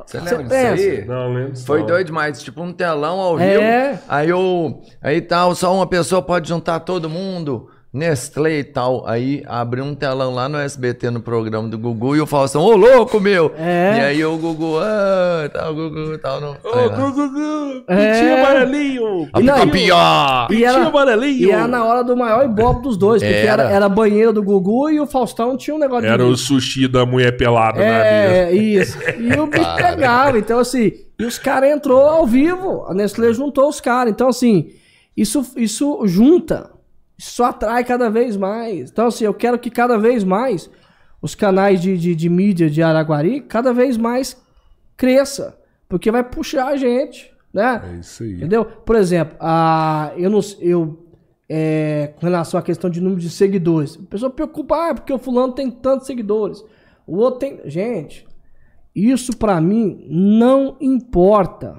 Speaker 3: Você lembra disso aí?
Speaker 2: Não, lembro disso
Speaker 3: Foi
Speaker 2: não.
Speaker 3: doido demais, tipo um telão ao vivo.
Speaker 4: É.
Speaker 3: Aí o. Aí tal, só uma pessoa pode juntar todo mundo. Nestlé e tal. Aí abriu um telão lá no SBT no programa do Gugu e o Faustão, ô louco, meu!
Speaker 4: É.
Speaker 3: E aí o Gugu, ah, tal, Gugu, tal. Não,
Speaker 2: Ô. Gugu,
Speaker 4: É.
Speaker 2: pintinho amarelinho.
Speaker 3: A
Speaker 4: Não,
Speaker 3: campeã!
Speaker 4: E era,
Speaker 2: amarelinho.
Speaker 4: e era na hora do maior ibope dos dois, porque era,
Speaker 3: Era.
Speaker 4: era a banheira do Gugu e o Faustão tinha um negócio
Speaker 2: Era
Speaker 4: de.
Speaker 2: o sushi da mulher pelada na mesa.
Speaker 4: É, isso. E o bicho pegava. Então, assim, e os caras entrou ao vivo. A Nestlé juntou os caras. Então, assim, isso, isso junta. Isso atrai cada vez mais. Então, assim, eu quero que cada vez mais os canais de, de, de mídia de Araguari cada vez mais cresça. Porque vai puxar a gente, né?
Speaker 2: É isso aí.
Speaker 4: Entendeu? Por exemplo, a, eu não eu é, com relação à questão de número de seguidores, a pessoa preocupa, ah, porque o fulano tem tantos seguidores. O outro tem. Gente, isso pra mim não importa.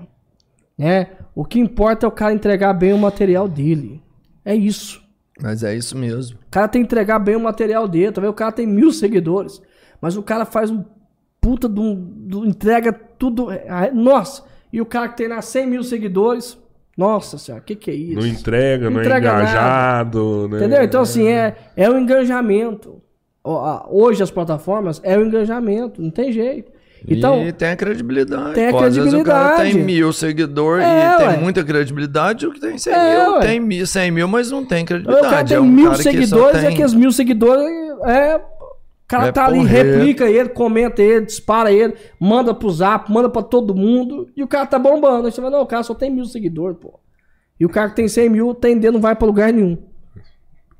Speaker 4: Né? O que importa é o cara entregar bem o material dele. É isso.
Speaker 3: Mas é isso mesmo.
Speaker 4: O cara tem que entregar bem o material dele. Talvez o cara tem mil seguidores. Mas o cara faz um puta de um. do- entrega tudo. ah, Nossa! E o cara que tem lá 100 mil seguidores. Nossa senhora, o que, que é isso?
Speaker 2: Não entrega, não é
Speaker 4: Entrega nada.
Speaker 2: engajado. Né?
Speaker 4: Entendeu? Então, assim, é, é o engajamento. Hoje as plataformas é o engajamento, não tem jeito. Então,
Speaker 3: e tem a credibilidade.
Speaker 4: tem a
Speaker 3: Pô, Às vezes o cara
Speaker 4: credibilidade.
Speaker 3: tem mil seguidores
Speaker 4: É,
Speaker 3: e tem
Speaker 4: ué.
Speaker 3: muita credibilidade, o que tem 100
Speaker 4: É,
Speaker 3: mil
Speaker 4: ué.
Speaker 3: tem mil, 100 mil, mas não tem
Speaker 4: o
Speaker 3: credibilidade.
Speaker 4: cara tem
Speaker 3: é um
Speaker 4: mil
Speaker 3: cara que
Speaker 4: seguidores,
Speaker 3: tem-
Speaker 4: é que os mil seguidores é. O cara
Speaker 3: É
Speaker 4: tá ali,
Speaker 3: porreta.
Speaker 4: replica ele, comenta ele, dispara ele, manda pro zap, manda pra todo mundo, e o cara tá bombando. Aí você vai, não, o cara só tem mil seguidores, pô. E o cara que tem 100 mil, tendendo, não vai pra lugar nenhum.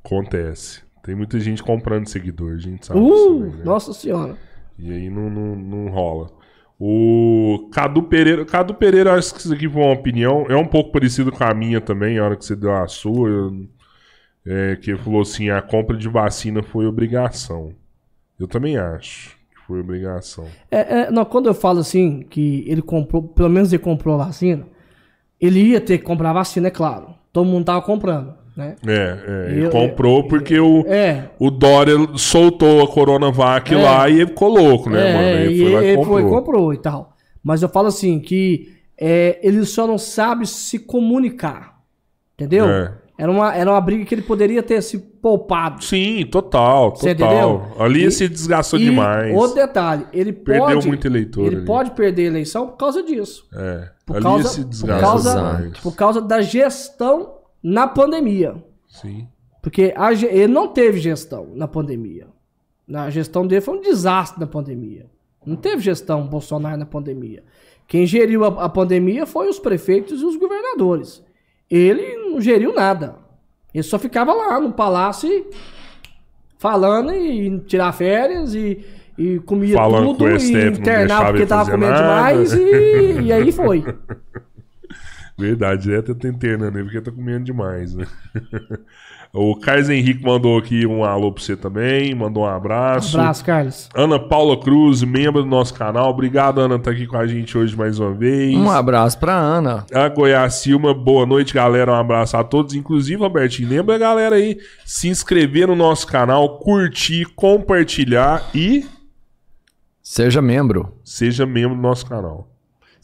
Speaker 2: Acontece. Tem muita gente comprando seguidor, a gente sabe
Speaker 4: Uh,
Speaker 2: também, né?
Speaker 4: nossa senhora.
Speaker 2: E aí não, não, não rola. O Cadu Pereira. Cadu Pereira, acho que isso aqui foi uma opinião. É um pouco parecido com a minha também, a hora que você deu a sua. é, que falou assim: a compra de vacina foi obrigação. Eu também acho que foi obrigação.
Speaker 4: É, é, não, quando eu falo assim, que ele comprou, pelo menos ele comprou a vacina, ele ia ter que comprar a vacina, é claro. Todo mundo tava comprando, né?
Speaker 2: É, é ele
Speaker 4: Eu-
Speaker 2: comprou porque o,
Speaker 4: É.
Speaker 2: o Dória soltou a Coronavac
Speaker 4: É.
Speaker 2: lá e ele ficou louco, né, mano?
Speaker 4: É,
Speaker 2: Ele
Speaker 4: e
Speaker 2: foi lá
Speaker 4: ele
Speaker 2: comprou.
Speaker 4: foi, comprou e tal. Mas eu falo assim, que é, ele só não sabe se comunicar. Entendeu?
Speaker 2: É.
Speaker 4: Era, uma, era uma briga que ele poderia ter se poupado.
Speaker 2: Sim, total, total. Ali
Speaker 4: E-
Speaker 2: se desgastou
Speaker 4: E
Speaker 2: demais.
Speaker 4: outro detalhe, ele
Speaker 2: Perdeu
Speaker 4: pode.
Speaker 2: muito eleitor
Speaker 4: Ele
Speaker 2: ali.
Speaker 4: pode perder a eleição por causa disso.
Speaker 2: É,
Speaker 4: Por
Speaker 2: ali
Speaker 4: causa,
Speaker 2: se
Speaker 4: por,
Speaker 2: desgastou
Speaker 4: causa,
Speaker 2: demais.
Speaker 4: por causa da gestão na pandemia.
Speaker 2: Sim.
Speaker 4: Porque a ele não teve gestão na pandemia. A gestão dele foi um desastre na pandemia. Não teve gestão Bolsonaro na pandemia. Quem geriu a, a pandemia foi os prefeitos e os governadores. Ele não geriu nada. Ele só ficava lá no palácio falando e tirar férias e, e comia
Speaker 2: Falando
Speaker 4: tudo
Speaker 2: com
Speaker 4: e internava porque
Speaker 2: ele
Speaker 4: tava
Speaker 2: fazer
Speaker 4: comendo
Speaker 2: nada.
Speaker 4: demais e, e aí foi. <laughs>
Speaker 2: Verdade, direto tá internando ele porque tá comendo demais, né? <laughs> o Carlos Henrique mandou aqui um alô pra você também, mandou um abraço.
Speaker 4: Abraço, Carlos.
Speaker 2: Ana Paula Cruz, membro do nosso canal. Obrigado, Ana, por estar aqui com a gente hoje mais uma vez.
Speaker 3: Um abraço pra Ana.
Speaker 2: A Goiás Silma, boa noite, galera. Um abraço a todos. Inclusive, Robertinho, lembra, galera, aí, se inscrever no nosso canal, curtir, compartilhar e
Speaker 3: Seja membro.
Speaker 2: seja membro do nosso canal.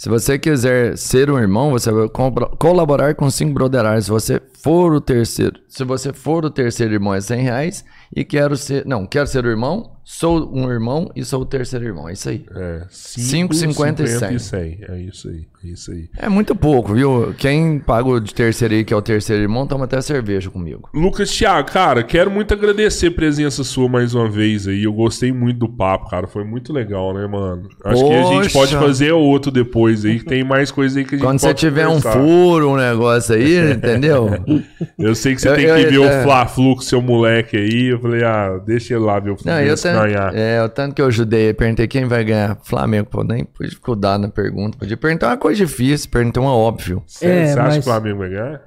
Speaker 3: Se você quiser ser um irmão, você vai colaborar com cinco broderais. Se você for o terceiro, se você for o terceiro irmão é 100 reais e quero ser, não, quero ser o irmão, sou um irmão e sou o terceiro irmão. É isso aí.
Speaker 2: É,
Speaker 3: 5, 50 e 100.
Speaker 2: 100. É isso aí, é isso aí.
Speaker 3: É muito pouco, viu? Quem pagou de terceiro aí, que é o terceiro irmão, toma até cerveja comigo.
Speaker 2: Lucas Thiago, cara, quero muito agradecer a presença sua mais uma vez aí. Eu gostei muito do papo, cara. Foi muito legal, né, mano? Acho que a gente
Speaker 3: Poxa.
Speaker 2: pode fazer outro depois aí, que tem mais coisa aí que a gente
Speaker 3: Quando você tiver um
Speaker 2: conversar.
Speaker 3: furo, um negócio aí, <laughs> entendeu?
Speaker 2: Eu sei que você
Speaker 3: Eu-
Speaker 2: tem
Speaker 3: eu-
Speaker 2: que ver
Speaker 3: eu-
Speaker 2: o Fla-Flu com seu moleque aí. Eu falei, ah, deixa ele lá ver o
Speaker 3: Não, eu
Speaker 2: Fluminense
Speaker 3: tanto, é, o tanto que eu ajudei, perguntei quem vai ganhar. Flamengo, pô, nem pude dificuldade na pergunta. Podia perguntar uma coisa difícil, perguntar uma óbvio.
Speaker 2: Você,
Speaker 4: É,
Speaker 2: você acha
Speaker 4: mas-
Speaker 2: que o Flamengo vai ganhar?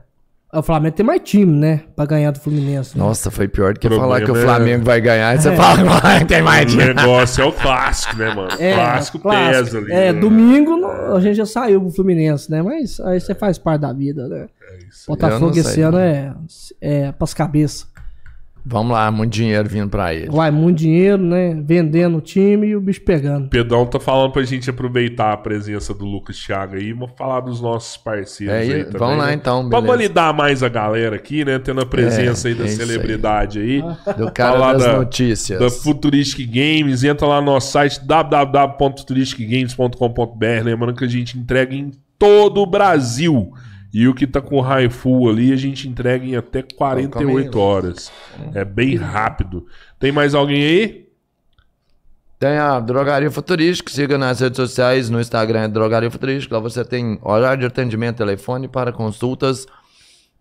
Speaker 4: O Flamengo tem mais time, né? Pra ganhar do Fluminense. né?
Speaker 3: Nossa, foi pior do que
Speaker 2: Problema
Speaker 3: falar que o
Speaker 2: é-
Speaker 3: Flamengo vai ganhar e você fala que tem mais
Speaker 2: O
Speaker 3: dinheiro.
Speaker 2: negócio é o clássico, né, mano?
Speaker 4: É,
Speaker 2: clássico,
Speaker 4: clássico.
Speaker 2: pesa ali.
Speaker 4: É,
Speaker 2: né?
Speaker 4: domingo a gente já saiu pro Fluminense, né? Mas aí você faz parte da vida, né?
Speaker 2: isso aí.
Speaker 3: Eu não
Speaker 4: Botafogo esse ano é, é pras cabeças.
Speaker 3: Vamos lá, muito dinheiro vindo pra ele.
Speaker 4: Vai muito dinheiro, né? Vendendo o time e o bicho pegando.
Speaker 2: O Pedrão tá falando pra gente aproveitar a presença do Lucas Thiago aí, vamos falar dos nossos parceiros
Speaker 3: É,
Speaker 2: aí
Speaker 3: e-
Speaker 2: também.
Speaker 3: vamos lá,
Speaker 2: né?
Speaker 3: então,
Speaker 2: Pra
Speaker 3: beleza.
Speaker 2: validar mais a galera aqui, né? Tendo a presença
Speaker 3: É,
Speaker 2: aí da
Speaker 3: é isso aí.
Speaker 2: celebridade aí. <laughs>
Speaker 3: Do cara
Speaker 2: Falar
Speaker 3: das
Speaker 2: da-
Speaker 3: notícias.
Speaker 2: Da Futuristic Games, entra lá no nosso site www.futuristicgames.com.br. Lembrando que a gente entrega em todo o Brasil. E o que tá com full ali, a gente entrega em até 48 horas. É bem rápido. Tem mais alguém aí?
Speaker 3: Tem a Drogaria Futurística, siga nas redes sociais, no Instagram é Drogaria Futurística, lá você tem horário de atendimento, telefone para consultas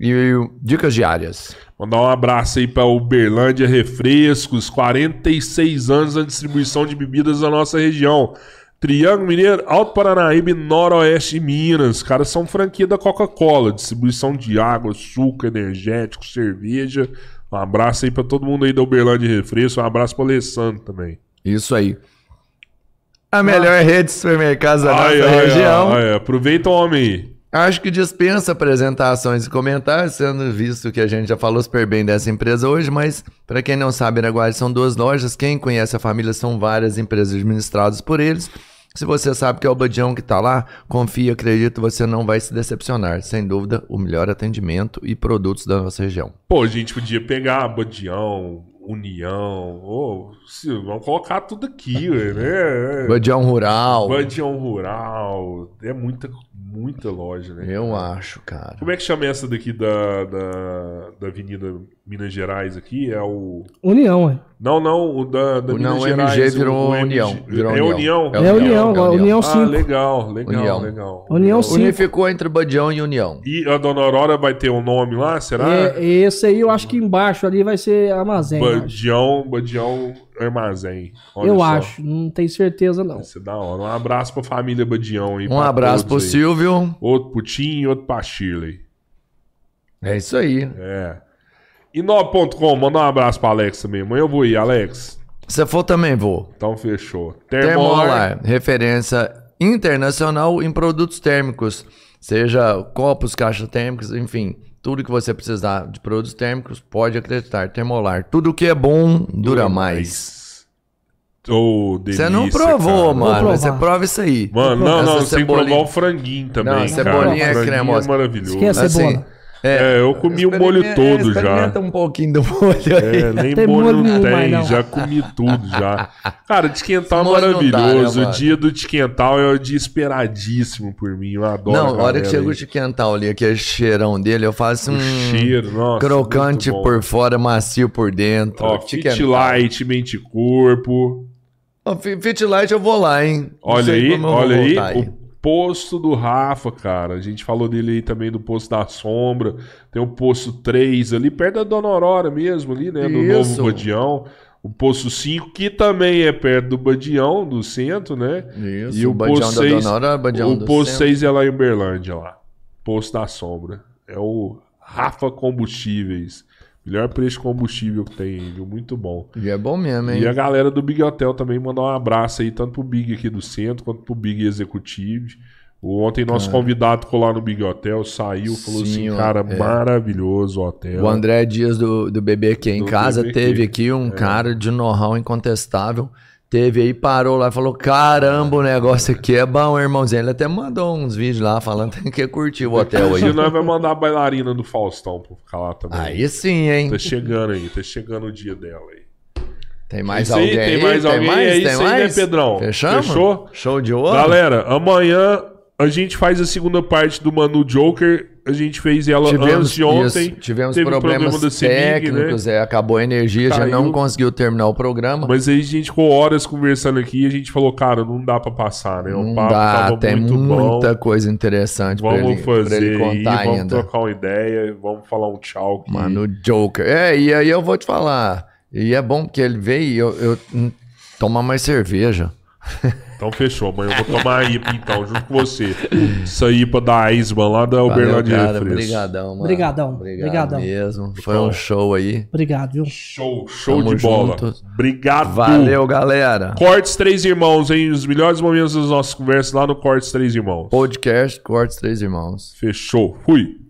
Speaker 3: e dicas diárias.
Speaker 2: Mandar um abraço aí pra Uberlândia Refrescos, 46 anos da distribuição de bebidas da nossa região. Triângulo Mineiro, Alto Paranaíba e Noroeste Minas. Os caras são franquia da Coca-Cola, distribuição de água, suco, energético, cerveja. Um abraço aí pra todo mundo aí da Uberlândia Refrescos. Um abraço pro Alessandro também.
Speaker 3: Isso aí. A melhor rede de supermercados da nossa
Speaker 2: Ai, ai,
Speaker 3: região.
Speaker 2: ai, ai, aproveita o homem aí.
Speaker 3: Acho que dispensa apresentações e comentários, sendo visto que a gente já falou super bem dessa empresa hoje, mas para quem não sabe, Araguari são duas lojas. Quem conhece a família são várias empresas administradas por eles. Se você sabe que é o Badião que tá lá, confia, acredito, você não vai se decepcionar. Sem dúvida, o melhor atendimento e produtos da nossa região.
Speaker 2: Pô, a gente podia pegar Badião, União. se- vamos colocar tudo aqui, né?
Speaker 3: Badião Rural,
Speaker 2: Badião Rural. É muita, muita loja, né?
Speaker 3: eu acho, cara.
Speaker 2: Como é que chama essa daqui da, da, da Avenida Minas Gerais aqui? É o.
Speaker 4: União, ué.
Speaker 2: Não, não, o da, da
Speaker 3: O
Speaker 2: Minas
Speaker 3: não,
Speaker 2: Gerais.
Speaker 3: MG virou
Speaker 2: o, o
Speaker 3: União.
Speaker 2: MG.
Speaker 3: Virou
Speaker 2: é União?
Speaker 3: É
Speaker 4: É União, agora, União
Speaker 2: Ah,
Speaker 4: 5.
Speaker 2: legal, legal,
Speaker 3: União.
Speaker 2: legal.
Speaker 4: União 5.
Speaker 3: Unificou entre Badião e União.
Speaker 2: E a Dona Aurora vai ter um nome lá, será?
Speaker 4: É, esse aí eu acho que embaixo ali vai ser armazém.
Speaker 2: Badião, Badião Armazém. Olha
Speaker 4: Eu
Speaker 2: só.
Speaker 4: acho, não tenho certeza não.
Speaker 2: Vai ser da hora. Um abraço pra família Badião aí.
Speaker 3: Um abraço pro
Speaker 2: aí.
Speaker 3: Silvio.
Speaker 2: Outro pro Tim e outro pra Shirley.
Speaker 3: É isso aí.
Speaker 2: É. E 9.com, manda um abraço pra Alex também. Amanhã eu vou ir, Alex.
Speaker 3: Se for, também vou.
Speaker 2: Então fechou. Termolar.
Speaker 3: Termolar, referência internacional em produtos térmicos, seja copos, caixas térmicas, enfim, tudo que você precisar de produtos térmicos, pode acreditar. Termolar, tudo que é bom dura mais.
Speaker 2: Ô, delícia,
Speaker 3: Você não provou,
Speaker 2: cara.
Speaker 3: mano. Você prova isso aí.
Speaker 2: Mano, não, não, você tem que
Speaker 3: cebolinha-
Speaker 2: provar o franguinho também,
Speaker 3: Não,
Speaker 2: cara.
Speaker 3: cebolinha é cremosa.
Speaker 2: maravilhoso.
Speaker 4: Esquece a cebola.
Speaker 2: É, eu comi o molho
Speaker 3: experimenta-
Speaker 2: todo
Speaker 3: é,
Speaker 2: já.
Speaker 3: Experimenta um pouquinho do molho aí.
Speaker 2: É, nem
Speaker 4: Tem
Speaker 2: molho
Speaker 4: molho
Speaker 2: tem,
Speaker 4: mais, não.
Speaker 2: já comi tudo já. <laughs> Cara, de quental é
Speaker 3: não dá,
Speaker 2: maravilhoso.
Speaker 3: né,
Speaker 2: o dia do de quental é o dia esperadíssimo por mim. Eu adoro.
Speaker 3: Não, a hora que chega o
Speaker 2: aí.
Speaker 3: chiquental ali, aquele cheirão dele, eu faço um
Speaker 2: O cheiro, nossa.
Speaker 3: crocante por fora, macio por dentro.
Speaker 2: Ó, Fit. Light, mente corpo.
Speaker 3: Fit Light eu vou lá, hein?
Speaker 2: Olha aí, olha aí,
Speaker 3: voltar
Speaker 2: o posto do Rafa, cara. A gente falou dele aí também do posto da Sombra. Tem o posto 3 ali, perto da Dona Aurora mesmo, ali, né? No
Speaker 3: Isso.
Speaker 2: novo Rodião. O Poço 5, que também é perto do Badião, do centro, né?
Speaker 3: Isso,
Speaker 2: E
Speaker 3: o
Speaker 2: o
Speaker 3: Badião da
Speaker 2: 6,
Speaker 3: Dona Aurora é Badião
Speaker 2: o
Speaker 3: do
Speaker 2: Poço
Speaker 3: centro.
Speaker 2: 6 é lá em Uberlândia, lá. Poço da Sombra. É o Rafa Combustíveis. Melhor preço de combustível que tem, viu? Muito bom.
Speaker 3: E é bom mesmo, hein?
Speaker 2: E a galera do Big Hotel também mandar um abraço aí, tanto pro Big aqui do centro, quanto pro Big Executive. Ontem nosso convidado ficou lá no Big Hotel, saiu, falou
Speaker 3: Sim,
Speaker 2: assim, cara,
Speaker 3: é.
Speaker 2: maravilhoso o hotel.
Speaker 3: O André Dias do, do BBQ em
Speaker 2: Do
Speaker 3: casa
Speaker 2: BBQ,
Speaker 3: teve aqui um cara de know-how incontestável. Teve aí, parou lá e falou: Caramba, o negócio aqui é bom, irmãozinho. Ele até mandou uns vídeos lá falando <laughs> que curtiu o hotel aí.
Speaker 2: nós vamos mandar a bailarina do Faustão pra ficar lá também.
Speaker 3: Aí sim, hein?
Speaker 2: Tá chegando aí, tá chegando o dia dela aí.
Speaker 3: Tem mais
Speaker 2: Isso aí,
Speaker 3: alguém
Speaker 2: tem
Speaker 3: aí?
Speaker 2: mais alguém? É
Speaker 3: Tem
Speaker 2: isso aí,
Speaker 3: mais?
Speaker 2: né, Pedrão?
Speaker 3: Fechamos?
Speaker 2: Fechou?
Speaker 3: Show de ouro?
Speaker 2: Galera, amanhã a gente faz a segunda parte do Manu Joker. A gente fez ela antes de ontem.
Speaker 3: isso, tivemos problemas
Speaker 2: problema CEMIG,
Speaker 3: técnicos, é, acabou a energia, já
Speaker 2: Caiu.
Speaker 3: não conseguiu terminar o programa.
Speaker 2: Mas aí a gente ficou horas conversando aqui e a gente falou, cara, não dá pra passar, né? O
Speaker 3: não
Speaker 2: papo
Speaker 3: dá, tem
Speaker 2: muito
Speaker 3: muita
Speaker 2: bom.
Speaker 3: coisa interessante pra
Speaker 2: Vamos
Speaker 3: ele, pra
Speaker 2: fazer
Speaker 3: ele
Speaker 2: aí,
Speaker 3: contar
Speaker 2: vamos
Speaker 3: ainda.
Speaker 2: trocar uma ideia, vamos falar um tchau. aqui.
Speaker 3: Mano, Joker. É, e aí eu vou te falar. E é bom porque ele veio e eu, eu hum, tomar mais cerveja.
Speaker 2: Então fechou, amanhã eu vou tomar a IPA então, junto com você. Essa IPA da Eisman lá da Uberlândia.
Speaker 3: Obrigadão, mano.
Speaker 4: Obrigadão,
Speaker 3: Obrigado
Speaker 4: obrigadão.
Speaker 3: mesmo. Foi um show aí.
Speaker 4: Obrigado, viu?
Speaker 2: Show, show
Speaker 3: Tamo
Speaker 2: de bola.
Speaker 3: juntos.
Speaker 2: Obrigado.
Speaker 3: Valeu, galera.
Speaker 2: Cortes Três Irmãos, hein? Os melhores momentos das nossas conversas lá no Cortes Três Irmãos.
Speaker 3: Podcast Cortes Três Irmãos.
Speaker 2: Fechou. Fui.